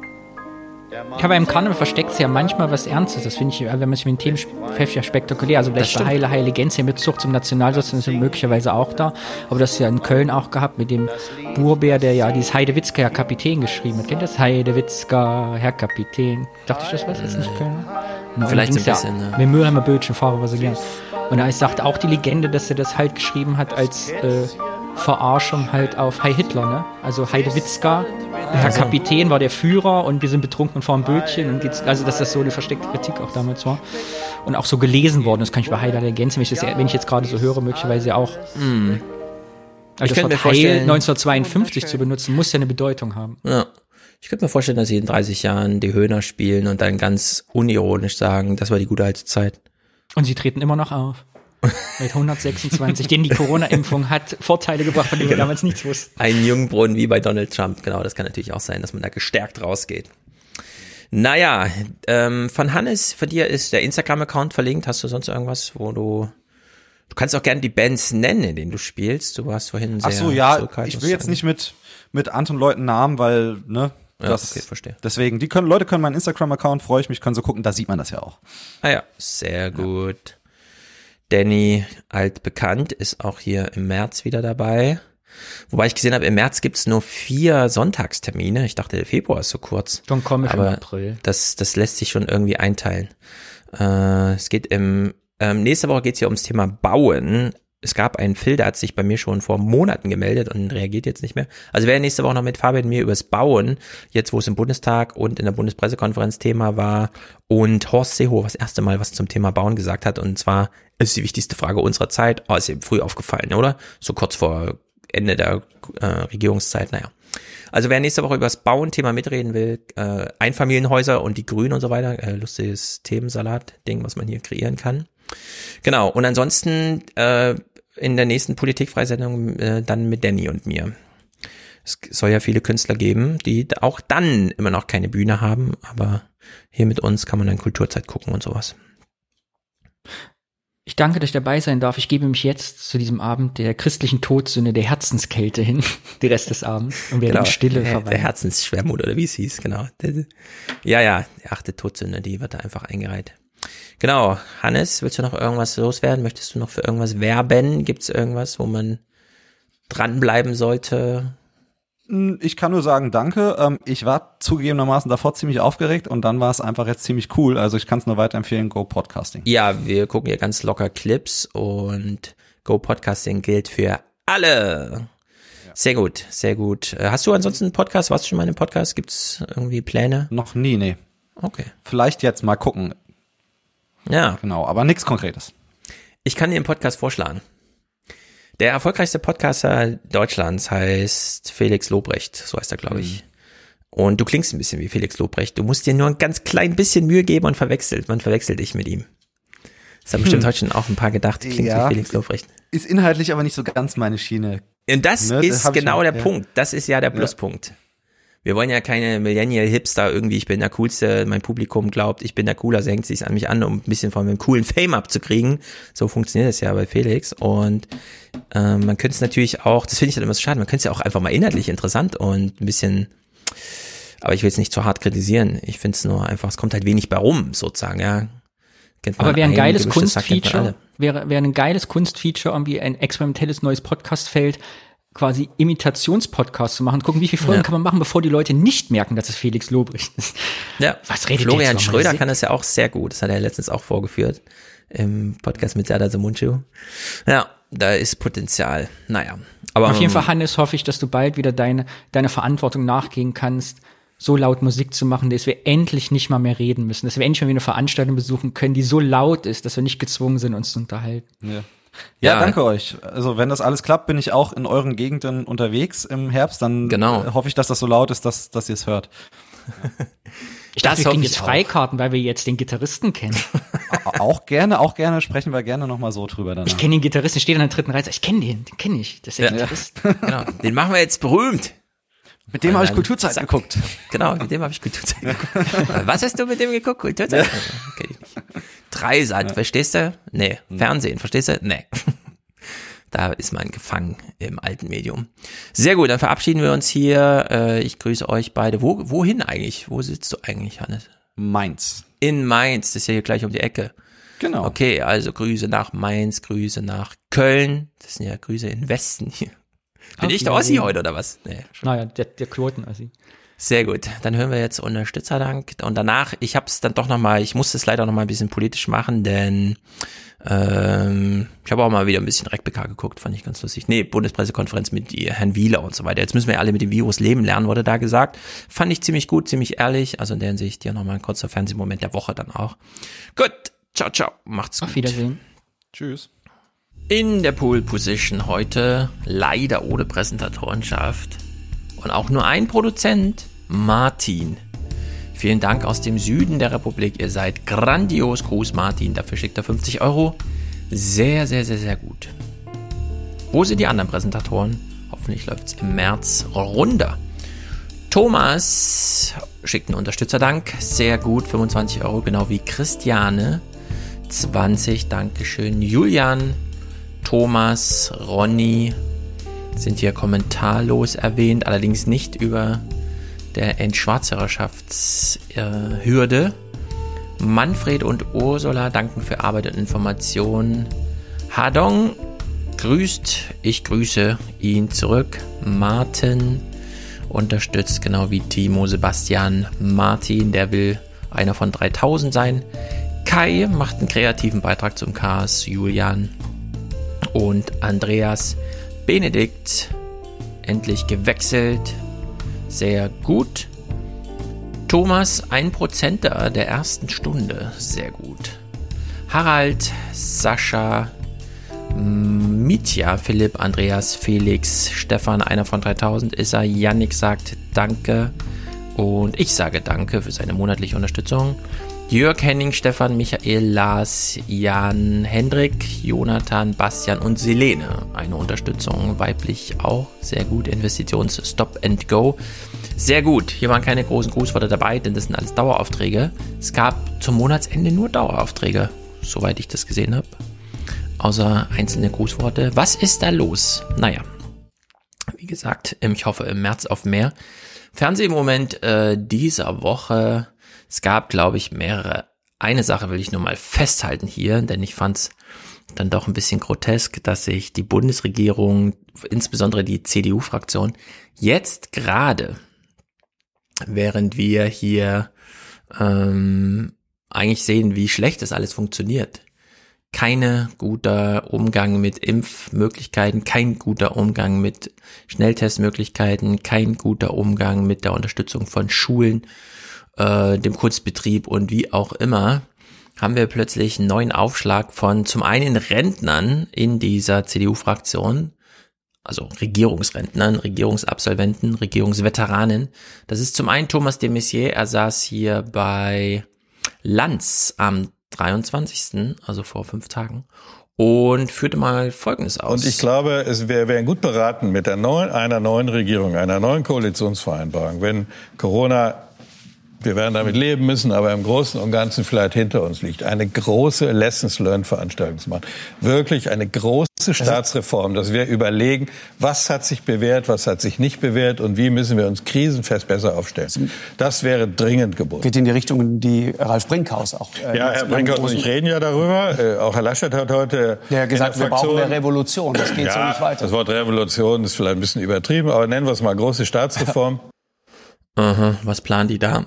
Ja, aber im Karneval versteckt sich ja manchmal was Ernstes. Das finde ich, wenn man sich mit den Themen beschäftigt, ja spektakulär. Also vielleicht Das bei. Heile, Heile Gänse mit Zucht zum Nationalsozialismus möglicherweise auch da. Aber das ist ja in Köln auch gehabt mit dem Burbär, der ja dieses Heidewitzka, Herr Kapitän geschrieben hat. Kennt ihr das? Heidewitzka, Herr Kapitän. Dachte ich, das was jetzt nicht Köln? Na, Vielleicht ein bisschen, Ja, ja. Mit Mülheimer Bötchen, Fahrer war so gern. Und da sagt auch die Legende, dass er das halt geschrieben hat als äh, Verarschung halt auf Heil Hitler, ne? Also Heidewitzka, Herr Also. Kapitän war der Führer und wir sind betrunken und fahren Bötchen und geht's, also dass das so eine versteckte Kritik auch damals war. Und auch so gelesen worden, das kann ich bei Heiler ergänzen, wenn ich, das, wenn ich jetzt gerade so höre, möglicherweise auch. Mm. Also Ich das Wort Heil vorstellen- 1952 zu benutzen, muss ja eine Bedeutung haben. Ja. Ich könnte mir vorstellen, dass sie in 30 Jahren die Höhner spielen und dann ganz unironisch sagen, das war die gute alte Zeit. Und sie treten immer noch auf. Mit 126, denn die Corona-Impfung hat Vorteile gebracht, von denen wir Genau. damals nichts wussten. Ein Jungbrunnen wie bei Donald Trump. Genau, das kann natürlich auch sein, dass man da gestärkt rausgeht. Naja, ähm, von Hannes, für dir ist der Instagram-Account verlinkt. Hast du sonst irgendwas, wo du Du kannst auch gerne die Bands nennen, in denen du spielst. Du hast vorhin sehr Ach so, ja, ich will jetzt sagen. nicht mit, mit anderen Leuten Namen, weil, ne, Ja, Das, okay, verstehe. Deswegen, die können, Leute können meinen Instagram-Account, freue ich mich, können so gucken, da sieht man das ja auch. Ah ja, sehr gut. Danny, altbekannt, ist auch hier im März wieder dabei. Wobei ich gesehen habe, im März gibt's nur vier Sonntagstermine. Ich dachte, der Februar ist so kurz. Dann komme ich im Aber April. Das, das lässt sich schon irgendwie einteilen. Äh, es geht im, ähm, nächste Woche geht's hier ums Thema Bauen. Es gab einen Phil, der hat sich bei mir schon vor Monaten gemeldet und reagiert jetzt nicht mehr. Also wer nächste Woche noch mit Fabian mir übers Bauen, jetzt wo es im Bundestag und in der Bundespressekonferenz Thema war und Horst Seehofer das erste Mal was zum Thema Bauen gesagt hat und zwar ist die wichtigste Frage unserer Zeit. Oh, ist eben früh aufgefallen, oder? So kurz vor Ende der äh, Regierungszeit, naja. Also wer nächste Woche über das Bauen-Thema mitreden will, äh, Einfamilienhäuser und die Grünen und so weiter, äh, lustiges Themensalat-Ding, was man hier kreieren kann. Genau, und ansonsten äh, in der nächsten Politikfreisendung äh, dann mit Danny und mir. Es soll ja viele Künstler geben, die auch dann immer noch keine Bühne haben, aber hier mit uns kann man dann Kulturzeit gucken und sowas. Ich danke, dass ich dabei sein darf. Ich gebe mich jetzt zu diesem Abend der christlichen Todsünde, der Herzenskälte hin, die Rest des Abends und werde in Stille der, der verweilen. Herzensschwermut oder wie es hieß, genau. Der- Ja, ja, die achte Todsünde, die wird da einfach eingereiht. Genau, Hannes, willst du noch irgendwas loswerden? Möchtest du noch für irgendwas werben? Gibt es irgendwas, wo man dranbleiben sollte? Hm, Ich kann nur sagen, danke. Ähm, Ich war zugegebenermaßen davor ziemlich aufgeregt und dann war es einfach jetzt ziemlich cool. Also ich kann es nur weiterempfehlen, Go Podcasting. Ja, wir gucken hier ganz locker Clips und Go Podcasting gilt für alle. Sehr gut, sehr gut. Äh, Hast du ansonsten einen Podcast? Warst du schon mal in einem Podcast? Gibt's irgendwie Pläne? Noch nie, nee. Okay. Vielleicht jetzt mal gucken. Ja. Genau, aber nichts Konkretes. Ich kann dir einen Podcast vorschlagen. Der erfolgreichste Podcaster Deutschlands heißt Felix Lobrecht, so heißt er, glaube ich. Und du klingst ein bisschen wie Felix Lobrecht. Du musst dir nur ein ganz klein bisschen Mühe geben und verwechselt. Man verwechselt dich mit ihm. Das haben bestimmt Hm. heute schon auch ein paar gedacht. Klingt Ja. wie Felix Lobrecht. Ist inhaltlich aber nicht so ganz meine Schiene. Und das Ne, ist ich genau der ja. Punkt. Das ist ja der Ja. Wir wollen ja keine Millennial-Hipster irgendwie, ich bin der Coolste, mein Publikum glaubt, ich bin der Cooler, hängt sich an mich an, um ein bisschen von einem coolen Fame abzukriegen. So funktioniert es ja bei Felix. Und ähm, man könnte es natürlich auch, das finde ich halt immer so schade, man könnte es ja auch einfach mal inhaltlich interessant und ein bisschen, aber ich will es nicht zu hart kritisieren. Ich finde es nur einfach, es kommt halt wenig bei rum, sozusagen, ja. Aber wäre ein ein geiles Kunstfeature, wäre, wäre ein geiles Kunstfeature, irgendwie ein experimentelles neues Podcastfeld, quasi Imitationspodcast zu machen. Gucken, wie viele Folgen Ja. kann man machen, bevor die Leute nicht merken, dass es Felix Lobrecht ist. Ja, Was redet Florian? Schröder kann das ja auch sehr gut. Das hat er letztens auch vorgeführt im Podcast mit Serdar Munchu. Ja, da ist Potenzial. Naja, aber Auf jeden Fall, Hannes, hoffe ich, dass du bald wieder deine, deine Verantwortung nachgehen kannst, so laut Musik zu machen, dass wir endlich nicht mal mehr reden müssen, dass wir endlich mal wieder eine Veranstaltung besuchen können, die so laut ist, dass wir nicht gezwungen sind, uns zu unterhalten. Ja. Ja, Ja. danke euch. Also wenn das alles klappt, bin ich auch in euren Gegenden unterwegs im Herbst. Dann Genau. äh, hoffe ich, dass das so laut ist, dass, dass ihr es hört. Ich dachte, Das wir kriegen jetzt auch. Freikarten, weil wir jetzt den Gitarristen kennen. auch gerne, auch gerne sprechen wir gerne nochmal so drüber danach. Ich kenne den Gitarristen, steht an der dritten Reihe. Ich kenne den, den kenne ich. Das ist der Ja. Gitarrist. genau, den machen wir jetzt berühmt. Mit dem habe ich Dann Kulturzeit zack. geguckt. Genau, mit dem habe ich Kulturzeit geguckt. Was hast du mit dem geguckt? Kulturzeit? Kenn ich nicht. Dreisat, verstehst du? Nee. Fernsehen, verstehst du? Nee. Da ist man gefangen im alten Medium. Sehr gut, dann verabschieden wir uns hier. Äh, Ich grüße euch beide. Wo, wohin eigentlich? Wo sitzt du eigentlich, Hannes? Mainz. In Mainz, das ist ja hier gleich um die Ecke. Genau. Okay, also Grüße nach Mainz, Grüße nach Köln. Das sind ja Grüße in Westen hier. Bin Ach, ich der ja, Ossi ja. heute oder was? Nee. Naja, der, der Quoten, also. Sehr gut. Dann hören wir jetzt Unterstützerdank. Und danach, ich habe es dann doch nochmal, ich musste es leider nochmal ein bisschen politisch machen, denn ähm, ich habe auch mal wieder ein bisschen RecPK geguckt, fand ich ganz lustig. Nee, Bundespressekonferenz mit Herrn Wieler und so weiter. Jetzt müssen wir ja alle mit dem Virus leben lernen, wurde da gesagt. Fand ich ziemlich gut, ziemlich ehrlich. Also in der Hinsicht hier nochmal ein kurzer Fernsehmoment der Woche dann auch. Gut, ciao, ciao. Macht's gut. Auf Wiedersehen. Tschüss. In der Pole Position heute leider ohne Präsentatorenschaft und auch nur ein Produzent, Martin. Vielen Dank aus dem Süden der Republik. Ihr seid grandios. Gruß Martin. Dafür schickt er 50 Euro. Sehr, sehr, sehr, sehr gut. Wo sind die anderen Präsentatoren? Hoffentlich läuft's im März runter. Thomas schickt einen Unterstützerdank. Sehr gut. 25 Euro, genau wie Christiane. 20, Dankeschön. Julian, Thomas, Ronny sind hier kommentarlos erwähnt, allerdings nicht über der Entschwarzhörerschaftshürde. Manfred und Ursula danken für Arbeit und Information. Hadong grüßt, ich grüße ihn zurück. Martin unterstützt, genau wie Timo Sebastian Martin, der will einer von 3000 sein. Kai macht einen kreativen Beitrag zum Chaos, Julian und Andreas Benedikt endlich gewechselt. Sehr gut. Thomas, ein Prozenter der ersten Stunde. Sehr gut. Harald, Sascha, Mitya, Philipp, Andreas, Felix, Stefan, einer von 3000 ist er. Yannick sagt Danke. Und ich sage Danke für seine monatliche Unterstützung. Jörg Henning, Stefan, Michael, Lars, Jan, Hendrik, Jonathan, Bastian und Selene. Eine Unterstützung weiblich auch. Sehr gut. Investitions Stop and Go. Sehr gut. Hier waren keine großen Grußworte dabei, denn das sind alles Daueraufträge. Es gab zum Monatsende nur Daueraufträge, soweit ich das gesehen habe. Außer einzelne Grußworte. Was ist da los? Naja. Wie gesagt, ich hoffe im März auf mehr. Fernsehmoment äh, dieser Woche es gab, glaube ich, mehrere. Eine Sache will ich nur mal festhalten hier, denn ich fand es dann doch ein bisschen grotesk, dass sich die Bundesregierung, insbesondere die CDU-Fraktion, jetzt gerade, während wir hier ähm, eigentlich sehen, wie schlecht das alles funktioniert, keine guter Umgang mit Impfmöglichkeiten, kein guter Umgang mit Schnelltestmöglichkeiten, kein guter Umgang mit der Unterstützung von Schulen, äh, dem Kurzbetrieb und wie auch immer, haben wir plötzlich einen neuen Aufschlag von zum einen Rentnern in dieser CDU-Fraktion, also Regierungsrentnern, Regierungsabsolventen, Regierungsveteranen. Das ist zum einen Thomas de Maizière, er saß hier bei Lanz am 23., also vor fünf Tagen, und führte mal Folgendes aus. Und ich glaube, es wär gut beraten mit der neuen, einer neuen Regierung, einer neuen Koalitionsvereinbarung, wenn Corona wir werden damit leben müssen, aber im Großen und Ganzen vielleicht hinter uns liegt. Eine große Lessons Learned Veranstaltung zu machen. Wirklich eine große Staatsreform, dass wir überlegen, was hat sich bewährt, was hat sich nicht bewährt und wie müssen wir uns krisenfest besser aufstellen. Das wäre dringend geboten. Geht in die Richtung, die Ralf Brinkhaus auch. Äh, ja, Herr Brinkhaus und ich reden ja darüber. Äh, auch Herr Laschet hat heute. Der gesagt, wir brauchen eine Revolution. Das geht ja, so nicht weiter. Das Wort Revolution ist vielleicht ein bisschen übertrieben, aber nennen wir es mal große Staatsreform. Aha, was planen die da?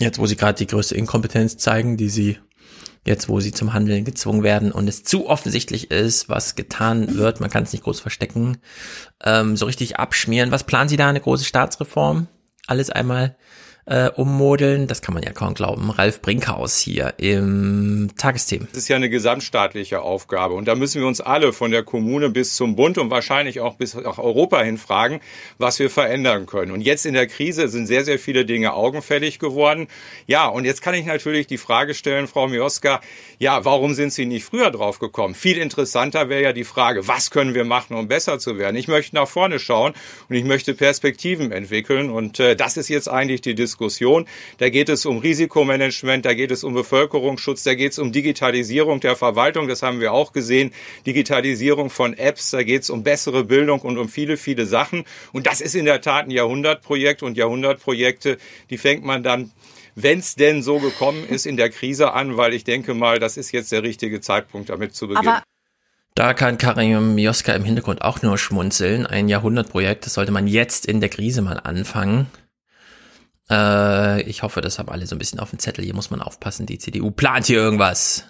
Jetzt, wo sie gerade die größte Inkompetenz zeigen, die sie jetzt, wo sie zum Handeln gezwungen werden und es zu offensichtlich ist, was getan wird, man kann es nicht groß verstecken, ähm, so richtig abschmieren. Was planen Sie da? Eine große Staatsreform? Alles einmal äh, ummodeln. Das kann man ja kaum glauben. Ralf Brinkhaus hier im Tagesthemen. Das ist ja eine gesamtstaatliche Aufgabe und da müssen wir uns alle von der Kommune bis zum Bund und wahrscheinlich auch bis nach Europa hin fragen, was wir verändern können. Und jetzt in der Krise sind sehr, sehr viele Dinge augenfällig geworden. Ja, und jetzt kann ich natürlich die Frage stellen, Frau Mioska, ja, warum sind Sie nicht früher drauf gekommen? Viel interessanter wäre ja die Frage, was können wir machen, um besser zu werden? Ich möchte nach vorne schauen und ich möchte Perspektiven entwickeln und äh, das ist jetzt eigentlich die Diskussion Diskussion. Da geht es um Risikomanagement, da geht es um Bevölkerungsschutz, da geht es um Digitalisierung der Verwaltung, das haben wir auch gesehen, Digitalisierung von Apps, da geht es um bessere Bildung und um viele, viele Sachen. Und das ist in der Tat ein Jahrhundertprojekt und Jahrhundertprojekte, die fängt man dann wenn es denn so gekommen ist in der Krise an, weil ich denke mal, das ist jetzt der richtige Zeitpunkt, damit zu beginnen. Aber da kann Karim Mioska im Hintergrund auch nur schmunzeln. Ein Jahrhundertprojekt, das sollte man jetzt in der Krise mal anfangen. Äh, ich hoffe, das haben alle so ein bisschen auf dem Zettel. Hier muss man aufpassen. Die CDU plant hier irgendwas.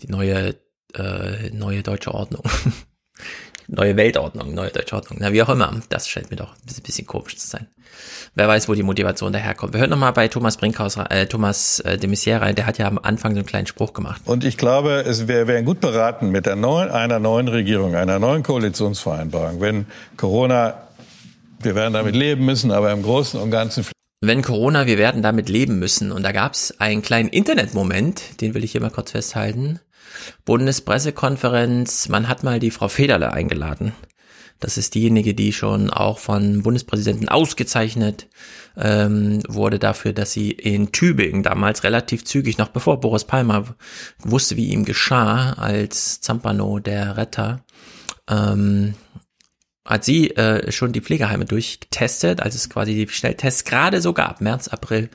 Die neue, äh, neue deutsche Ordnung. neue Weltordnung, neue deutsche Ordnung. Na, wie auch immer. Das scheint mir doch ein bisschen komisch zu sein. Wer weiß, wo die Motivation daherkommt. Wir hören nochmal bei Thomas Brinkhaus, äh, Thomas äh, de Maizière rein. Der hat ja am Anfang so einen kleinen Spruch gemacht. Und ich glaube, es wär gut beraten mit der neuen, einer neuen Regierung, einer neuen Koalitionsvereinbarung, wenn Corona wir werden damit leben müssen, aber im Großen und Ganzen wenn Corona, wir werden damit leben müssen. Und da gab es einen kleinen Internetmoment, den will ich hier mal kurz festhalten. Bundespressekonferenz, man hat mal die Frau Federle eingeladen. Das ist diejenige, die schon auch von Bundespräsidenten ausgezeichnet ähm, wurde dafür, dass sie in Tübingen damals relativ zügig, noch bevor Boris Palmer wusste, wie ihm geschah, als Zampano der Retter, ähm, hat sie äh, schon die Pflegeheime durchgetestet, als es quasi die Schnelltests gerade so gab, März, April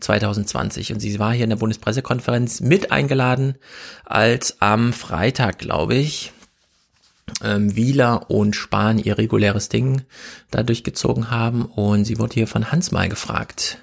2020. Und sie war hier in der Bundespressekonferenz mit eingeladen, als am Freitag, glaube ich, ähm, Wieler und Spahn ihr reguläres Ding da durchgezogen haben. Und sie wurde hier von Hans mal gefragt.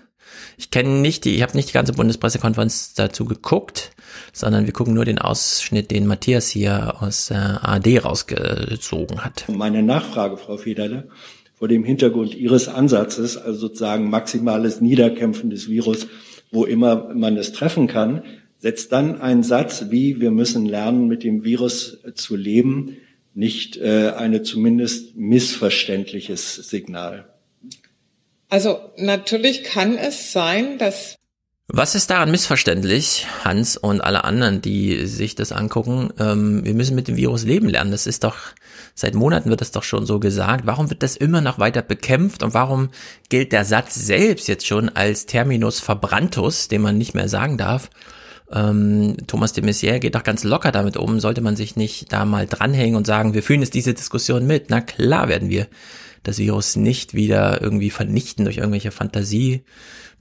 Ich kenne nicht die, ich habe nicht die ganze Bundespressekonferenz dazu geguckt, sondern wir gucken nur den Ausschnitt, den Matthias hier aus der AD rausgezogen hat. Meine Nachfrage, Frau Federle, vor dem Hintergrund Ihres Ansatzes, also sozusagen maximales Niederkämpfen des Virus, wo immer man es treffen kann, setzt dann ein Satz wie, wir müssen lernen, mit dem Virus zu leben, nicht äh, eine zumindest missverständliches Signal. Also natürlich kann es sein, dass was ist daran missverständlich, Hans und alle anderen, die sich das angucken? Ähm, wir müssen mit dem Virus leben lernen. Das ist doch, seit Monaten wird das doch schon so gesagt. Warum wird das immer noch weiter bekämpft und warum gilt der Satz selbst jetzt schon als Terminus verbrantus, den man nicht mehr sagen darf? Ähm, Thomas de Maizière geht doch ganz locker damit um. Sollte man sich nicht da mal dranhängen und sagen, wir führen jetzt diese Diskussion mit? Na klar werden wir das Virus nicht wieder irgendwie vernichten durch irgendwelche Fantasie,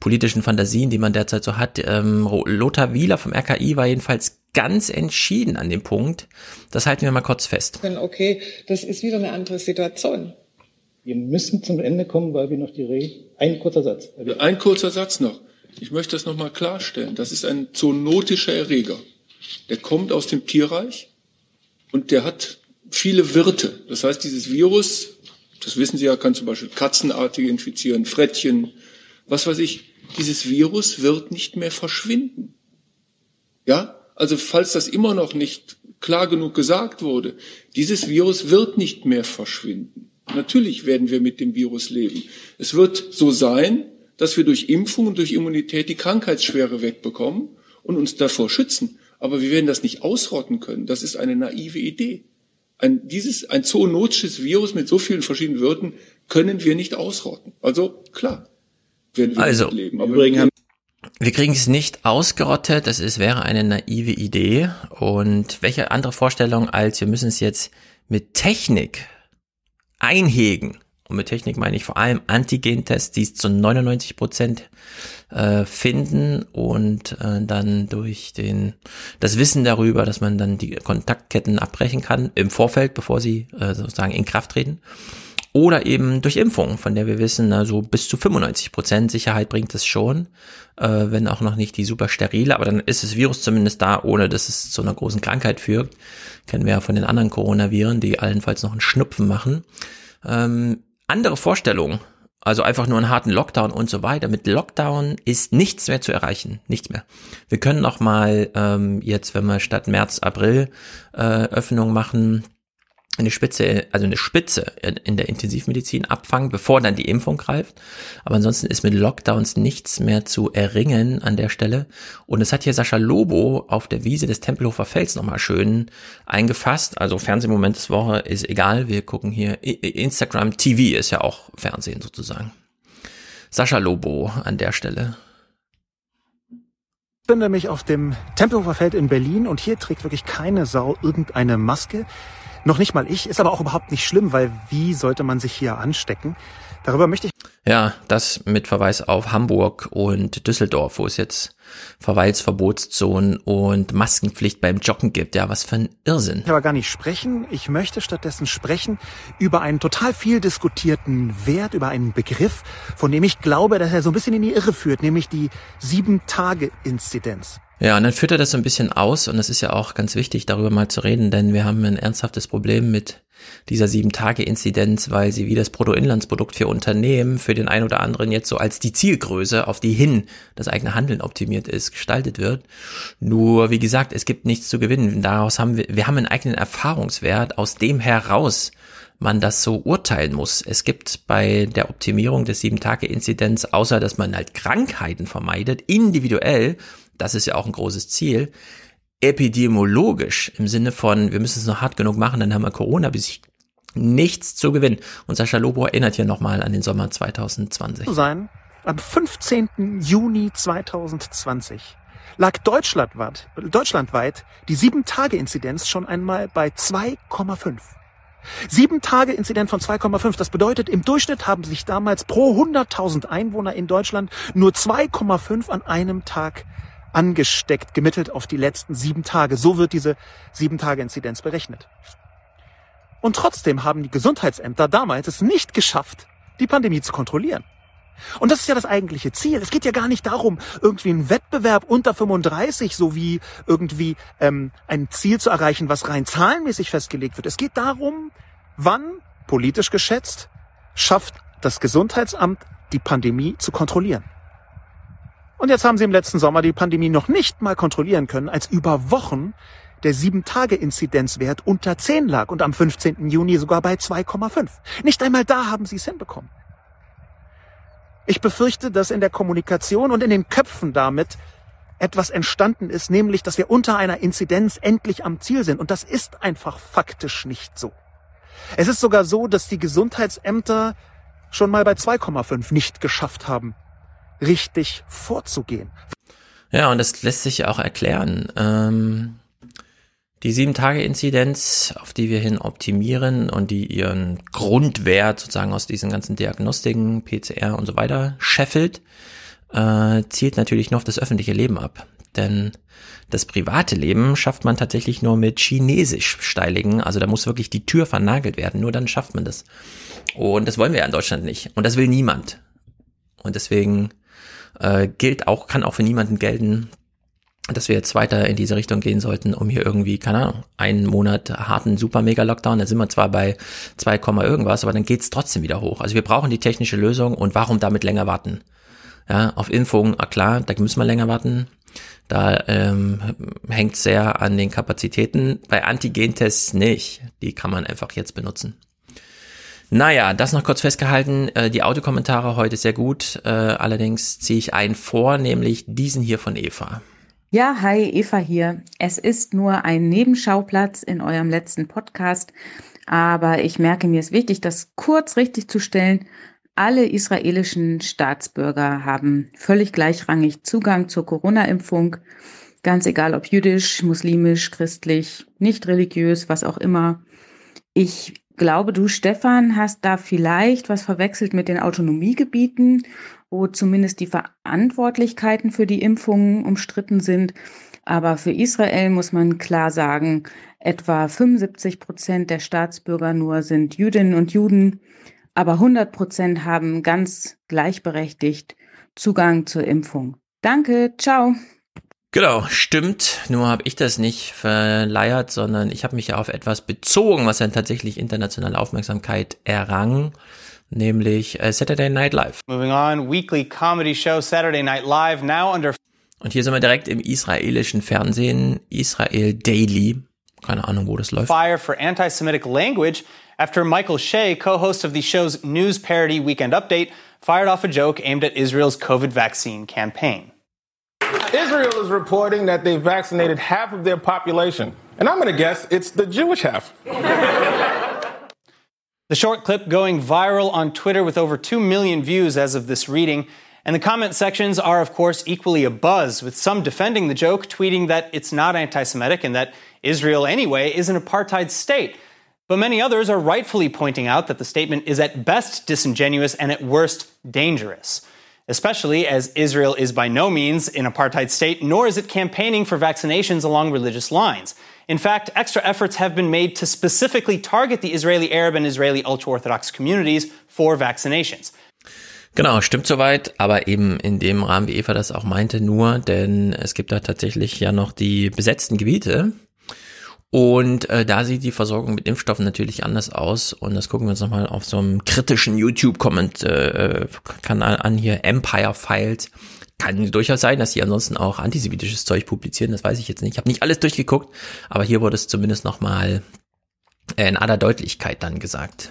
politischen Fantasien, die man derzeit so hat. Ähm, Lothar Wieler vom RKI war jedenfalls ganz entschieden an dem Punkt. Das halten wir mal kurz fest. Okay, das ist wieder eine andere Situation. Wir müssen zum Ende kommen, weil wir noch die Rede. Ein kurzer Satz. Ein kurzer Satz noch. Ich möchte das nochmal klarstellen. Das ist ein zoonotischer Erreger. Der kommt aus dem Tierreich und der hat viele Wirte. Das heißt, dieses Virus das wissen Sie ja, kann zum Beispiel Katzenartige infizieren, Frettchen, was weiß ich. Dieses Virus wird nicht mehr verschwinden. Ja? Also falls das immer noch nicht klar genug gesagt wurde, dieses Virus wird nicht mehr verschwinden. Natürlich werden wir mit dem Virus leben. Es wird so sein, dass wir durch Impfung und durch Immunität die Krankheitsschwere wegbekommen und uns davor schützen. Aber wir werden das nicht ausrotten können. Das ist eine naive Idee. Ein, dieses, ein zoonotisches Virus mit so vielen verschiedenen Wirten können wir nicht ausrotten. Also klar, werden wir also, leben. Aber wir, wir kriegen es nicht ausgerottet. Das ist, wäre eine naive Idee. Und welche andere Vorstellung als wir müssen es jetzt mit Technik einhegen. Und mit Technik meine ich vor allem Antigentests, die es zu 99 Prozent äh, finden und äh, dann durch den das Wissen darüber, dass man dann die Kontaktketten abbrechen kann im Vorfeld, bevor sie äh, sozusagen in Kraft treten. Oder eben durch Impfung, von der wir wissen, also bis zu 95 Prozent Sicherheit bringt es schon, äh, wenn auch noch nicht die super sterile, aber dann ist das Virus zumindest da, ohne dass es zu einer großen Krankheit führt. Kennen wir ja von den anderen Coronaviren, die allenfalls noch einen Schnupfen machen. Ähm, andere Vorstellungen also einfach nur einen harten Lockdown und so weiter. Mit Lockdown ist nichts mehr zu erreichen, nichts mehr. Wir können noch mal ähm, jetzt, wenn wir statt März, April äh, Öffnung machen, eine Spitze, also eine Spitze in der Intensivmedizin abfangen, bevor dann die Impfung greift. Aber ansonsten ist mit Lockdowns nichts mehr zu erringen an der Stelle. Und es hat hier Sascha Lobo auf der Wiese des Tempelhofer Fels nochmal schön eingefasst. Also Fernsehmoment des Woche ist egal. Wir gucken hier Instagram TV ist ja auch Fernsehen sozusagen. Sascha Lobo an der Stelle. Ich befinde mich auf dem Tempelhofer Feld in Berlin und hier trägt wirklich keine Sau irgendeine Maske. Noch nicht mal ich, ist aber auch überhaupt nicht schlimm, weil wie sollte man sich hier anstecken? Darüber möchte ich. Ja, das mit Verweis auf Hamburg und Düsseldorf, wo es jetzt Verweilsverbotszonen und Maskenpflicht beim Joggen gibt. Ja, was für ein Irrsinn. Ich aber gar nicht sprechen. Ich möchte stattdessen sprechen über einen total viel diskutierten Wert, über einen Begriff, von dem ich glaube, dass er so ein bisschen in die Irre führt, nämlich die Sieben-Tage-Inzidenz. Ja, und dann führt er das so ein bisschen aus und es ist ja auch ganz wichtig, darüber mal zu reden, denn wir haben ein ernsthaftes Problem mit dieser Sieben-Tage-Inzidenz, weil sie wie das Bruttoinlandsprodukt für Unternehmen für den einen oder anderen jetzt so als die Zielgröße, auf die hin das eigene Handeln optimiert ist, gestaltet wird. Nur, wie gesagt, es gibt nichts zu gewinnen. Daraus haben wir, wir haben einen eigenen Erfahrungswert, aus dem heraus man das so urteilen muss. Es gibt bei der Optimierung des Sieben-Tage-Inzidenz, außer dass man halt Krankheiten vermeidet, individuell das ist ja auch ein großes Ziel, epidemiologisch im Sinne von, wir müssen es noch hart genug machen, dann haben wir Corona besiegt, nichts zu gewinnen. Und Sascha Lobo erinnert hier nochmal an den Sommer 2020. Sein, am 15. Juni 2020 lag deutschlandweit, deutschlandweit die 7-Tage-Inzidenz schon einmal bei 2,5. Sieben Tage Inzident von 2,5. Das bedeutet, im Durchschnitt haben sich damals pro 100.000 Einwohner in Deutschland nur 2,5 an einem Tag angesteckt, gemittelt auf die letzten sieben Tage. So wird diese sieben Tage Inzidenz berechnet. Und trotzdem haben die Gesundheitsämter damals es nicht geschafft, die Pandemie zu kontrollieren. Und das ist ja das eigentliche Ziel. Es geht ja gar nicht darum, irgendwie einen Wettbewerb unter 35 sowie irgendwie ähm, ein Ziel zu erreichen, was rein zahlenmäßig festgelegt wird. Es geht darum, wann, politisch geschätzt, schafft das Gesundheitsamt die Pandemie zu kontrollieren. Und jetzt haben sie im letzten Sommer die Pandemie noch nicht mal kontrollieren können, als über Wochen der 7-Tage-Inzidenzwert unter 10 lag und am 15. Juni sogar bei 2,5. Nicht einmal da haben sie es hinbekommen. Ich befürchte, dass in der Kommunikation und in den Köpfen damit etwas entstanden ist, nämlich, dass wir unter einer Inzidenz endlich am Ziel sind. Und das ist einfach faktisch nicht so. Es ist sogar so, dass die Gesundheitsämter schon mal bei 2,5 nicht geschafft haben, richtig vorzugehen. Ja, und das lässt sich auch erklären. Ähm, die 7-Tage-Inzidenz, auf die wir hin optimieren und die ihren Grundwert sozusagen aus diesen ganzen Diagnostiken, PCR und so weiter scheffelt, äh, zielt natürlich nur auf das öffentliche Leben ab. Denn das private Leben schafft man tatsächlich nur mit chinesisch steiligen. Also da muss wirklich die Tür vernagelt werden. Nur dann schafft man das. Und das wollen wir ja in Deutschland nicht. Und das will niemand. Und deswegen äh, gilt auch, kann auch für niemanden gelten, dass wir jetzt weiter in diese Richtung gehen sollten, um hier irgendwie, keine Ahnung, einen Monat harten Super-Mega-Lockdown, da sind wir zwar bei 2, irgendwas, aber dann geht's trotzdem wieder hoch. Also wir brauchen die technische Lösung und warum damit länger warten? Ja, auf Impfungen, ah klar, da müssen wir länger warten. Da ähm, hängt sehr an den Kapazitäten. Bei Antigentests nicht. Die kann man einfach jetzt benutzen. Naja, das noch kurz festgehalten. Äh, die Audiokommentare heute sehr gut. Äh, allerdings ziehe ich einen vor, nämlich diesen hier von Eva. Ja, hi, Eva hier. Es ist nur ein Nebenschauplatz in eurem letzten Podcast, aber ich merke, mir ist wichtig, das kurz richtig zu stellen. Alle israelischen Staatsbürger haben völlig gleichrangig Zugang zur Corona-Impfung, ganz egal ob jüdisch, muslimisch, christlich, nicht religiös, was auch immer. Ich glaube, du, Stefan, hast da vielleicht was verwechselt mit den Autonomiegebieten wo zumindest die Verantwortlichkeiten für die Impfungen umstritten sind. Aber für Israel muss man klar sagen, etwa 75 Prozent der Staatsbürger nur sind Jüdinnen und Juden, aber 100 Prozent haben ganz gleichberechtigt Zugang zur Impfung. Danke, ciao. Genau, stimmt. Nur habe ich das nicht verleiert, sondern ich habe mich ja auf etwas bezogen, was dann tatsächlich internationale Aufmerksamkeit errang nämlich äh, Saturday Night Live. Moving on, weekly comedy show Saturday Night Live now under und hier sind wir direkt im israelischen Fernsehen, Israel Daily. Keine Ahnung, wo das läuft. Fire for anti-Semitic language after Michael Shea, co-host of the show's news parody Weekend Update, fired off a joke aimed at Israel's COVID vaccine campaign. Israel is reporting that they vaccinated half of their population. And I'm going to guess it's the Jewish half. The short clip going viral on Twitter with over 2 million views as of this reading. And the comment sections are, of course, equally abuzz, with some defending the joke, tweeting that it's not anti Semitic and that Israel, anyway, is an apartheid state. But many others are rightfully pointing out that the statement is at best disingenuous and at worst dangerous. Especially as Israel is by no means an apartheid state, nor is it campaigning for vaccinations along religious lines. In fact, extra efforts have been made to specifically target the Israeli Arab and Israeli ultra Orthodox communities for vaccinations. Genau, stimmt soweit, aber eben in dem Rahmen, wie Eva das auch meinte, nur, denn es gibt da tatsächlich ja noch die besetzten Gebiete. Und äh, da sieht die Versorgung mit Impfstoffen natürlich anders aus. Und das gucken wir uns nochmal auf so einem kritischen YouTube-Kanal äh, an hier, Empire Files. Kann durchaus sein, dass sie ansonsten auch antisemitisches Zeug publizieren, das weiß ich jetzt nicht. Ich habe nicht alles durchgeguckt, aber hier wurde es zumindest nochmal in aller Deutlichkeit dann gesagt.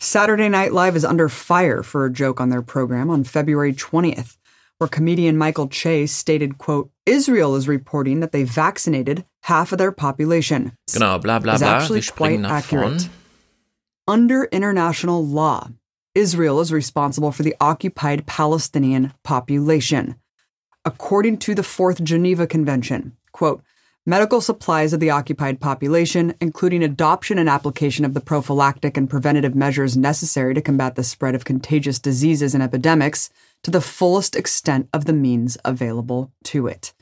Saturday Night Live is under fire for a joke on their program on February 20th, where comedian Michael Chase stated, quote, Israel is reporting that they vaccinated half of their population. Genau, bla bla bla. Wir springen nach vorn. Under international law, Israel is responsible for the occupied Palestinian population. According to the Fourth Geneva Convention, quote, medical supplies of the occupied population, including adoption and application of the prophylactic and preventative measures necessary to combat the spread of contagious diseases and epidemics, to the fullest extent of the means available to it.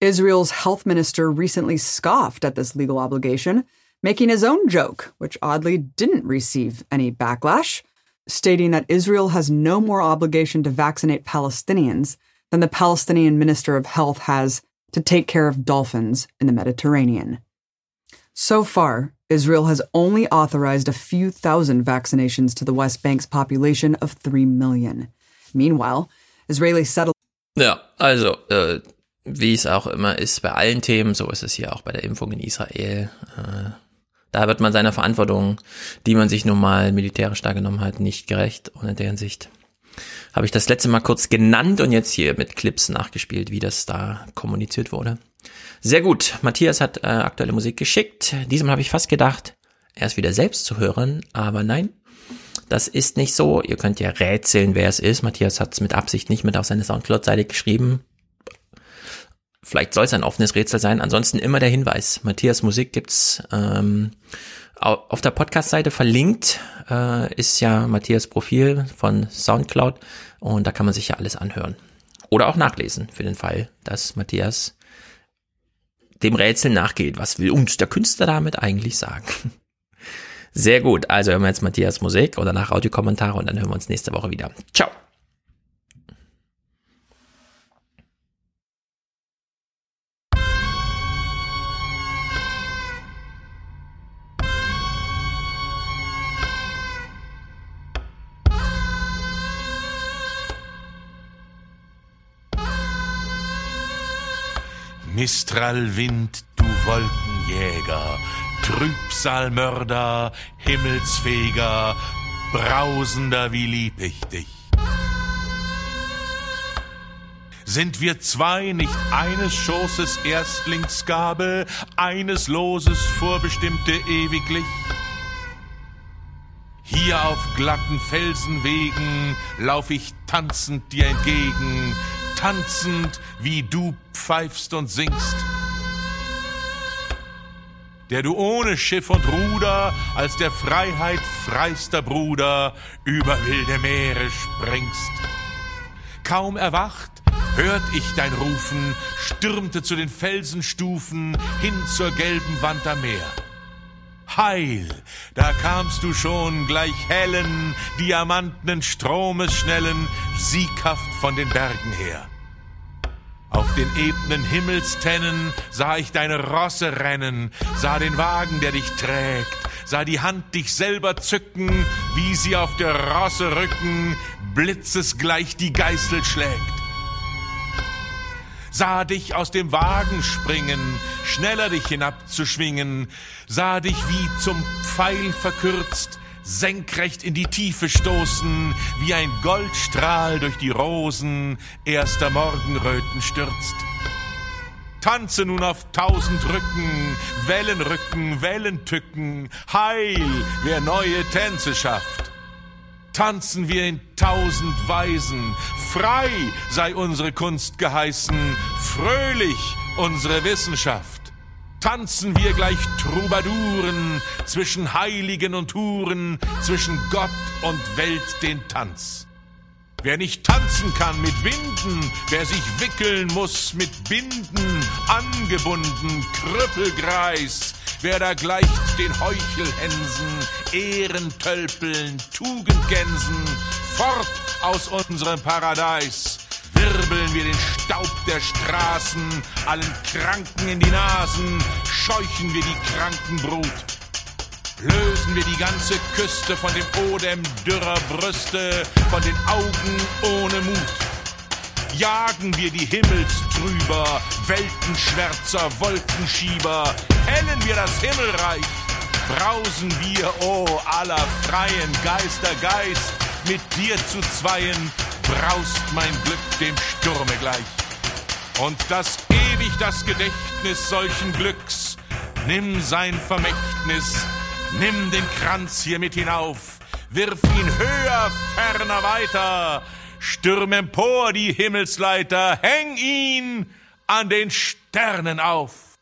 Israel's health minister recently scoffed at this legal obligation, making his own joke, which oddly didn't receive any backlash, stating that Israel has no more obligation to vaccinate Palestinians than the Palestinian Minister of Health has to take care of dolphins in the Mediterranean. So far, Israel has only authorized a few thousand vaccinations to the West Bank's population of 3 million. Meanwhile, Israeli settled. Ja, also, äh, wie es auch immer ist bei allen Themen, so ist es hier auch bei der Impfung in Israel. Äh, da wird man seiner Verantwortung, die man sich nun mal militärisch da genommen hat, nicht gerecht. Und in der Hinsicht habe ich das letzte Mal kurz genannt und jetzt hier mit Clips nachgespielt, wie das da kommuniziert wurde. Sehr gut. Matthias hat äh, aktuelle Musik geschickt. Diesmal habe ich fast gedacht, er ist wieder selbst zu hören, aber nein, das ist nicht so. Ihr könnt ja rätseln, wer es ist. Matthias hat es mit Absicht nicht mit auf seine Soundcloud-Seite geschrieben. Vielleicht soll es ein offenes Rätsel sein. Ansonsten immer der Hinweis. Matthias Musik gibt's ähm, auf der Podcast-Seite verlinkt. Äh, ist ja Matthias Profil von Soundcloud und da kann man sich ja alles anhören. Oder auch nachlesen für den Fall, dass Matthias dem Rätsel nachgeht. Was will uns der Künstler damit eigentlich sagen? Sehr gut. Also hören wir jetzt Matthias Musik oder nach Audiokommentare und dann hören wir uns nächste Woche wieder. Ciao. Mistralwind, du Wolkenjäger, Trübsalmörder, Himmelsfeger, brausender, wie lieb ich dich. Sind wir zwei nicht eines Schoßes Erstlingsgabe, eines Loses vorbestimmte ewiglich? Hier auf glatten Felsenwegen lauf ich tanzend dir entgegen, tanzend, wie du pfeifst und singst der du ohne Schiff und Ruder als der Freiheit freister Bruder über wilde Meere springst. Kaum erwacht, hört ich dein Rufen, stürmte zu den Felsenstufen hin zur gelben Wand am Meer. Heil, da kamst du schon gleich hellen, diamantenen Stromes schnellen, sieghaft von den Bergen her. Auf den ebenen Himmelstennen sah ich deine Rosse rennen, sah den Wagen, der dich trägt, sah die Hand dich selber zücken, wie sie auf der Rosse Rücken blitzesgleich die Geißel schlägt. Sah dich aus dem Wagen springen, schneller dich hinabzuschwingen, sah dich wie zum Pfeil verkürzt, senkrecht in die Tiefe stoßen, wie ein Goldstrahl durch die Rosen erster Morgenröten stürzt. Tanze nun auf tausend Rücken, Wellenrücken, Wellentücken, heil, wer neue Tänze schafft. Tanzen wir in tausend Weisen, frei sei unsere Kunst geheißen, fröhlich unsere Wissenschaft tanzen wir gleich Troubadouren zwischen Heiligen und Huren, zwischen Gott und Welt den Tanz. Wer nicht tanzen kann mit Winden, wer sich wickeln muss mit Binden, angebunden, Krüppelgreis, wer da gleicht den Heuchelhänsen, Ehrentölpeln, Tugendgänsen, fort aus unserem Paradies, wirbeln wir den Staub der Straßen, allen Kranken in die Nasen, scheuchen wir die Krankenbrut. Lösen wir die ganze Küste von dem Odem dürrer Brüste, von den Augen ohne Mut. Jagen wir die Himmelstrüber, Weltenschwärzer, Wolkenschieber, hellen wir das Himmelreich, brausen wir, o oh, aller freien Geister Geist, mit dir zu zweien braust mein Glück dem Sturme gleich. Und das ewig das Gedächtnis solchen Glücks, nimm sein Vermächtnis, nimm den Kranz hier mit hinauf, wirf ihn höher, ferner weiter, stürm empor die Himmelsleiter, häng ihn an den Sternen auf.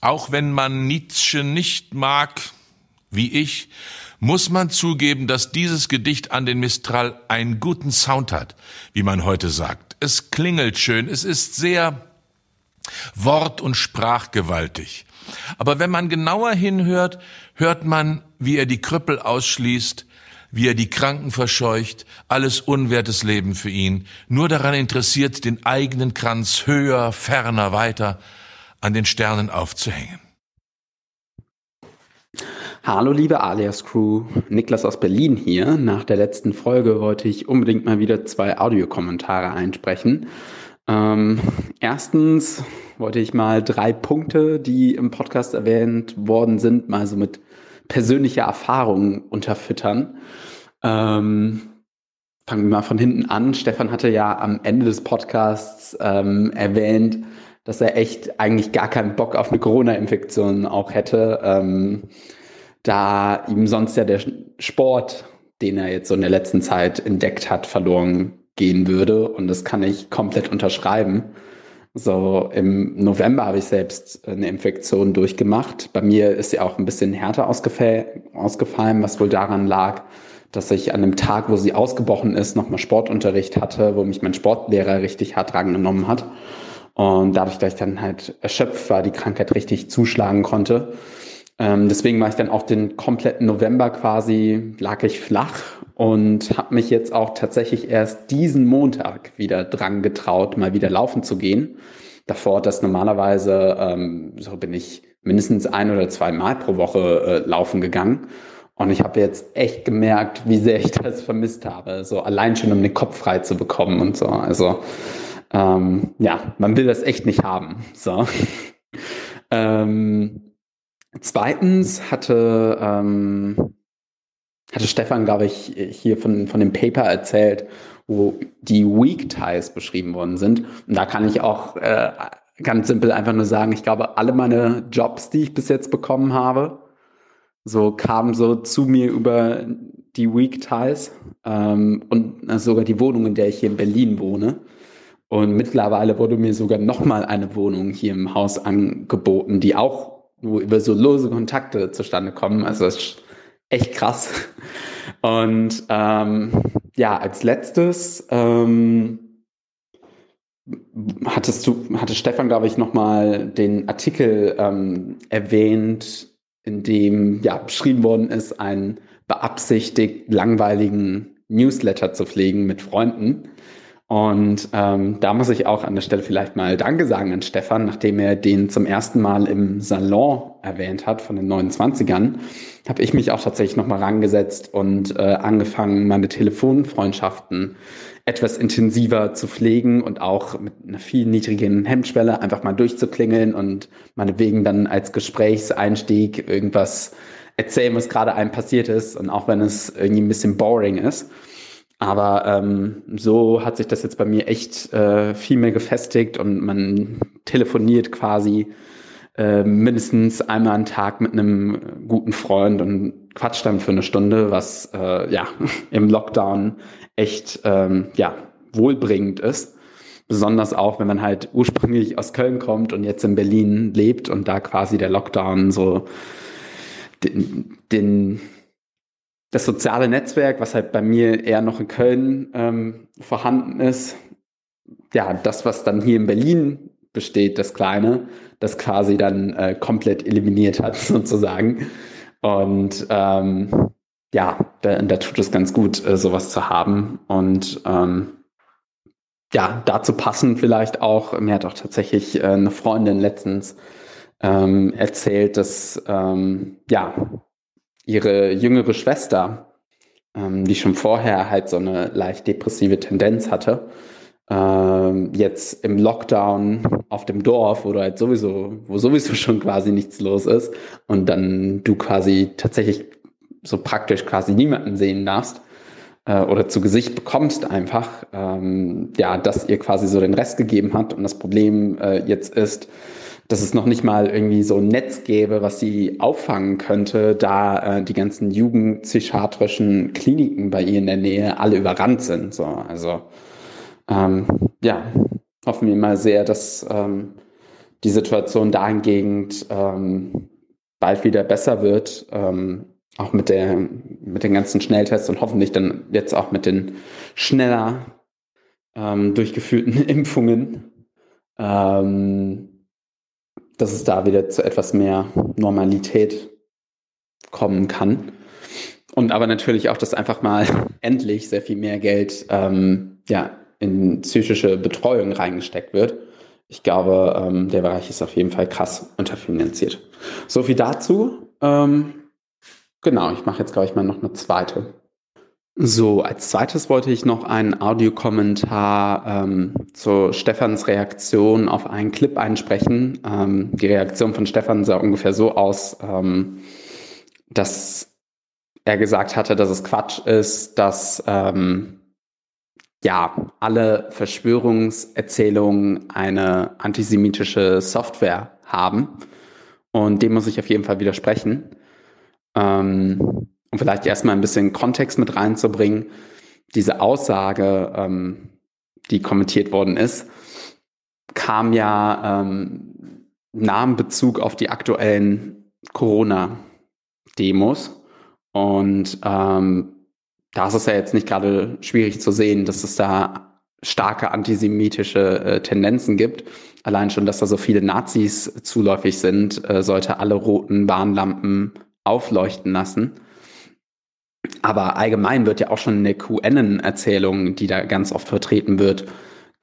Auch wenn man Nietzsche nicht mag, wie ich, muss man zugeben, dass dieses Gedicht an den Mistral einen guten Sound hat, wie man heute sagt. Es klingelt schön, es ist sehr wort- und sprachgewaltig. Aber wenn man genauer hinhört, hört man, wie er die Krüppel ausschließt, wie er die Kranken verscheucht, alles unwertes Leben für ihn, nur daran interessiert, den eigenen Kranz höher, ferner, weiter an den Sternen aufzuhängen. Hallo liebe Alias Crew, Niklas aus Berlin hier. Nach der letzten Folge wollte ich unbedingt mal wieder zwei Audiokommentare einsprechen. Ähm, erstens wollte ich mal drei Punkte, die im Podcast erwähnt worden sind, mal so mit persönlicher Erfahrung unterfüttern. Ähm, fangen wir mal von hinten an. Stefan hatte ja am Ende des Podcasts ähm, erwähnt, dass er echt eigentlich gar keinen Bock auf eine Corona-Infektion auch hätte, ähm, da ihm sonst ja der Sport, den er jetzt so in der letzten Zeit entdeckt hat, verloren gehen würde. Und das kann ich komplett unterschreiben. So im November habe ich selbst eine Infektion durchgemacht. Bei mir ist sie auch ein bisschen härter ausgefallen, was wohl daran lag, dass ich an dem Tag, wo sie ausgebrochen ist, nochmal Sportunterricht hatte, wo mich mein Sportlehrer richtig hart drangenommen hat. Und dadurch, dass ich dann halt erschöpft war, die Krankheit richtig zuschlagen konnte. Ähm, deswegen war ich dann auch den kompletten November quasi, lag ich flach und habe mich jetzt auch tatsächlich erst diesen Montag wieder dran getraut, mal wieder laufen zu gehen. Davor das normalerweise, ähm, so bin ich mindestens ein oder zwei Mal pro Woche äh, laufen gegangen. Und ich habe jetzt echt gemerkt, wie sehr ich das vermisst habe. So allein schon, um den Kopf frei zu bekommen und so. Also ähm, ja, man will das echt nicht haben. So. ähm, zweitens hatte, ähm, hatte Stefan, glaube ich, hier von, von dem Paper erzählt, wo die Weak Ties beschrieben worden sind. Und da kann ich auch äh, ganz simpel einfach nur sagen, ich glaube, alle meine Jobs, die ich bis jetzt bekommen habe, so kamen so zu mir über die Weak Ties ähm, und äh, sogar die Wohnung, in der ich hier in Berlin wohne. Und mittlerweile wurde mir sogar nochmal eine Wohnung hier im Haus angeboten, die auch nur über so lose Kontakte zustande kommen. Also das ist echt krass. Und ähm, ja, als letztes ähm, hattest du, hatte Stefan, glaube ich, nochmal den Artikel ähm, erwähnt, in dem ja beschrieben worden ist, einen beabsichtigt langweiligen Newsletter zu pflegen mit Freunden. Und ähm, da muss ich auch an der Stelle vielleicht mal Danke sagen an Stefan, nachdem er den zum ersten Mal im Salon erwähnt hat von den 29ern, habe ich mich auch tatsächlich nochmal rangesetzt und äh, angefangen, meine Telefonfreundschaften etwas intensiver zu pflegen und auch mit einer viel niedrigen Hemmschwelle einfach mal durchzuklingeln und meinetwegen dann als Gesprächseinstieg irgendwas erzählen, was gerade einem passiert ist und auch wenn es irgendwie ein bisschen boring ist. Aber ähm, so hat sich das jetzt bei mir echt äh, viel mehr gefestigt und man telefoniert quasi äh, mindestens einmal am Tag mit einem guten Freund und quatscht dann für eine Stunde, was äh, ja im Lockdown echt ähm, ja wohlbringend ist. Besonders auch, wenn man halt ursprünglich aus Köln kommt und jetzt in Berlin lebt und da quasi der Lockdown so den, den das soziale Netzwerk, was halt bei mir eher noch in Köln ähm, vorhanden ist, ja, das, was dann hier in Berlin besteht, das Kleine, das quasi dann äh, komplett eliminiert hat, sozusagen. Und ähm, ja, da, da tut es ganz gut, äh, sowas zu haben. Und ähm, ja, dazu passen vielleicht auch, mir hat auch tatsächlich äh, eine Freundin letztens ähm, erzählt, dass ähm, ja, ihre jüngere Schwester, ähm, die schon vorher halt so eine leicht depressive Tendenz hatte, ähm, jetzt im Lockdown auf dem Dorf, wo du halt sowieso, wo sowieso schon quasi nichts los ist und dann du quasi tatsächlich so praktisch quasi niemanden sehen darfst äh, oder zu Gesicht bekommst einfach, ähm, ja, dass ihr quasi so den Rest gegeben hat und das Problem äh, jetzt ist, dass es noch nicht mal irgendwie so ein Netz gäbe, was sie auffangen könnte, da äh, die ganzen jugendpsychiatrischen Kliniken bei ihr in der Nähe alle überrannt sind. So, also ähm, ja, hoffen wir mal sehr, dass ähm, die Situation dahingehend ähm, bald wieder besser wird, ähm, auch mit, der, mit den ganzen Schnelltests und hoffentlich dann jetzt auch mit den schneller ähm, durchgeführten Impfungen, ähm, dass es da wieder zu etwas mehr Normalität kommen kann. Und aber natürlich auch, dass einfach mal endlich sehr viel mehr Geld ähm, ja, in psychische Betreuung reingesteckt wird. Ich glaube, ähm, der Bereich ist auf jeden Fall krass unterfinanziert. So viel dazu. Ähm, genau, ich mache jetzt, glaube ich, mal noch eine zweite. So, als zweites wollte ich noch einen Audiokommentar ähm, zu Stefans Reaktion auf einen Clip einsprechen. Ähm, die Reaktion von Stefan sah ungefähr so aus, ähm, dass er gesagt hatte, dass es Quatsch ist, dass ähm, ja alle Verschwörungserzählungen eine antisemitische Software haben. Und dem muss ich auf jeden Fall widersprechen. Ähm, um vielleicht erstmal ein bisschen Kontext mit reinzubringen, diese Aussage, ähm, die kommentiert worden ist, kam ja ähm, nahm Bezug auf die aktuellen Corona-Demos. Und ähm, da ist es ja jetzt nicht gerade schwierig zu sehen, dass es da starke antisemitische äh, Tendenzen gibt. Allein schon, dass da so viele Nazis zuläufig sind, äh, sollte alle roten Warnlampen aufleuchten lassen. Aber allgemein wird ja auch schon in der QN-Erzählung, die da ganz oft vertreten wird,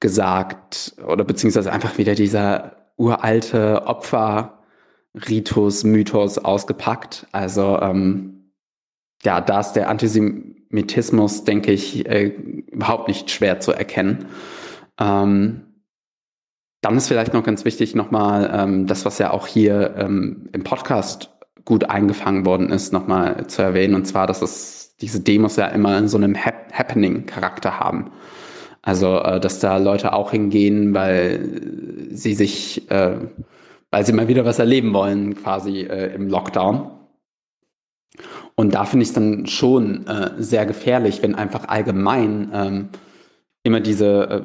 gesagt, oder beziehungsweise einfach wieder dieser uralte Opferritus, Mythos ausgepackt. Also ähm, ja, da ist der Antisemitismus, denke ich, äh, überhaupt nicht schwer zu erkennen. Ähm, dann ist vielleicht noch ganz wichtig nochmal ähm, das, was ja auch hier ähm, im Podcast gut eingefangen worden ist, nochmal zu erwähnen. Und zwar, dass es diese Demos ja immer in so einem Hap Happening-Charakter haben. Also, äh, dass da Leute auch hingehen, weil sie sich, äh, weil sie mal wieder was erleben wollen, quasi äh, im Lockdown. Und da finde ich es dann schon äh, sehr gefährlich, wenn einfach allgemein ähm, immer diese, äh,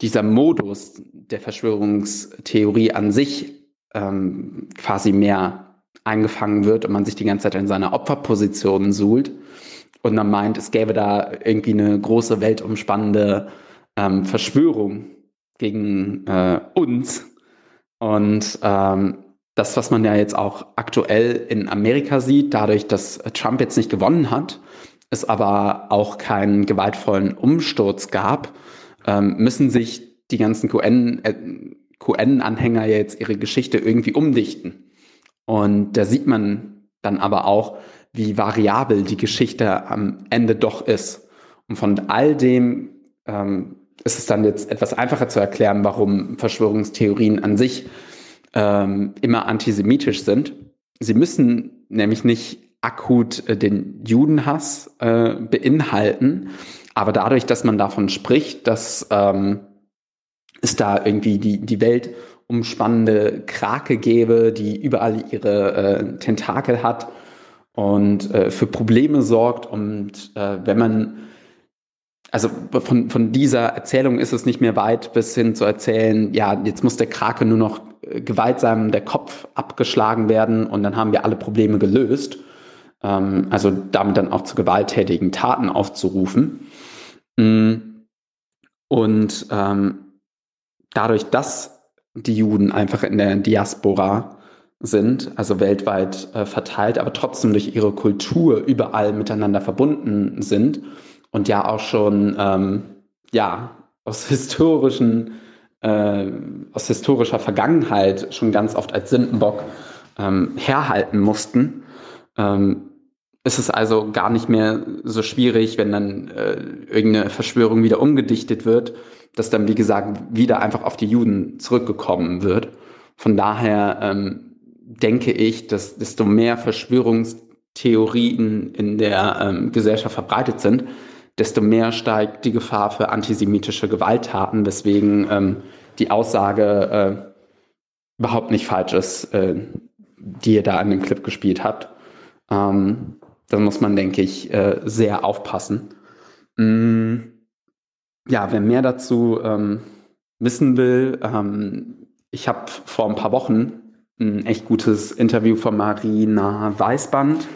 dieser Modus der Verschwörungstheorie an sich ähm, quasi mehr eingefangen wird und man sich die ganze Zeit in seiner Opferposition suhlt und man meint, es gäbe da irgendwie eine große weltumspannende ähm, Verschwörung gegen äh, uns. Und ähm, das, was man ja jetzt auch aktuell in Amerika sieht, dadurch, dass Trump jetzt nicht gewonnen hat, es aber auch keinen gewaltvollen Umsturz gab, ähm, müssen sich die ganzen QN, äh, QN-Anhänger jetzt ihre Geschichte irgendwie umdichten. Und da sieht man dann aber auch, wie variabel die Geschichte am Ende doch ist. Und von all dem ähm, ist es dann jetzt etwas einfacher zu erklären, warum Verschwörungstheorien an sich ähm, immer antisemitisch sind. Sie müssen nämlich nicht akut äh, den Judenhass äh, beinhalten, aber dadurch, dass man davon spricht, dass ähm, es da irgendwie die, die Welt umspannende Krake gäbe, die überall ihre äh, Tentakel hat und äh, für Probleme sorgt. Und äh, wenn man, also von, von dieser Erzählung ist es nicht mehr weit bis hin zu erzählen, ja, jetzt muss der Krake nur noch äh, gewaltsam der Kopf abgeschlagen werden und dann haben wir alle Probleme gelöst. Ähm, also damit dann auch zu gewalttätigen Taten aufzurufen. Mm. Und ähm, dadurch, dass die Juden einfach in der Diaspora sind, also weltweit äh, verteilt, aber trotzdem durch ihre Kultur überall miteinander verbunden sind und ja auch schon ähm, ja aus historischen äh, aus historischer Vergangenheit schon ganz oft als Sündenbock ähm, herhalten mussten, ähm, ist es also gar nicht mehr so schwierig, wenn dann äh, irgendeine Verschwörung wieder umgedichtet wird, dass dann, wie gesagt, wieder einfach auf die Juden zurückgekommen wird. Von daher ähm, denke ich, dass desto mehr Verschwörungstheorien in der ähm, Gesellschaft verbreitet sind, desto mehr steigt die Gefahr für antisemitische Gewalttaten, weswegen ähm, die Aussage äh, überhaupt nicht falsch ist, äh, die ihr da an dem Clip gespielt habt. Ähm, da muss man, denke ich, äh, sehr aufpassen. Mm ja, wer mehr dazu ähm, wissen will, ähm, ich habe vor ein paar Wochen ein echt gutes Interview von Marina Weißband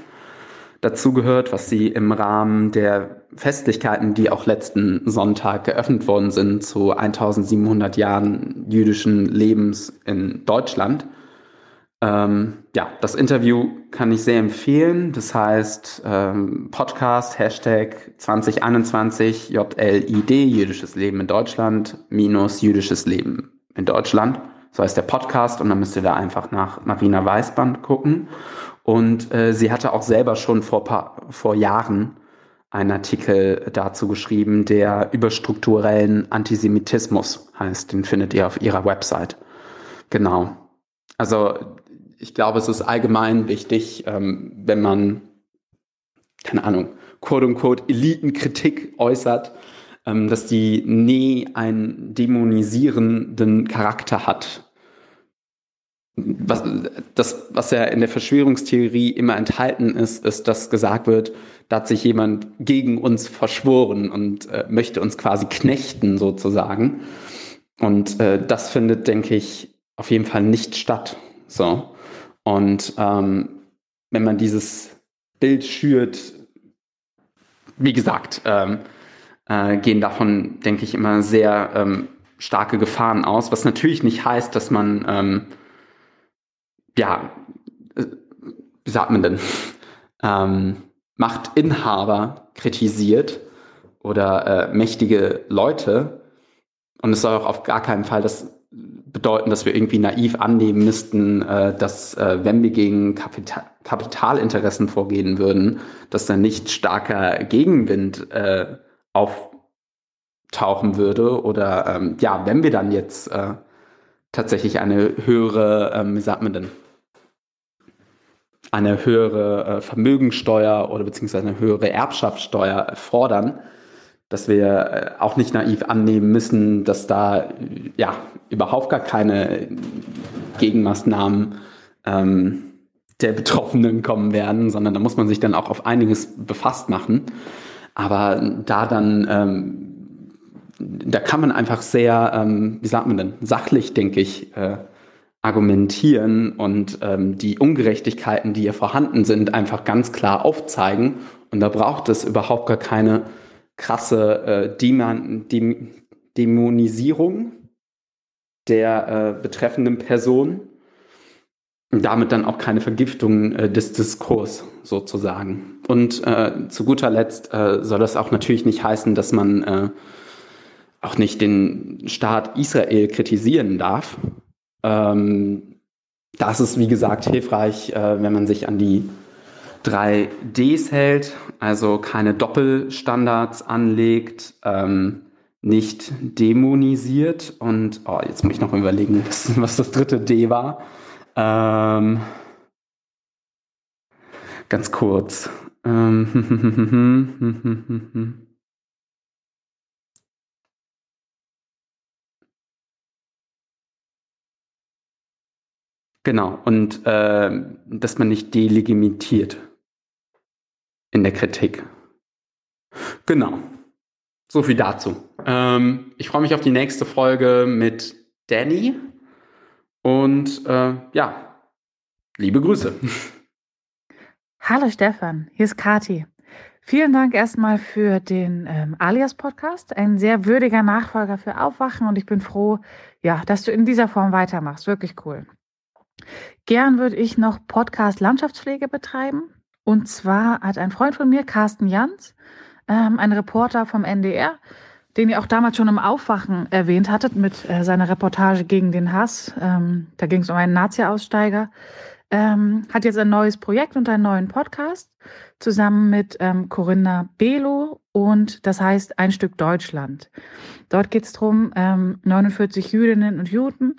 dazu gehört, was sie im Rahmen der Festlichkeiten, die auch letzten Sonntag geöffnet worden sind, zu 1700 Jahren jüdischen Lebens in Deutschland. Ähm, ja, das Interview kann ich sehr empfehlen. Das heißt ähm, Podcast Hashtag 2021 JLID, jüdisches Leben in Deutschland, minus jüdisches Leben in Deutschland. So heißt der Podcast und dann müsst ihr da einfach nach Marina Weißband gucken. Und äh, sie hatte auch selber schon vor, paar, vor Jahren einen Artikel dazu geschrieben, der über strukturellen Antisemitismus heißt. Den findet ihr auf ihrer Website. Genau. Also ich glaube, es ist allgemein wichtig, ähm, wenn man, keine Ahnung, quote unquote Elitenkritik äußert, ähm, dass die nie einen dämonisierenden Charakter hat was, das, was ja in der Verschwörungstheorie immer enthalten ist, ist, dass gesagt wird, da hat sich jemand gegen uns verschworen und äh, möchte uns quasi knechten sozusagen. Und äh, das findet, denke ich, auf jeden Fall nicht statt. So. Und ähm, wenn man dieses Bild schürt, wie gesagt, ähm, äh, gehen davon, denke ich, immer sehr ähm, starke Gefahren aus, was natürlich nicht heißt, dass man ähm, ja, äh, wie sagt man denn, ähm, Machtinhaber kritisiert oder äh, mächtige Leute. Und es soll auch auf gar keinen Fall das bedeuten, dass wir irgendwie naiv annehmen müssten, äh, dass äh, wenn wir gegen Kapital Kapitalinteressen vorgehen würden, dass da nicht starker Gegenwind äh, auftauchen würde. Oder ähm, ja, wenn wir dann jetzt äh, tatsächlich eine höhere, ähm, wie sagt man denn, eine höhere äh, Vermögensteuer oder beziehungsweise eine höhere Erbschaftssteuer fordern, dass wir äh, auch nicht naiv annehmen müssen, dass da ja überhaupt gar keine Gegenmaßnahmen ähm, der Betroffenen kommen werden, sondern da muss man sich dann auch auf einiges befasst machen. Aber da dann, ähm, da kann man einfach sehr, ähm, wie sagt man denn, sachlich, denke ich, äh, argumentieren und ähm, die Ungerechtigkeiten, die hier vorhanden sind, einfach ganz klar aufzeigen. Und da braucht es überhaupt gar keine krasse äh, Dämon Däm Dämonisierung der äh, betreffenden Person und damit dann auch keine Vergiftung äh, des Diskurs sozusagen. Und äh, zu guter Letzt äh, soll das auch natürlich nicht heißen, dass man äh, auch nicht den Staat Israel kritisieren darf, ähm, das ist, wie gesagt, hilfreich, äh, wenn man sich an die drei Ds hält, also keine Doppelstandards anlegt, ähm, nicht dämonisiert und, oh, jetzt muss ich noch überlegen, was das dritte D war. Ähm, ganz kurz. Ähm, Genau, und äh, dass man nicht delegitimiert in der Kritik. Genau. So viel dazu. Ähm, ich freue mich auf die nächste Folge mit Danny. Und äh, ja, liebe Grüße. Hallo Stefan, hier ist Kati. Vielen Dank erstmal für den ähm, Alias-Podcast. Ein sehr würdiger Nachfolger für Aufwachen und ich bin froh, ja, dass du in dieser Form weitermachst. Wirklich cool. Gern würde ich noch Podcast Landschaftspflege betreiben. Und zwar hat ein Freund von mir, Carsten Jans, ähm, ein Reporter vom NDR, den ihr auch damals schon im Aufwachen erwähnt hattet mit äh, seiner Reportage gegen den Hass. Ähm, da ging es um einen Nazi-Aussteiger. Ähm, hat jetzt ein neues Projekt und einen neuen Podcast zusammen mit ähm, Corinna Belo und das heißt Ein Stück Deutschland. Dort geht es darum, 49 Jüdinnen und Juden,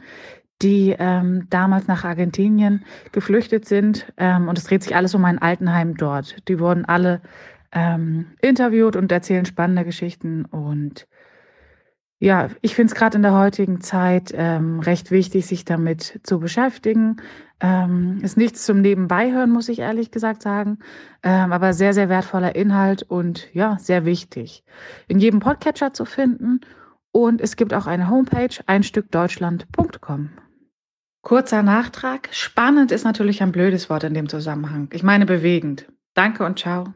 die ähm, damals nach Argentinien geflüchtet sind. Ähm, und es dreht sich alles um ein Altenheim dort. Die wurden alle ähm, interviewt und erzählen spannende Geschichten. Und ja, ich finde es gerade in der heutigen Zeit ähm, recht wichtig, sich damit zu beschäftigen. Ähm, ist nichts zum Nebenbeihören, muss ich ehrlich gesagt sagen, ähm, aber sehr, sehr wertvoller Inhalt und ja, sehr wichtig. In jedem Podcatcher zu finden. Und es gibt auch eine Homepage, einstückdeutschland.com. Kurzer Nachtrag. Spannend ist natürlich ein blödes Wort in dem Zusammenhang. Ich meine bewegend. Danke und ciao.